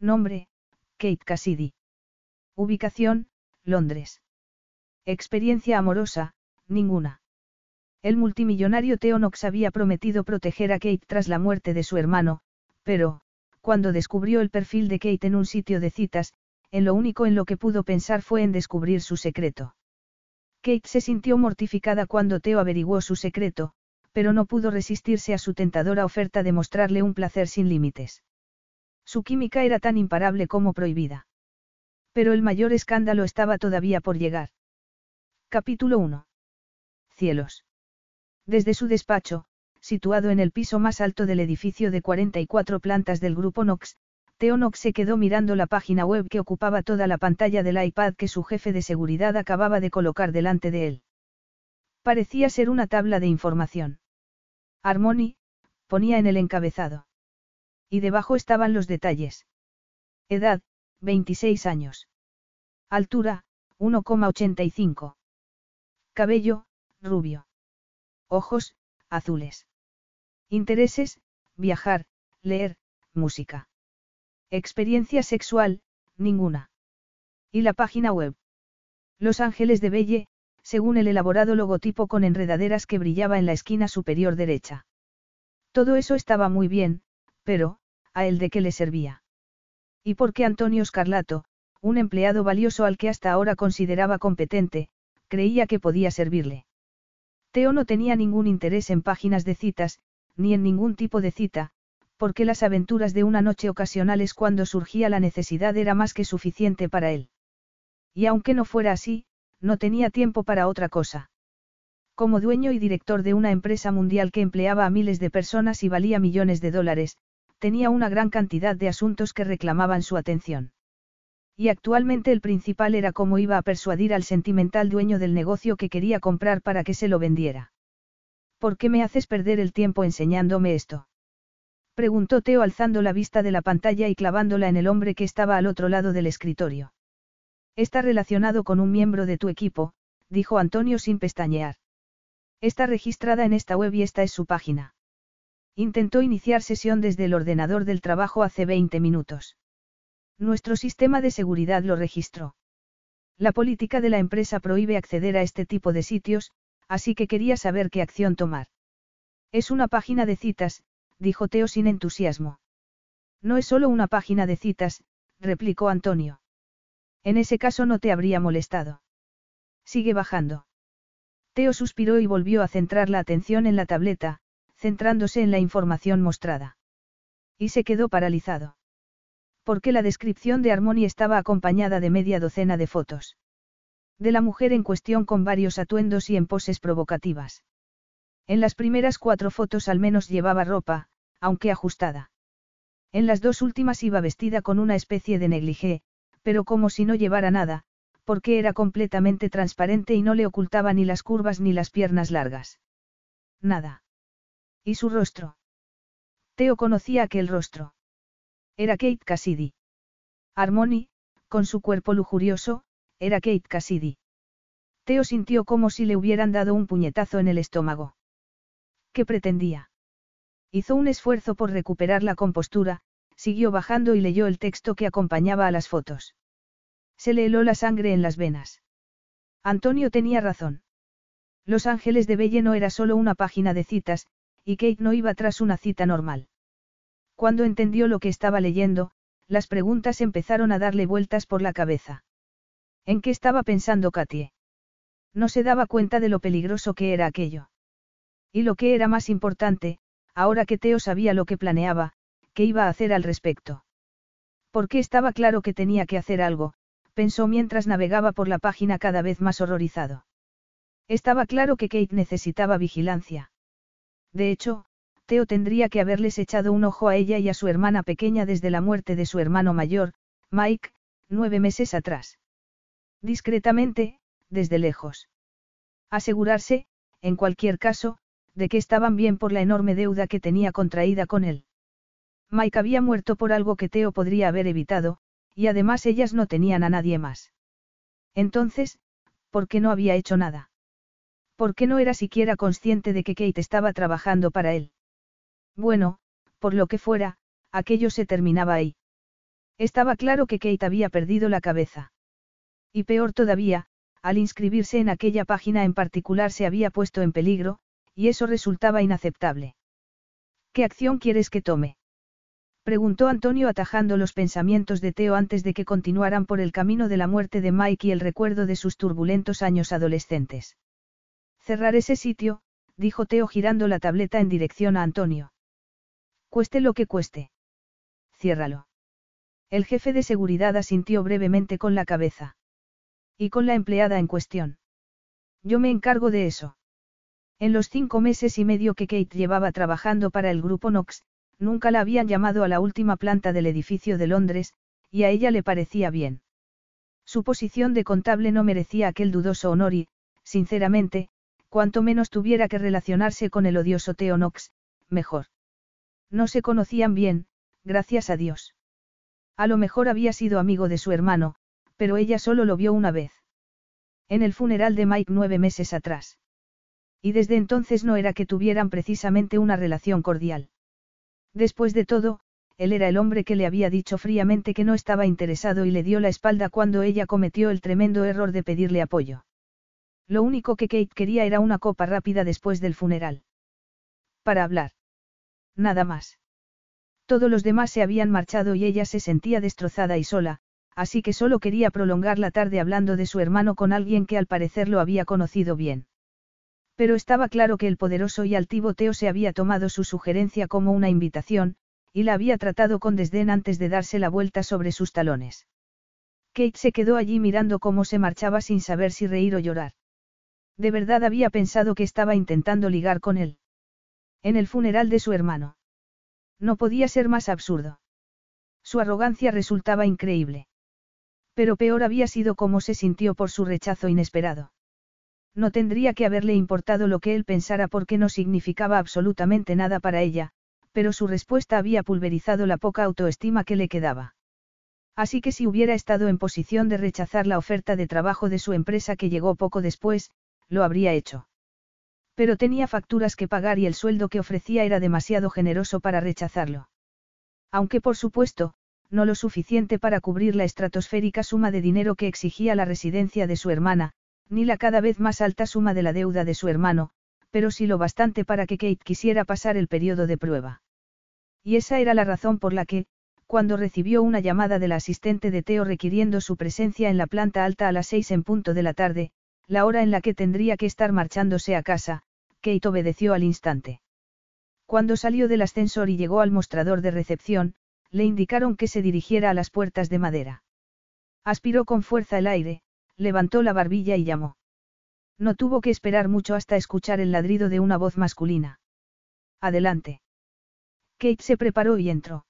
Nombre, Kate Cassidy. Ubicación, Londres. Experiencia amorosa, ninguna. El multimillonario Theonox había prometido proteger a Kate tras la muerte de su hermano, pero, cuando descubrió el perfil de Kate en un sitio de citas, en lo único en lo que pudo pensar fue en descubrir su secreto. Kate se sintió mortificada cuando Theo averiguó su secreto, pero no pudo resistirse a su tentadora oferta de mostrarle un placer sin límites. Su química era tan imparable como prohibida. Pero el mayor escándalo estaba todavía por llegar. Capítulo 1. Cielos. Desde su despacho, situado en el piso más alto del edificio de 44 plantas del grupo Nox, Theo Nox se quedó mirando la página web que ocupaba toda la pantalla del iPad que su jefe de seguridad acababa de colocar delante de él. Parecía ser una tabla de información. Harmony, ponía en el encabezado. Y debajo estaban los detalles. Edad, 26 años. Altura, 1,85. Cabello, rubio. Ojos, azules. Intereses, viajar, leer, música. Experiencia sexual, ninguna. Y la página web. Los Ángeles de Belle, según el elaborado logotipo con enredaderas que brillaba en la esquina superior derecha. Todo eso estaba muy bien, pero, ¿a él de qué le servía? ¿Y por qué Antonio Scarlato, un empleado valioso al que hasta ahora consideraba competente, creía que podía servirle? Teo no tenía ningún interés en páginas de citas, ni en ningún tipo de cita, porque las aventuras de una noche ocasionales cuando surgía la necesidad era más que suficiente para él. Y aunque no fuera así, no tenía tiempo para otra cosa. Como dueño y director de una empresa mundial que empleaba a miles de personas y valía millones de dólares, tenía una gran cantidad de asuntos que reclamaban su atención. Y actualmente el principal era cómo iba a persuadir al sentimental dueño del negocio que quería comprar para que se lo vendiera. ¿Por qué me haces perder el tiempo enseñándome esto? Preguntó Teo alzando la vista de la pantalla y clavándola en el hombre que estaba al otro lado del escritorio. Está relacionado con un miembro de tu equipo, dijo Antonio sin pestañear. Está registrada en esta web y esta es su página. Intentó iniciar sesión desde el ordenador del trabajo hace 20 minutos. Nuestro sistema de seguridad lo registró. La política de la empresa prohíbe acceder a este tipo de sitios, así que quería saber qué acción tomar. Es una página de citas, dijo Teo sin entusiasmo. No es solo una página de citas, replicó Antonio. En ese caso no te habría molestado. Sigue bajando. Teo suspiró y volvió a centrar la atención en la tableta, centrándose en la información mostrada. Y se quedó paralizado porque la descripción de Harmony estaba acompañada de media docena de fotos. De la mujer en cuestión con varios atuendos y en poses provocativas. En las primeras cuatro fotos al menos llevaba ropa, aunque ajustada. En las dos últimas iba vestida con una especie de negligé, pero como si no llevara nada, porque era completamente transparente y no le ocultaba ni las curvas ni las piernas largas. Nada. ¿Y su rostro? Teo conocía aquel rostro. Era Kate Cassidy. Harmony, con su cuerpo lujurioso, era Kate Cassidy. Theo sintió como si le hubieran dado un puñetazo en el estómago. ¿Qué pretendía? Hizo un esfuerzo por recuperar la compostura, siguió bajando y leyó el texto que acompañaba a las fotos. Se le heló la sangre en las venas. Antonio tenía razón. Los Ángeles de Belle no era solo una página de citas, y Kate no iba tras una cita normal. Cuando entendió lo que estaba leyendo, las preguntas empezaron a darle vueltas por la cabeza. ¿En qué estaba pensando Katie? No se daba cuenta de lo peligroso que era aquello. Y lo que era más importante, ahora que Teo sabía lo que planeaba, qué iba a hacer al respecto. Porque estaba claro que tenía que hacer algo, pensó mientras navegaba por la página cada vez más horrorizado. Estaba claro que Kate necesitaba vigilancia. De hecho, Teo tendría que haberles echado un ojo a ella y a su hermana pequeña desde la muerte de su hermano mayor, Mike, nueve meses atrás. Discretamente, desde lejos. Asegurarse, en cualquier caso, de que estaban bien por la enorme deuda que tenía contraída con él. Mike había muerto por algo que Teo podría haber evitado, y además ellas no tenían a nadie más. Entonces, ¿por qué no había hecho nada? ¿Por qué no era siquiera consciente de que Kate estaba trabajando para él? Bueno, por lo que fuera, aquello se terminaba ahí. Estaba claro que Kate había perdido la cabeza. Y peor todavía, al inscribirse en aquella página en particular se había puesto en peligro, y eso resultaba inaceptable. ¿Qué acción quieres que tome? Preguntó Antonio atajando los pensamientos de Teo antes de que continuaran por el camino de la muerte de Mike y el recuerdo de sus turbulentos años adolescentes. Cerrar ese sitio, dijo Teo girando la tableta en dirección a Antonio. Cueste lo que cueste. Ciérralo. El jefe de seguridad asintió brevemente con la cabeza. Y con la empleada en cuestión. Yo me encargo de eso. En los cinco meses y medio que Kate llevaba trabajando para el grupo Knox, nunca la habían llamado a la última planta del edificio de Londres, y a ella le parecía bien. Su posición de contable no merecía aquel dudoso honor y, sinceramente, cuanto menos tuviera que relacionarse con el odioso Theo Knox, mejor. No se conocían bien, gracias a Dios. A lo mejor había sido amigo de su hermano, pero ella solo lo vio una vez. En el funeral de Mike nueve meses atrás. Y desde entonces no era que tuvieran precisamente una relación cordial. Después de todo, él era el hombre que le había dicho fríamente que no estaba interesado y le dio la espalda cuando ella cometió el tremendo error de pedirle apoyo. Lo único que Kate quería era una copa rápida después del funeral. Para hablar. Nada más. Todos los demás se habían marchado y ella se sentía destrozada y sola, así que solo quería prolongar la tarde hablando de su hermano con alguien que al parecer lo había conocido bien. Pero estaba claro que el poderoso y altivo Teo se había tomado su sugerencia como una invitación, y la había tratado con desdén antes de darse la vuelta sobre sus talones. Kate se quedó allí mirando cómo se marchaba sin saber si reír o llorar. De verdad había pensado que estaba intentando ligar con él. En el funeral de su hermano. No podía ser más absurdo. Su arrogancia resultaba increíble. Pero peor había sido cómo se sintió por su rechazo inesperado. No tendría que haberle importado lo que él pensara porque no significaba absolutamente nada para ella, pero su respuesta había pulverizado la poca autoestima que le quedaba. Así que si hubiera estado en posición de rechazar la oferta de trabajo de su empresa que llegó poco después, lo habría hecho. Pero tenía facturas que pagar y el sueldo que ofrecía era demasiado generoso para rechazarlo. Aunque por supuesto, no lo suficiente para cubrir la estratosférica suma de dinero que exigía la residencia de su hermana, ni la cada vez más alta suma de la deuda de su hermano, pero sí lo bastante para que Kate quisiera pasar el periodo de prueba. Y esa era la razón por la que, cuando recibió una llamada del asistente de Teo requiriendo su presencia en la planta alta a las seis en punto de la tarde, la hora en la que tendría que estar marchándose a casa, Kate obedeció al instante. Cuando salió del ascensor y llegó al mostrador de recepción, le indicaron que se dirigiera a las puertas de madera. Aspiró con fuerza el aire, levantó la barbilla y llamó. No tuvo que esperar mucho hasta escuchar el ladrido de una voz masculina. Adelante. Kate se preparó y entró.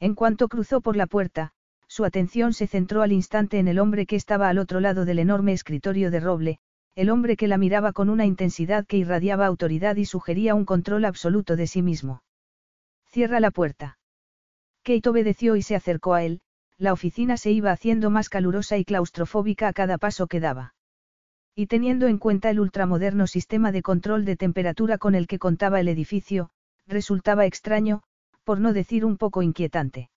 En cuanto cruzó por la puerta, su atención se centró al instante en el hombre que estaba al otro lado del enorme escritorio de roble, el hombre que la miraba con una intensidad que irradiaba autoridad y sugería un control absoluto de sí mismo. Cierra la puerta. Kate obedeció y se acercó a él, la oficina se iba haciendo más calurosa y claustrofóbica a cada paso que daba. Y teniendo en cuenta el ultramoderno sistema de control de temperatura con el que contaba el edificio, resultaba extraño, por no decir un poco inquietante.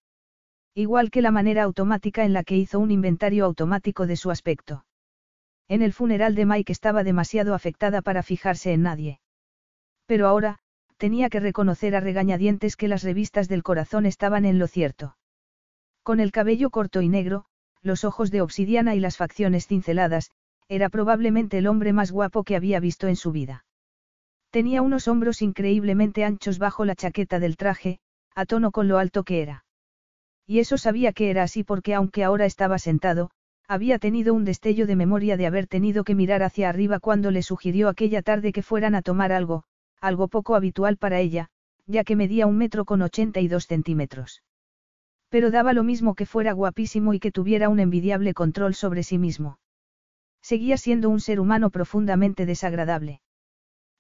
Igual que la manera automática en la que hizo un inventario automático de su aspecto. En el funeral de Mike estaba demasiado afectada para fijarse en nadie. Pero ahora, tenía que reconocer a regañadientes que las revistas del corazón estaban en lo cierto. Con el cabello corto y negro, los ojos de obsidiana y las facciones cinceladas, era probablemente el hombre más guapo que había visto en su vida. Tenía unos hombros increíblemente anchos bajo la chaqueta del traje, a tono con lo alto que era. Y eso sabía que era así porque aunque ahora estaba sentado, había tenido un destello de memoria de haber tenido que mirar hacia arriba cuando le sugirió aquella tarde que fueran a tomar algo, algo poco habitual para ella, ya que medía un metro con 82 centímetros. Pero daba lo mismo que fuera guapísimo y que tuviera un envidiable control sobre sí mismo. Seguía siendo un ser humano profundamente desagradable.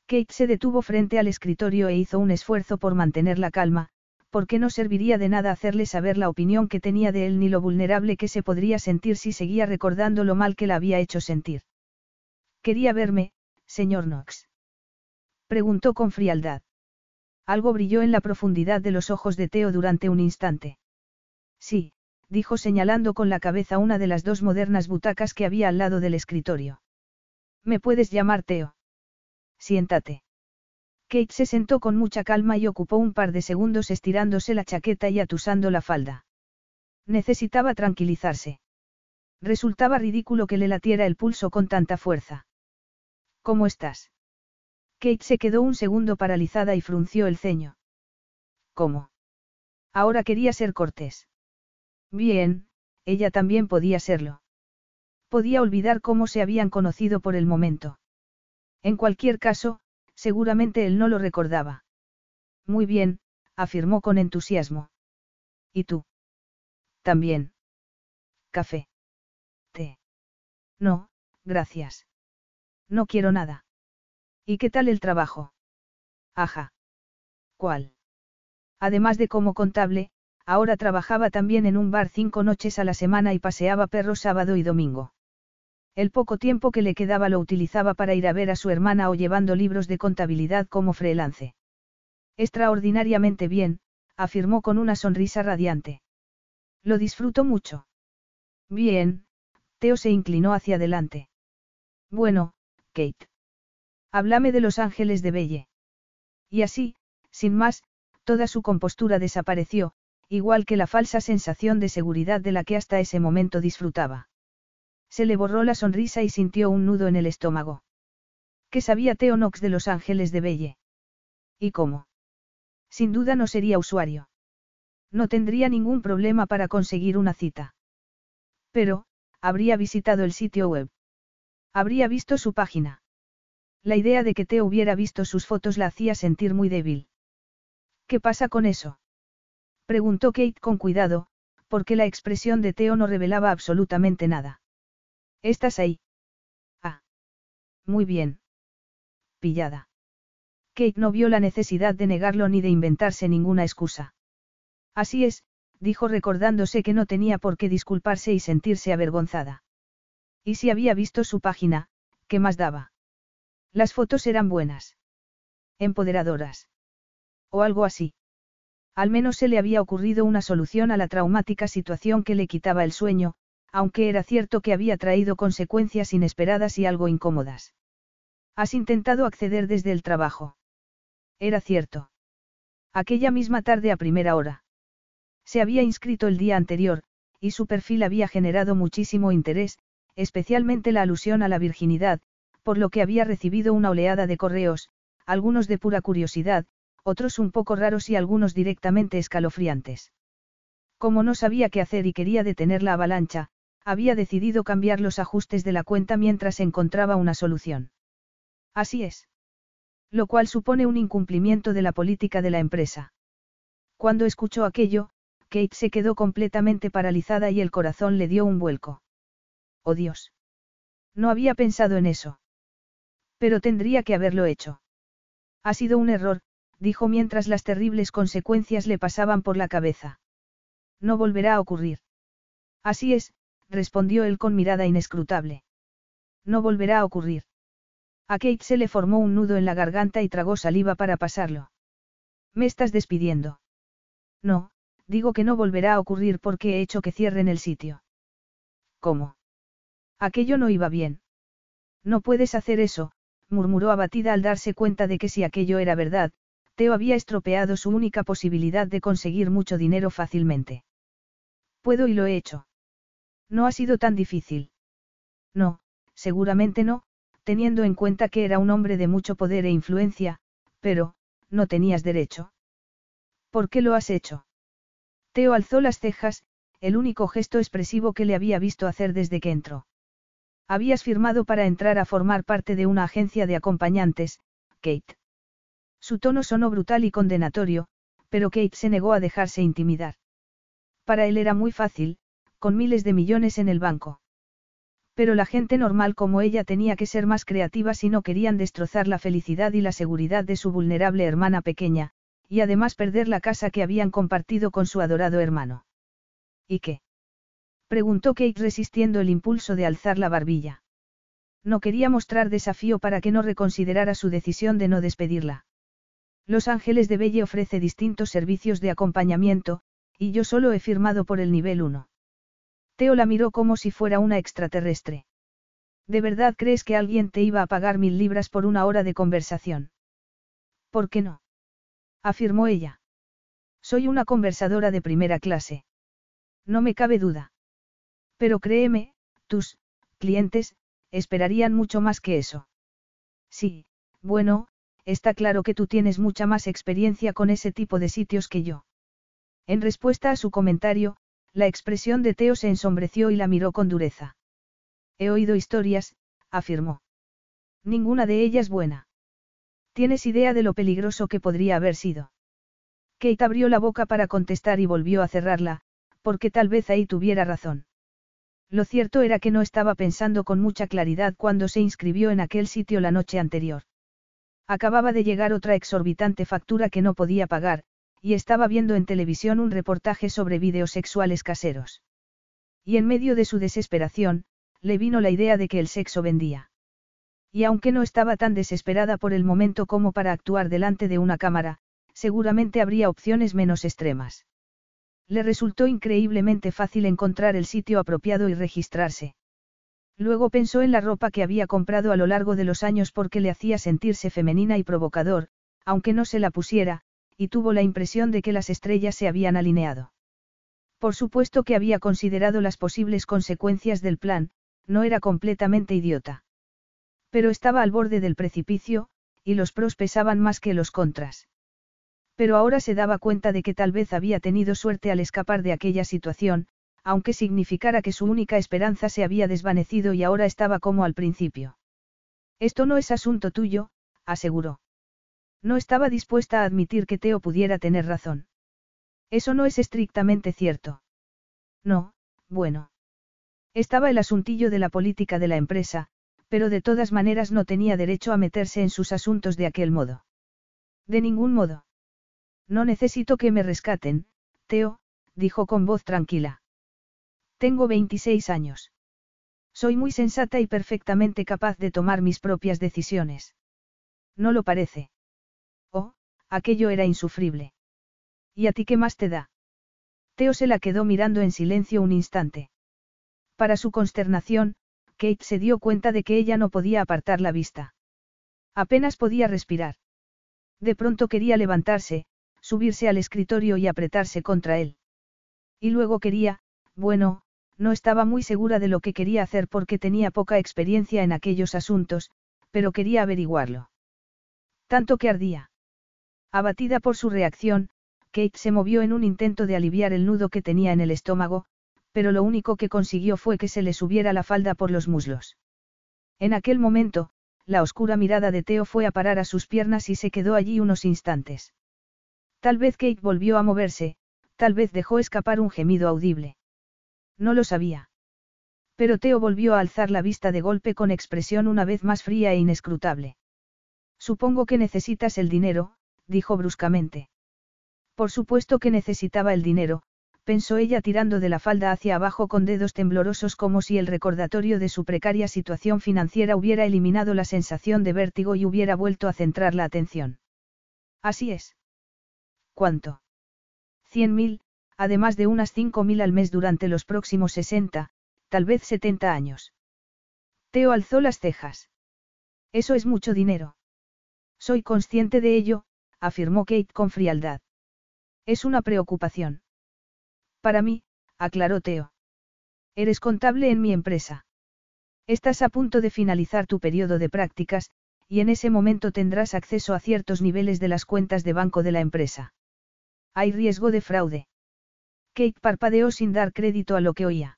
Kate se detuvo frente al escritorio e hizo un esfuerzo por mantener la calma, porque no serviría de nada hacerle saber la opinión que tenía de él ni lo vulnerable que se podría sentir si seguía recordando lo mal que la había hecho sentir. Quería verme, señor Knox. Preguntó con frialdad. Algo brilló en la profundidad de los ojos de Teo durante un instante. Sí, dijo señalando con la cabeza una de las dos modernas butacas que había al lado del escritorio. Me puedes llamar Teo. Siéntate. Kate se sentó con mucha calma y ocupó un par de segundos estirándose la chaqueta y atusando la falda. Necesitaba tranquilizarse. Resultaba ridículo que le latiera el pulso con tanta fuerza. ¿Cómo estás? Kate se quedó un segundo paralizada y frunció el ceño. ¿Cómo? Ahora quería ser cortés. Bien, ella también podía serlo. Podía olvidar cómo se habían conocido por el momento. En cualquier caso, seguramente él no lo recordaba. Muy bien, afirmó con entusiasmo. ¿Y tú? También. Café. Té. No, gracias. No quiero nada. ¿Y qué tal el trabajo? Ajá. ¿Cuál? Además de como contable, ahora trabajaba también en un bar cinco noches a la semana y paseaba perros sábado y domingo. El poco tiempo que le quedaba lo utilizaba para ir a ver a su hermana o llevando libros de contabilidad como freelance. Extraordinariamente bien, afirmó con una sonrisa radiante. Lo disfruto mucho. Bien, Teo se inclinó hacia adelante. Bueno, Kate. Háblame de Los Ángeles de Belle. Y así, sin más, toda su compostura desapareció, igual que la falsa sensación de seguridad de la que hasta ese momento disfrutaba. Se le borró la sonrisa y sintió un nudo en el estómago. ¿Qué sabía Theo Knox de Los Ángeles de Belle? ¿Y cómo? Sin duda no sería usuario. No tendría ningún problema para conseguir una cita. Pero, habría visitado el sitio web. Habría visto su página. La idea de que Teo hubiera visto sus fotos la hacía sentir muy débil. ¿Qué pasa con eso? Preguntó Kate con cuidado, porque la expresión de Teo no revelaba absolutamente nada. ¿Estás ahí? Ah. Muy bien. Pillada. Kate no vio la necesidad de negarlo ni de inventarse ninguna excusa. Así es, dijo recordándose que no tenía por qué disculparse y sentirse avergonzada. Y si había visto su página, ¿qué más daba? Las fotos eran buenas. Empoderadoras. O algo así. Al menos se le había ocurrido una solución a la traumática situación que le quitaba el sueño, aunque era cierto que había traído consecuencias inesperadas y algo incómodas. Has intentado acceder desde el trabajo. Era cierto. Aquella misma tarde a primera hora. Se había inscrito el día anterior, y su perfil había generado muchísimo interés, especialmente la alusión a la virginidad, por lo que había recibido una oleada de correos, algunos de pura curiosidad, otros un poco raros y algunos directamente escalofriantes. Como no sabía qué hacer y quería detener la avalancha, había decidido cambiar los ajustes de la cuenta mientras encontraba una solución. Así es. Lo cual supone un incumplimiento de la política de la empresa. Cuando escuchó aquello, Kate se quedó completamente paralizada y el corazón le dio un vuelco. Oh Dios. No había pensado en eso. Pero tendría que haberlo hecho. Ha sido un error, dijo mientras las terribles consecuencias le pasaban por la cabeza. No volverá a ocurrir. Así es, respondió él con mirada inescrutable. No volverá a ocurrir. A Kate se le formó un nudo en la garganta y tragó saliva para pasarlo. ¿Me estás despidiendo? No, digo que no volverá a ocurrir porque he hecho que cierren el sitio. ¿Cómo? Aquello no iba bien. No puedes hacer eso, murmuró abatida al darse cuenta de que si aquello era verdad, Teo había estropeado su única posibilidad de conseguir mucho dinero fácilmente. Puedo y lo he hecho. No ha sido tan difícil. No, seguramente no, teniendo en cuenta que era un hombre de mucho poder e influencia, pero, no tenías derecho. ¿Por qué lo has hecho? Teo alzó las cejas, el único gesto expresivo que le había visto hacer desde que entró. Habías firmado para entrar a formar parte de una agencia de acompañantes, Kate. Su tono sonó brutal y condenatorio, pero Kate se negó a dejarse intimidar. Para él era muy fácil, con miles de millones en el banco. Pero la gente normal como ella tenía que ser más creativa si no querían destrozar la felicidad y la seguridad de su vulnerable hermana pequeña, y además perder la casa que habían compartido con su adorado hermano. ¿Y qué? preguntó Kate resistiendo el impulso de alzar la barbilla. No quería mostrar desafío para que no reconsiderara su decisión de no despedirla. Los Ángeles de Belle ofrece distintos servicios de acompañamiento, y yo solo he firmado por el nivel 1. Teo la miró como si fuera una extraterrestre. ¿De verdad crees que alguien te iba a pagar mil libras por una hora de conversación? ¿Por qué no? afirmó ella. Soy una conversadora de primera clase. No me cabe duda. Pero créeme, tus clientes, esperarían mucho más que eso. Sí, bueno, está claro que tú tienes mucha más experiencia con ese tipo de sitios que yo. En respuesta a su comentario, la expresión de Teo se ensombreció y la miró con dureza. He oído historias, afirmó. Ninguna de ellas buena. ¿Tienes idea de lo peligroso que podría haber sido? Kate abrió la boca para contestar y volvió a cerrarla, porque tal vez ahí tuviera razón. Lo cierto era que no estaba pensando con mucha claridad cuando se inscribió en aquel sitio la noche anterior. Acababa de llegar otra exorbitante factura que no podía pagar, y estaba viendo en televisión un reportaje sobre vídeos sexuales caseros. Y en medio de su desesperación, le vino la idea de que el sexo vendía. Y aunque no estaba tan desesperada por el momento como para actuar delante de una cámara, seguramente habría opciones menos extremas. Le resultó increíblemente fácil encontrar el sitio apropiado y registrarse. Luego pensó en la ropa que había comprado a lo largo de los años porque le hacía sentirse femenina y provocador, aunque no se la pusiera, y tuvo la impresión de que las estrellas se habían alineado. Por supuesto que había considerado las posibles consecuencias del plan, no era completamente idiota. Pero estaba al borde del precipicio, y los pros pesaban más que los contras. Pero ahora se daba cuenta de que tal vez había tenido suerte al escapar de aquella situación, aunque significara que su única esperanza se había desvanecido y ahora estaba como al principio. Esto no es asunto tuyo, aseguró. No estaba dispuesta a admitir que Teo pudiera tener razón. Eso no es estrictamente cierto. No, bueno. Estaba el asuntillo de la política de la empresa, pero de todas maneras no tenía derecho a meterse en sus asuntos de aquel modo. De ningún modo. No necesito que me rescaten, Teo, dijo con voz tranquila. Tengo 26 años. Soy muy sensata y perfectamente capaz de tomar mis propias decisiones. No lo parece. Aquello era insufrible. ¿Y a ti qué más te da? Teo se la quedó mirando en silencio un instante. Para su consternación, Kate se dio cuenta de que ella no podía apartar la vista. Apenas podía respirar. De pronto quería levantarse, subirse al escritorio y apretarse contra él. Y luego quería, bueno, no estaba muy segura de lo que quería hacer porque tenía poca experiencia en aquellos asuntos, pero quería averiguarlo. Tanto que ardía. Abatida por su reacción, Kate se movió en un intento de aliviar el nudo que tenía en el estómago, pero lo único que consiguió fue que se le subiera la falda por los muslos. En aquel momento, la oscura mirada de Teo fue a parar a sus piernas y se quedó allí unos instantes. Tal vez Kate volvió a moverse, tal vez dejó escapar un gemido audible. No lo sabía. Pero Teo volvió a alzar la vista de golpe con expresión una vez más fría e inescrutable. Supongo que necesitas el dinero, dijo bruscamente. Por supuesto que necesitaba el dinero, pensó ella tirando de la falda hacia abajo con dedos temblorosos como si el recordatorio de su precaria situación financiera hubiera eliminado la sensación de vértigo y hubiera vuelto a centrar la atención. Así es. ¿Cuánto? Cien mil, además de unas cinco mil al mes durante los próximos sesenta, tal vez setenta años. Teo alzó las cejas. Eso es mucho dinero. Soy consciente de ello, afirmó Kate con frialdad. Es una preocupación. Para mí, aclaró Teo. Eres contable en mi empresa. Estás a punto de finalizar tu periodo de prácticas, y en ese momento tendrás acceso a ciertos niveles de las cuentas de banco de la empresa. Hay riesgo de fraude. Kate parpadeó sin dar crédito a lo que oía.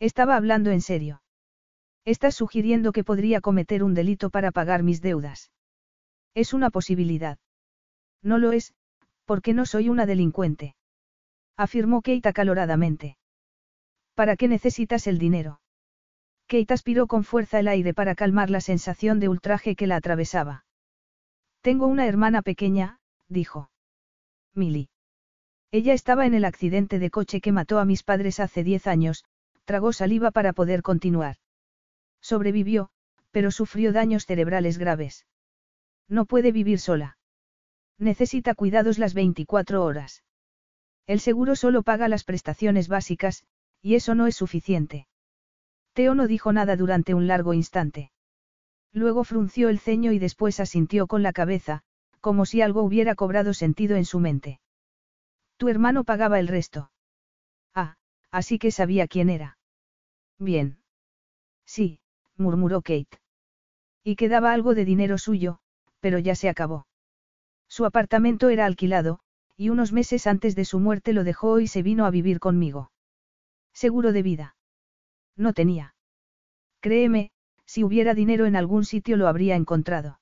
Estaba hablando en serio. Estás sugiriendo que podría cometer un delito para pagar mis deudas. Es una posibilidad. No lo es, porque no soy una delincuente. Afirmó Kate acaloradamente. ¿Para qué necesitas el dinero? Kate aspiró con fuerza el aire para calmar la sensación de ultraje que la atravesaba. Tengo una hermana pequeña, dijo. Milly. Ella estaba en el accidente de coche que mató a mis padres hace diez años, tragó saliva para poder continuar. Sobrevivió, pero sufrió daños cerebrales graves. No puede vivir sola. Necesita cuidados las 24 horas. El seguro solo paga las prestaciones básicas, y eso no es suficiente. Teo no dijo nada durante un largo instante. Luego frunció el ceño y después asintió con la cabeza, como si algo hubiera cobrado sentido en su mente. Tu hermano pagaba el resto. Ah, así que sabía quién era. Bien. Sí, murmuró Kate. Y quedaba algo de dinero suyo, pero ya se acabó. Su apartamento era alquilado, y unos meses antes de su muerte lo dejó y se vino a vivir conmigo. Seguro de vida. No tenía. Créeme, si hubiera dinero en algún sitio lo habría encontrado.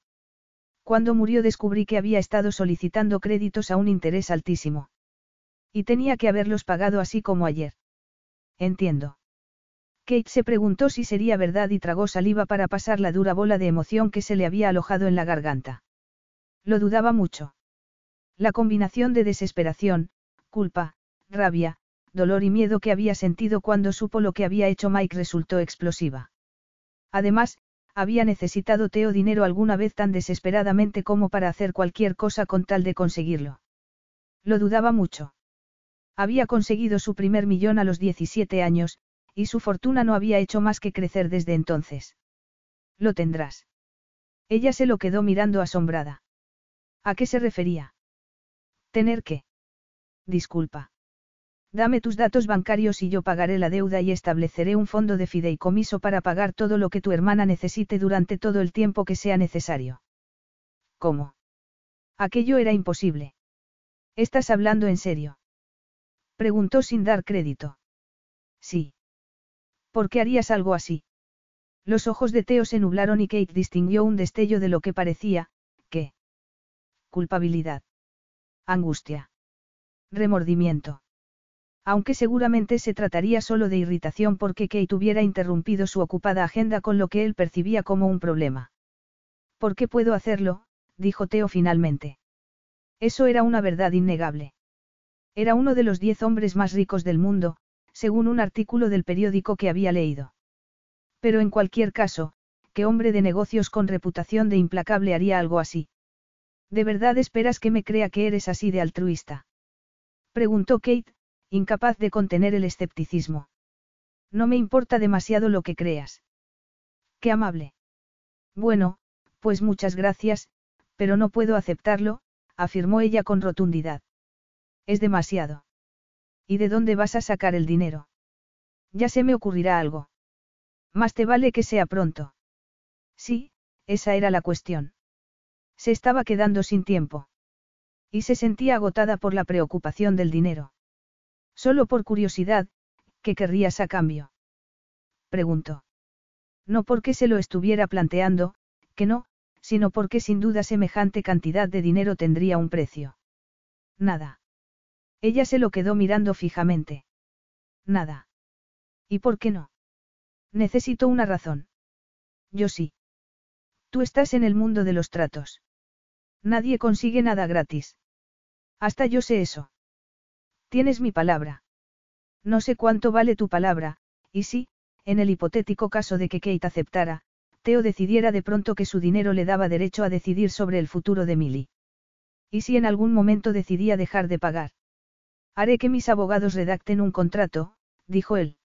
Cuando murió descubrí que había estado solicitando créditos a un interés altísimo. Y tenía que haberlos pagado así como ayer. Entiendo. Kate se preguntó si sería verdad y tragó saliva para pasar la dura bola de emoción que se le había alojado en la garganta. Lo dudaba mucho. La combinación de desesperación, culpa, rabia, dolor y miedo que había sentido cuando supo lo que había hecho Mike resultó explosiva. Además, había necesitado Teo dinero alguna vez tan desesperadamente como para hacer cualquier cosa con tal de conseguirlo. Lo dudaba mucho. Había conseguido su primer millón a los 17 años, y su fortuna no había hecho más que crecer desde entonces. Lo tendrás. Ella se lo quedó mirando asombrada. ¿A qué se refería? ¿Tener qué? Disculpa. Dame tus datos bancarios y yo pagaré la deuda y estableceré un fondo de fideicomiso para pagar todo lo que tu hermana necesite durante todo el tiempo que sea necesario. ¿Cómo? Aquello era imposible. ¿Estás hablando en serio? Preguntó sin dar crédito. Sí. ¿Por qué harías algo así? Los ojos de Teo se nublaron y Kate distinguió un destello de lo que parecía, ¿qué? Culpabilidad. Angustia. Remordimiento. Aunque seguramente se trataría solo de irritación porque Kate hubiera interrumpido su ocupada agenda con lo que él percibía como un problema. ¿Por qué puedo hacerlo? dijo Teo finalmente. Eso era una verdad innegable. Era uno de los diez hombres más ricos del mundo, según un artículo del periódico que había leído. Pero en cualquier caso, ¿qué hombre de negocios con reputación de implacable haría algo así? ¿De verdad esperas que me crea que eres así de altruista? Preguntó Kate, incapaz de contener el escepticismo. No me importa demasiado lo que creas. Qué amable. Bueno, pues muchas gracias, pero no puedo aceptarlo, afirmó ella con rotundidad. Es demasiado. ¿Y de dónde vas a sacar el dinero? Ya se me ocurrirá algo. Más te vale que sea pronto. Sí, esa era la cuestión. Se estaba quedando sin tiempo. Y se sentía agotada por la preocupación del dinero. Solo por curiosidad, ¿qué querrías a cambio? Preguntó. No porque se lo estuviera planteando, que no, sino porque sin duda semejante cantidad de dinero tendría un precio. Nada. Ella se lo quedó mirando fijamente. Nada. ¿Y por qué no? Necesito una razón. Yo sí. Tú estás en el mundo de los tratos. Nadie consigue nada gratis. Hasta yo sé eso. Tienes mi palabra. No sé cuánto vale tu palabra, y si, en el hipotético caso de que Kate aceptara, Theo decidiera de pronto que su dinero le daba derecho a decidir sobre el futuro de Milly. ¿Y si en algún momento decidía dejar de pagar? Haré que mis abogados redacten un contrato, dijo él.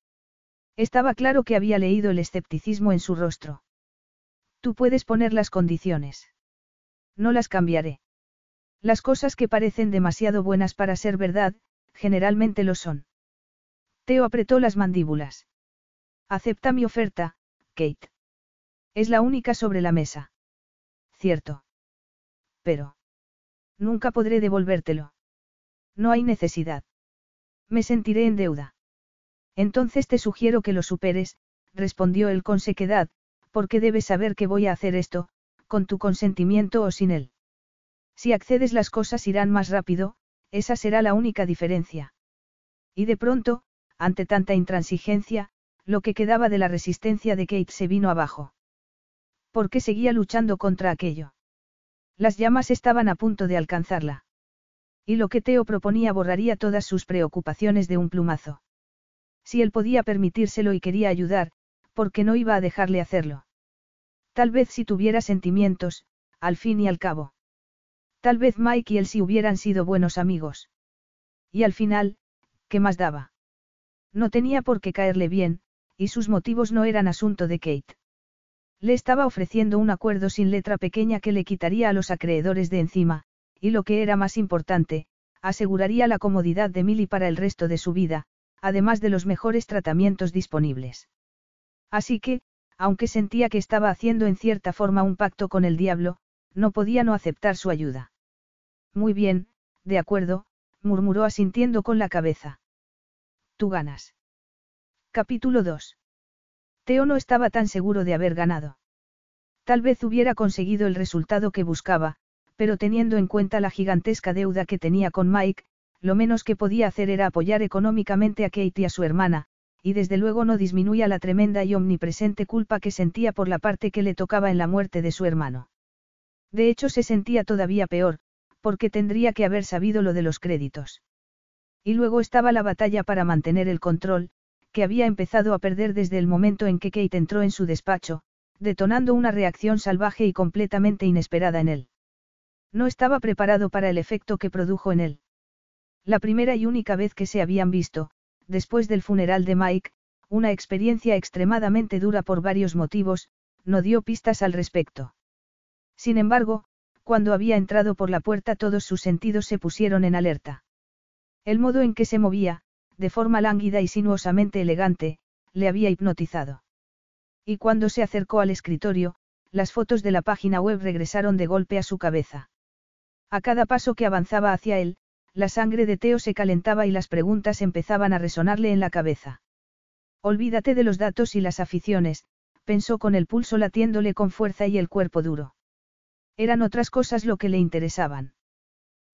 Estaba claro que había leído el escepticismo en su rostro. Tú puedes poner las condiciones. No las cambiaré. Las cosas que parecen demasiado buenas para ser verdad, generalmente lo son. Teo apretó las mandíbulas. Acepta mi oferta, Kate. Es la única sobre la mesa. Cierto. Pero. Nunca podré devolvértelo. No hay necesidad. Me sentiré en deuda. Entonces te sugiero que lo superes, respondió él con sequedad, porque debes saber que voy a hacer esto, con tu consentimiento o sin él. Si accedes las cosas irán más rápido, esa será la única diferencia. Y de pronto, ante tanta intransigencia, lo que quedaba de la resistencia de Kate se vino abajo. ¿Por qué seguía luchando contra aquello? Las llamas estaban a punto de alcanzarla. Y lo que Teo proponía borraría todas sus preocupaciones de un plumazo. Si él podía permitírselo y quería ayudar, ¿por qué no iba a dejarle hacerlo? Tal vez si tuviera sentimientos, al fin y al cabo. Tal vez Mike y él sí hubieran sido buenos amigos. Y al final, ¿qué más daba? No tenía por qué caerle bien, y sus motivos no eran asunto de Kate. Le estaba ofreciendo un acuerdo sin letra pequeña que le quitaría a los acreedores de encima, y lo que era más importante, aseguraría la comodidad de Milly para el resto de su vida, además de los mejores tratamientos disponibles. Así que, aunque sentía que estaba haciendo en cierta forma un pacto con el diablo, no podía no aceptar su ayuda. Muy bien, de acuerdo, murmuró asintiendo con la cabeza. Tú ganas. Capítulo 2. Teo no estaba tan seguro de haber ganado. Tal vez hubiera conseguido el resultado que buscaba, pero teniendo en cuenta la gigantesca deuda que tenía con Mike, lo menos que podía hacer era apoyar económicamente a Kate y a su hermana, y desde luego no disminuía la tremenda y omnipresente culpa que sentía por la parte que le tocaba en la muerte de su hermano. De hecho se sentía todavía peor, porque tendría que haber sabido lo de los créditos. Y luego estaba la batalla para mantener el control, que había empezado a perder desde el momento en que Kate entró en su despacho, detonando una reacción salvaje y completamente inesperada en él. No estaba preparado para el efecto que produjo en él. La primera y única vez que se habían visto, después del funeral de Mike, una experiencia extremadamente dura por varios motivos, no dio pistas al respecto. Sin embargo, cuando había entrado por la puerta todos sus sentidos se pusieron en alerta. El modo en que se movía, de forma lánguida y sinuosamente elegante, le había hipnotizado. Y cuando se acercó al escritorio, las fotos de la página web regresaron de golpe a su cabeza. A cada paso que avanzaba hacia él, la sangre de Teo se calentaba y las preguntas empezaban a resonarle en la cabeza. Olvídate de los datos y las aficiones, pensó con el pulso latiéndole con fuerza y el cuerpo duro. Eran otras cosas lo que le interesaban.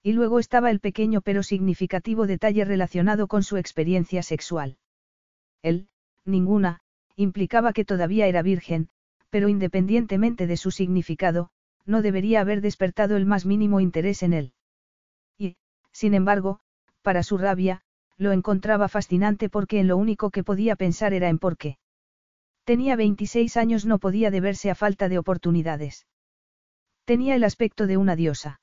Y luego estaba el pequeño pero significativo detalle relacionado con su experiencia sexual. Él, ninguna, implicaba que todavía era virgen, pero independientemente de su significado, no debería haber despertado el más mínimo interés en él. Sin embargo, para su rabia, lo encontraba fascinante porque en lo único que podía pensar era en por qué. Tenía 26 años no podía deberse a falta de oportunidades. Tenía el aspecto de una diosa.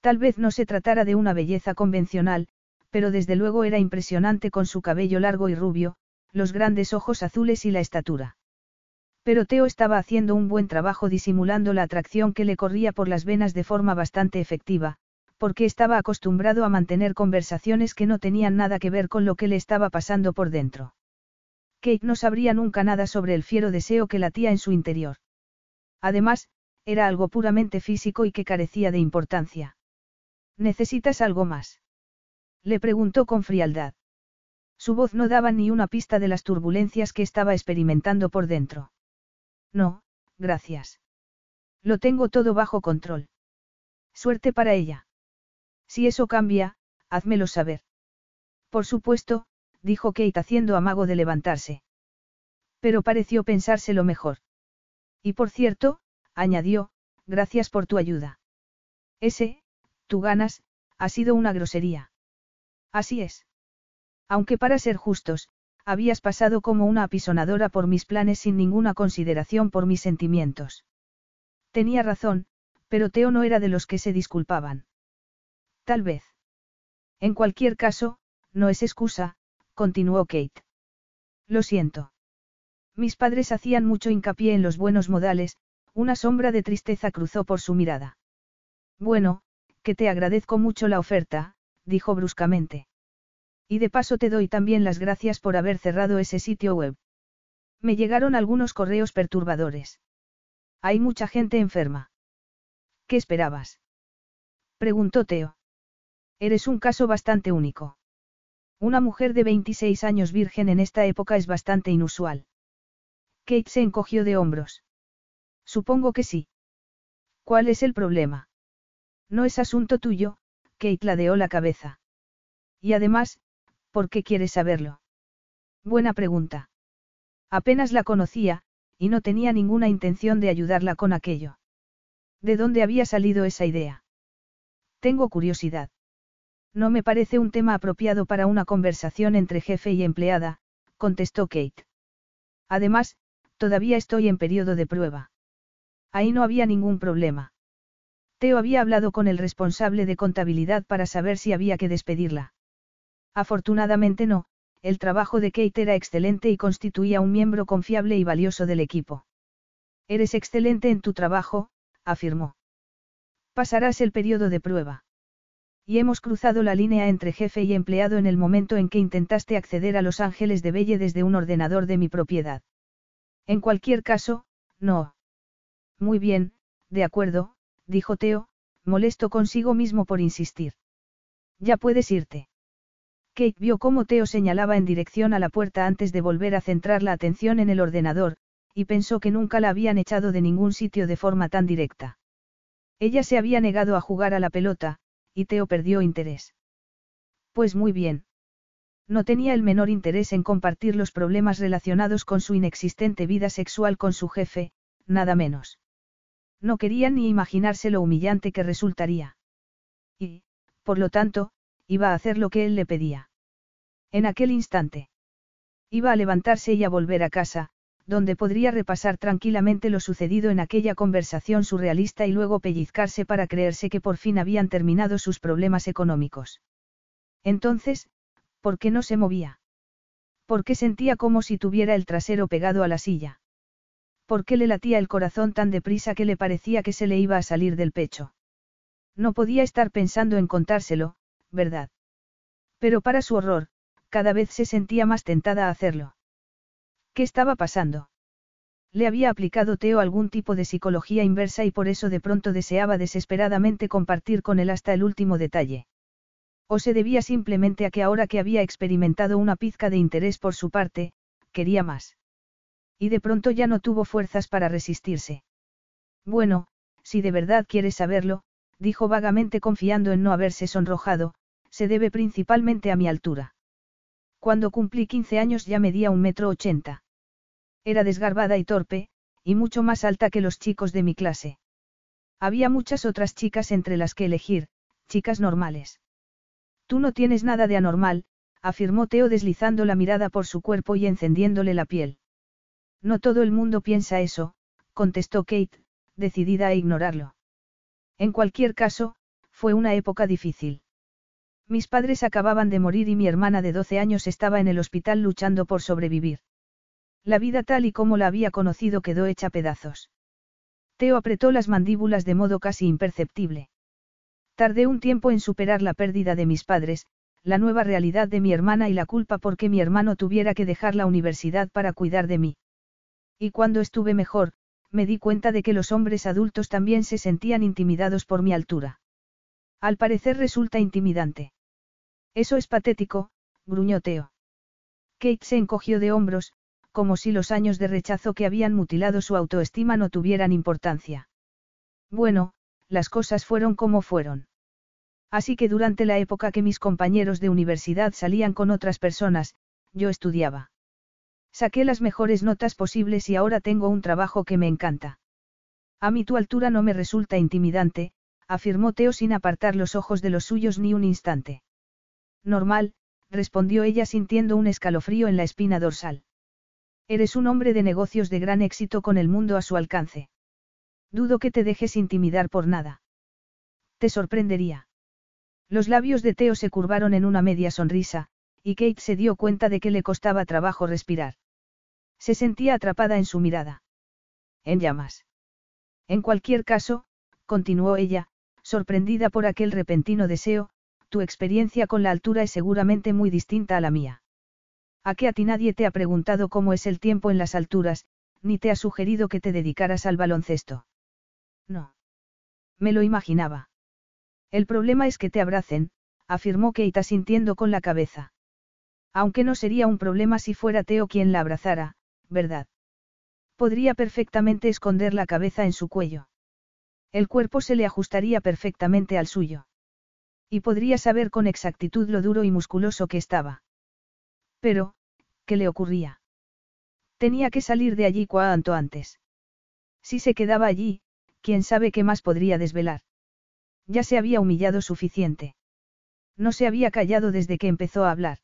Tal vez no se tratara de una belleza convencional, pero desde luego era impresionante con su cabello largo y rubio, los grandes ojos azules y la estatura. Pero Teo estaba haciendo un buen trabajo disimulando la atracción que le corría por las venas de forma bastante efectiva, porque estaba acostumbrado a mantener conversaciones que no tenían nada que ver con lo que le estaba pasando por dentro. Kate no sabría nunca nada sobre el fiero deseo que latía en su interior. Además, era algo puramente físico y que carecía de importancia. ¿Necesitas algo más? Le preguntó con frialdad. Su voz no daba ni una pista de las turbulencias que estaba experimentando por dentro. No, gracias. Lo tengo todo bajo control. Suerte para ella. Si eso cambia, házmelo saber. Por supuesto, dijo Kate haciendo amago de levantarse. Pero pareció pensárselo mejor. Y por cierto, añadió, gracias por tu ayuda. Ese, tú ganas, ha sido una grosería. Así es. Aunque para ser justos, habías pasado como una apisonadora por mis planes sin ninguna consideración por mis sentimientos. Tenía razón, pero Teo no era de los que se disculpaban. Tal vez. En cualquier caso, no es excusa, continuó Kate. Lo siento. Mis padres hacían mucho hincapié en los buenos modales, una sombra de tristeza cruzó por su mirada. Bueno, que te agradezco mucho la oferta, dijo bruscamente. Y de paso te doy también las gracias por haber cerrado ese sitio web. Me llegaron algunos correos perturbadores. Hay mucha gente enferma. ¿Qué esperabas? Preguntó Teo. Eres un caso bastante único. Una mujer de 26 años virgen en esta época es bastante inusual. Kate se encogió de hombros. Supongo que sí. ¿Cuál es el problema? No es asunto tuyo, Kate ladeó la cabeza. Y además, ¿por qué quieres saberlo? Buena pregunta. Apenas la conocía, y no tenía ninguna intención de ayudarla con aquello. ¿De dónde había salido esa idea? Tengo curiosidad. No me parece un tema apropiado para una conversación entre jefe y empleada, contestó Kate. Además, todavía estoy en periodo de prueba. Ahí no había ningún problema. Teo había hablado con el responsable de contabilidad para saber si había que despedirla. Afortunadamente no, el trabajo de Kate era excelente y constituía un miembro confiable y valioso del equipo. Eres excelente en tu trabajo, afirmó. Pasarás el periodo de prueba. Y hemos cruzado la línea entre jefe y empleado en el momento en que intentaste acceder a Los Ángeles de Belle desde un ordenador de mi propiedad. En cualquier caso, no. Muy bien, de acuerdo, dijo Teo, molesto consigo mismo por insistir. Ya puedes irte. Kate vio cómo Teo señalaba en dirección a la puerta antes de volver a centrar la atención en el ordenador, y pensó que nunca la habían echado de ningún sitio de forma tan directa. Ella se había negado a jugar a la pelota, y Teo perdió interés. Pues muy bien. No tenía el menor interés en compartir los problemas relacionados con su inexistente vida sexual con su jefe, nada menos. No quería ni imaginarse lo humillante que resultaría. Y, por lo tanto, iba a hacer lo que él le pedía. En aquel instante. Iba a levantarse y a volver a casa, donde podría repasar tranquilamente lo sucedido en aquella conversación surrealista y luego pellizcarse para creerse que por fin habían terminado sus problemas económicos. Entonces, ¿por qué no se movía? ¿Por qué sentía como si tuviera el trasero pegado a la silla? ¿Por qué le latía el corazón tan deprisa que le parecía que se le iba a salir del pecho? No podía estar pensando en contárselo, ¿verdad? Pero para su horror, cada vez se sentía más tentada a hacerlo. ¿Qué estaba pasando? Le había aplicado Teo algún tipo de psicología inversa y por eso de pronto deseaba desesperadamente compartir con él hasta el último detalle. O se debía simplemente a que ahora que había experimentado una pizca de interés por su parte, quería más. Y de pronto ya no tuvo fuerzas para resistirse. Bueno, si de verdad quieres saberlo, dijo vagamente confiando en no haberse sonrojado, se debe principalmente a mi altura. Cuando cumplí 15 años ya medía un metro ochenta. Era desgarbada y torpe, y mucho más alta que los chicos de mi clase. Había muchas otras chicas entre las que elegir, chicas normales. Tú no tienes nada de anormal, afirmó Teo deslizando la mirada por su cuerpo y encendiéndole la piel. No todo el mundo piensa eso, contestó Kate, decidida a ignorarlo. En cualquier caso, fue una época difícil. Mis padres acababan de morir y mi hermana de 12 años estaba en el hospital luchando por sobrevivir. La vida tal y como la había conocido quedó hecha pedazos. Teo apretó las mandíbulas de modo casi imperceptible. Tardé un tiempo en superar la pérdida de mis padres, la nueva realidad de mi hermana y la culpa porque mi hermano tuviera que dejar la universidad para cuidar de mí. Y cuando estuve mejor, me di cuenta de que los hombres adultos también se sentían intimidados por mi altura. Al parecer resulta intimidante. Eso es patético, gruñó Teo. Kate se encogió de hombros, como si los años de rechazo que habían mutilado su autoestima no tuvieran importancia. Bueno, las cosas fueron como fueron. Así que durante la época que mis compañeros de universidad salían con otras personas, yo estudiaba. Saqué las mejores notas posibles y ahora tengo un trabajo que me encanta. A mí tu altura no me resulta intimidante, afirmó Teo sin apartar los ojos de los suyos ni un instante. Normal, respondió ella sintiendo un escalofrío en la espina dorsal. Eres un hombre de negocios de gran éxito con el mundo a su alcance. Dudo que te dejes intimidar por nada. Te sorprendería. Los labios de Teo se curvaron en una media sonrisa, y Kate se dio cuenta de que le costaba trabajo respirar. Se sentía atrapada en su mirada. En llamas. En cualquier caso, continuó ella, sorprendida por aquel repentino deseo, tu experiencia con la altura es seguramente muy distinta a la mía. ¿A qué a ti nadie te ha preguntado cómo es el tiempo en las alturas, ni te ha sugerido que te dedicaras al baloncesto? No. Me lo imaginaba. El problema es que te abracen, afirmó Keita sintiendo con la cabeza. Aunque no sería un problema si fuera Teo quien la abrazara, ¿verdad? Podría perfectamente esconder la cabeza en su cuello. El cuerpo se le ajustaría perfectamente al suyo. Y podría saber con exactitud lo duro y musculoso que estaba. Pero, ¿qué le ocurría? Tenía que salir de allí cuanto antes. Si se quedaba allí, quién sabe qué más podría desvelar. Ya se había humillado suficiente. No se había callado desde que empezó a hablar.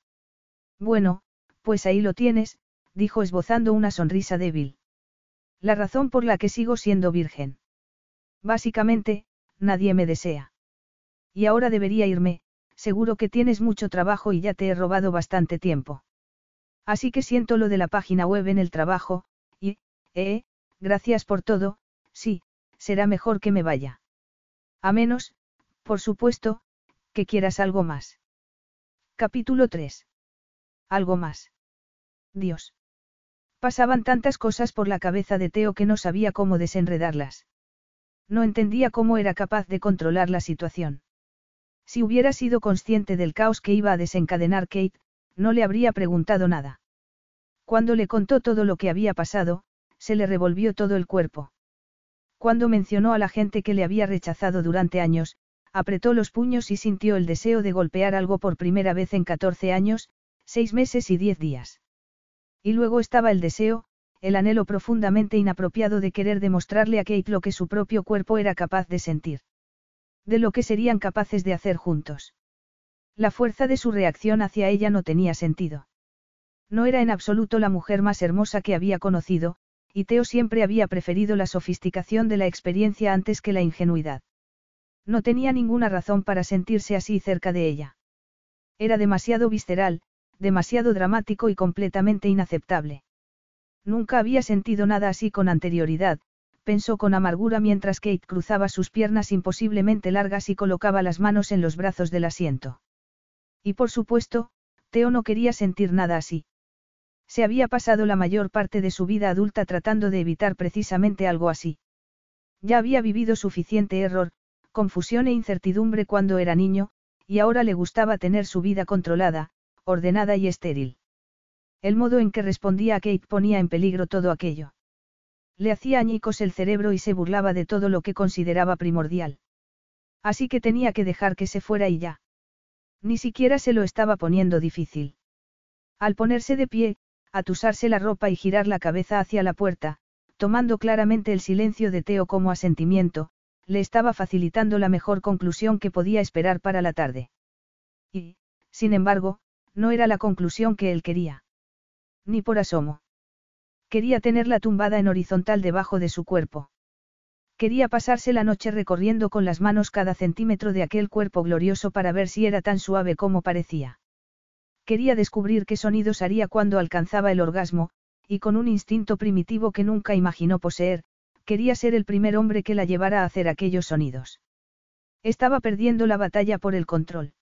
Bueno, pues ahí lo tienes, dijo esbozando una sonrisa débil. La razón por la que sigo siendo virgen. Básicamente, nadie me desea. Y ahora debería irme, seguro que tienes mucho trabajo y ya te he robado bastante tiempo. Así que siento lo de la página web en el trabajo, y, eh, gracias por todo, sí, será mejor que me vaya. A menos, por supuesto, que quieras algo más. Capítulo 3. Algo más. Dios. Pasaban tantas cosas por la cabeza de Teo que no sabía cómo desenredarlas. No entendía cómo era capaz de controlar la situación. Si hubiera sido consciente del caos que iba a desencadenar Kate, no le habría preguntado nada. Cuando le contó todo lo que había pasado, se le revolvió todo el cuerpo. Cuando mencionó a la gente que le había rechazado durante años, apretó los puños y sintió el deseo de golpear algo por primera vez en 14 años, seis meses y diez días. Y luego estaba el deseo, el anhelo profundamente inapropiado de querer demostrarle a Kate lo que su propio cuerpo era capaz de sentir. De lo que serían capaces de hacer juntos. La fuerza de su reacción hacia ella no tenía sentido. No era en absoluto la mujer más hermosa que había conocido, y Teo siempre había preferido la sofisticación de la experiencia antes que la ingenuidad. No tenía ninguna razón para sentirse así cerca de ella. Era demasiado visceral, demasiado dramático y completamente inaceptable. Nunca había sentido nada así con anterioridad, pensó con amargura mientras Kate cruzaba sus piernas imposiblemente largas y colocaba las manos en los brazos del asiento. Y por supuesto, Teo no quería sentir nada así. Se había pasado la mayor parte de su vida adulta tratando de evitar precisamente algo así. Ya había vivido suficiente error, confusión e incertidumbre cuando era niño, y ahora le gustaba tener su vida controlada, ordenada y estéril. El modo en que respondía a Kate ponía en peligro todo aquello. Le hacía añicos el cerebro y se burlaba de todo lo que consideraba primordial. Así que tenía que dejar que se fuera y ya. Ni siquiera se lo estaba poniendo difícil. Al ponerse de pie, atusarse la ropa y girar la cabeza hacia la puerta, tomando claramente el silencio de Teo como asentimiento, le estaba facilitando la mejor conclusión que podía esperar para la tarde. Y, sin embargo, no era la conclusión que él quería. Ni por asomo. Quería tenerla tumbada en horizontal debajo de su cuerpo. Quería pasarse la noche recorriendo con las manos cada centímetro de aquel cuerpo glorioso para ver si era tan suave como parecía. Quería descubrir qué sonidos haría cuando alcanzaba el orgasmo, y con un instinto primitivo que nunca imaginó poseer, quería ser el primer hombre que la llevara a hacer aquellos sonidos. Estaba perdiendo la batalla por el control.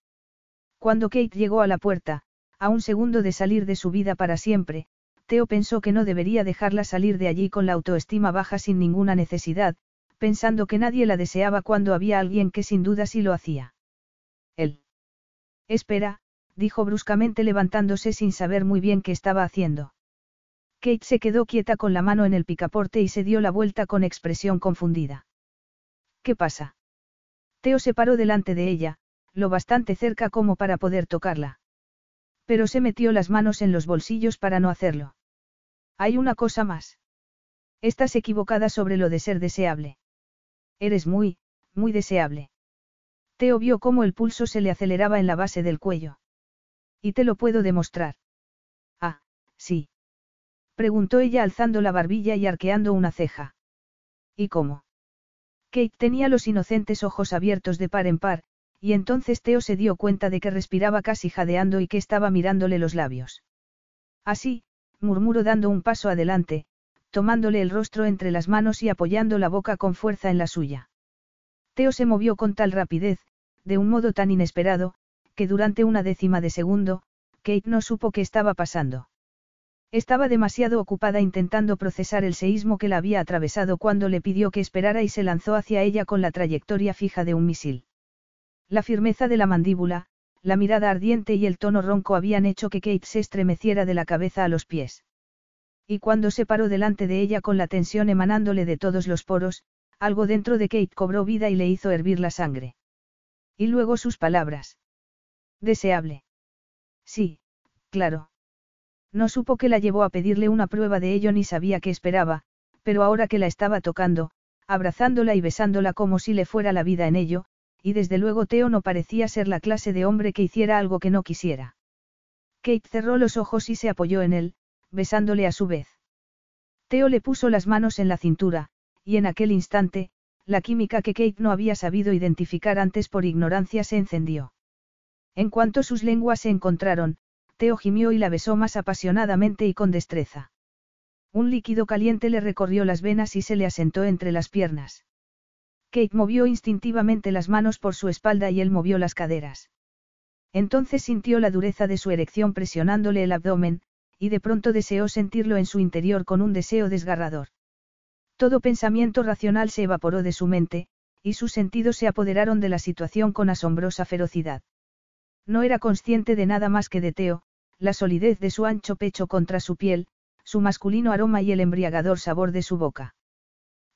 Cuando Kate llegó a la puerta, a un segundo de salir de su vida para siempre, Theo pensó que no debería dejarla salir de allí con la autoestima baja sin ninguna necesidad, pensando que nadie la deseaba cuando había alguien que sin duda sí lo hacía. Él. Espera, dijo bruscamente levantándose sin saber muy bien qué estaba haciendo. Kate se quedó quieta con la mano en el picaporte y se dio la vuelta con expresión confundida. ¿Qué pasa? Teo se paró delante de ella, lo bastante cerca como para poder tocarla. Pero se metió las manos en los bolsillos para no hacerlo. Hay una cosa más. Estás equivocada sobre lo de ser deseable. Eres muy, muy deseable. Teo vio cómo el pulso se le aceleraba en la base del cuello. Y te lo puedo demostrar. Ah, sí. Preguntó ella alzando la barbilla y arqueando una ceja. ¿Y cómo? Kate tenía los inocentes ojos abiertos de par en par, y entonces Teo se dio cuenta de que respiraba casi jadeando y que estaba mirándole los labios. Así, murmuró dando un paso adelante, tomándole el rostro entre las manos y apoyando la boca con fuerza en la suya. Teo se movió con tal rapidez, de un modo tan inesperado, que durante una décima de segundo, Kate no supo qué estaba pasando. Estaba demasiado ocupada intentando procesar el seísmo que la había atravesado cuando le pidió que esperara y se lanzó hacia ella con la trayectoria fija de un misil. La firmeza de la mandíbula, la mirada ardiente y el tono ronco habían hecho que Kate se estremeciera de la cabeza a los pies. Y cuando se paró delante de ella con la tensión emanándole de todos los poros, algo dentro de Kate cobró vida y le hizo hervir la sangre. Y luego sus palabras. Deseable. Sí, claro. No supo que la llevó a pedirle una prueba de ello ni sabía qué esperaba, pero ahora que la estaba tocando, abrazándola y besándola como si le fuera la vida en ello, y desde luego Teo no parecía ser la clase de hombre que hiciera algo que no quisiera. Kate cerró los ojos y se apoyó en él, besándole a su vez. Teo le puso las manos en la cintura, y en aquel instante, la química que Kate no había sabido identificar antes por ignorancia se encendió. En cuanto sus lenguas se encontraron, Teo gimió y la besó más apasionadamente y con destreza. Un líquido caliente le recorrió las venas y se le asentó entre las piernas. Kate movió instintivamente las manos por su espalda y él movió las caderas. Entonces sintió la dureza de su erección presionándole el abdomen, y de pronto deseó sentirlo en su interior con un deseo desgarrador. Todo pensamiento racional se evaporó de su mente, y sus sentidos se apoderaron de la situación con asombrosa ferocidad. No era consciente de nada más que de Teo, la solidez de su ancho pecho contra su piel, su masculino aroma y el embriagador sabor de su boca.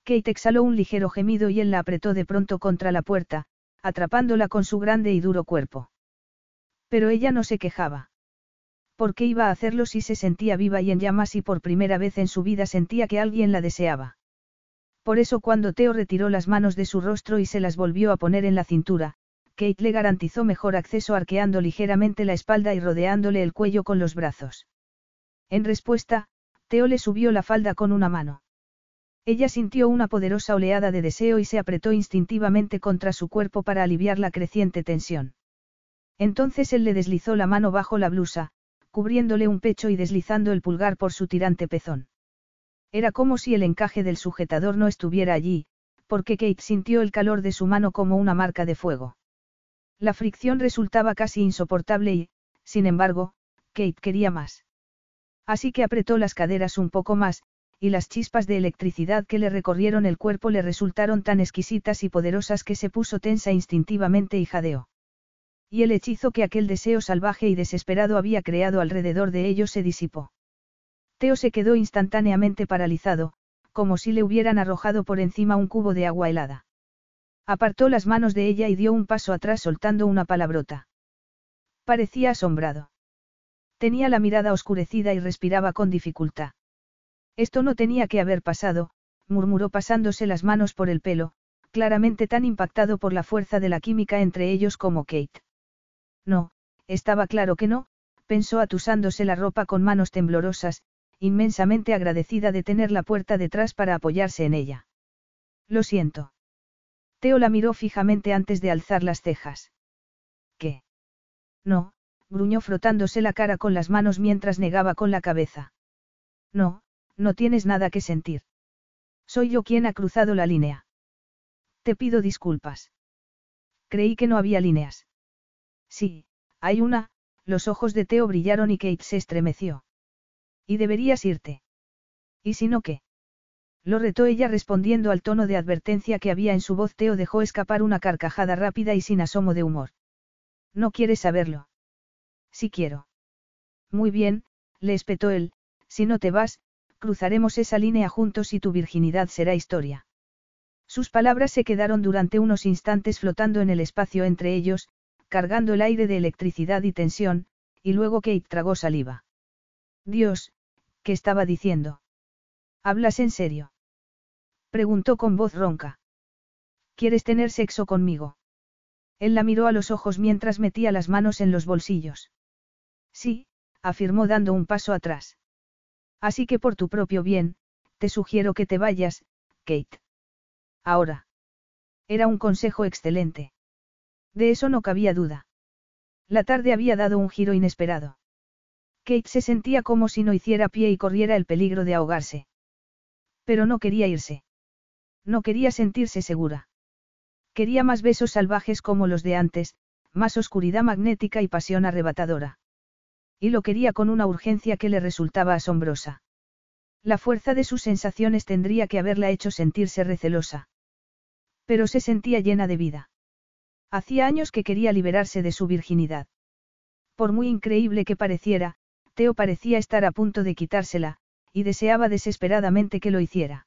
Kate exhaló un ligero gemido y él la apretó de pronto contra la puerta, atrapándola con su grande y duro cuerpo. Pero ella no se quejaba. ¿Por qué iba a hacerlo si se sentía viva y en llamas y por primera vez en su vida sentía que alguien la deseaba? Por eso cuando Teo retiró las manos de su rostro y se las volvió a poner en la cintura, Kate le garantizó mejor acceso arqueando ligeramente la espalda y rodeándole el cuello con los brazos. En respuesta, Teo le subió la falda con una mano. Ella sintió una poderosa oleada de deseo y se apretó instintivamente contra su cuerpo para aliviar la creciente tensión. Entonces él le deslizó la mano bajo la blusa, cubriéndole un pecho y deslizando el pulgar por su tirante pezón. Era como si el encaje del sujetador no estuviera allí, porque Kate sintió el calor de su mano como una marca de fuego. La fricción resultaba casi insoportable y, sin embargo, Kate quería más. Así que apretó las caderas un poco más, y las chispas de electricidad que le recorrieron el cuerpo le resultaron tan exquisitas y poderosas que se puso tensa instintivamente y jadeó. Y el hechizo que aquel deseo salvaje y desesperado había creado alrededor de ellos se disipó. Teo se quedó instantáneamente paralizado, como si le hubieran arrojado por encima un cubo de agua helada. Apartó las manos de ella y dio un paso atrás soltando una palabrota. Parecía asombrado. Tenía la mirada oscurecida y respiraba con dificultad. Esto no tenía que haber pasado, murmuró pasándose las manos por el pelo, claramente tan impactado por la fuerza de la química entre ellos como Kate. No, estaba claro que no, pensó atusándose la ropa con manos temblorosas, inmensamente agradecida de tener la puerta detrás para apoyarse en ella. Lo siento. Teo la miró fijamente antes de alzar las cejas. ¿Qué? No, gruñó frotándose la cara con las manos mientras negaba con la cabeza. No, no tienes nada que sentir. Soy yo quien ha cruzado la línea. Te pido disculpas. Creí que no había líneas. Sí, hay una, los ojos de Teo brillaron y Kate se estremeció. Y deberías irte. ¿Y si no qué? Lo retó ella respondiendo al tono de advertencia que había en su voz. Teo dejó escapar una carcajada rápida y sin asomo de humor. ¿No quieres saberlo? Sí quiero. Muy bien, le espetó él, si no te vas, cruzaremos esa línea juntos y tu virginidad será historia. Sus palabras se quedaron durante unos instantes flotando en el espacio entre ellos, cargando el aire de electricidad y tensión, y luego Kate tragó saliva. Dios, ¿qué estaba diciendo? ¿Hablas en serio? Preguntó con voz ronca. ¿Quieres tener sexo conmigo? Él la miró a los ojos mientras metía las manos en los bolsillos. Sí, afirmó dando un paso atrás. Así que por tu propio bien, te sugiero que te vayas, Kate. Ahora. Era un consejo excelente. De eso no cabía duda. La tarde había dado un giro inesperado. Kate se sentía como si no hiciera pie y corriera el peligro de ahogarse. Pero no quería irse. No quería sentirse segura. Quería más besos salvajes como los de antes, más oscuridad magnética y pasión arrebatadora. Y lo quería con una urgencia que le resultaba asombrosa. La fuerza de sus sensaciones tendría que haberla hecho sentirse recelosa. Pero se sentía llena de vida. Hacía años que quería liberarse de su virginidad. Por muy increíble que pareciera, Teo parecía estar a punto de quitársela, y deseaba desesperadamente que lo hiciera.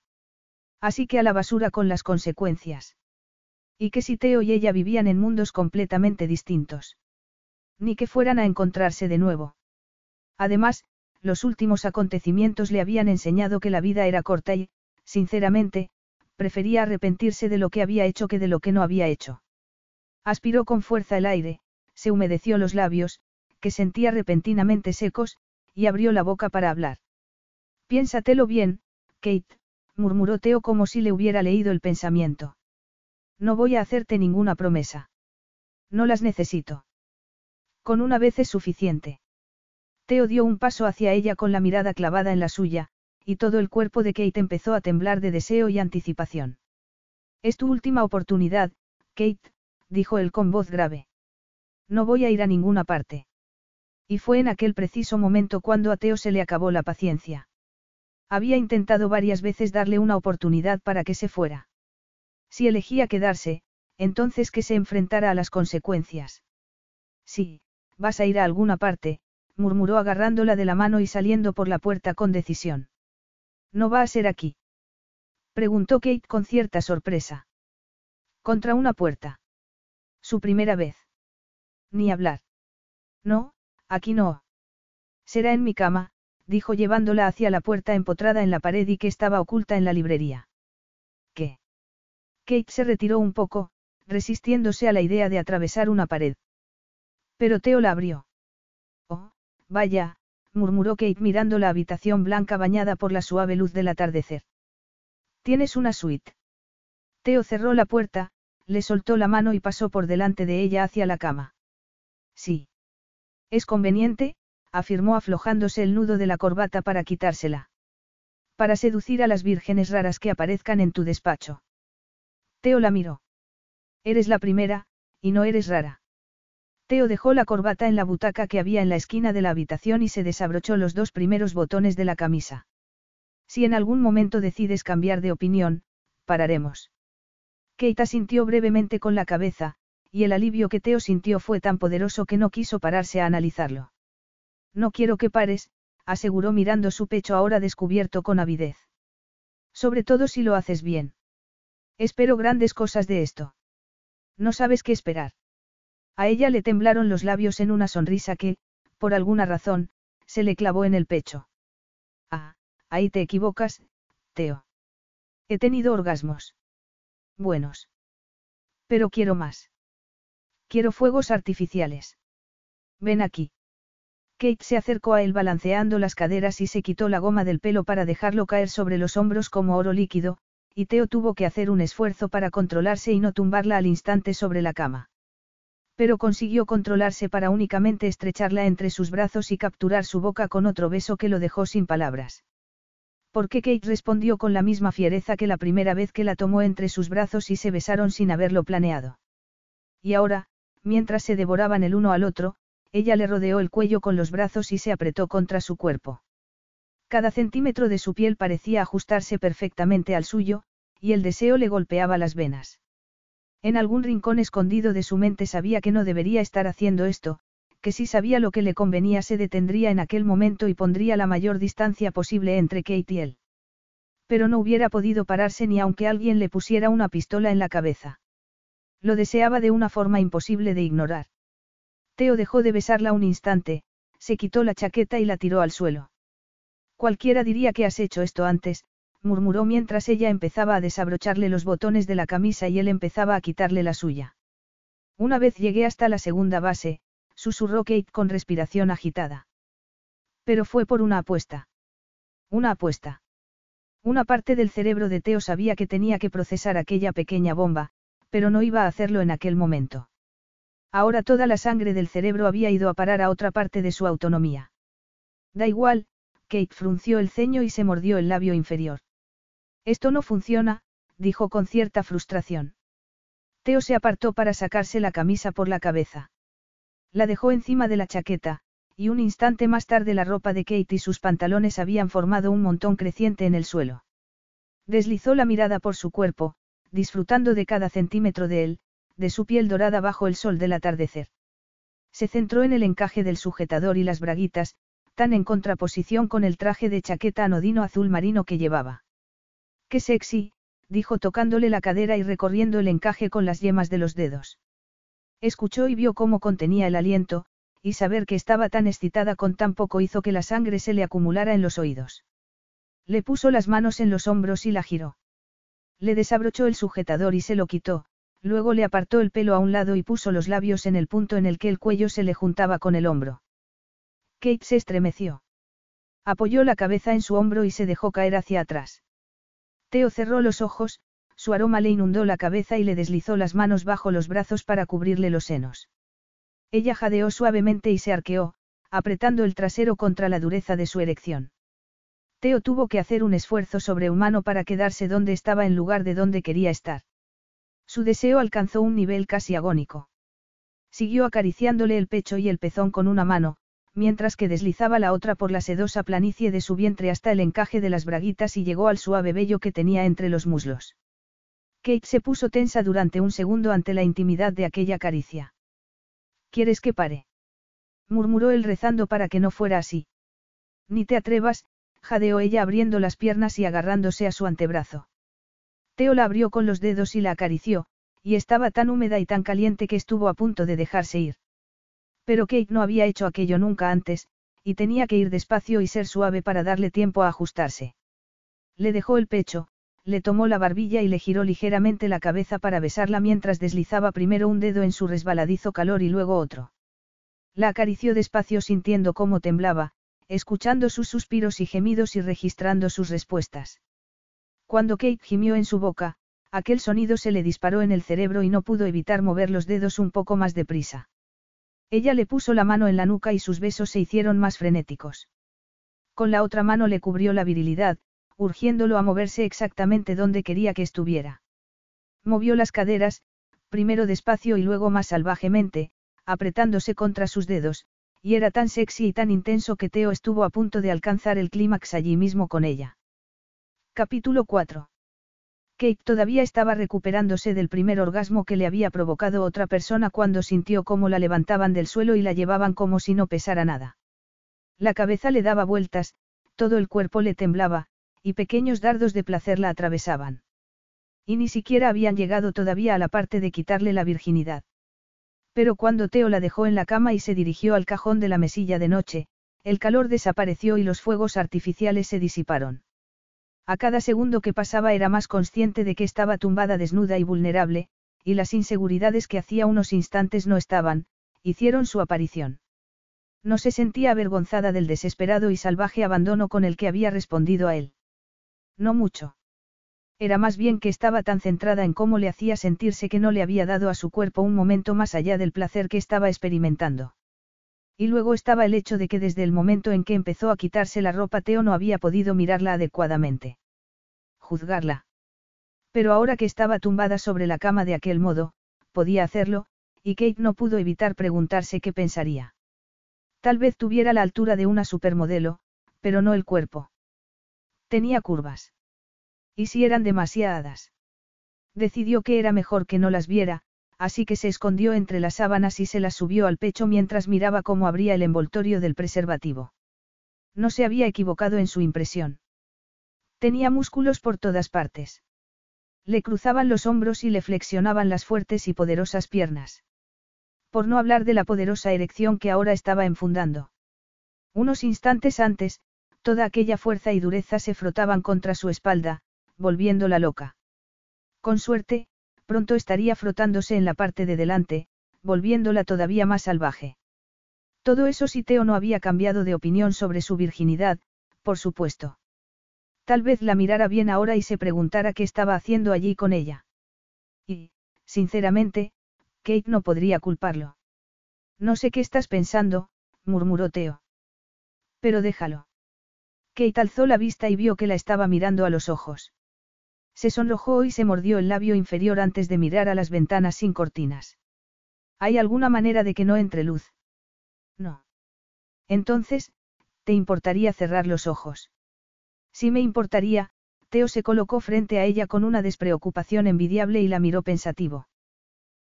Así que a la basura con las consecuencias. Y que si Teo y ella vivían en mundos completamente distintos. Ni que fueran a encontrarse de nuevo. Además, los últimos acontecimientos le habían enseñado que la vida era corta y, sinceramente, prefería arrepentirse de lo que había hecho que de lo que no había hecho. Aspiró con fuerza el aire, se humedeció los labios, que sentía repentinamente secos, y abrió la boca para hablar. Piénsatelo bien, Kate, murmuró Teo como si le hubiera leído el pensamiento. No voy a hacerte ninguna promesa. No las necesito. Con una vez es suficiente. Teo dio un paso hacia ella con la mirada clavada en la suya, y todo el cuerpo de Kate empezó a temblar de deseo y anticipación. Es tu última oportunidad, Kate, dijo él con voz grave. No voy a ir a ninguna parte. Y fue en aquel preciso momento cuando a Teo se le acabó la paciencia. Había intentado varias veces darle una oportunidad para que se fuera. Si elegía quedarse, entonces que se enfrentara a las consecuencias. Sí, vas a ir a alguna parte, murmuró agarrándola de la mano y saliendo por la puerta con decisión. ¿No va a ser aquí? Preguntó Kate con cierta sorpresa. Contra una puerta. Su primera vez. Ni hablar. No, aquí no. Será en mi cama, dijo llevándola hacia la puerta empotrada en la pared y que estaba oculta en la librería. ¿Qué? Kate se retiró un poco, resistiéndose a la idea de atravesar una pared. Pero Teo la abrió. Oh, vaya, murmuró Kate mirando la habitación blanca bañada por la suave luz del atardecer. Tienes una suite. Teo cerró la puerta, le soltó la mano y pasó por delante de ella hacia la cama. Sí. Es conveniente, afirmó aflojándose el nudo de la corbata para quitársela. Para seducir a las vírgenes raras que aparezcan en tu despacho. Teo la miró. Eres la primera, y no eres rara. Teo dejó la corbata en la butaca que había en la esquina de la habitación y se desabrochó los dos primeros botones de la camisa. Si en algún momento decides cambiar de opinión, pararemos. Keita sintió brevemente con la cabeza, y el alivio que Teo sintió fue tan poderoso que no quiso pararse a analizarlo. No quiero que pares, aseguró mirando su pecho ahora descubierto con avidez. Sobre todo si lo haces bien. Espero grandes cosas de esto. No sabes qué esperar. A ella le temblaron los labios en una sonrisa que, por alguna razón, se le clavó en el pecho. Ah, ahí te equivocas, Teo. He tenido orgasmos. Buenos. Pero quiero más. Quiero fuegos artificiales. Ven aquí. Kate se acercó a él balanceando las caderas y se quitó la goma del pelo para dejarlo caer sobre los hombros como oro líquido, y Teo tuvo que hacer un esfuerzo para controlarse y no tumbarla al instante sobre la cama. Pero consiguió controlarse para únicamente estrecharla entre sus brazos y capturar su boca con otro beso que lo dejó sin palabras. Porque Kate respondió con la misma fiereza que la primera vez que la tomó entre sus brazos y se besaron sin haberlo planeado. Y ahora, mientras se devoraban el uno al otro, ella le rodeó el cuello con los brazos y se apretó contra su cuerpo. Cada centímetro de su piel parecía ajustarse perfectamente al suyo, y el deseo le golpeaba las venas. En algún rincón escondido de su mente sabía que no debería estar haciendo esto, que si sabía lo que le convenía se detendría en aquel momento y pondría la mayor distancia posible entre Kate y él. Pero no hubiera podido pararse ni aunque alguien le pusiera una pistola en la cabeza. Lo deseaba de una forma imposible de ignorar. Teo dejó de besarla un instante, se quitó la chaqueta y la tiró al suelo. Cualquiera diría que has hecho esto antes, murmuró mientras ella empezaba a desabrocharle los botones de la camisa y él empezaba a quitarle la suya. Una vez llegué hasta la segunda base, susurró Kate con respiración agitada. Pero fue por una apuesta. Una apuesta. Una parte del cerebro de Teo sabía que tenía que procesar aquella pequeña bomba, pero no iba a hacerlo en aquel momento. Ahora toda la sangre del cerebro había ido a parar a otra parte de su autonomía. Da igual, Kate frunció el ceño y se mordió el labio inferior. Esto no funciona, dijo con cierta frustración. Teo se apartó para sacarse la camisa por la cabeza. La dejó encima de la chaqueta, y un instante más tarde la ropa de Kate y sus pantalones habían formado un montón creciente en el suelo. Deslizó la mirada por su cuerpo, disfrutando de cada centímetro de él, de su piel dorada bajo el sol del atardecer. Se centró en el encaje del sujetador y las braguitas, tan en contraposición con el traje de chaqueta anodino azul marino que llevaba. Qué sexy, dijo tocándole la cadera y recorriendo el encaje con las yemas de los dedos. Escuchó y vio cómo contenía el aliento, y saber que estaba tan excitada con tan poco hizo que la sangre se le acumulara en los oídos. Le puso las manos en los hombros y la giró. Le desabrochó el sujetador y se lo quitó, luego le apartó el pelo a un lado y puso los labios en el punto en el que el cuello se le juntaba con el hombro. Kate se estremeció. Apoyó la cabeza en su hombro y se dejó caer hacia atrás. Teo cerró los ojos, su aroma le inundó la cabeza y le deslizó las manos bajo los brazos para cubrirle los senos. Ella jadeó suavemente y se arqueó, apretando el trasero contra la dureza de su erección. Teo tuvo que hacer un esfuerzo sobrehumano para quedarse donde estaba en lugar de donde quería estar. Su deseo alcanzó un nivel casi agónico. Siguió acariciándole el pecho y el pezón con una mano, mientras que deslizaba la otra por la sedosa planicie de su vientre hasta el encaje de las braguitas y llegó al suave vello que tenía entre los muslos. Kate se puso tensa durante un segundo ante la intimidad de aquella caricia. ¿Quieres que pare? murmuró él rezando para que no fuera así. Ni te atrevas, jadeó ella abriendo las piernas y agarrándose a su antebrazo. Teo la abrió con los dedos y la acarició, y estaba tan húmeda y tan caliente que estuvo a punto de dejarse ir. Pero Kate no había hecho aquello nunca antes, y tenía que ir despacio y ser suave para darle tiempo a ajustarse. Le dejó el pecho, le tomó la barbilla y le giró ligeramente la cabeza para besarla mientras deslizaba primero un dedo en su resbaladizo calor y luego otro. La acarició despacio sintiendo cómo temblaba, escuchando sus suspiros y gemidos y registrando sus respuestas. Cuando Kate gimió en su boca, aquel sonido se le disparó en el cerebro y no pudo evitar mover los dedos un poco más deprisa. Ella le puso la mano en la nuca y sus besos se hicieron más frenéticos. Con la otra mano le cubrió la virilidad, urgiéndolo a moverse exactamente donde quería que estuviera. Movió las caderas, primero despacio y luego más salvajemente, apretándose contra sus dedos, y era tan sexy y tan intenso que Teo estuvo a punto de alcanzar el clímax allí mismo con ella. Capítulo 4. Kate todavía estaba recuperándose del primer orgasmo que le había provocado otra persona cuando sintió cómo la levantaban del suelo y la llevaban como si no pesara nada. La cabeza le daba vueltas, todo el cuerpo le temblaba, y pequeños dardos de placer la atravesaban. Y ni siquiera habían llegado todavía a la parte de quitarle la virginidad. Pero cuando Teo la dejó en la cama y se dirigió al cajón de la mesilla de noche, el calor desapareció y los fuegos artificiales se disiparon. A cada segundo que pasaba era más consciente de que estaba tumbada desnuda y vulnerable, y las inseguridades que hacía unos instantes no estaban, hicieron su aparición. No se sentía avergonzada del desesperado y salvaje abandono con el que había respondido a él. No mucho. Era más bien que estaba tan centrada en cómo le hacía sentirse que no le había dado a su cuerpo un momento más allá del placer que estaba experimentando. Y luego estaba el hecho de que desde el momento en que empezó a quitarse la ropa Teo no había podido mirarla adecuadamente. Juzgarla. Pero ahora que estaba tumbada sobre la cama de aquel modo, podía hacerlo, y Kate no pudo evitar preguntarse qué pensaría. Tal vez tuviera la altura de una supermodelo, pero no el cuerpo. Tenía curvas. ¿Y si eran demasiadas? Decidió que era mejor que no las viera, así que se escondió entre las sábanas y se las subió al pecho mientras miraba cómo abría el envoltorio del preservativo. No se había equivocado en su impresión. Tenía músculos por todas partes. Le cruzaban los hombros y le flexionaban las fuertes y poderosas piernas. Por no hablar de la poderosa erección que ahora estaba enfundando. Unos instantes antes, toda aquella fuerza y dureza se frotaban contra su espalda, volviéndola loca. Con suerte, pronto estaría frotándose en la parte de delante, volviéndola todavía más salvaje. Todo eso si Teo no había cambiado de opinión sobre su virginidad, por supuesto. Tal vez la mirara bien ahora y se preguntara qué estaba haciendo allí con ella. Y, sinceramente, Kate no podría culparlo. No sé qué estás pensando, murmuró Teo. Pero déjalo. Kate alzó la vista y vio que la estaba mirando a los ojos. Se sonrojó y se mordió el labio inferior antes de mirar a las ventanas sin cortinas. ¿Hay alguna manera de que no entre luz? No. Entonces, ¿te importaría cerrar los ojos? Sí me importaría, Teo se colocó frente a ella con una despreocupación envidiable y la miró pensativo.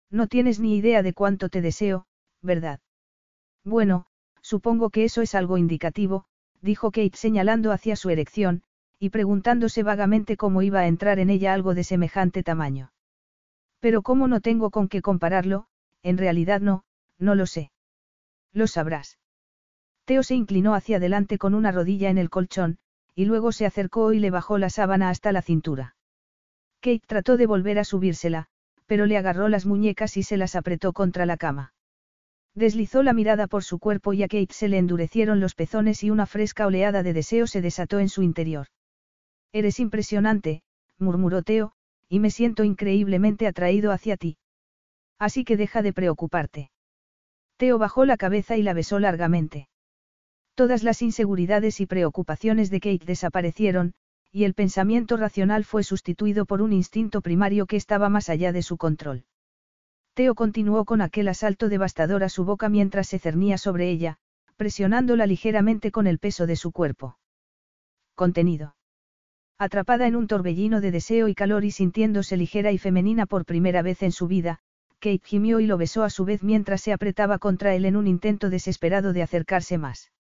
No tienes ni idea de cuánto te deseo, ¿verdad? Bueno, supongo que eso es algo indicativo, dijo Kate señalando hacia su erección, y preguntándose vagamente cómo iba a entrar en ella algo de semejante tamaño. Pero cómo no tengo con qué compararlo, en realidad no, no lo sé. Lo sabrás. Teo se inclinó hacia adelante con una rodilla en el colchón, y luego se acercó y le bajó la sábana hasta la cintura. Kate trató de volver a subírsela, pero le agarró las muñecas y se las apretó contra la cama. Deslizó la mirada por su cuerpo y a Kate se le endurecieron los pezones y una fresca oleada de deseo se desató en su interior. Eres impresionante, murmuró Teo, y me siento increíblemente atraído hacia ti. Así que deja de preocuparte. Teo bajó la cabeza y la besó largamente. Todas las inseguridades y preocupaciones de Kate desaparecieron, y el pensamiento racional fue sustituido por un instinto primario que estaba más allá de su control. Teo continuó con aquel asalto devastador a su boca mientras se cernía sobre ella, presionándola ligeramente con el peso de su cuerpo. Contenido. Atrapada en un torbellino de deseo y calor y sintiéndose ligera y femenina por primera vez en su vida, Kate gimió y lo besó a su vez mientras se apretaba contra él en un intento desesperado de acercarse más.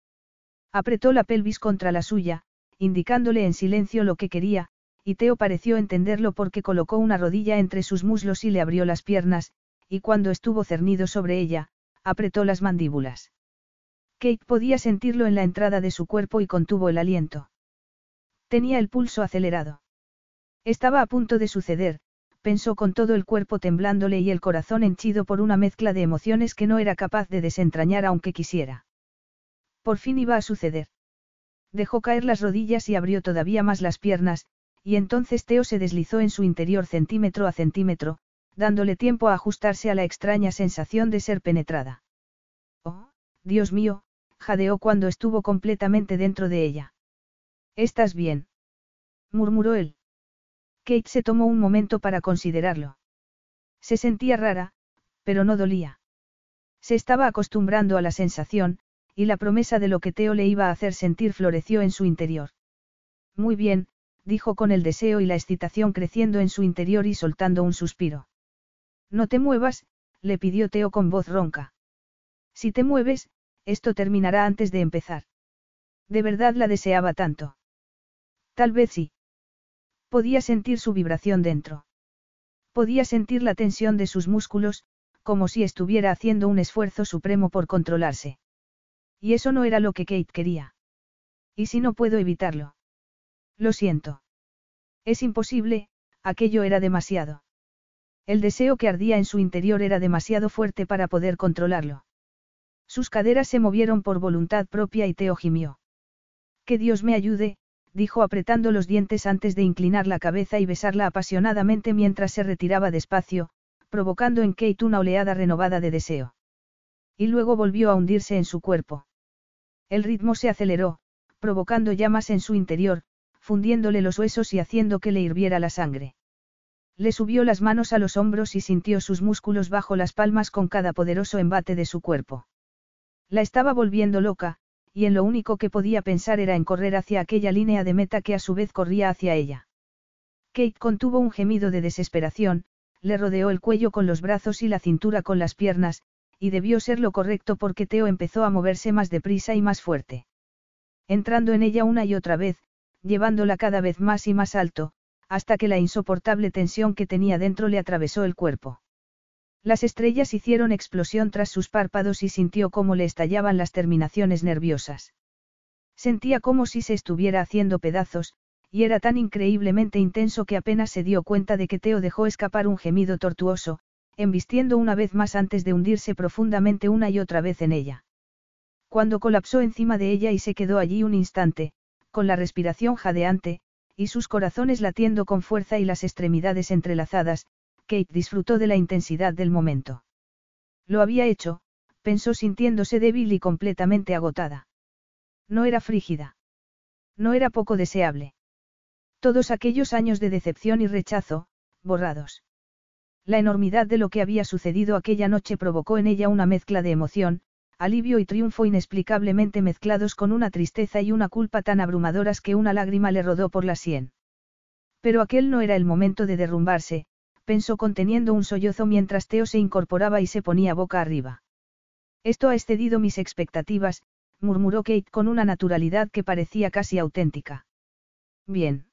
Apretó la pelvis contra la suya, indicándole en silencio lo que quería, y Teo pareció entenderlo porque colocó una rodilla entre sus muslos y le abrió las piernas, y cuando estuvo cernido sobre ella, apretó las mandíbulas. Kate podía sentirlo en la entrada de su cuerpo y contuvo el aliento. Tenía el pulso acelerado. Estaba a punto de suceder, pensó con todo el cuerpo temblándole y el corazón henchido por una mezcla de emociones que no era capaz de desentrañar aunque quisiera. Por fin iba a suceder. Dejó caer las rodillas y abrió todavía más las piernas, y entonces Teo se deslizó en su interior centímetro a centímetro, dándole tiempo a ajustarse a la extraña sensación de ser penetrada. Oh, Dios mío, jadeó cuando estuvo completamente dentro de ella. ¿Estás bien? murmuró él. Kate se tomó un momento para considerarlo. Se sentía rara, pero no dolía. Se estaba acostumbrando a la sensación, y la promesa de lo que Teo le iba a hacer sentir floreció en su interior. Muy bien, dijo con el deseo y la excitación creciendo en su interior y soltando un suspiro. No te muevas, le pidió Teo con voz ronca. Si te mueves, esto terminará antes de empezar. De verdad la deseaba tanto. Tal vez sí. Podía sentir su vibración dentro. Podía sentir la tensión de sus músculos, como si estuviera haciendo un esfuerzo supremo por controlarse. Y eso no era lo que Kate quería. ¿Y si no puedo evitarlo? Lo siento. Es imposible, aquello era demasiado. El deseo que ardía en su interior era demasiado fuerte para poder controlarlo. Sus caderas se movieron por voluntad propia y Teo gimió. Que Dios me ayude, dijo apretando los dientes antes de inclinar la cabeza y besarla apasionadamente mientras se retiraba despacio, provocando en Kate una oleada renovada de deseo. Y luego volvió a hundirse en su cuerpo. El ritmo se aceleró, provocando llamas en su interior, fundiéndole los huesos y haciendo que le hirviera la sangre. Le subió las manos a los hombros y sintió sus músculos bajo las palmas con cada poderoso embate de su cuerpo. La estaba volviendo loca, y en lo único que podía pensar era en correr hacia aquella línea de meta que a su vez corría hacia ella. Kate contuvo un gemido de desesperación, le rodeó el cuello con los brazos y la cintura con las piernas, y debió ser lo correcto porque Teo empezó a moverse más deprisa y más fuerte. Entrando en ella una y otra vez, llevándola cada vez más y más alto, hasta que la insoportable tensión que tenía dentro le atravesó el cuerpo. Las estrellas hicieron explosión tras sus párpados y sintió cómo le estallaban las terminaciones nerviosas. Sentía como si se estuviera haciendo pedazos, y era tan increíblemente intenso que apenas se dio cuenta de que Teo dejó escapar un gemido tortuoso, embistiendo una vez más antes de hundirse profundamente una y otra vez en ella. Cuando colapsó encima de ella y se quedó allí un instante, con la respiración jadeante, y sus corazones latiendo con fuerza y las extremidades entrelazadas, Kate disfrutó de la intensidad del momento. Lo había hecho, pensó sintiéndose débil y completamente agotada. No era frígida. No era poco deseable. Todos aquellos años de decepción y rechazo, borrados. La enormidad de lo que había sucedido aquella noche provocó en ella una mezcla de emoción, alivio y triunfo inexplicablemente mezclados con una tristeza y una culpa tan abrumadoras que una lágrima le rodó por la sien. Pero aquel no era el momento de derrumbarse, pensó conteniendo un sollozo mientras Teo se incorporaba y se ponía boca arriba. Esto ha excedido mis expectativas, murmuró Kate con una naturalidad que parecía casi auténtica. Bien.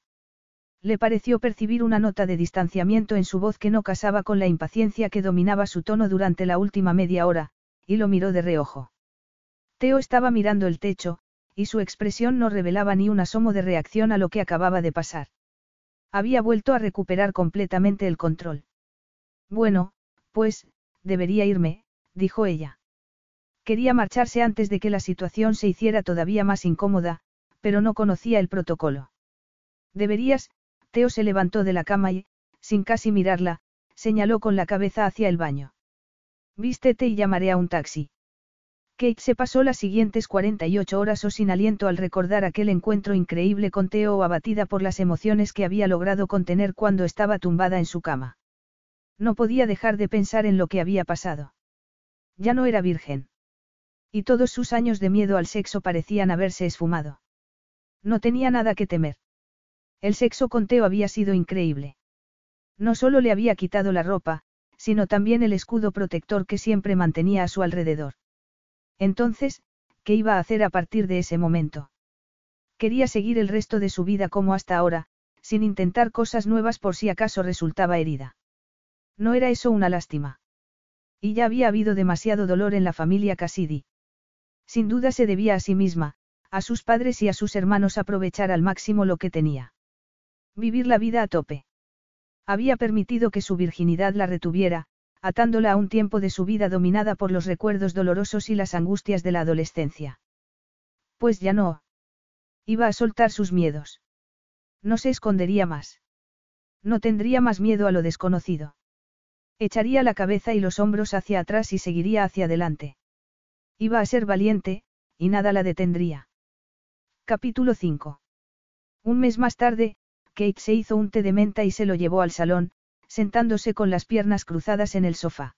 Le pareció percibir una nota de distanciamiento en su voz que no casaba con la impaciencia que dominaba su tono durante la última media hora, y lo miró de reojo. Teo estaba mirando el techo, y su expresión no revelaba ni un asomo de reacción a lo que acababa de pasar. Había vuelto a recuperar completamente el control. Bueno, pues, debería irme, dijo ella. Quería marcharse antes de que la situación se hiciera todavía más incómoda, pero no conocía el protocolo. Deberías, Teo se levantó de la cama y, sin casi mirarla, señaló con la cabeza hacia el baño. Vístete y llamaré a un taxi. Kate se pasó las siguientes 48 horas o sin aliento al recordar aquel encuentro increíble con Teo o abatida por las emociones que había logrado contener cuando estaba tumbada en su cama. No podía dejar de pensar en lo que había pasado. Ya no era virgen. Y todos sus años de miedo al sexo parecían haberse esfumado. No tenía nada que temer. El sexo con Teo había sido increíble. No solo le había quitado la ropa, sino también el escudo protector que siempre mantenía a su alrededor. Entonces, ¿qué iba a hacer a partir de ese momento? Quería seguir el resto de su vida como hasta ahora, sin intentar cosas nuevas por si acaso resultaba herida. No era eso una lástima. Y ya había habido demasiado dolor en la familia Cassidy. Sin duda se debía a sí misma, a sus padres y a sus hermanos aprovechar al máximo lo que tenía. Vivir la vida a tope. Había permitido que su virginidad la retuviera, atándola a un tiempo de su vida dominada por los recuerdos dolorosos y las angustias de la adolescencia. Pues ya no. Iba a soltar sus miedos. No se escondería más. No tendría más miedo a lo desconocido. Echaría la cabeza y los hombros hacia atrás y seguiría hacia adelante. Iba a ser valiente, y nada la detendría. Capítulo 5. Un mes más tarde, Kate se hizo un té de menta y se lo llevó al salón, sentándose con las piernas cruzadas en el sofá.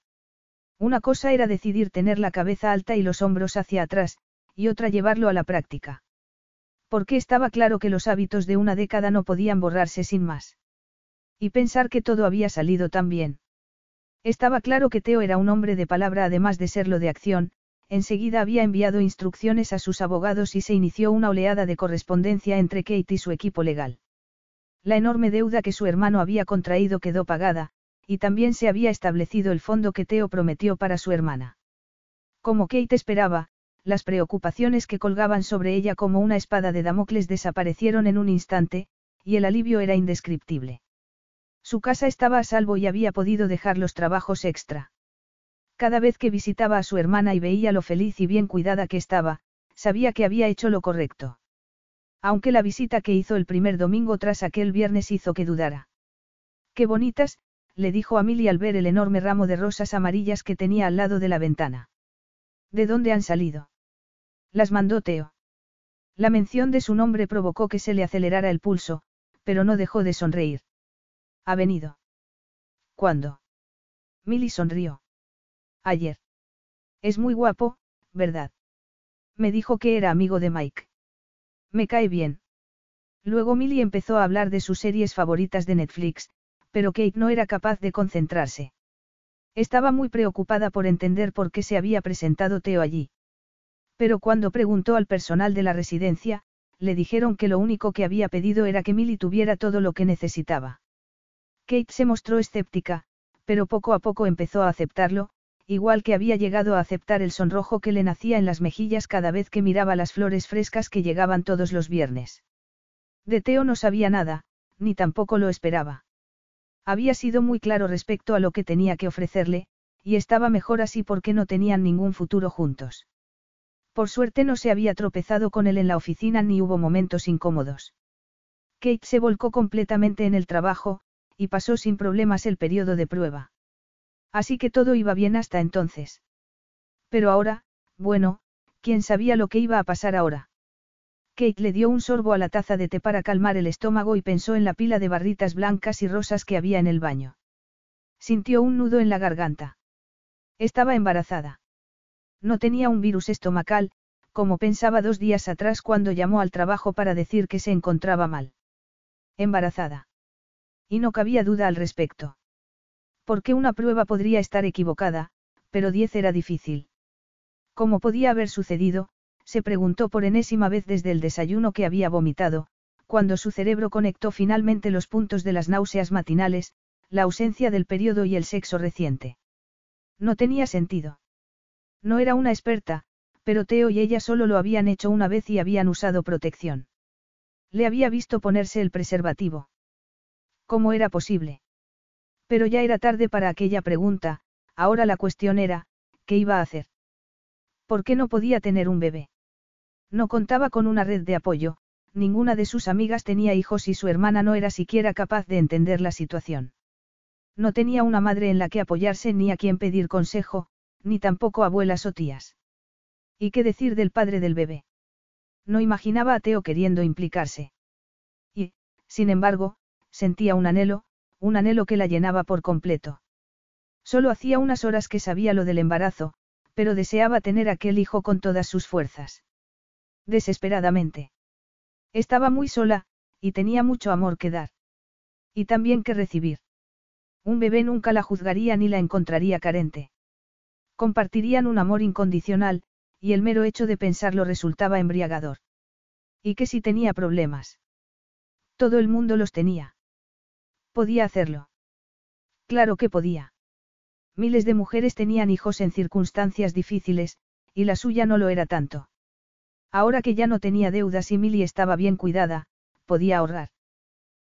Una cosa era decidir tener la cabeza alta y los hombros hacia atrás, y otra llevarlo a la práctica. Porque estaba claro que los hábitos de una década no podían borrarse sin más. Y pensar que todo había salido tan bien. Estaba claro que Teo era un hombre de palabra además de serlo de acción, enseguida había enviado instrucciones a sus abogados y se inició una oleada de correspondencia entre Kate y su equipo legal. La enorme deuda que su hermano había contraído quedó pagada, y también se había establecido el fondo que Teo prometió para su hermana. Como Kate esperaba, las preocupaciones que colgaban sobre ella como una espada de Damocles desaparecieron en un instante, y el alivio era indescriptible. Su casa estaba a salvo y había podido dejar los trabajos extra. Cada vez que visitaba a su hermana y veía lo feliz y bien cuidada que estaba, sabía que había hecho lo correcto. Aunque la visita que hizo el primer domingo tras aquel viernes hizo que dudara. Qué bonitas, le dijo a Milly al ver el enorme ramo de rosas amarillas que tenía al lado de la ventana. ¿De dónde han salido? Las mandó Teo. La mención de su nombre provocó que se le acelerara el pulso, pero no dejó de sonreír. ¿Ha venido? ¿Cuándo? Milly sonrió. Ayer. Es muy guapo, ¿verdad? Me dijo que era amigo de Mike. Me cae bien. Luego Millie empezó a hablar de sus series favoritas de Netflix, pero Kate no era capaz de concentrarse. Estaba muy preocupada por entender por qué se había presentado Teo allí. Pero cuando preguntó al personal de la residencia, le dijeron que lo único que había pedido era que Millie tuviera todo lo que necesitaba. Kate se mostró escéptica, pero poco a poco empezó a aceptarlo, igual que había llegado a aceptar el sonrojo que le nacía en las mejillas cada vez que miraba las flores frescas que llegaban todos los viernes. De Teo no sabía nada, ni tampoco lo esperaba. Había sido muy claro respecto a lo que tenía que ofrecerle, y estaba mejor así porque no tenían ningún futuro juntos. Por suerte no se había tropezado con él en la oficina ni hubo momentos incómodos. Kate se volcó completamente en el trabajo, y pasó sin problemas el periodo de prueba. Así que todo iba bien hasta entonces. Pero ahora, bueno, ¿quién sabía lo que iba a pasar ahora? Kate le dio un sorbo a la taza de té para calmar el estómago y pensó en la pila de barritas blancas y rosas que había en el baño. Sintió un nudo en la garganta. Estaba embarazada. No tenía un virus estomacal, como pensaba dos días atrás cuando llamó al trabajo para decir que se encontraba mal. Embarazada. Y no cabía duda al respecto. Porque una prueba podría estar equivocada, pero diez era difícil. ¿Cómo podía haber sucedido? se preguntó por enésima vez desde el desayuno que había vomitado, cuando su cerebro conectó finalmente los puntos de las náuseas matinales, la ausencia del periodo y el sexo reciente. No tenía sentido. No era una experta, pero Teo y ella solo lo habían hecho una vez y habían usado protección. Le había visto ponerse el preservativo. ¿Cómo era posible? Pero ya era tarde para aquella pregunta, ahora la cuestión era, ¿qué iba a hacer? ¿Por qué no podía tener un bebé? No contaba con una red de apoyo, ninguna de sus amigas tenía hijos y su hermana no era siquiera capaz de entender la situación. No tenía una madre en la que apoyarse ni a quien pedir consejo, ni tampoco abuelas o tías. ¿Y qué decir del padre del bebé? No imaginaba a Teo queriendo implicarse. Y, sin embargo, sentía un anhelo, un anhelo que la llenaba por completo. Solo hacía unas horas que sabía lo del embarazo, pero deseaba tener aquel hijo con todas sus fuerzas. Desesperadamente. Estaba muy sola, y tenía mucho amor que dar. Y también que recibir. Un bebé nunca la juzgaría ni la encontraría carente. Compartirían un amor incondicional, y el mero hecho de pensarlo resultaba embriagador. ¿Y que si tenía problemas? Todo el mundo los tenía. Podía hacerlo. Claro que podía. Miles de mujeres tenían hijos en circunstancias difíciles, y la suya no lo era tanto. Ahora que ya no tenía deudas y Milly estaba bien cuidada, podía ahorrar.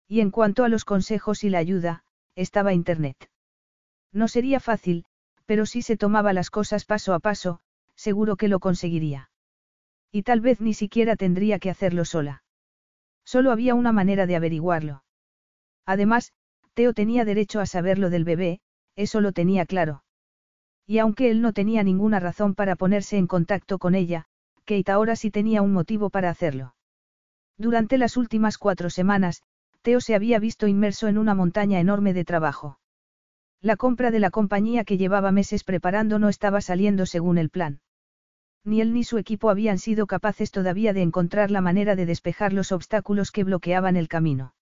Y en cuanto a los consejos y la ayuda, estaba Internet. No sería fácil, pero si se tomaba las cosas paso a paso, seguro que lo conseguiría. Y tal vez ni siquiera tendría que hacerlo sola. Solo había una manera de averiguarlo. Además, Teo tenía derecho a saber lo del bebé, eso lo tenía claro. Y aunque él no tenía ninguna razón para ponerse en contacto con ella, Kate ahora sí tenía un motivo para hacerlo. Durante las últimas cuatro semanas, Teo se había visto inmerso en una montaña enorme de trabajo. La compra de la compañía que llevaba meses preparando no estaba saliendo según el plan. Ni él ni su equipo habían sido capaces todavía de encontrar la manera de despejar los obstáculos que bloqueaban el camino.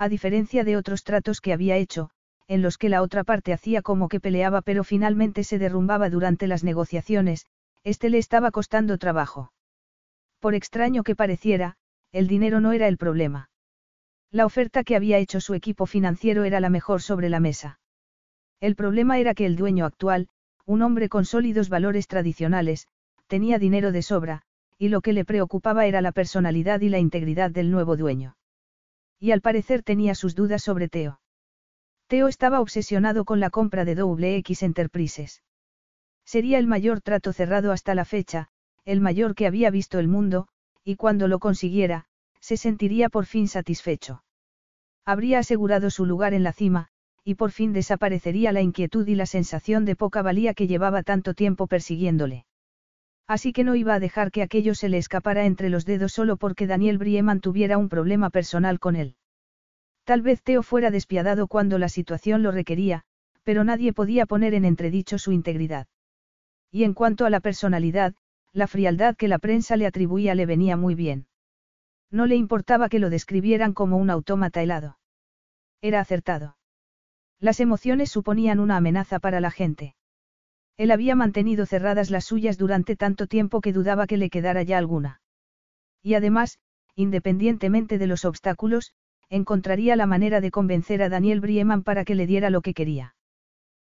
A diferencia de otros tratos que había hecho, en los que la otra parte hacía como que peleaba pero finalmente se derrumbaba durante las negociaciones, este le estaba costando trabajo. Por extraño que pareciera, el dinero no era el problema. La oferta que había hecho su equipo financiero era la mejor sobre la mesa. El problema era que el dueño actual, un hombre con sólidos valores tradicionales, tenía dinero de sobra, y lo que le preocupaba era la personalidad y la integridad del nuevo dueño. Y al parecer tenía sus dudas sobre Teo. Teo estaba obsesionado con la compra de Double X Enterprises. Sería el mayor trato cerrado hasta la fecha, el mayor que había visto el mundo, y cuando lo consiguiera, se sentiría por fin satisfecho. Habría asegurado su lugar en la cima, y por fin desaparecería la inquietud y la sensación de poca valía que llevaba tanto tiempo persiguiéndole. Así que no iba a dejar que aquello se le escapara entre los dedos solo porque Daniel Brieman tuviera un problema personal con él. Tal vez Teo fuera despiadado cuando la situación lo requería, pero nadie podía poner en entredicho su integridad. Y en cuanto a la personalidad, la frialdad que la prensa le atribuía le venía muy bien. No le importaba que lo describieran como un autómata helado. Era acertado. Las emociones suponían una amenaza para la gente. Él había mantenido cerradas las suyas durante tanto tiempo que dudaba que le quedara ya alguna. Y además, independientemente de los obstáculos, encontraría la manera de convencer a Daniel Brieman para que le diera lo que quería.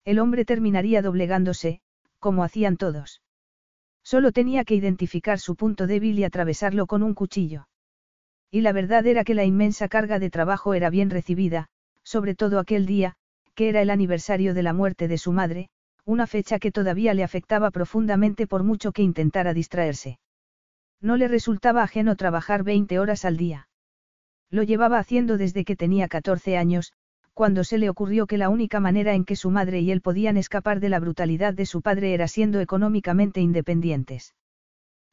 El hombre terminaría doblegándose, como hacían todos. Solo tenía que identificar su punto débil y atravesarlo con un cuchillo. Y la verdad era que la inmensa carga de trabajo era bien recibida, sobre todo aquel día, que era el aniversario de la muerte de su madre, una fecha que todavía le afectaba profundamente por mucho que intentara distraerse. No le resultaba ajeno trabajar 20 horas al día. Lo llevaba haciendo desde que tenía 14 años, cuando se le ocurrió que la única manera en que su madre y él podían escapar de la brutalidad de su padre era siendo económicamente independientes.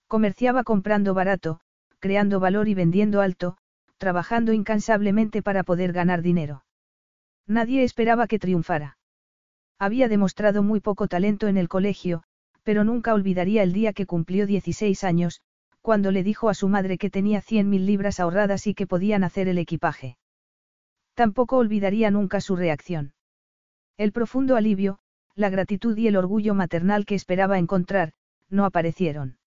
Comerciaba comprando barato, creando valor y vendiendo alto, trabajando incansablemente para poder ganar dinero. Nadie esperaba que triunfara. Había demostrado muy poco talento en el colegio, pero nunca olvidaría el día que cumplió 16 años, cuando le dijo a su madre que tenía 100.000 libras ahorradas y que podían hacer el equipaje. Tampoco olvidaría nunca su reacción. El profundo alivio, la gratitud y el orgullo maternal que esperaba encontrar, no aparecieron.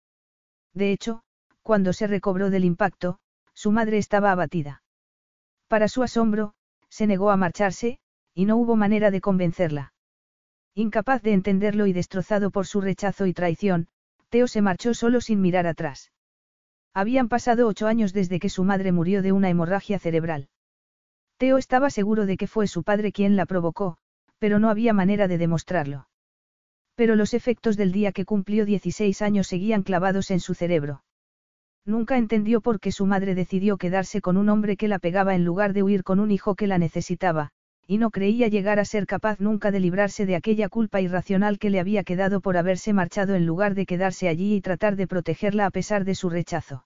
De hecho, cuando se recobró del impacto, Su madre estaba abatida. Para su asombro, se negó a marcharse, y no hubo manera de convencerla. Incapaz de entenderlo y destrozado por su rechazo y traición, Teo se marchó solo sin mirar atrás. Habían pasado ocho años desde que su madre murió de una hemorragia cerebral. Teo estaba seguro de que fue su padre quien la provocó, pero no había manera de demostrarlo. Pero los efectos del día que cumplió 16 años seguían clavados en su cerebro. Nunca entendió por qué su madre decidió quedarse con un hombre que la pegaba en lugar de huir con un hijo que la necesitaba, y no creía llegar a ser capaz nunca de librarse de aquella culpa irracional que le había quedado por haberse marchado en lugar de quedarse allí y tratar de protegerla a pesar de su rechazo.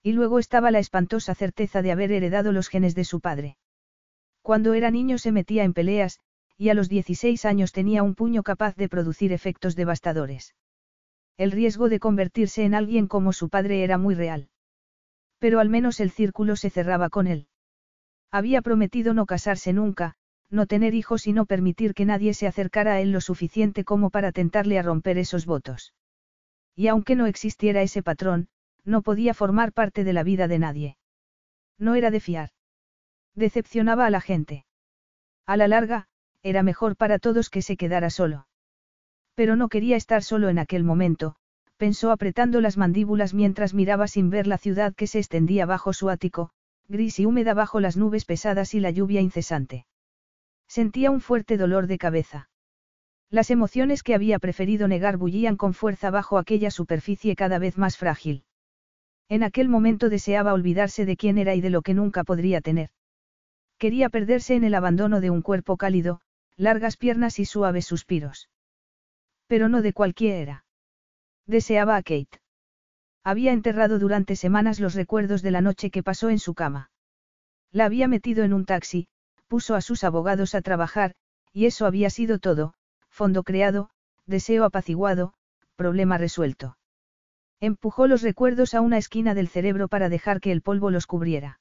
Y luego estaba la espantosa certeza de haber heredado los genes de su padre. Cuando era niño se metía en peleas, y a los 16 años tenía un puño capaz de producir efectos devastadores. El riesgo de convertirse en alguien como su padre era muy real. Pero al menos el círculo se cerraba con él. Había prometido no casarse nunca, no tener hijos y no permitir que nadie se acercara a él lo suficiente como para tentarle a romper esos votos. Y aunque no existiera ese patrón, no podía formar parte de la vida de nadie. No era de fiar. Decepcionaba a la gente. A la larga, era mejor para todos que se quedara solo. Pero no quería estar solo en aquel momento, pensó apretando las mandíbulas mientras miraba sin ver la ciudad que se extendía bajo su ático, gris y húmeda bajo las nubes pesadas y la lluvia incesante. Sentía un fuerte dolor de cabeza. Las emociones que había preferido negar bullían con fuerza bajo aquella superficie cada vez más frágil. En aquel momento deseaba olvidarse de quién era y de lo que nunca podría tener. Quería perderse en el abandono de un cuerpo cálido, largas piernas y suaves suspiros. Pero no de cualquiera. Deseaba a Kate. Había enterrado durante semanas los recuerdos de la noche que pasó en su cama. La había metido en un taxi, puso a sus abogados a trabajar, y eso había sido todo, fondo creado, deseo apaciguado, problema resuelto. Empujó los recuerdos a una esquina del cerebro para dejar que el polvo los cubriera.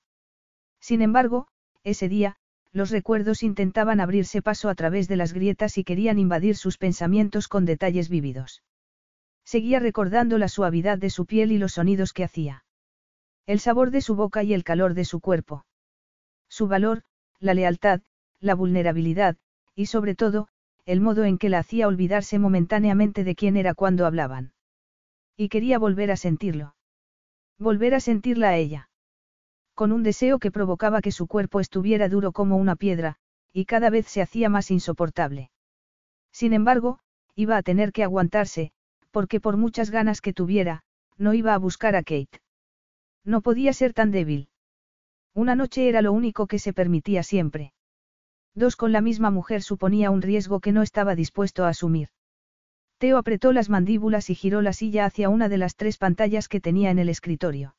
Sin embargo, ese día, los recuerdos intentaban abrirse paso a través de las grietas y querían invadir sus pensamientos con detalles vívidos. Seguía recordando la suavidad de su piel y los sonidos que hacía. El sabor de su boca y el calor de su cuerpo. Su valor, la lealtad, la vulnerabilidad, y sobre todo, el modo en que la hacía olvidarse momentáneamente de quién era cuando hablaban. Y quería volver a sentirlo. Volver a sentirla a ella. Con un deseo que provocaba que su cuerpo estuviera duro como una piedra, y cada vez se hacía más insoportable. Sin embargo, iba a tener que aguantarse, porque por muchas ganas que tuviera, no iba a buscar a Kate. No podía ser tan débil. Una noche era lo único que se permitía siempre. Dos con la misma mujer suponía un riesgo que no estaba dispuesto a asumir. Teo apretó las mandíbulas y giró la silla hacia una de las tres pantallas que tenía en el escritorio.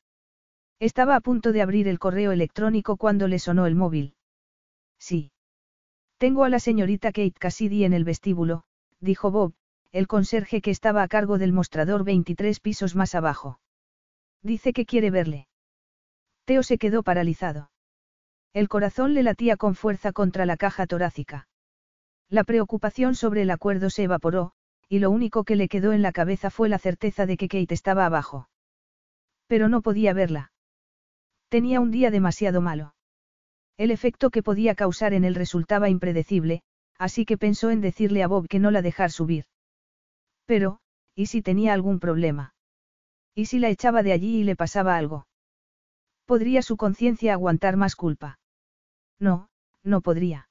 Estaba a punto de abrir el correo electrónico cuando le sonó el móvil. Sí. Tengo a la señorita Kate Cassidy en el vestíbulo, dijo Bob, el conserje que estaba a cargo del mostrador 23 pisos más abajo. Dice que quiere verle. Teo se quedó paralizado. El corazón le latía con fuerza contra la caja torácica. La preocupación sobre el acuerdo se evaporó, y lo único que le quedó en la cabeza fue la certeza de que Kate estaba abajo. Pero no podía verla. Tenía un día demasiado malo. El efecto que podía causar en él resultaba impredecible, así que pensó en decirle a Bob que no la dejar subir. Pero, ¿y si tenía algún problema? ¿Y si la echaba de allí y le pasaba algo? ¿Podría su conciencia aguantar más culpa? No, no podría.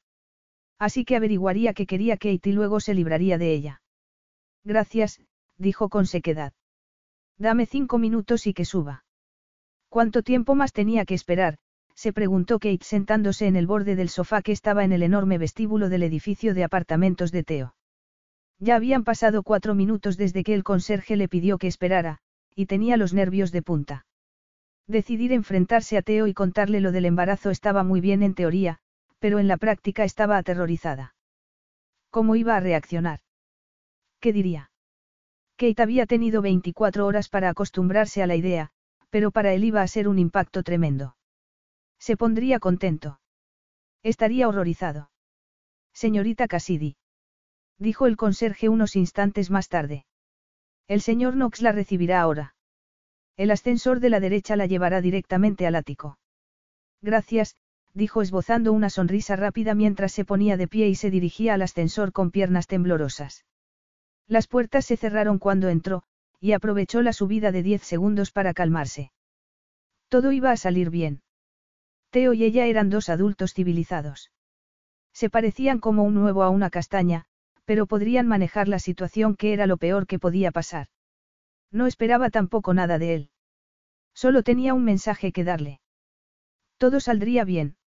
Así que averiguaría que quería Kate y luego se libraría de ella. Gracias, dijo con sequedad. Dame cinco minutos y que suba. ¿Cuánto tiempo más tenía que esperar? se preguntó Kate sentándose en el borde del sofá que estaba en el enorme vestíbulo del edificio de apartamentos de Teo. Ya habían pasado cuatro minutos desde que el conserje le pidió que esperara, y tenía los nervios de punta. Decidir enfrentarse a Teo y contarle lo del embarazo estaba muy bien en teoría, pero en la práctica estaba aterrorizada. ¿Cómo iba a reaccionar? ¿Qué diría? Kate había tenido 24 horas para acostumbrarse a la idea, pero para él iba a ser un impacto tremendo. Se pondría contento. Estaría horrorizado. Señorita Cassidy dijo el conserje unos instantes más tarde. El señor Knox la recibirá ahora. El ascensor de la derecha la llevará directamente al ático. Gracias, dijo esbozando una sonrisa rápida mientras se ponía de pie y se dirigía al ascensor con piernas temblorosas. Las puertas se cerraron cuando entró, y aprovechó la subida de diez segundos para calmarse. Todo iba a salir bien. Teo y ella eran dos adultos civilizados. Se parecían como un nuevo a una castaña, pero podrían manejar la situación que era lo peor que podía pasar. No esperaba tampoco nada de él. Solo tenía un mensaje que darle. Todo saldría bien.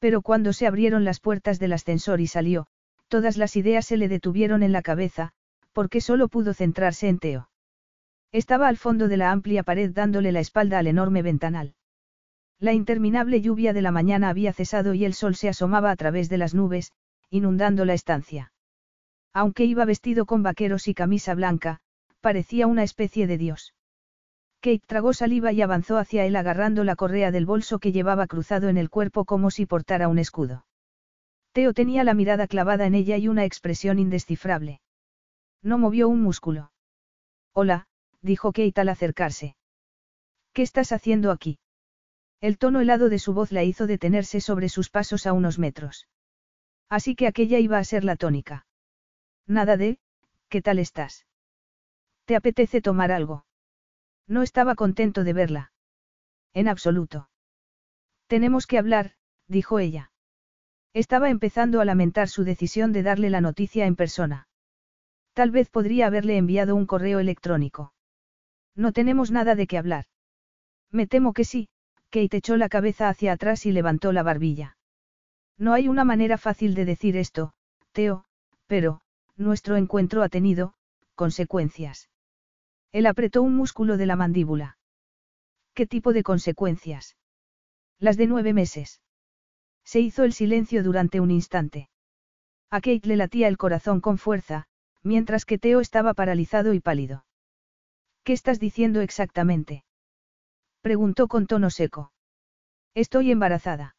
Pero cuando se abrieron las puertas del ascensor y salió, todas las ideas se le detuvieron en la cabeza, porque solo pudo centrarse en Teo. Estaba al fondo de la amplia pared dándole la espalda al enorme ventanal. La interminable lluvia de la mañana había cesado y el sol se asomaba a través de las nubes, inundando la estancia. Aunque iba vestido con vaqueros y camisa blanca, parecía una especie de dios. Kate tragó saliva y avanzó hacia él agarrando la correa del bolso que llevaba cruzado en el cuerpo como si portara un escudo. Teo tenía la mirada clavada en ella y una expresión indescifrable. No movió un músculo. Hola, dijo Kate al acercarse. ¿Qué estás haciendo aquí? El tono helado de su voz la hizo detenerse sobre sus pasos a unos metros. Así que aquella iba a ser la tónica. Nada de, ¿qué tal estás? ¿Te apetece tomar algo? No estaba contento de verla. En absoluto. Tenemos que hablar, dijo ella. Estaba empezando a lamentar su decisión de darle la noticia en persona. Tal vez podría haberle enviado un correo electrónico. No tenemos nada de qué hablar. Me temo que sí, Kate echó la cabeza hacia atrás y levantó la barbilla. No hay una manera fácil de decir esto, Teo, pero, nuestro encuentro ha tenido, consecuencias. Él apretó un músculo de la mandíbula. ¿Qué tipo de consecuencias? Las de nueve meses. Se hizo el silencio durante un instante. A Kate le latía el corazón con fuerza, mientras que Teo estaba paralizado y pálido. ¿Qué estás diciendo exactamente? Preguntó con tono seco. Estoy embarazada.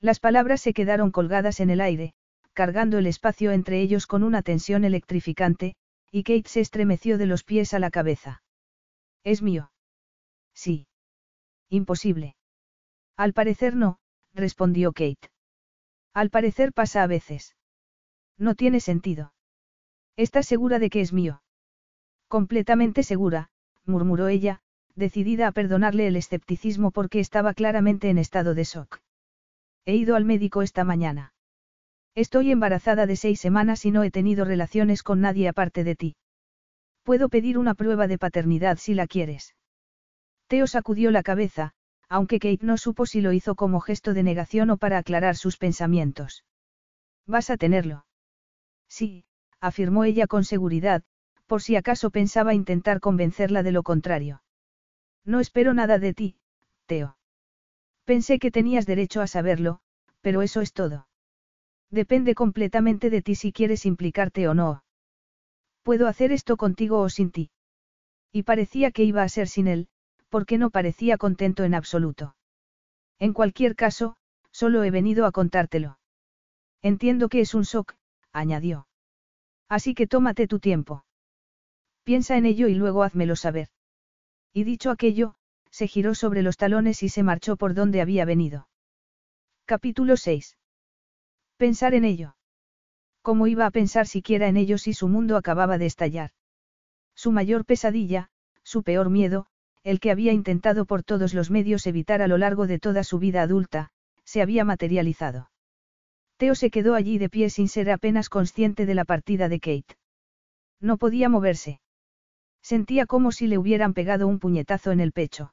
Las palabras se quedaron colgadas en el aire, cargando el espacio entre ellos con una tensión electrificante, y Kate se estremeció de los pies a la cabeza. ¿Es mío? Sí. Imposible. Al parecer no, respondió Kate. Al parecer pasa a veces. No tiene sentido. ¿Estás segura de que es mío? Completamente segura, murmuró ella, decidida a perdonarle el escepticismo porque estaba claramente en estado de shock. He ido al médico esta mañana. Estoy embarazada de seis semanas y no he tenido relaciones con nadie aparte de ti. Puedo pedir una prueba de paternidad si la quieres. Teo sacudió la cabeza, aunque Kate no supo si lo hizo como gesto de negación o para aclarar sus pensamientos. ¿Vas a tenerlo? Sí, afirmó ella con seguridad, por si acaso pensaba intentar convencerla de lo contrario. No espero nada de ti, Teo. Pensé que tenías derecho a saberlo, pero eso es todo. Depende completamente de ti si quieres implicarte o no. Puedo hacer esto contigo o sin ti. Y parecía que iba a ser sin él, porque no parecía contento en absoluto. En cualquier caso, solo he venido a contártelo. Entiendo que es un shock, añadió. Así que tómate tu tiempo. Piensa en ello y luego házmelo saber. Y dicho aquello, se giró sobre los talones y se marchó por donde había venido. Capítulo 6. Pensar en ello. ¿Cómo iba a pensar siquiera en ello si su mundo acababa de estallar? Su mayor pesadilla, su peor miedo, el que había intentado por todos los medios evitar a lo largo de toda su vida adulta, se había materializado. Teo se quedó allí de pie sin ser apenas consciente de la partida de Kate. No podía moverse. Sentía como si le hubieran pegado un puñetazo en el pecho.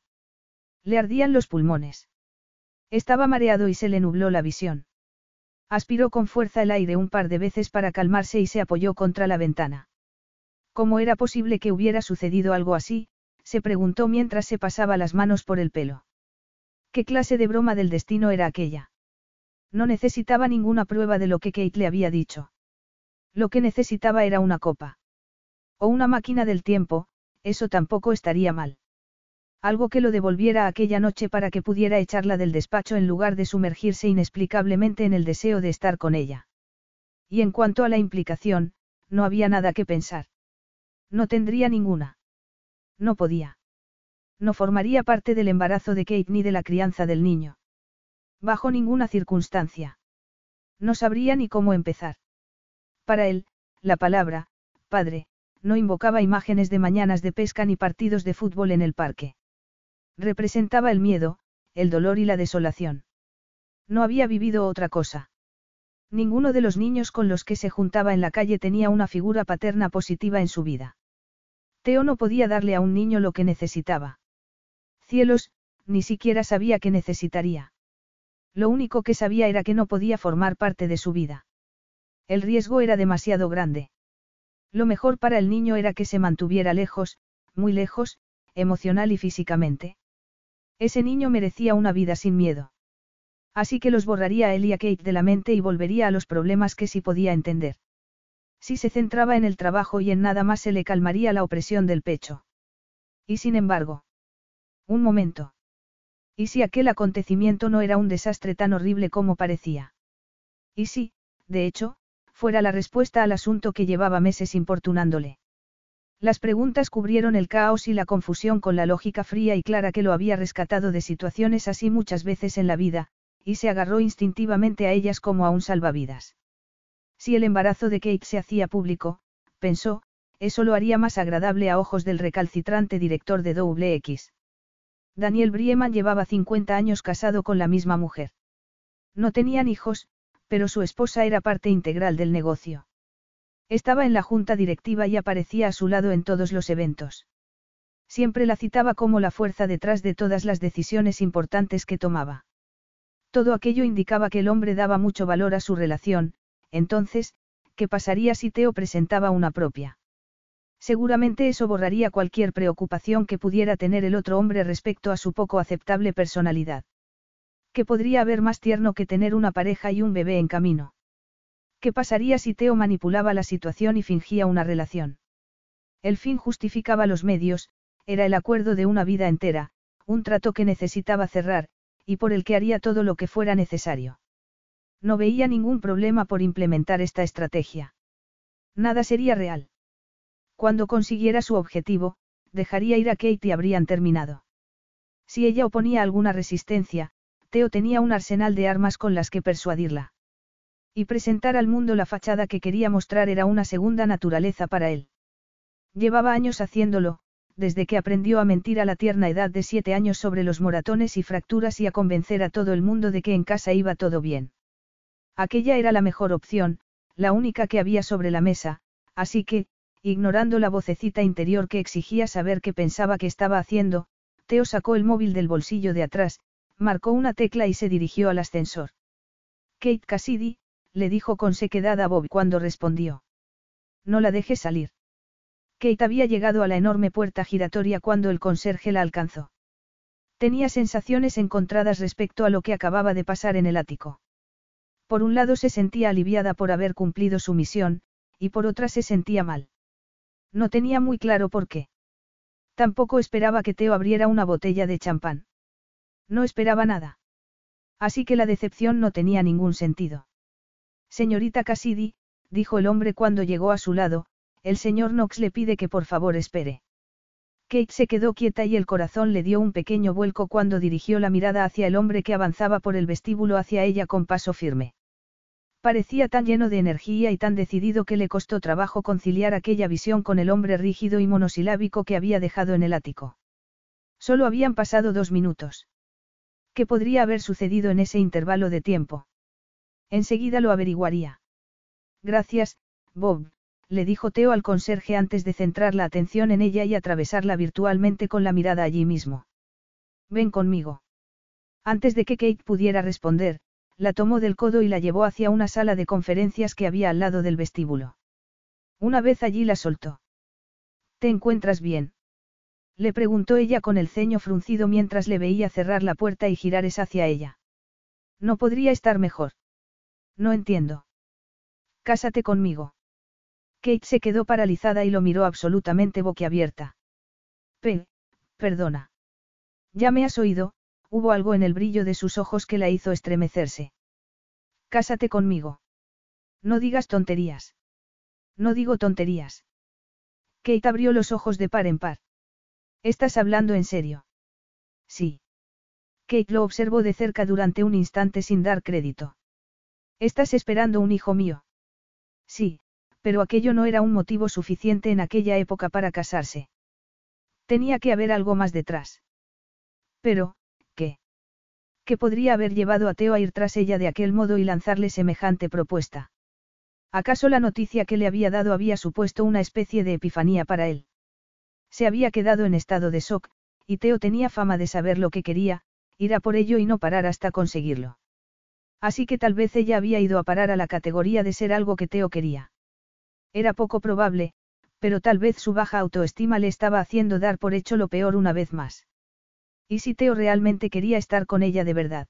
Le ardían los pulmones. Estaba mareado y se le nubló la visión. Aspiró con fuerza el aire un par de veces para calmarse y se apoyó contra la ventana. ¿Cómo era posible que hubiera sucedido algo así? se preguntó mientras se pasaba las manos por el pelo. ¿Qué clase de broma del destino era aquella? No necesitaba ninguna prueba de lo que Kate le había dicho. Lo que necesitaba era una copa. O una máquina del tiempo, eso tampoco estaría mal. Algo que lo devolviera aquella noche para que pudiera echarla del despacho en lugar de sumergirse inexplicablemente en el deseo de estar con ella. Y en cuanto a la implicación, no había nada que pensar. No tendría ninguna. No podía. No formaría parte del embarazo de Kate ni de la crianza del niño. Bajo ninguna circunstancia. No sabría ni cómo empezar. Para él, la palabra, padre, no invocaba imágenes de mañanas de pesca ni partidos de fútbol en el parque. Representaba el miedo, el dolor y la desolación. No había vivido otra cosa. Ninguno de los niños con los que se juntaba en la calle tenía una figura paterna positiva en su vida. Teo no podía darle a un niño lo que necesitaba. Cielos, ni siquiera sabía que necesitaría. Lo único que sabía era que no podía formar parte de su vida. El riesgo era demasiado grande. Lo mejor para el niño era que se mantuviera lejos, muy lejos, emocional y físicamente. Ese niño merecía una vida sin miedo. Así que los borraría él y a Kate de la mente y volvería a los problemas que sí podía entender. Si se centraba en el trabajo y en nada más se le calmaría la opresión del pecho. Y sin embargo. Un momento. ¿Y si aquel acontecimiento no era un desastre tan horrible como parecía? Y si, de hecho, fuera la respuesta al asunto que llevaba meses importunándole. Las preguntas cubrieron el caos y la confusión con la lógica fría y clara que lo había rescatado de situaciones así muchas veces en la vida, y se agarró instintivamente a ellas como a un salvavidas. Si el embarazo de Kate se hacía público, pensó, eso lo haría más agradable a ojos del recalcitrante director de Double. Daniel Brieman llevaba 50 años casado con la misma mujer. No tenían hijos, pero su esposa era parte integral del negocio. Estaba en la junta directiva y aparecía a su lado en todos los eventos. Siempre la citaba como la fuerza detrás de todas las decisiones importantes que tomaba. Todo aquello indicaba que el hombre daba mucho valor a su relación, entonces, ¿qué pasaría si Teo presentaba una propia? Seguramente eso borraría cualquier preocupación que pudiera tener el otro hombre respecto a su poco aceptable personalidad. ¿Qué podría haber más tierno que tener una pareja y un bebé en camino? ¿Qué pasaría si Teo manipulaba la situación y fingía una relación? El fin justificaba los medios, era el acuerdo de una vida entera, un trato que necesitaba cerrar, y por el que haría todo lo que fuera necesario. No veía ningún problema por implementar esta estrategia. Nada sería real. Cuando consiguiera su objetivo, dejaría ir a Kate y habrían terminado. Si ella oponía alguna resistencia, Theo tenía un arsenal de armas con las que persuadirla. Y presentar al mundo la fachada que quería mostrar era una segunda naturaleza para él. Llevaba años haciéndolo, desde que aprendió a mentir a la tierna edad de siete años sobre los moratones y fracturas y a convencer a todo el mundo de que en casa iba todo bien. Aquella era la mejor opción, la única que había sobre la mesa, así que, Ignorando la vocecita interior que exigía saber qué pensaba que estaba haciendo, Teo sacó el móvil del bolsillo de atrás, marcó una tecla y se dirigió al ascensor. Kate Cassidy, le dijo con sequedad a Bob cuando respondió. No la dejes salir. Kate había llegado a la enorme puerta giratoria cuando el conserje la alcanzó. Tenía sensaciones encontradas respecto a lo que acababa de pasar en el ático. Por un lado se sentía aliviada por haber cumplido su misión, y por otra se sentía mal. No tenía muy claro por qué. Tampoco esperaba que Teo abriera una botella de champán. No esperaba nada. Así que la decepción no tenía ningún sentido. Señorita Cassidy, dijo el hombre cuando llegó a su lado, el señor Knox le pide que por favor espere. Kate se quedó quieta y el corazón le dio un pequeño vuelco cuando dirigió la mirada hacia el hombre que avanzaba por el vestíbulo hacia ella con paso firme. Parecía tan lleno de energía y tan decidido que le costó trabajo conciliar aquella visión con el hombre rígido y monosilábico que había dejado en el ático. Solo habían pasado dos minutos. ¿Qué podría haber sucedido en ese intervalo de tiempo? Enseguida lo averiguaría. Gracias, Bob, le dijo Teo al conserje antes de centrar la atención en ella y atravesarla virtualmente con la mirada allí mismo. Ven conmigo. Antes de que Kate pudiera responder, la tomó del codo y la llevó hacia una sala de conferencias que había al lado del vestíbulo. Una vez allí la soltó. ¿Te encuentras bien? Le preguntó ella con el ceño fruncido mientras le veía cerrar la puerta y girar esa hacia ella. No podría estar mejor. No entiendo. Cásate conmigo. Kate se quedó paralizada y lo miró absolutamente boquiabierta. P. Perdona. Ya me has oído, hubo algo en el brillo de sus ojos que la hizo estremecerse. Cásate conmigo. No digas tonterías. No digo tonterías. Kate abrió los ojos de par en par. ¿Estás hablando en serio? Sí. Kate lo observó de cerca durante un instante sin dar crédito. ¿Estás esperando un hijo mío? Sí, pero aquello no era un motivo suficiente en aquella época para casarse. Tenía que haber algo más detrás. Pero, ¿qué? ¿Qué podría haber llevado a Teo a ir tras ella de aquel modo y lanzarle semejante propuesta? ¿Acaso la noticia que le había dado había supuesto una especie de epifanía para él? Se había quedado en estado de shock, y Teo tenía fama de saber lo que quería, ir a por ello y no parar hasta conseguirlo. Así que tal vez ella había ido a parar a la categoría de ser algo que Teo quería. Era poco probable, pero tal vez su baja autoestima le estaba haciendo dar por hecho lo peor una vez más. ¿Y si Teo realmente quería estar con ella de verdad?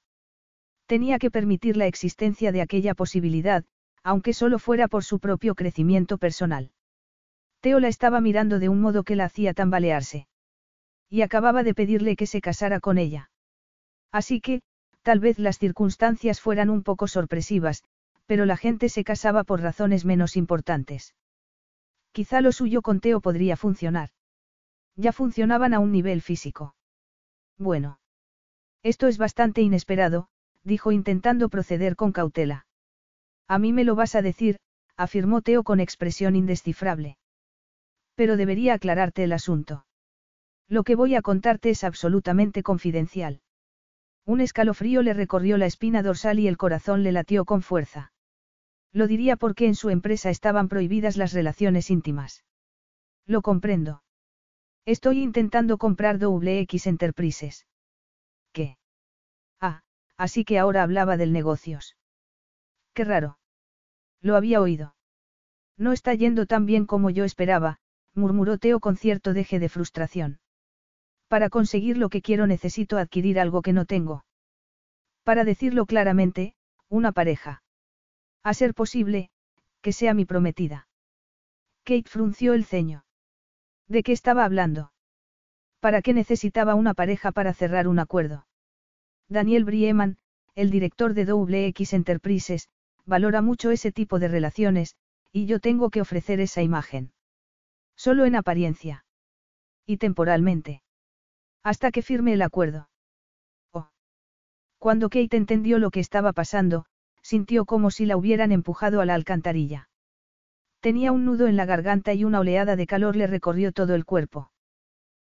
Tenía que permitir la existencia de aquella posibilidad, aunque solo fuera por su propio crecimiento personal. Teo la estaba mirando de un modo que la hacía tambalearse. Y acababa de pedirle que se casara con ella. Así que, tal vez las circunstancias fueran un poco sorpresivas, pero la gente se casaba por razones menos importantes. Quizá lo suyo con Teo podría funcionar. Ya funcionaban a un nivel físico. Bueno. Esto es bastante inesperado, dijo intentando proceder con cautela. A mí me lo vas a decir, afirmó Teo con expresión indescifrable. Pero debería aclararte el asunto. Lo que voy a contarte es absolutamente confidencial. Un escalofrío le recorrió la espina dorsal y el corazón le latió con fuerza. Lo diría porque en su empresa estaban prohibidas las relaciones íntimas. Lo comprendo. Estoy intentando comprar WX Enterprises. ¿Qué? Ah, así que ahora hablaba del negocios. Qué raro. Lo había oído. No está yendo tan bien como yo esperaba, murmuró Teo con cierto deje de frustración. Para conseguir lo que quiero necesito adquirir algo que no tengo. Para decirlo claramente, una pareja. A ser posible, que sea mi prometida. Kate frunció el ceño. ¿De qué estaba hablando? ¿Para qué necesitaba una pareja para cerrar un acuerdo? Daniel Brieman, el director de WX Enterprises, valora mucho ese tipo de relaciones, y yo tengo que ofrecer esa imagen. Solo en apariencia. Y temporalmente. Hasta que firme el acuerdo. Oh. Cuando Kate entendió lo que estaba pasando, sintió como si la hubieran empujado a la alcantarilla. Tenía un nudo en la garganta y una oleada de calor le recorrió todo el cuerpo.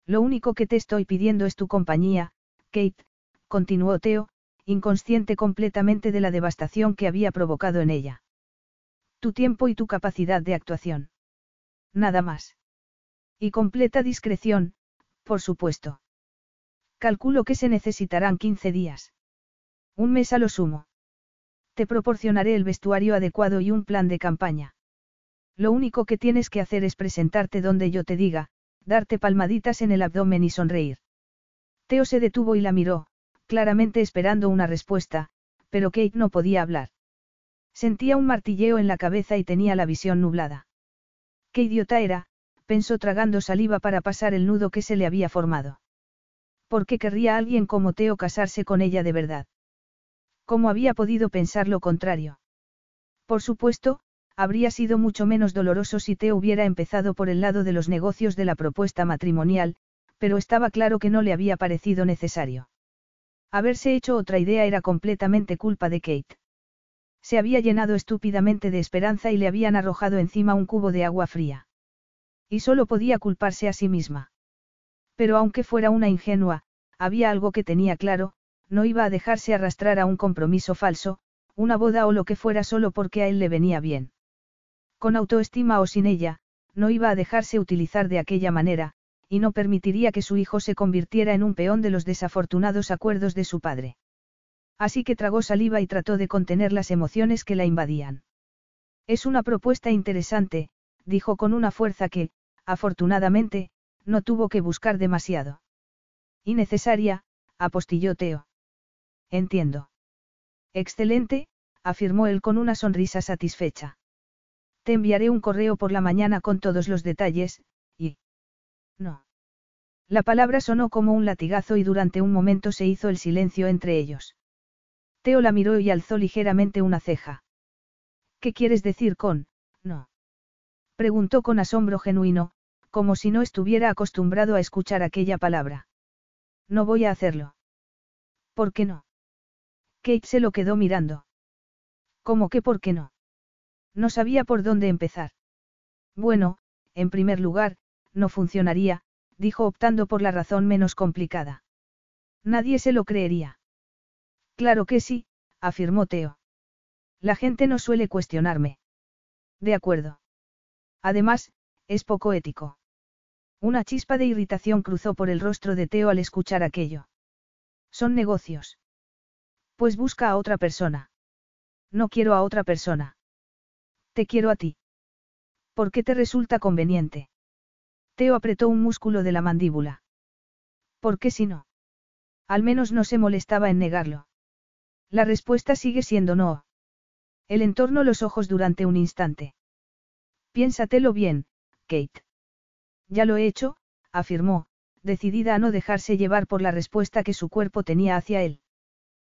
Lo único que te estoy pidiendo es tu compañía, Kate, continuó Theo, inconsciente completamente de la devastación que había provocado en ella. Tu tiempo y tu capacidad de actuación. Nada más. Y completa discreción, por supuesto. Calculo que se necesitarán 15 días. Un mes a lo sumo. Te proporcionaré el vestuario adecuado y un plan de campaña. Lo único que tienes que hacer es presentarte donde yo te diga, darte palmaditas en el abdomen y sonreír. Teo se detuvo y la miró, claramente esperando una respuesta, pero Kate no podía hablar. Sentía un martilleo en la cabeza y tenía la visión nublada. Qué idiota era, pensó tragando saliva para pasar el nudo que se le había formado. ¿Por qué querría alguien como Teo casarse con ella de verdad? ¿Cómo había podido pensar lo contrario? Por supuesto, habría sido mucho menos doloroso si Teo hubiera empezado por el lado de los negocios de la propuesta matrimonial, pero estaba claro que no le había parecido necesario. Haberse hecho otra idea era completamente culpa de Kate. Se había llenado estúpidamente de esperanza y le habían arrojado encima un cubo de agua fría. Y solo podía culparse a sí misma. Pero aunque fuera una ingenua, había algo que tenía claro, no iba a dejarse arrastrar a un compromiso falso, una boda o lo que fuera solo porque a él le venía bien. Con autoestima o sin ella, no iba a dejarse utilizar de aquella manera, y no permitiría que su hijo se convirtiera en un peón de los desafortunados acuerdos de su padre. Así que tragó saliva y trató de contener las emociones que la invadían. Es una propuesta interesante, dijo con una fuerza que, afortunadamente, no tuvo que buscar demasiado. Y necesaria, apostilló Teo. Entiendo. Excelente, afirmó él con una sonrisa satisfecha. Te enviaré un correo por la mañana con todos los detalles, y... No. La palabra sonó como un latigazo y durante un momento se hizo el silencio entre ellos. Teo la miró y alzó ligeramente una ceja. ¿Qué quieres decir con, no? Preguntó con asombro genuino, como si no estuviera acostumbrado a escuchar aquella palabra. No voy a hacerlo. ¿Por qué no? Kate se lo quedó mirando. ¿Cómo que por qué no? No sabía por dónde empezar. Bueno, en primer lugar, no funcionaría, dijo optando por la razón menos complicada. Nadie se lo creería. Claro que sí, afirmó Teo. La gente no suele cuestionarme. De acuerdo. Además, es poco ético. Una chispa de irritación cruzó por el rostro de Teo al escuchar aquello. Son negocios. Pues busca a otra persona. No quiero a otra persona. Te quiero a ti. ¿Por qué te resulta conveniente? Teo apretó un músculo de la mandíbula. ¿Por qué si no? Al menos no se molestaba en negarlo. La respuesta sigue siendo no. El entorno los ojos durante un instante. Piénsatelo bien, Kate. Ya lo he hecho, afirmó, decidida a no dejarse llevar por la respuesta que su cuerpo tenía hacia él.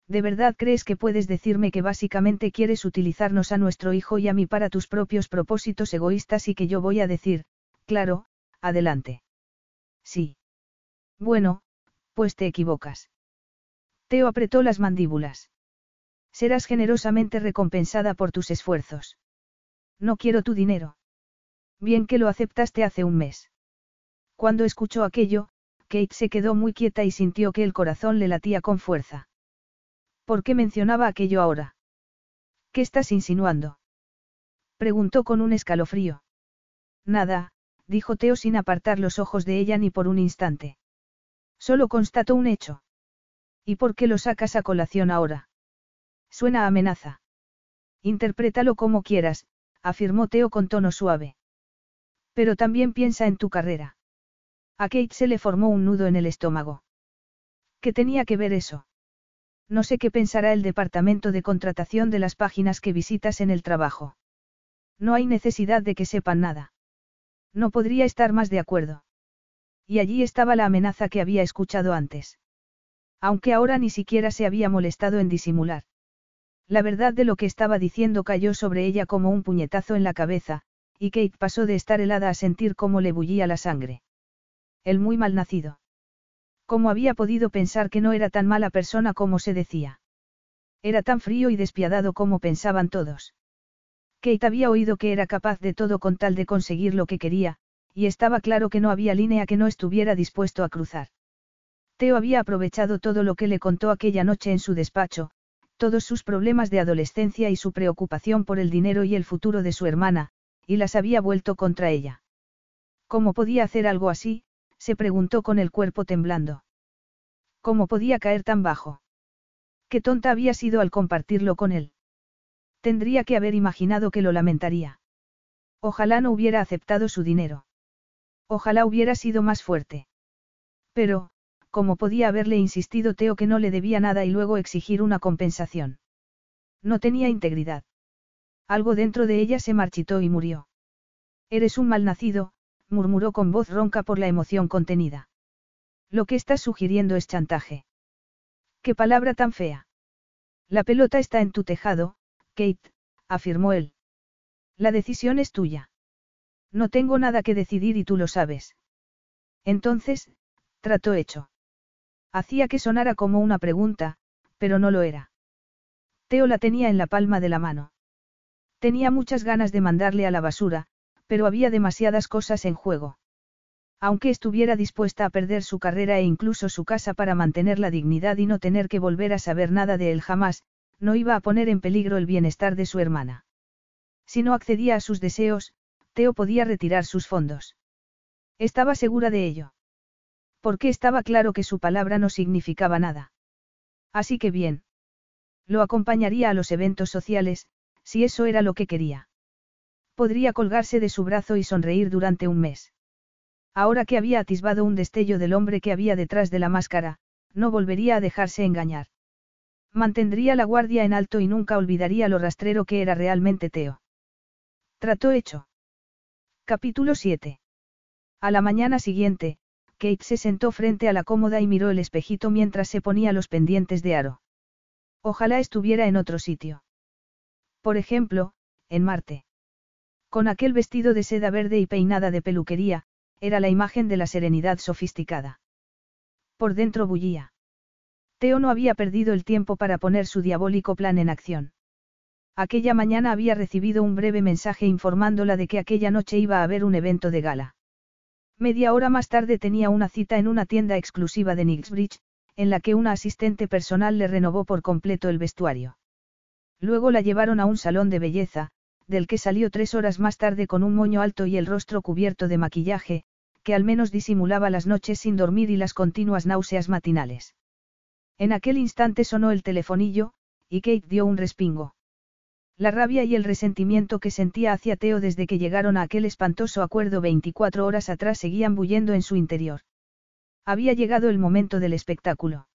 ¿De verdad crees que puedes decirme que básicamente quieres utilizarnos a nuestro hijo y a mí para tus propios propósitos egoístas y que yo voy a decir, claro, adelante? Sí. Bueno, pues te equivocas. Teo apretó las mandíbulas. Serás generosamente recompensada por tus esfuerzos. No quiero tu dinero. Bien que lo aceptaste hace un mes. Cuando escuchó aquello, Kate se quedó muy quieta y sintió que el corazón le latía con fuerza. ¿Por qué mencionaba aquello ahora? ¿Qué estás insinuando? Preguntó con un escalofrío. Nada, dijo Teo sin apartar los ojos de ella ni por un instante. Solo constató un hecho. ¿Y por qué lo sacas a colación ahora? Suena amenaza. Interprétalo como quieras, afirmó Teo con tono suave. Pero también piensa en tu carrera. A Kate se le formó un nudo en el estómago. ¿Qué tenía que ver eso? No sé qué pensará el departamento de contratación de las páginas que visitas en el trabajo. No hay necesidad de que sepan nada. No podría estar más de acuerdo. Y allí estaba la amenaza que había escuchado antes. Aunque ahora ni siquiera se había molestado en disimular. La verdad de lo que estaba diciendo cayó sobre ella como un puñetazo en la cabeza, y Kate pasó de estar helada a sentir cómo le bullía la sangre. El muy mal nacido. ¿Cómo había podido pensar que no era tan mala persona como se decía? Era tan frío y despiadado como pensaban todos. Kate había oído que era capaz de todo con tal de conseguir lo que quería, y estaba claro que no había línea que no estuviera dispuesto a cruzar. Teo había aprovechado todo lo que le contó aquella noche en su despacho, todos sus problemas de adolescencia y su preocupación por el dinero y el futuro de su hermana, y las había vuelto contra ella. ¿Cómo podía hacer algo así? Se preguntó con el cuerpo temblando. ¿Cómo podía caer tan bajo? Qué tonta había sido al compartirlo con él. Tendría que haber imaginado que lo lamentaría. Ojalá no hubiera aceptado su dinero. Ojalá hubiera sido más fuerte. Pero, ¿cómo podía haberle insistido Teo que no le debía nada y luego exigir una compensación? No tenía integridad. Algo dentro de ella se marchitó y murió. Eres un malnacido, murmuró con voz ronca por la emoción contenida. Lo que estás sugiriendo es chantaje. ¿Qué palabra tan fea? La pelota está en tu tejado, Kate, afirmó él. La decisión es tuya. No tengo nada que decidir y tú lo sabes. Entonces, trato hecho. Hacía que sonara como una pregunta, pero no lo era. Teo la tenía en la palma de la mano. Tenía muchas ganas de mandarle a la basura, pero había demasiadas cosas en juego. Aunque estuviera dispuesta a perder su carrera e incluso su casa para mantener la dignidad y no tener que volver a saber nada de él jamás, no iba a poner en peligro el bienestar de su hermana. Si no accedía a sus deseos, Teo podía retirar sus fondos. Estaba segura de ello. Porque estaba claro que su palabra no significaba nada. Así que bien. Lo acompañaría a los eventos sociales, si eso era lo que quería. Podría colgarse de su brazo y sonreír durante un mes. Ahora que había atisbado un destello del hombre que había detrás de la máscara, no volvería a dejarse engañar. Mantendría la guardia en alto y nunca olvidaría lo rastrero que era realmente Teo. Trató hecho. Capítulo 7. A la mañana siguiente, Kate se sentó frente a la cómoda y miró el espejito mientras se ponía los pendientes de aro. Ojalá estuviera en otro sitio. Por ejemplo, en Marte. Con aquel vestido de seda verde y peinada de peluquería, era la imagen de la serenidad sofisticada. Por dentro bullía. Teo no había perdido el tiempo para poner su diabólico plan en acción. Aquella mañana había recibido un breve mensaje informándola de que aquella noche iba a haber un evento de gala. Media hora más tarde tenía una cita en una tienda exclusiva de Nixbridge, en la que una asistente personal le renovó por completo el vestuario. Luego la llevaron a un salón de belleza, del que salió tres horas más tarde con un moño alto y el rostro cubierto de maquillaje, que al menos disimulaba las noches sin dormir y las continuas náuseas matinales. En aquel instante sonó el telefonillo, y Kate dio un respingo. La rabia y el resentimiento que sentía hacia Teo desde que llegaron a aquel espantoso acuerdo 24 horas atrás seguían bullendo en su interior. Había llegado el momento del espectáculo.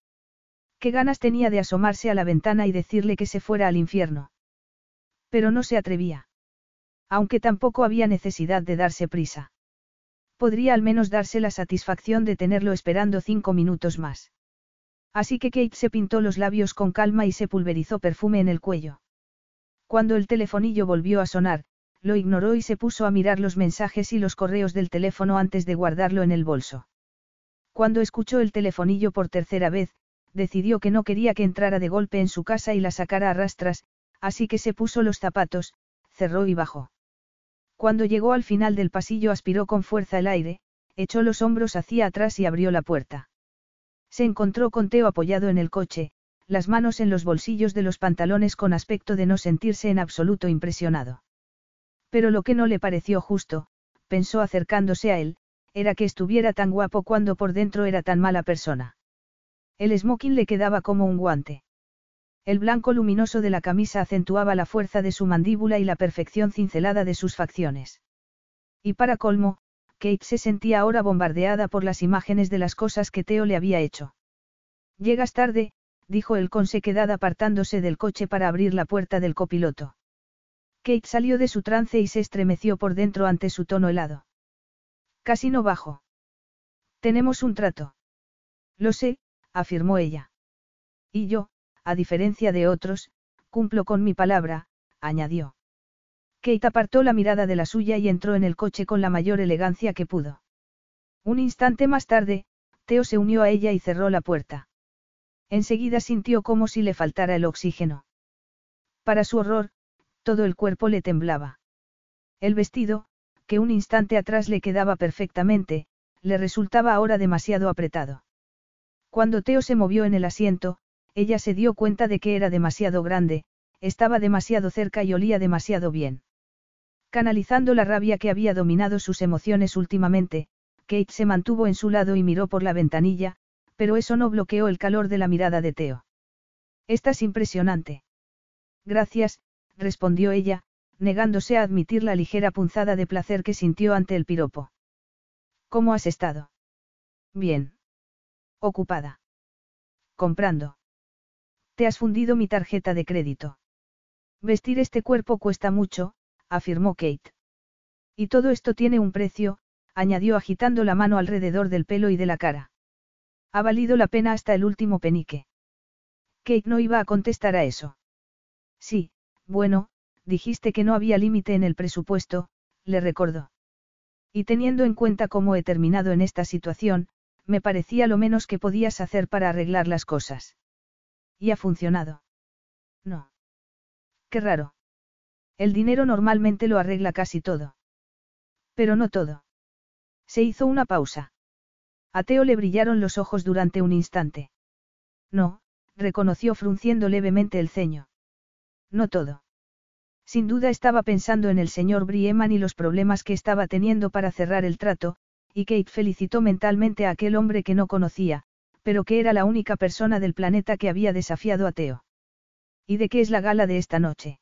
Qué ganas tenía de asomarse a la ventana y decirle que se fuera al infierno. Pero no se atrevía. Aunque tampoco había necesidad de darse prisa. Podría al menos darse la satisfacción de tenerlo esperando cinco minutos más. Así que Kate se pintó los labios con calma y se pulverizó perfume en el cuello. Cuando el telefonillo volvió a sonar, lo ignoró y se puso a mirar los mensajes y los correos del teléfono antes de guardarlo en el bolso. Cuando escuchó el telefonillo por tercera vez, decidió que no quería que entrara de golpe en su casa y la sacara a rastras, así que se puso los zapatos, cerró y bajó. Cuando llegó al final del pasillo aspiró con fuerza el aire, echó los hombros hacia atrás y abrió la puerta. Se encontró con Teo apoyado en el coche, las manos en los bolsillos de los pantalones con aspecto de no sentirse en absoluto impresionado. Pero lo que no le pareció justo, pensó acercándose a él, era que estuviera tan guapo cuando por dentro era tan mala persona. El smoking le quedaba como un guante. El blanco luminoso de la camisa acentuaba la fuerza de su mandíbula y la perfección cincelada de sus facciones. Y para colmo, Kate se sentía ahora bombardeada por las imágenes de las cosas que Teo le había hecho. Llegas tarde, dijo el con sequedad apartándose del coche para abrir la puerta del copiloto. Kate salió de su trance y se estremeció por dentro ante su tono helado. Casi no bajo. Tenemos un trato. Lo sé, afirmó ella. Y yo, a diferencia de otros, cumplo con mi palabra, añadió. Kate apartó la mirada de la suya y entró en el coche con la mayor elegancia que pudo. Un instante más tarde, Teo se unió a ella y cerró la puerta. Enseguida sintió como si le faltara el oxígeno. Para su horror, todo el cuerpo le temblaba. El vestido, que un instante atrás le quedaba perfectamente, le resultaba ahora demasiado apretado. Cuando Teo se movió en el asiento, ella se dio cuenta de que era demasiado grande, estaba demasiado cerca y olía demasiado bien. Canalizando la rabia que había dominado sus emociones últimamente, Kate se mantuvo en su lado y miró por la ventanilla, pero eso no bloqueó el calor de la mirada de Teo. Estás impresionante. Gracias, respondió ella, negándose a admitir la ligera punzada de placer que sintió ante el piropo. ¿Cómo has estado? Bien. Ocupada. Comprando. Te has fundido mi tarjeta de crédito. Vestir este cuerpo cuesta mucho, afirmó Kate. Y todo esto tiene un precio, añadió agitando la mano alrededor del pelo y de la cara. Ha valido la pena hasta el último penique. Kate no iba a contestar a eso. Sí, bueno, dijiste que no había límite en el presupuesto, le recordó. Y teniendo en cuenta cómo he terminado en esta situación, me parecía lo menos que podías hacer para arreglar las cosas. ¿Y ha funcionado? No. Qué raro. El dinero normalmente lo arregla casi todo. Pero no todo. Se hizo una pausa. A Teo le brillaron los ojos durante un instante. No, reconoció frunciendo levemente el ceño. No todo. Sin duda estaba pensando en el señor Brieman y los problemas que estaba teniendo para cerrar el trato, y Kate felicitó mentalmente a aquel hombre que no conocía, pero que era la única persona del planeta que había desafiado a Teo. ¿Y de qué es la gala de esta noche?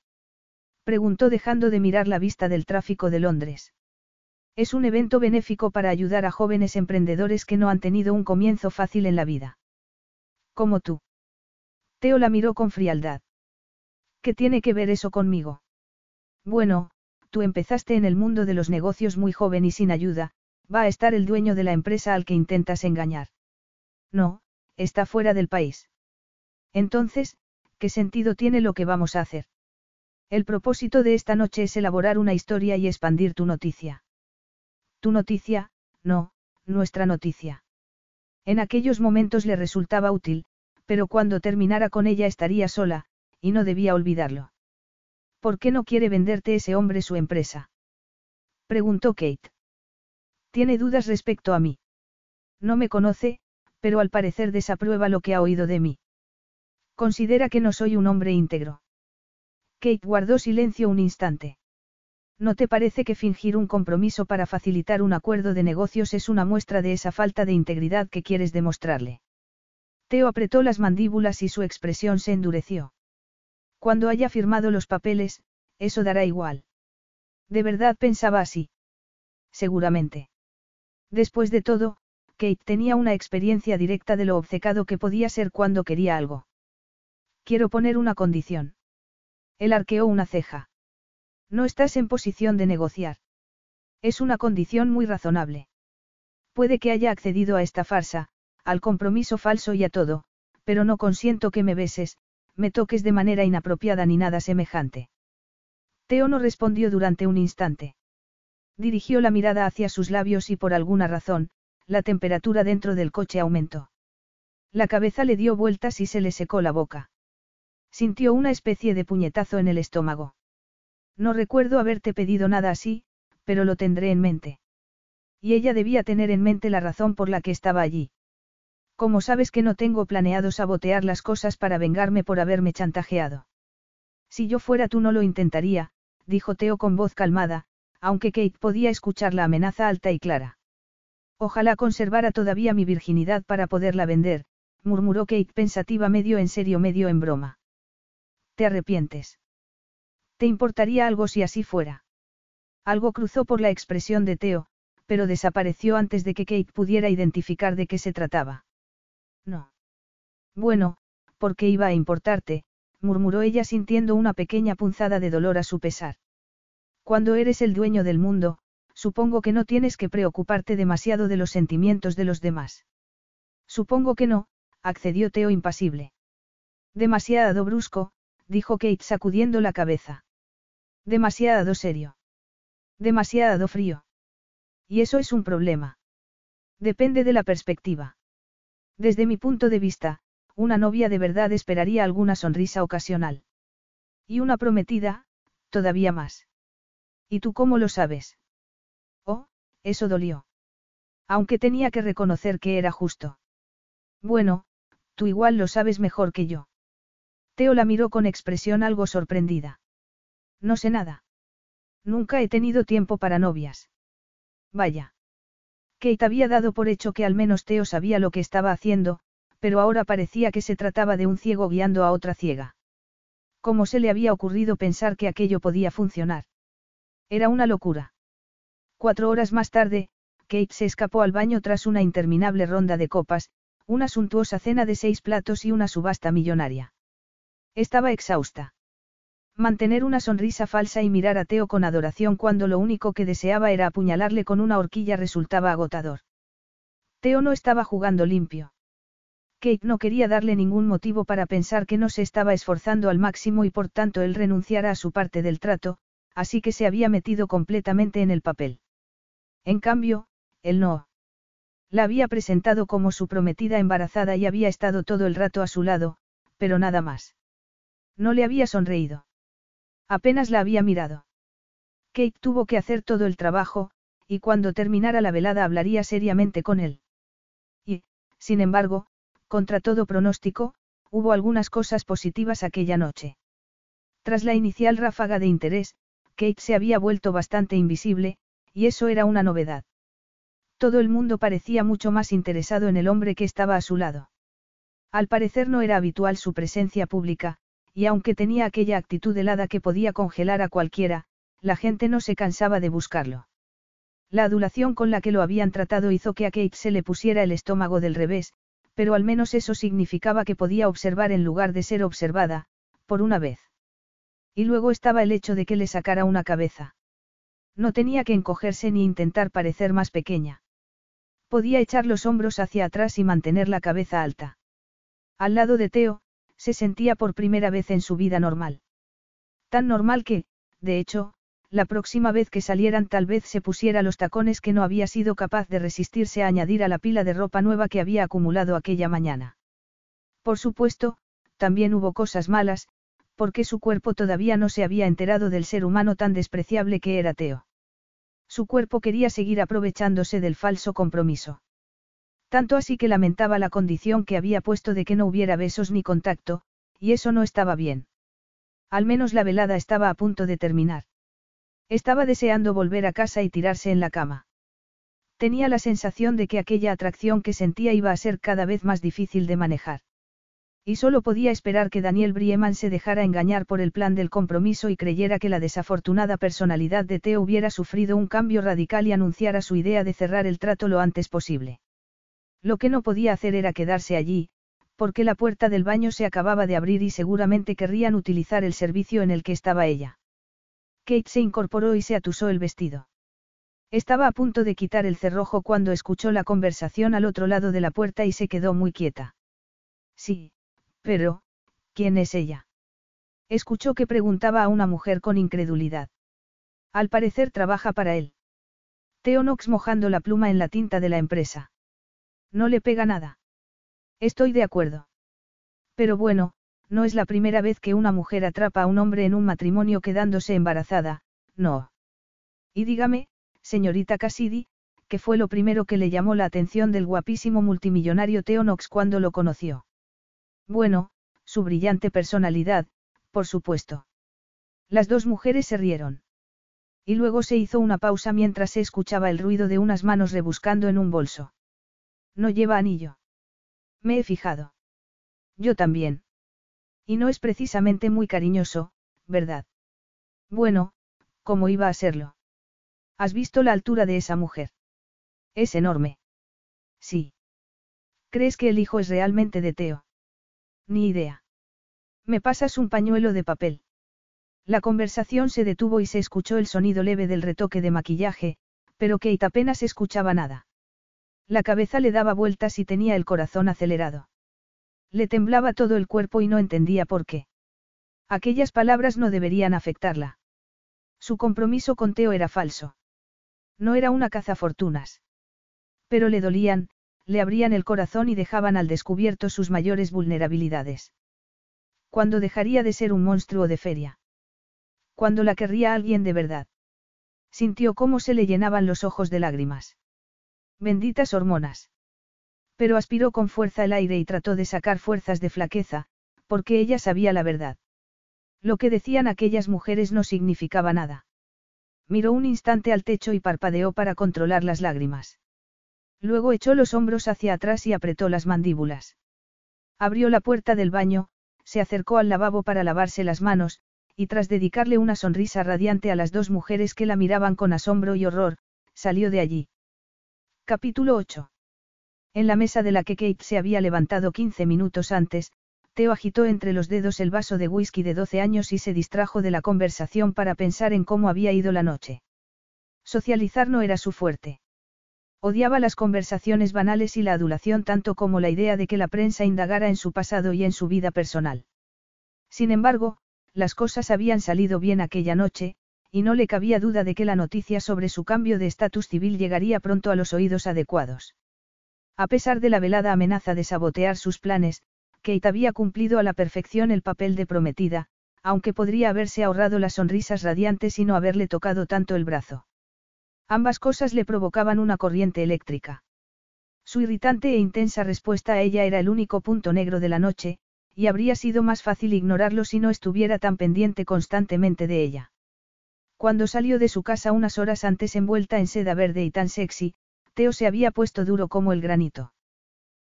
Preguntó dejando de mirar la vista del tráfico de Londres. Es un evento benéfico para ayudar a jóvenes emprendedores que no han tenido un comienzo fácil en la vida. Como tú. Teo la miró con frialdad. ¿Qué tiene que ver eso conmigo? Bueno, tú empezaste en el mundo de los negocios muy joven y sin ayuda, va a estar el dueño de la empresa al que intentas engañar. No, está fuera del país. Entonces, ¿qué sentido tiene lo que vamos a hacer? El propósito de esta noche es elaborar una historia y expandir tu noticia. Tu noticia, no, nuestra noticia. En aquellos momentos le resultaba útil, pero cuando terminara con ella estaría sola, y no debía olvidarlo. ¿Por qué no quiere venderte ese hombre su empresa? Preguntó Kate. Tiene dudas respecto a mí. No me conoce, pero al parecer desaprueba lo que ha oído de mí. Considera que no soy un hombre íntegro. Kate guardó silencio un instante. ¿No te parece que fingir un compromiso para facilitar un acuerdo de negocios es una muestra de esa falta de integridad que quieres demostrarle? Teo apretó las mandíbulas y su expresión se endureció. Cuando haya firmado los papeles, eso dará igual. ¿De verdad pensaba así? Seguramente. Después de todo, Kate tenía una experiencia directa de lo obcecado que podía ser cuando quería algo. Quiero poner una condición. Él arqueó una ceja. No estás en posición de negociar. Es una condición muy razonable. Puede que haya accedido a esta farsa, al compromiso falso y a todo, pero no consiento que me beses, me toques de manera inapropiada ni nada semejante. Teo no respondió durante un instante. Dirigió la mirada hacia sus labios y por alguna razón, la temperatura dentro del coche aumentó. La cabeza le dio vueltas y se le secó la boca. Sintió una especie de puñetazo en el estómago. No recuerdo haberte pedido nada así, pero lo tendré en mente. Y ella debía tener en mente la razón por la que estaba allí. ¿Cómo sabes que no tengo planeado sabotear las cosas para vengarme por haberme chantajeado? Si yo fuera tú no lo intentaría, dijo Teo con voz calmada, aunque Kate podía escuchar la amenaza alta y clara. Ojalá conservara todavía mi virginidad para poderla vender, murmuró Kate pensativa medio en serio medio en broma. ¿Te arrepientes? ¿Te importaría algo si así fuera? Algo cruzó por la expresión de Teo, pero desapareció antes de que Kate pudiera identificar de qué se trataba. No. Bueno, ¿por qué iba a importarte? murmuró ella sintiendo una pequeña punzada de dolor a su pesar. Cuando eres el dueño del mundo, supongo que no tienes que preocuparte demasiado de los sentimientos de los demás. Supongo que no, accedió Teo impasible. Demasiado brusco, dijo Kate sacudiendo la cabeza. Demasiado serio. Demasiado frío. Y eso es un problema. Depende de la perspectiva. Desde mi punto de vista, una novia de verdad esperaría alguna sonrisa ocasional. Y una prometida, todavía más. ¿Y tú cómo lo sabes? Eso dolió. Aunque tenía que reconocer que era justo. Bueno, tú igual lo sabes mejor que yo. Teo la miró con expresión algo sorprendida. No sé nada. Nunca he tenido tiempo para novias. Vaya. Kate había dado por hecho que al menos Teo sabía lo que estaba haciendo, pero ahora parecía que se trataba de un ciego guiando a otra ciega. ¿Cómo se le había ocurrido pensar que aquello podía funcionar? Era una locura. Cuatro horas más tarde, Kate se escapó al baño tras una interminable ronda de copas, una suntuosa cena de seis platos y una subasta millonaria. Estaba exhausta. Mantener una sonrisa falsa y mirar a Teo con adoración cuando lo único que deseaba era apuñalarle con una horquilla resultaba agotador. Teo no estaba jugando limpio. Kate no quería darle ningún motivo para pensar que no se estaba esforzando al máximo y por tanto él renunciara a su parte del trato, así que se había metido completamente en el papel. En cambio, él no. La había presentado como su prometida embarazada y había estado todo el rato a su lado, pero nada más. No le había sonreído. Apenas la había mirado. Kate tuvo que hacer todo el trabajo, y cuando terminara la velada hablaría seriamente con él. Y, sin embargo, contra todo pronóstico, hubo algunas cosas positivas aquella noche. Tras la inicial ráfaga de interés, Kate se había vuelto bastante invisible, y eso era una novedad. Todo el mundo parecía mucho más interesado en el hombre que estaba a su lado. Al parecer no era habitual su presencia pública, y aunque tenía aquella actitud helada que podía congelar a cualquiera, la gente no se cansaba de buscarlo. La adulación con la que lo habían tratado hizo que a Kate se le pusiera el estómago del revés, pero al menos eso significaba que podía observar en lugar de ser observada, por una vez. Y luego estaba el hecho de que le sacara una cabeza. No tenía que encogerse ni intentar parecer más pequeña. Podía echar los hombros hacia atrás y mantener la cabeza alta. Al lado de Teo, se sentía por primera vez en su vida normal. Tan normal que, de hecho, la próxima vez que salieran tal vez se pusiera los tacones que no había sido capaz de resistirse a añadir a la pila de ropa nueva que había acumulado aquella mañana. Por supuesto, también hubo cosas malas, porque su cuerpo todavía no se había enterado del ser humano tan despreciable que era Teo. Su cuerpo quería seguir aprovechándose del falso compromiso. Tanto así que lamentaba la condición que había puesto de que no hubiera besos ni contacto, y eso no estaba bien. Al menos la velada estaba a punto de terminar. Estaba deseando volver a casa y tirarse en la cama. Tenía la sensación de que aquella atracción que sentía iba a ser cada vez más difícil de manejar. Y solo podía esperar que Daniel Brieman se dejara engañar por el plan del compromiso y creyera que la desafortunada personalidad de Teo hubiera sufrido un cambio radical y anunciara su idea de cerrar el trato lo antes posible. Lo que no podía hacer era quedarse allí, porque la puerta del baño se acababa de abrir y seguramente querrían utilizar el servicio en el que estaba ella. Kate se incorporó y se atusó el vestido. Estaba a punto de quitar el cerrojo cuando escuchó la conversación al otro lado de la puerta y se quedó muy quieta. Sí, pero, ¿quién es ella? Escuchó que preguntaba a una mujer con incredulidad. Al parecer trabaja para él. Theo Knox mojando la pluma en la tinta de la empresa. No le pega nada. Estoy de acuerdo. Pero bueno, no es la primera vez que una mujer atrapa a un hombre en un matrimonio quedándose embarazada, no. Y dígame, señorita Cassidy, ¿qué fue lo primero que le llamó la atención del guapísimo multimillonario Theo Knox cuando lo conoció. Bueno, su brillante personalidad, por supuesto. Las dos mujeres se rieron. Y luego se hizo una pausa mientras se escuchaba el ruido de unas manos rebuscando en un bolso. No lleva anillo. Me he fijado. Yo también. Y no es precisamente muy cariñoso, ¿verdad? Bueno, ¿cómo iba a serlo? ¿Has visto la altura de esa mujer? Es enorme. Sí. ¿Crees que el hijo es realmente de Teo? Ni idea. Me pasas un pañuelo de papel. La conversación se detuvo y se escuchó el sonido leve del retoque de maquillaje, pero Kate apenas escuchaba nada. La cabeza le daba vueltas y tenía el corazón acelerado. Le temblaba todo el cuerpo y no entendía por qué. Aquellas palabras no deberían afectarla. Su compromiso con Teo era falso. No era una cazafortunas. Pero le dolían, le abrían el corazón y dejaban al descubierto sus mayores vulnerabilidades. ¿Cuándo dejaría de ser un monstruo de feria? Cuando la querría alguien de verdad. Sintió cómo se le llenaban los ojos de lágrimas. Benditas hormonas. Pero aspiró con fuerza el aire y trató de sacar fuerzas de flaqueza, porque ella sabía la verdad. Lo que decían aquellas mujeres no significaba nada. Miró un instante al techo y parpadeó para controlar las lágrimas. Luego echó los hombros hacia atrás y apretó las mandíbulas. Abrió la puerta del baño, se acercó al lavabo para lavarse las manos, y tras dedicarle una sonrisa radiante a las dos mujeres que la miraban con asombro y horror, salió de allí. Capítulo 8. En la mesa de la que Kate se había levantado 15 minutos antes, Theo agitó entre los dedos el vaso de whisky de 12 años y se distrajo de la conversación para pensar en cómo había ido la noche. Socializar no era su fuerte. Odiaba las conversaciones banales y la adulación tanto como la idea de que la prensa indagara en su pasado y en su vida personal. Sin embargo, las cosas habían salido bien aquella noche, y no le cabía duda de que la noticia sobre su cambio de estatus civil llegaría pronto a los oídos adecuados. A pesar de la velada amenaza de sabotear sus planes, Kate había cumplido a la perfección el papel de prometida, aunque podría haberse ahorrado las sonrisas radiantes y no haberle tocado tanto el brazo. Ambas cosas le provocaban una corriente eléctrica. Su irritante e intensa respuesta a ella era el único punto negro de la noche, y habría sido más fácil ignorarlo si no estuviera tan pendiente constantemente de ella. Cuando salió de su casa unas horas antes envuelta en seda verde y tan sexy, Teo se había puesto duro como el granito.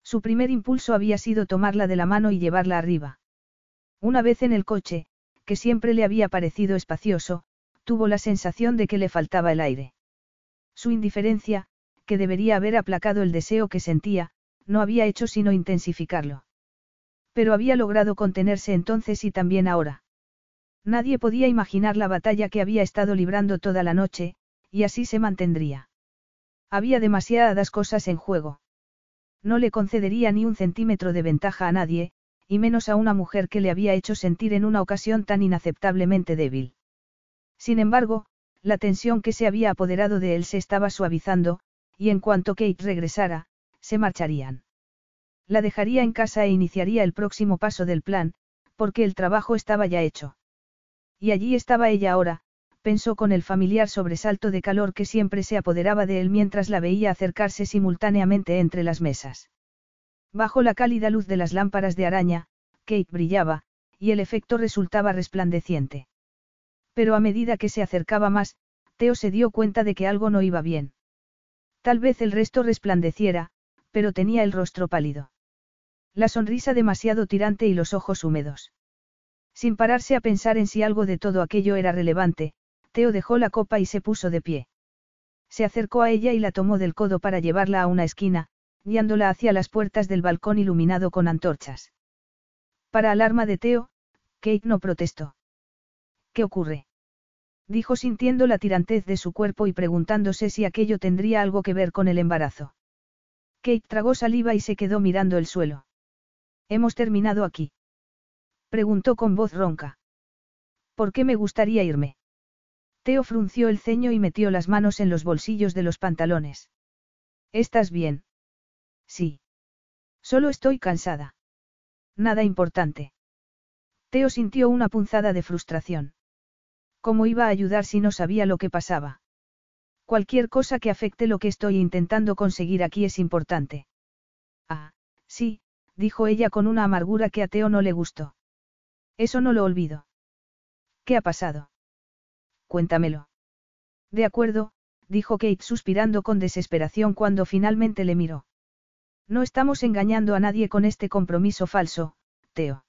Su primer impulso había sido tomarla de la mano y llevarla arriba. Una vez en el coche, que siempre le había parecido espacioso, tuvo la sensación de que le faltaba el aire. Su indiferencia, que debería haber aplacado el deseo que sentía, no había hecho sino intensificarlo. Pero había logrado contenerse entonces y también ahora. Nadie podía imaginar la batalla que había estado librando toda la noche, y así se mantendría. Había demasiadas cosas en juego. No le concedería ni un centímetro de ventaja a nadie, y menos a una mujer que le había hecho sentir en una ocasión tan inaceptablemente débil. Sin embargo, la tensión que se había apoderado de él se estaba suavizando, y en cuanto Kate regresara, se marcharían. La dejaría en casa e iniciaría el próximo paso del plan, porque el trabajo estaba ya hecho. Y allí estaba ella ahora, pensó con el familiar sobresalto de calor que siempre se apoderaba de él mientras la veía acercarse simultáneamente entre las mesas. Bajo la cálida luz de las lámparas de araña, Kate brillaba, y el efecto resultaba resplandeciente. Pero a medida que se acercaba más, Teo se dio cuenta de que algo no iba bien. Tal vez el resto resplandeciera, pero tenía el rostro pálido. La sonrisa demasiado tirante y los ojos húmedos. Sin pararse a pensar en si algo de todo aquello era relevante, Teo dejó la copa y se puso de pie. Se acercó a ella y la tomó del codo para llevarla a una esquina, guiándola hacia las puertas del balcón iluminado con antorchas. Para alarma de Teo, Kate no protestó. ¿Qué ocurre? Dijo sintiendo la tirantez de su cuerpo y preguntándose si aquello tendría algo que ver con el embarazo. Kate tragó saliva y se quedó mirando el suelo. ¿Hemos terminado aquí? Preguntó con voz ronca. ¿Por qué me gustaría irme? Teo frunció el ceño y metió las manos en los bolsillos de los pantalones. ¿Estás bien? Sí. Solo estoy cansada. Nada importante. Teo sintió una punzada de frustración. ¿Cómo iba a ayudar si no sabía lo que pasaba? Cualquier cosa que afecte lo que estoy intentando conseguir aquí es importante. Ah, sí, dijo ella con una amargura que a Teo no le gustó. Eso no lo olvido. ¿Qué ha pasado? Cuéntamelo. De acuerdo, dijo Kate suspirando con desesperación cuando finalmente le miró. No estamos engañando a nadie con este compromiso falso, Teo.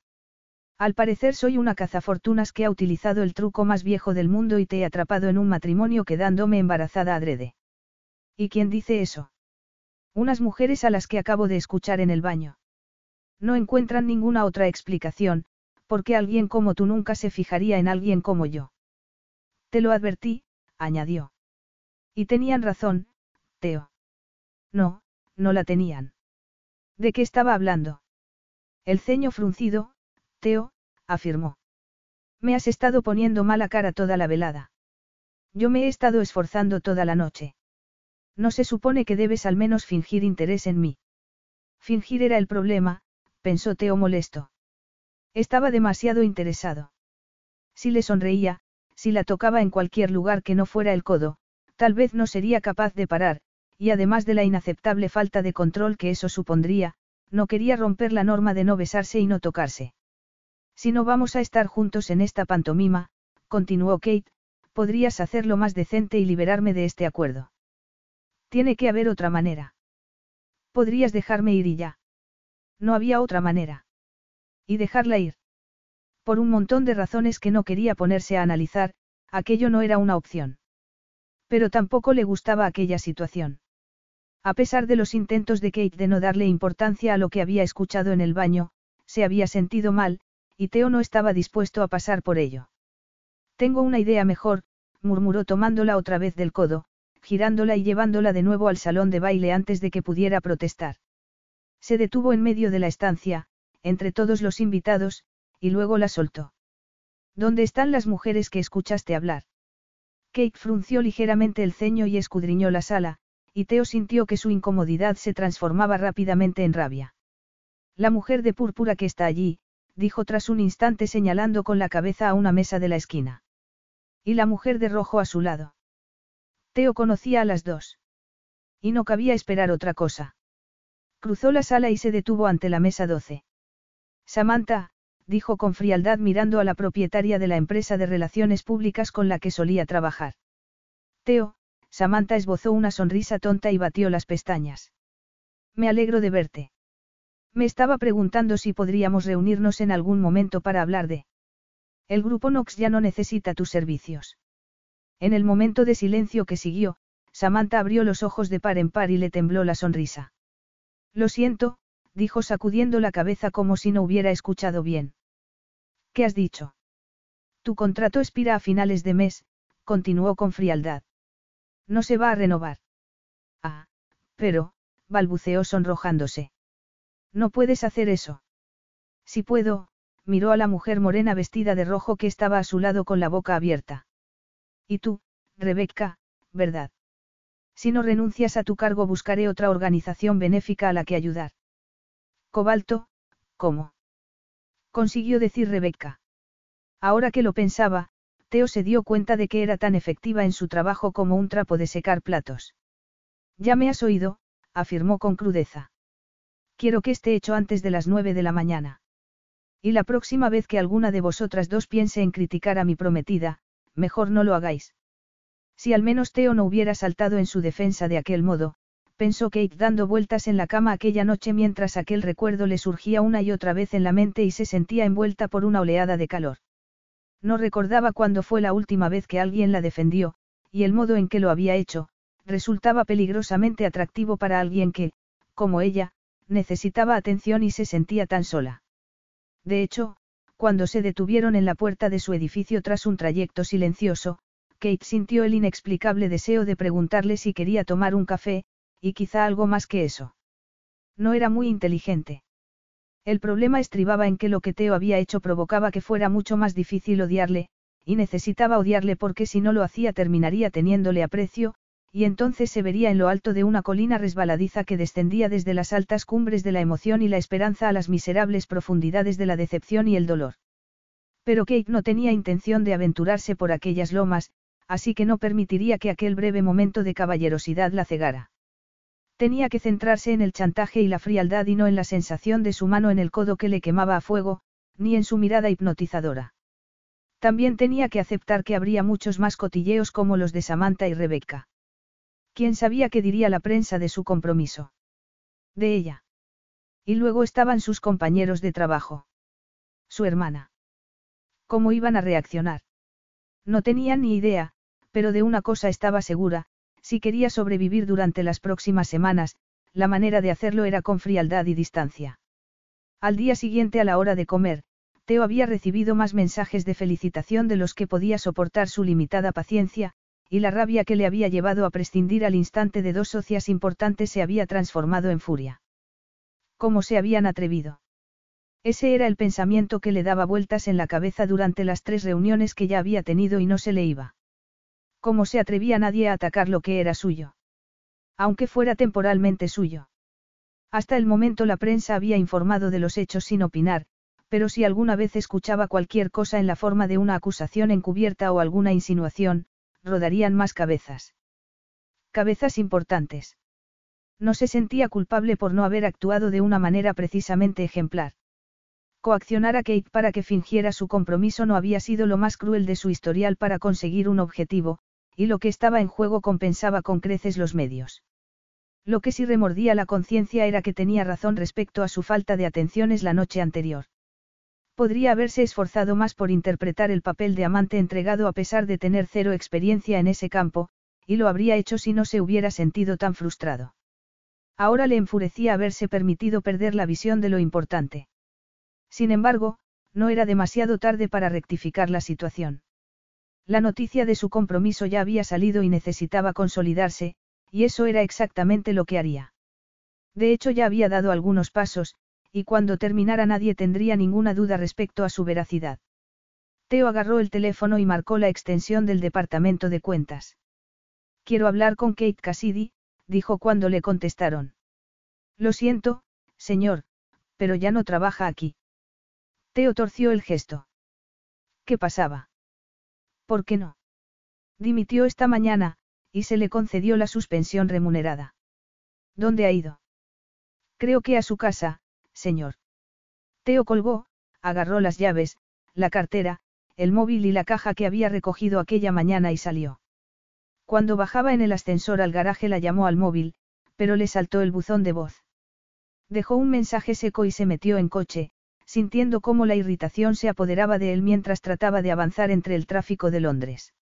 Al parecer soy una cazafortunas que ha utilizado el truco más viejo del mundo y te he atrapado en un matrimonio quedándome embarazada adrede. ¿Y quién dice eso? Unas mujeres a las que acabo de escuchar en el baño. No encuentran ninguna otra explicación, porque alguien como tú nunca se fijaría en alguien como yo. Te lo advertí, añadió. Y tenían razón, Teo. No, no la tenían. ¿De qué estaba hablando? El ceño fruncido, Teo, afirmó. Me has estado poniendo mala cara toda la velada. Yo me he estado esforzando toda la noche. No se supone que debes al menos fingir interés en mí. Fingir era el problema, pensó Teo molesto. Estaba demasiado interesado. Si le sonreía, si la tocaba en cualquier lugar que no fuera el codo, tal vez no sería capaz de parar, y además de la inaceptable falta de control que eso supondría, no quería romper la norma de no besarse y no tocarse. Si no vamos a estar juntos en esta pantomima, continuó Kate, podrías hacerlo más decente y liberarme de este acuerdo. Tiene que haber otra manera. Podrías dejarme ir y ya. No había otra manera. Y dejarla ir. Por un montón de razones que no quería ponerse a analizar, aquello no era una opción. Pero tampoco le gustaba aquella situación. A pesar de los intentos de Kate de no darle importancia a lo que había escuchado en el baño, se había sentido mal, y Teo no estaba dispuesto a pasar por ello. Tengo una idea mejor, murmuró tomándola otra vez del codo, girándola y llevándola de nuevo al salón de baile antes de que pudiera protestar. Se detuvo en medio de la estancia, entre todos los invitados, y luego la soltó. ¿Dónde están las mujeres que escuchaste hablar? Kate frunció ligeramente el ceño y escudriñó la sala, y Teo sintió que su incomodidad se transformaba rápidamente en rabia. La mujer de púrpura que está allí, dijo tras un instante señalando con la cabeza a una mesa de la esquina. Y la mujer de rojo a su lado. Teo conocía a las dos. Y no cabía esperar otra cosa. Cruzó la sala y se detuvo ante la mesa 12. Samantha, dijo con frialdad mirando a la propietaria de la empresa de relaciones públicas con la que solía trabajar. Teo, Samantha esbozó una sonrisa tonta y batió las pestañas. Me alegro de verte. Me estaba preguntando si podríamos reunirnos en algún momento para hablar de... El grupo Nox ya no necesita tus servicios. En el momento de silencio que siguió, Samantha abrió los ojos de par en par y le tembló la sonrisa. Lo siento, dijo sacudiendo la cabeza como si no hubiera escuchado bien. ¿Qué has dicho? Tu contrato expira a finales de mes, continuó con frialdad. No se va a renovar. Ah, pero, balbuceó sonrojándose. No puedes hacer eso. Si puedo, miró a la mujer morena vestida de rojo que estaba a su lado con la boca abierta. ¿Y tú, Rebecca, ¿verdad? Si no renuncias a tu cargo buscaré otra organización benéfica a la que ayudar. Cobalto, ¿cómo? Consiguió decir Rebecca. Ahora que lo pensaba, Teo se dio cuenta de que era tan efectiva en su trabajo como un trapo de secar platos. Ya me has oído, afirmó con crudeza. Quiero que esté hecho antes de las nueve de la mañana. Y la próxima vez que alguna de vosotras dos piense en criticar a mi prometida, mejor no lo hagáis. Si al menos Teo no hubiera saltado en su defensa de aquel modo, pensó Kate dando vueltas en la cama aquella noche mientras aquel recuerdo le surgía una y otra vez en la mente y se sentía envuelta por una oleada de calor. No recordaba cuándo fue la última vez que alguien la defendió, y el modo en que lo había hecho, resultaba peligrosamente atractivo para alguien que, como ella, necesitaba atención y se sentía tan sola. De hecho, cuando se detuvieron en la puerta de su edificio tras un trayecto silencioso, Kate sintió el inexplicable deseo de preguntarle si quería tomar un café, y quizá algo más que eso. No era muy inteligente. El problema estribaba en que lo que Teo había hecho provocaba que fuera mucho más difícil odiarle, y necesitaba odiarle porque si no lo hacía terminaría teniéndole aprecio, y entonces se vería en lo alto de una colina resbaladiza que descendía desde las altas cumbres de la emoción y la esperanza a las miserables profundidades de la decepción y el dolor. Pero Kate no tenía intención de aventurarse por aquellas lomas, así que no permitiría que aquel breve momento de caballerosidad la cegara. Tenía que centrarse en el chantaje y la frialdad y no en la sensación de su mano en el codo que le quemaba a fuego, ni en su mirada hipnotizadora. También tenía que aceptar que habría muchos más cotilleos como los de Samantha y Rebecca. ¿Quién sabía qué diría la prensa de su compromiso? De ella. Y luego estaban sus compañeros de trabajo. Su hermana. ¿Cómo iban a reaccionar? No tenía ni idea, pero de una cosa estaba segura, si quería sobrevivir durante las próximas semanas, la manera de hacerlo era con frialdad y distancia. Al día siguiente a la hora de comer, Teo había recibido más mensajes de felicitación de los que podía soportar su limitada paciencia, y la rabia que le había llevado a prescindir al instante de dos socias importantes se había transformado en furia. ¿Cómo se habían atrevido? Ese era el pensamiento que le daba vueltas en la cabeza durante las tres reuniones que ya había tenido y no se le iba. ¿Cómo se atrevía nadie a atacar lo que era suyo? Aunque fuera temporalmente suyo. Hasta el momento la prensa había informado de los hechos sin opinar, pero si alguna vez escuchaba cualquier cosa en la forma de una acusación encubierta o alguna insinuación, rodarían más cabezas. Cabezas importantes. No se sentía culpable por no haber actuado de una manera precisamente ejemplar. Coaccionar a Kate para que fingiera su compromiso no había sido lo más cruel de su historial para conseguir un objetivo, y lo que estaba en juego compensaba con creces los medios. Lo que sí remordía la conciencia era que tenía razón respecto a su falta de atenciones la noche anterior. Podría haberse esforzado más por interpretar el papel de amante entregado a pesar de tener cero experiencia en ese campo, y lo habría hecho si no se hubiera sentido tan frustrado. Ahora le enfurecía haberse permitido perder la visión de lo importante. Sin embargo, no era demasiado tarde para rectificar la situación. La noticia de su compromiso ya había salido y necesitaba consolidarse, y eso era exactamente lo que haría. De hecho ya había dado algunos pasos, y cuando terminara nadie tendría ninguna duda respecto a su veracidad. Teo agarró el teléfono y marcó la extensión del departamento de cuentas. Quiero hablar con Kate Cassidy, dijo cuando le contestaron. Lo siento, señor, pero ya no trabaja aquí. Teo torció el gesto. ¿Qué pasaba? ¿Por qué no? Dimitió esta mañana, y se le concedió la suspensión remunerada. ¿Dónde ha ido? Creo que a su casa, señor. Teo colgó, agarró las llaves, la cartera, el móvil y la caja que había recogido aquella mañana y salió. Cuando bajaba en el ascensor al garaje la llamó al móvil, pero le saltó el buzón de voz. Dejó un mensaje seco y se metió en coche, sintiendo cómo la irritación se apoderaba de él mientras trataba de avanzar entre el tráfico de Londres.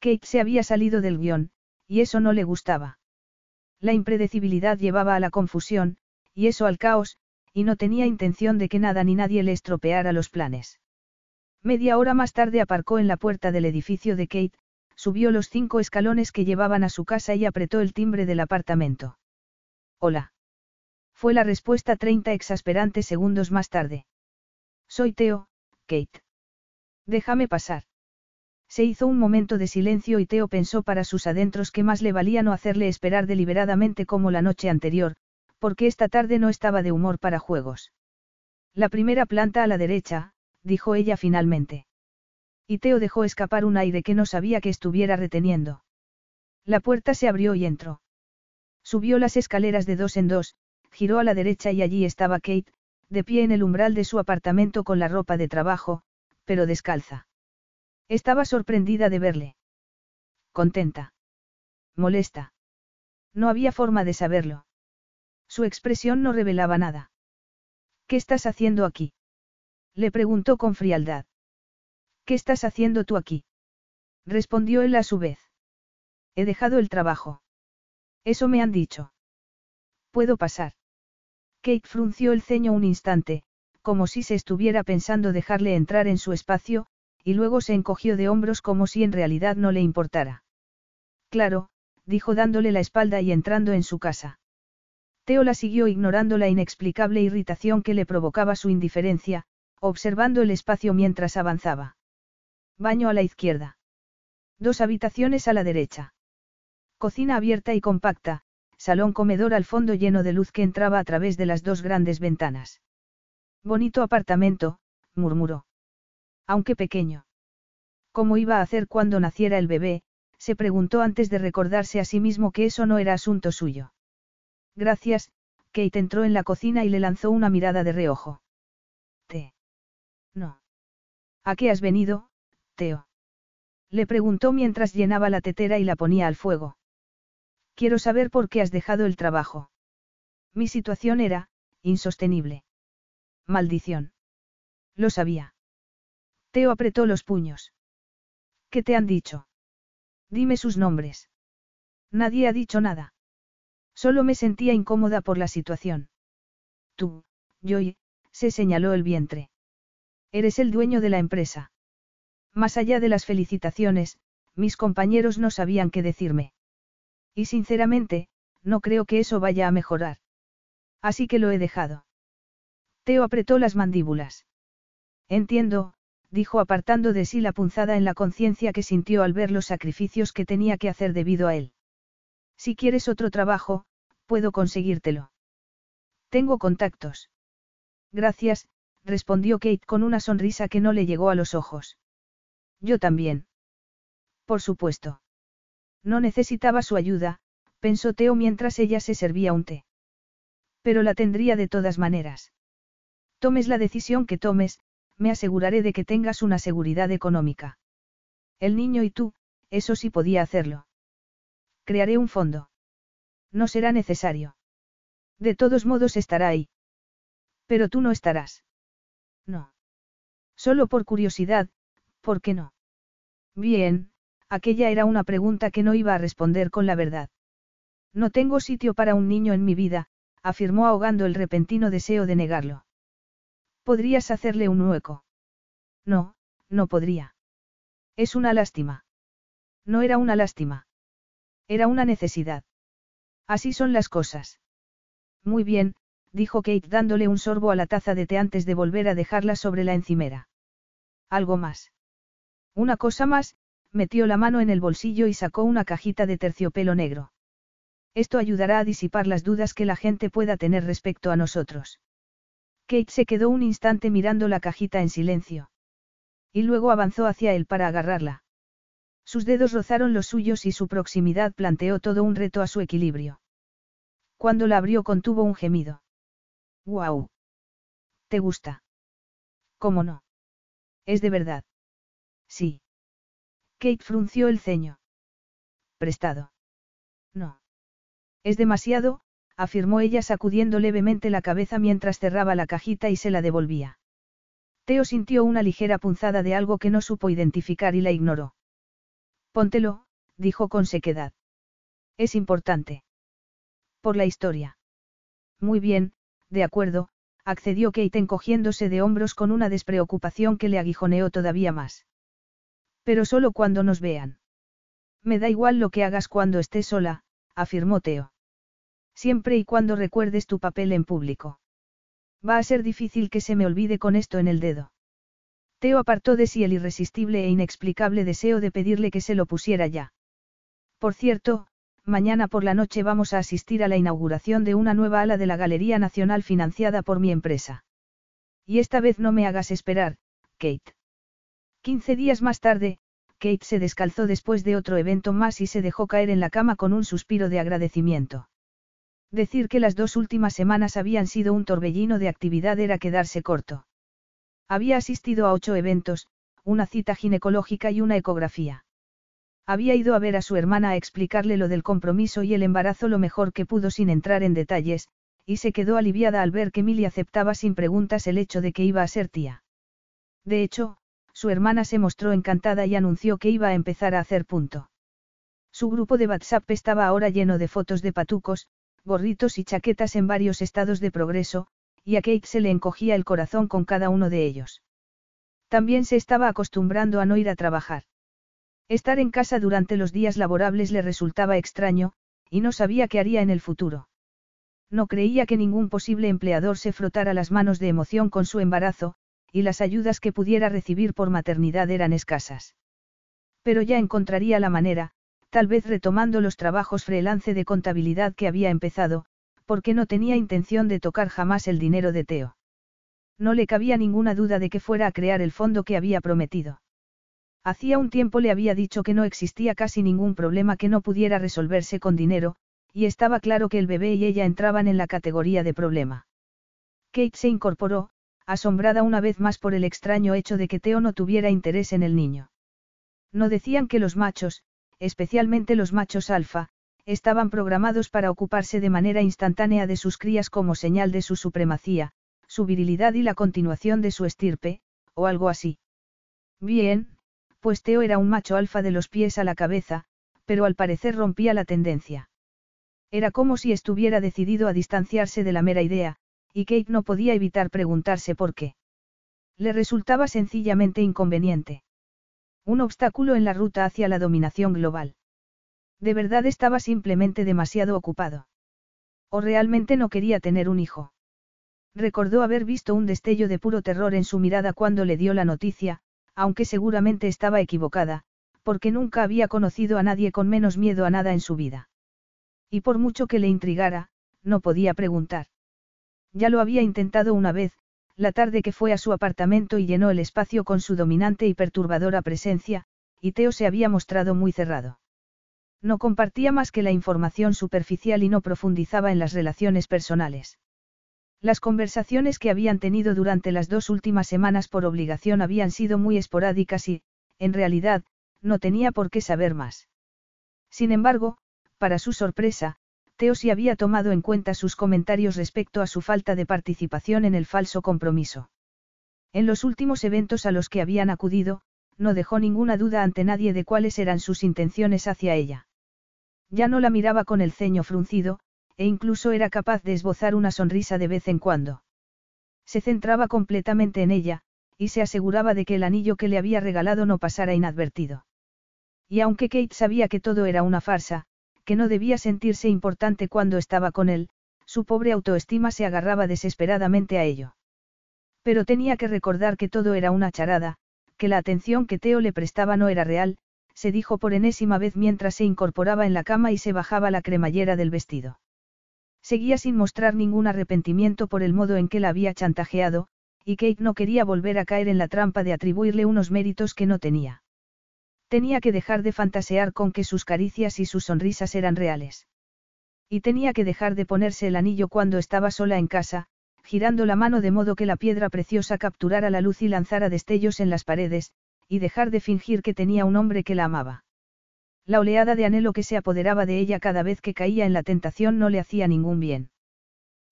Kate se había salido del guion, y eso no le gustaba. La impredecibilidad llevaba a la confusión, y eso al caos, y no tenía intención de que nada ni nadie le estropeara los planes. Media hora más tarde aparcó en la puerta del edificio de Kate, subió los cinco escalones que llevaban a su casa y apretó el timbre del apartamento. Hola. Fue la respuesta 30 exasperantes segundos más tarde. Soy Teo, Kate. Déjame pasar. Se hizo un momento de silencio y Teo pensó para sus adentros que más le valía no hacerle esperar deliberadamente como la noche anterior, porque esta tarde no estaba de humor para juegos. La primera planta a la derecha, dijo ella finalmente. Y Teo dejó escapar un aire que no sabía que estuviera reteniendo. La puerta se abrió y entró. Subió las escaleras de dos en dos, giró a la derecha y allí estaba Kate, de pie en el umbral de su apartamento con la ropa de trabajo, pero descalza. Estaba sorprendida de verle. Contenta. Molesta. No había forma de saberlo. Su expresión no revelaba nada. ¿Qué estás haciendo aquí? Le preguntó con frialdad. ¿Qué estás haciendo tú aquí? Respondió él a su vez. He dejado el trabajo. Eso me han dicho. ¿Puedo pasar? Kate frunció el ceño un instante, como si se estuviera pensando dejarle entrar en su espacio, y luego se encogió de hombros como si en realidad no le importara. Claro, dijo dándole la espalda y entrando en su casa. Teo la siguió ignorando la inexplicable irritación que le provocaba su indiferencia, observando el espacio mientras avanzaba. Baño a la izquierda. Dos habitaciones a la derecha. Cocina abierta y compacta, salón comedor al fondo lleno de luz que entraba a través de las dos grandes ventanas. Bonito apartamento, murmuró. Aunque pequeño. ¿Cómo iba a hacer cuando naciera el bebé? se preguntó antes de recordarse a sí mismo que eso no era asunto suyo. Gracias, Kate entró en la cocina y le lanzó una mirada de reojo. ¿Te? No. ¿A qué has venido, Teo? Le preguntó mientras llenaba la tetera y la ponía al fuego. Quiero saber por qué has dejado el trabajo. Mi situación era, insostenible. Maldición. Lo sabía. Teo apretó los puños. ¿Qué te han dicho? Dime sus nombres. Nadie ha dicho nada. Solo me sentía incómoda por la situación. Tú, Joy, se señaló el vientre. Eres el dueño de la empresa. Más allá de las felicitaciones, mis compañeros no sabían qué decirme. Y sinceramente, no creo que eso vaya a mejorar. Así que lo he dejado. Teo apretó las mandíbulas. Entiendo, dijo apartando de sí la punzada en la conciencia que sintió al ver los sacrificios que tenía que hacer debido a él. Si quieres otro trabajo, puedo conseguírtelo. Tengo contactos. Gracias, respondió Kate con una sonrisa que no le llegó a los ojos. Yo también. Por supuesto. No necesitaba su ayuda, pensó Teo mientras ella se servía un té. Pero la tendría de todas maneras. Tomes la decisión que tomes, me aseguraré de que tengas una seguridad económica. El niño y tú, eso sí podía hacerlo. Crearé un fondo. No será necesario. De todos modos estará ahí. Pero tú no estarás. No. Solo por curiosidad, ¿por qué no? Bien, aquella era una pregunta que no iba a responder con la verdad. No tengo sitio para un niño en mi vida, afirmó ahogando el repentino deseo de negarlo. Podrías hacerle un hueco. No, no podría. Es una lástima. No era una lástima. Era una necesidad. Así son las cosas. Muy bien, dijo Kate dándole un sorbo a la taza de té antes de volver a dejarla sobre la encimera. Algo más. Una cosa más, metió la mano en el bolsillo y sacó una cajita de terciopelo negro. Esto ayudará a disipar las dudas que la gente pueda tener respecto a nosotros. Kate se quedó un instante mirando la cajita en silencio. Y luego avanzó hacia él para agarrarla. Sus dedos rozaron los suyos y su proximidad planteó todo un reto a su equilibrio. Cuando la abrió contuvo un gemido. ¡Guau! ¿Te gusta? ¿Cómo no? Es de verdad. Sí. Kate frunció el ceño. Prestado. No. Es demasiado, afirmó ella sacudiendo levemente la cabeza mientras cerraba la cajita y se la devolvía. Teo sintió una ligera punzada de algo que no supo identificar y la ignoró. Póntelo, dijo con sequedad. Es importante. Por la historia. Muy bien, de acuerdo, accedió Kate encogiéndose de hombros con una despreocupación que le aguijoneó todavía más. Pero solo cuando nos vean. Me da igual lo que hagas cuando estés sola, afirmó Teo. Siempre y cuando recuerdes tu papel en público. Va a ser difícil que se me olvide con esto en el dedo. Teo apartó de sí el irresistible e inexplicable deseo de pedirle que se lo pusiera ya. Por cierto, mañana por la noche vamos a asistir a la inauguración de una nueva ala de la Galería Nacional financiada por mi empresa. Y esta vez no me hagas esperar, Kate. Quince días más tarde, Kate se descalzó después de otro evento más y se dejó caer en la cama con un suspiro de agradecimiento. Decir que las dos últimas semanas habían sido un torbellino de actividad era quedarse corto. Había asistido a ocho eventos, una cita ginecológica y una ecografía. Había ido a ver a su hermana a explicarle lo del compromiso y el embarazo lo mejor que pudo sin entrar en detalles, y se quedó aliviada al ver que Milly aceptaba sin preguntas el hecho de que iba a ser tía. De hecho, su hermana se mostró encantada y anunció que iba a empezar a hacer punto. Su grupo de WhatsApp estaba ahora lleno de fotos de patucos, gorritos y chaquetas en varios estados de progreso, y a Kate se le encogía el corazón con cada uno de ellos. También se estaba acostumbrando a no ir a trabajar. Estar en casa durante los días laborables le resultaba extraño, y no sabía qué haría en el futuro. No creía que ningún posible empleador se frotara las manos de emoción con su embarazo, y las ayudas que pudiera recibir por maternidad eran escasas. Pero ya encontraría la manera, tal vez retomando los trabajos freelance de contabilidad que había empezado, porque no tenía intención de tocar jamás el dinero de Teo. No le cabía ninguna duda de que fuera a crear el fondo que había prometido. Hacía un tiempo le había dicho que no existía casi ningún problema que no pudiera resolverse con dinero, y estaba claro que el bebé y ella entraban en la categoría de problema. Kate se incorporó, asombrada una vez más por el extraño hecho de que Teo no tuviera interés en el niño. No decían que los machos, especialmente los machos alfa, estaban programados para ocuparse de manera instantánea de sus crías como señal de su supremacía, su virilidad y la continuación de su estirpe, o algo así. Bien, pues Teo era un macho alfa de los pies a la cabeza, pero al parecer rompía la tendencia. Era como si estuviera decidido a distanciarse de la mera idea, y Kate no podía evitar preguntarse por qué. Le resultaba sencillamente inconveniente. Un obstáculo en la ruta hacia la dominación global. De verdad estaba simplemente demasiado ocupado. O realmente no quería tener un hijo. Recordó haber visto un destello de puro terror en su mirada cuando le dio la noticia, aunque seguramente estaba equivocada, porque nunca había conocido a nadie con menos miedo a nada en su vida. Y por mucho que le intrigara, no podía preguntar. Ya lo había intentado una vez, la tarde que fue a su apartamento y llenó el espacio con su dominante y perturbadora presencia, y Teo se había mostrado muy cerrado. No compartía más que la información superficial y no profundizaba en las relaciones personales. Las conversaciones que habían tenido durante las dos últimas semanas por obligación habían sido muy esporádicas y, en realidad, no tenía por qué saber más. Sin embargo, para su sorpresa, Teo sí había tomado en cuenta sus comentarios respecto a su falta de participación en el falso compromiso. En los últimos eventos a los que habían acudido, no dejó ninguna duda ante nadie de cuáles eran sus intenciones hacia ella. Ya no la miraba con el ceño fruncido, e incluso era capaz de esbozar una sonrisa de vez en cuando. Se centraba completamente en ella, y se aseguraba de que el anillo que le había regalado no pasara inadvertido. Y aunque Kate sabía que todo era una farsa, que no debía sentirse importante cuando estaba con él, su pobre autoestima se agarraba desesperadamente a ello. Pero tenía que recordar que todo era una charada, que la atención que Teo le prestaba no era real, se dijo por enésima vez mientras se incorporaba en la cama y se bajaba la cremallera del vestido. Seguía sin mostrar ningún arrepentimiento por el modo en que la había chantajeado, y Kate no quería volver a caer en la trampa de atribuirle unos méritos que no tenía. Tenía que dejar de fantasear con que sus caricias y sus sonrisas eran reales. Y tenía que dejar de ponerse el anillo cuando estaba sola en casa, girando la mano de modo que la piedra preciosa capturara la luz y lanzara destellos en las paredes, y dejar de fingir que tenía un hombre que la amaba. La oleada de anhelo que se apoderaba de ella cada vez que caía en la tentación no le hacía ningún bien.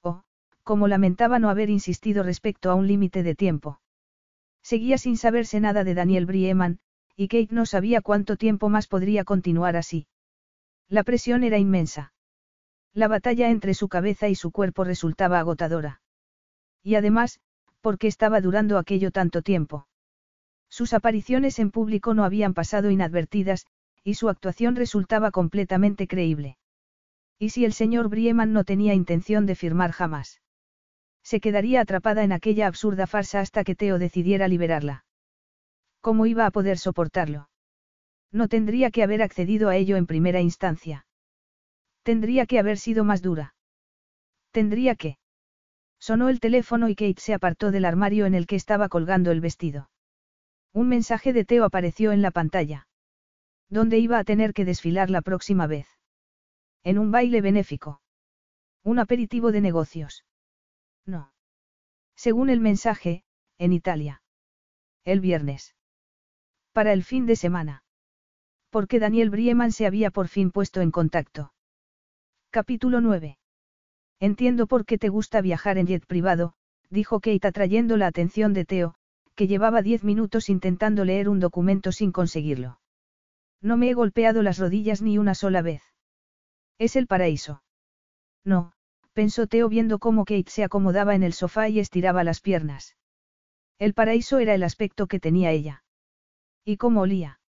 Oh, como lamentaba no haber insistido respecto a un límite de tiempo. Seguía sin saberse nada de Daniel Brieman, y Kate no sabía cuánto tiempo más podría continuar así. La presión era inmensa. La batalla entre su cabeza y su cuerpo resultaba agotadora. Y además, ¿por qué estaba durando aquello tanto tiempo? Sus apariciones en público no habían pasado inadvertidas, y su actuación resultaba completamente creíble. ¿Y si el señor Brieman no tenía intención de firmar jamás? Se quedaría atrapada en aquella absurda farsa hasta que Teo decidiera liberarla. ¿Cómo iba a poder soportarlo? No tendría que haber accedido a ello en primera instancia. Tendría que haber sido más dura. Tendría que. Sonó el teléfono y Kate se apartó del armario en el que estaba colgando el vestido. Un mensaje de Teo apareció en la pantalla. ¿Dónde iba a tener que desfilar la próxima vez? En un baile benéfico. Un aperitivo de negocios. No. Según el mensaje, en Italia. El viernes. Para el fin de semana. Porque Daniel Brieman se había por fin puesto en contacto. Capítulo 9. Entiendo por qué te gusta viajar en jet privado, dijo Kate atrayendo la atención de Theo, que llevaba diez minutos intentando leer un documento sin conseguirlo. No me he golpeado las rodillas ni una sola vez. Es el paraíso. No, pensó Theo viendo cómo Kate se acomodaba en el sofá y estiraba las piernas. El paraíso era el aspecto que tenía ella. ¿Y cómo olía?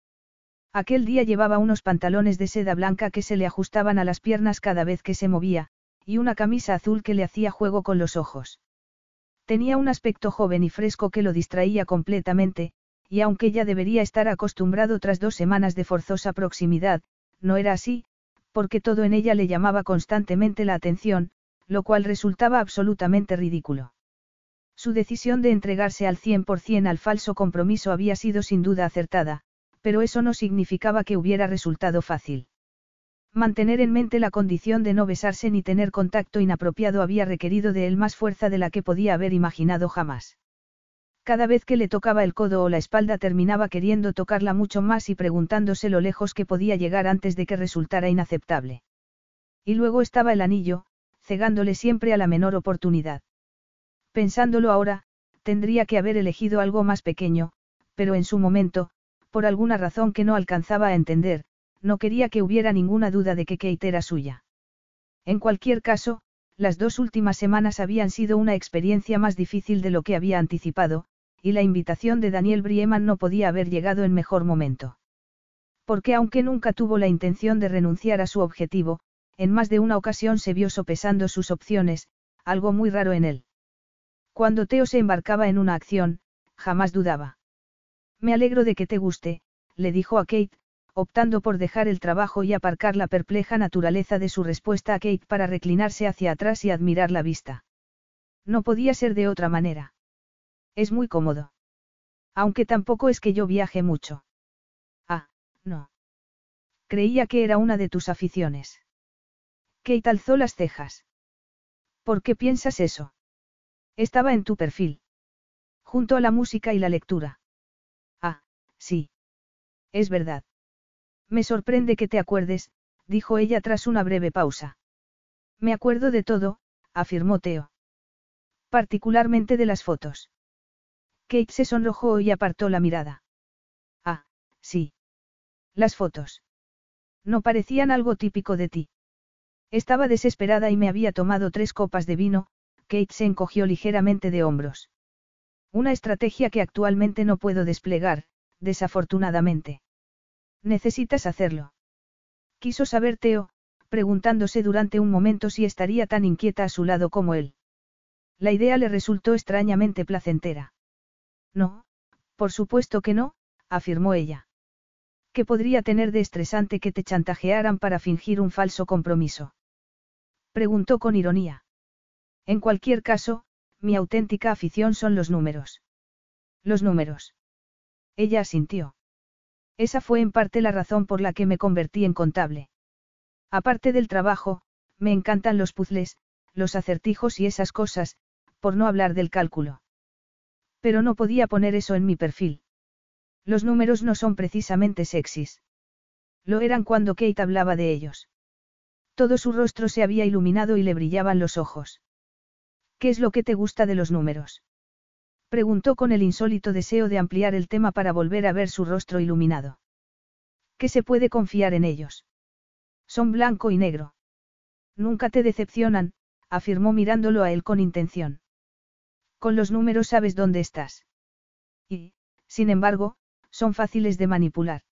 Aquel día llevaba unos pantalones de seda blanca que se le ajustaban a las piernas cada vez que se movía, y una camisa azul que le hacía juego con los ojos. Tenía un aspecto joven y fresco que lo distraía completamente, y aunque ya debería estar acostumbrado tras dos semanas de forzosa proximidad, no era así, porque todo en ella le llamaba constantemente la atención, lo cual resultaba absolutamente ridículo. Su decisión de entregarse al 100% al falso compromiso había sido sin duda acertada, pero eso no significaba que hubiera resultado fácil. Mantener en mente la condición de no besarse ni tener contacto inapropiado había requerido de él más fuerza de la que podía haber imaginado jamás. Cada vez que le tocaba el codo o la espalda terminaba queriendo tocarla mucho más y preguntándose lo lejos que podía llegar antes de que resultara inaceptable. Y luego estaba el anillo, cegándole siempre a la menor oportunidad. Pensándolo ahora, tendría que haber elegido algo más pequeño, pero en su momento, por alguna razón que no alcanzaba a entender, no quería que hubiera ninguna duda de que Kate era suya. En cualquier caso, las dos últimas semanas habían sido una experiencia más difícil de lo que había anticipado, y la invitación de Daniel Brieman no podía haber llegado en mejor momento. Porque aunque nunca tuvo la intención de renunciar a su objetivo, en más de una ocasión se vio sopesando sus opciones, algo muy raro en él. Cuando Teo se embarcaba en una acción, jamás dudaba. Me alegro de que te guste, le dijo a Kate, optando por dejar el trabajo y aparcar la perpleja naturaleza de su respuesta a Kate para reclinarse hacia atrás y admirar la vista. No podía ser de otra manera. Es muy cómodo. Aunque tampoco es que yo viaje mucho. Ah, no. Creía que era una de tus aficiones. Kate alzó las cejas. ¿Por qué piensas eso? Estaba en tu perfil. Junto a la música y la lectura. Ah, sí. Es verdad. Me sorprende que te acuerdes, dijo ella tras una breve pausa. Me acuerdo de todo, afirmó Teo. Particularmente de las fotos. Kate se sonrojó y apartó la mirada. Ah, sí. Las fotos. No parecían algo típico de ti. Estaba desesperada y me había tomado tres copas de vino, Kate se encogió ligeramente de hombros. Una estrategia que actualmente no puedo desplegar, desafortunadamente. Necesitas hacerlo. Quiso saber Teo, preguntándose durante un momento si estaría tan inquieta a su lado como él. La idea le resultó extrañamente placentera. No, por supuesto que no, afirmó ella. ¿Qué podría tener de estresante que te chantajearan para fingir un falso compromiso? Preguntó con ironía. En cualquier caso, mi auténtica afición son los números. Los números. Ella asintió. Esa fue en parte la razón por la que me convertí en contable. Aparte del trabajo, me encantan los puzzles, los acertijos y esas cosas, por no hablar del cálculo. Pero no podía poner eso en mi perfil. Los números no son precisamente sexys. Lo eran cuando Kate hablaba de ellos. Todo su rostro se había iluminado y le brillaban los ojos. ¿Qué es lo que te gusta de los números? Preguntó con el insólito deseo de ampliar el tema para volver a ver su rostro iluminado. ¿Qué se puede confiar en ellos? Son blanco y negro. Nunca te decepcionan, afirmó mirándolo a él con intención. Con los números sabes dónde estás. Y, sin embargo, son fáciles de manipular.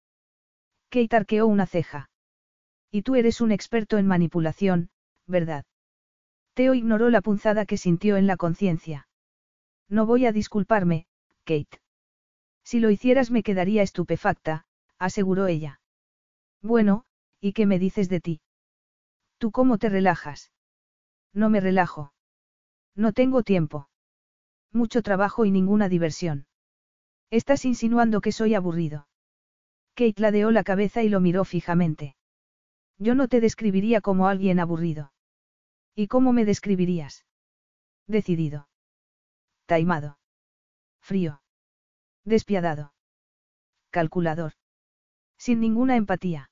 Kate arqueó una ceja. Y tú eres un experto en manipulación, ¿verdad? Teo ignoró la punzada que sintió en la conciencia. No voy a disculparme, Kate. Si lo hicieras me quedaría estupefacta, aseguró ella. Bueno, ¿y qué me dices de ti? ¿Tú cómo te relajas? No me relajo. No tengo tiempo. Mucho trabajo y ninguna diversión. Estás insinuando que soy aburrido. Kate ladeó la cabeza y lo miró fijamente. Yo no te describiría como alguien aburrido. ¿Y cómo me describirías? Decidido. Taimado. Frío. Despiadado. Calculador. Sin ninguna empatía.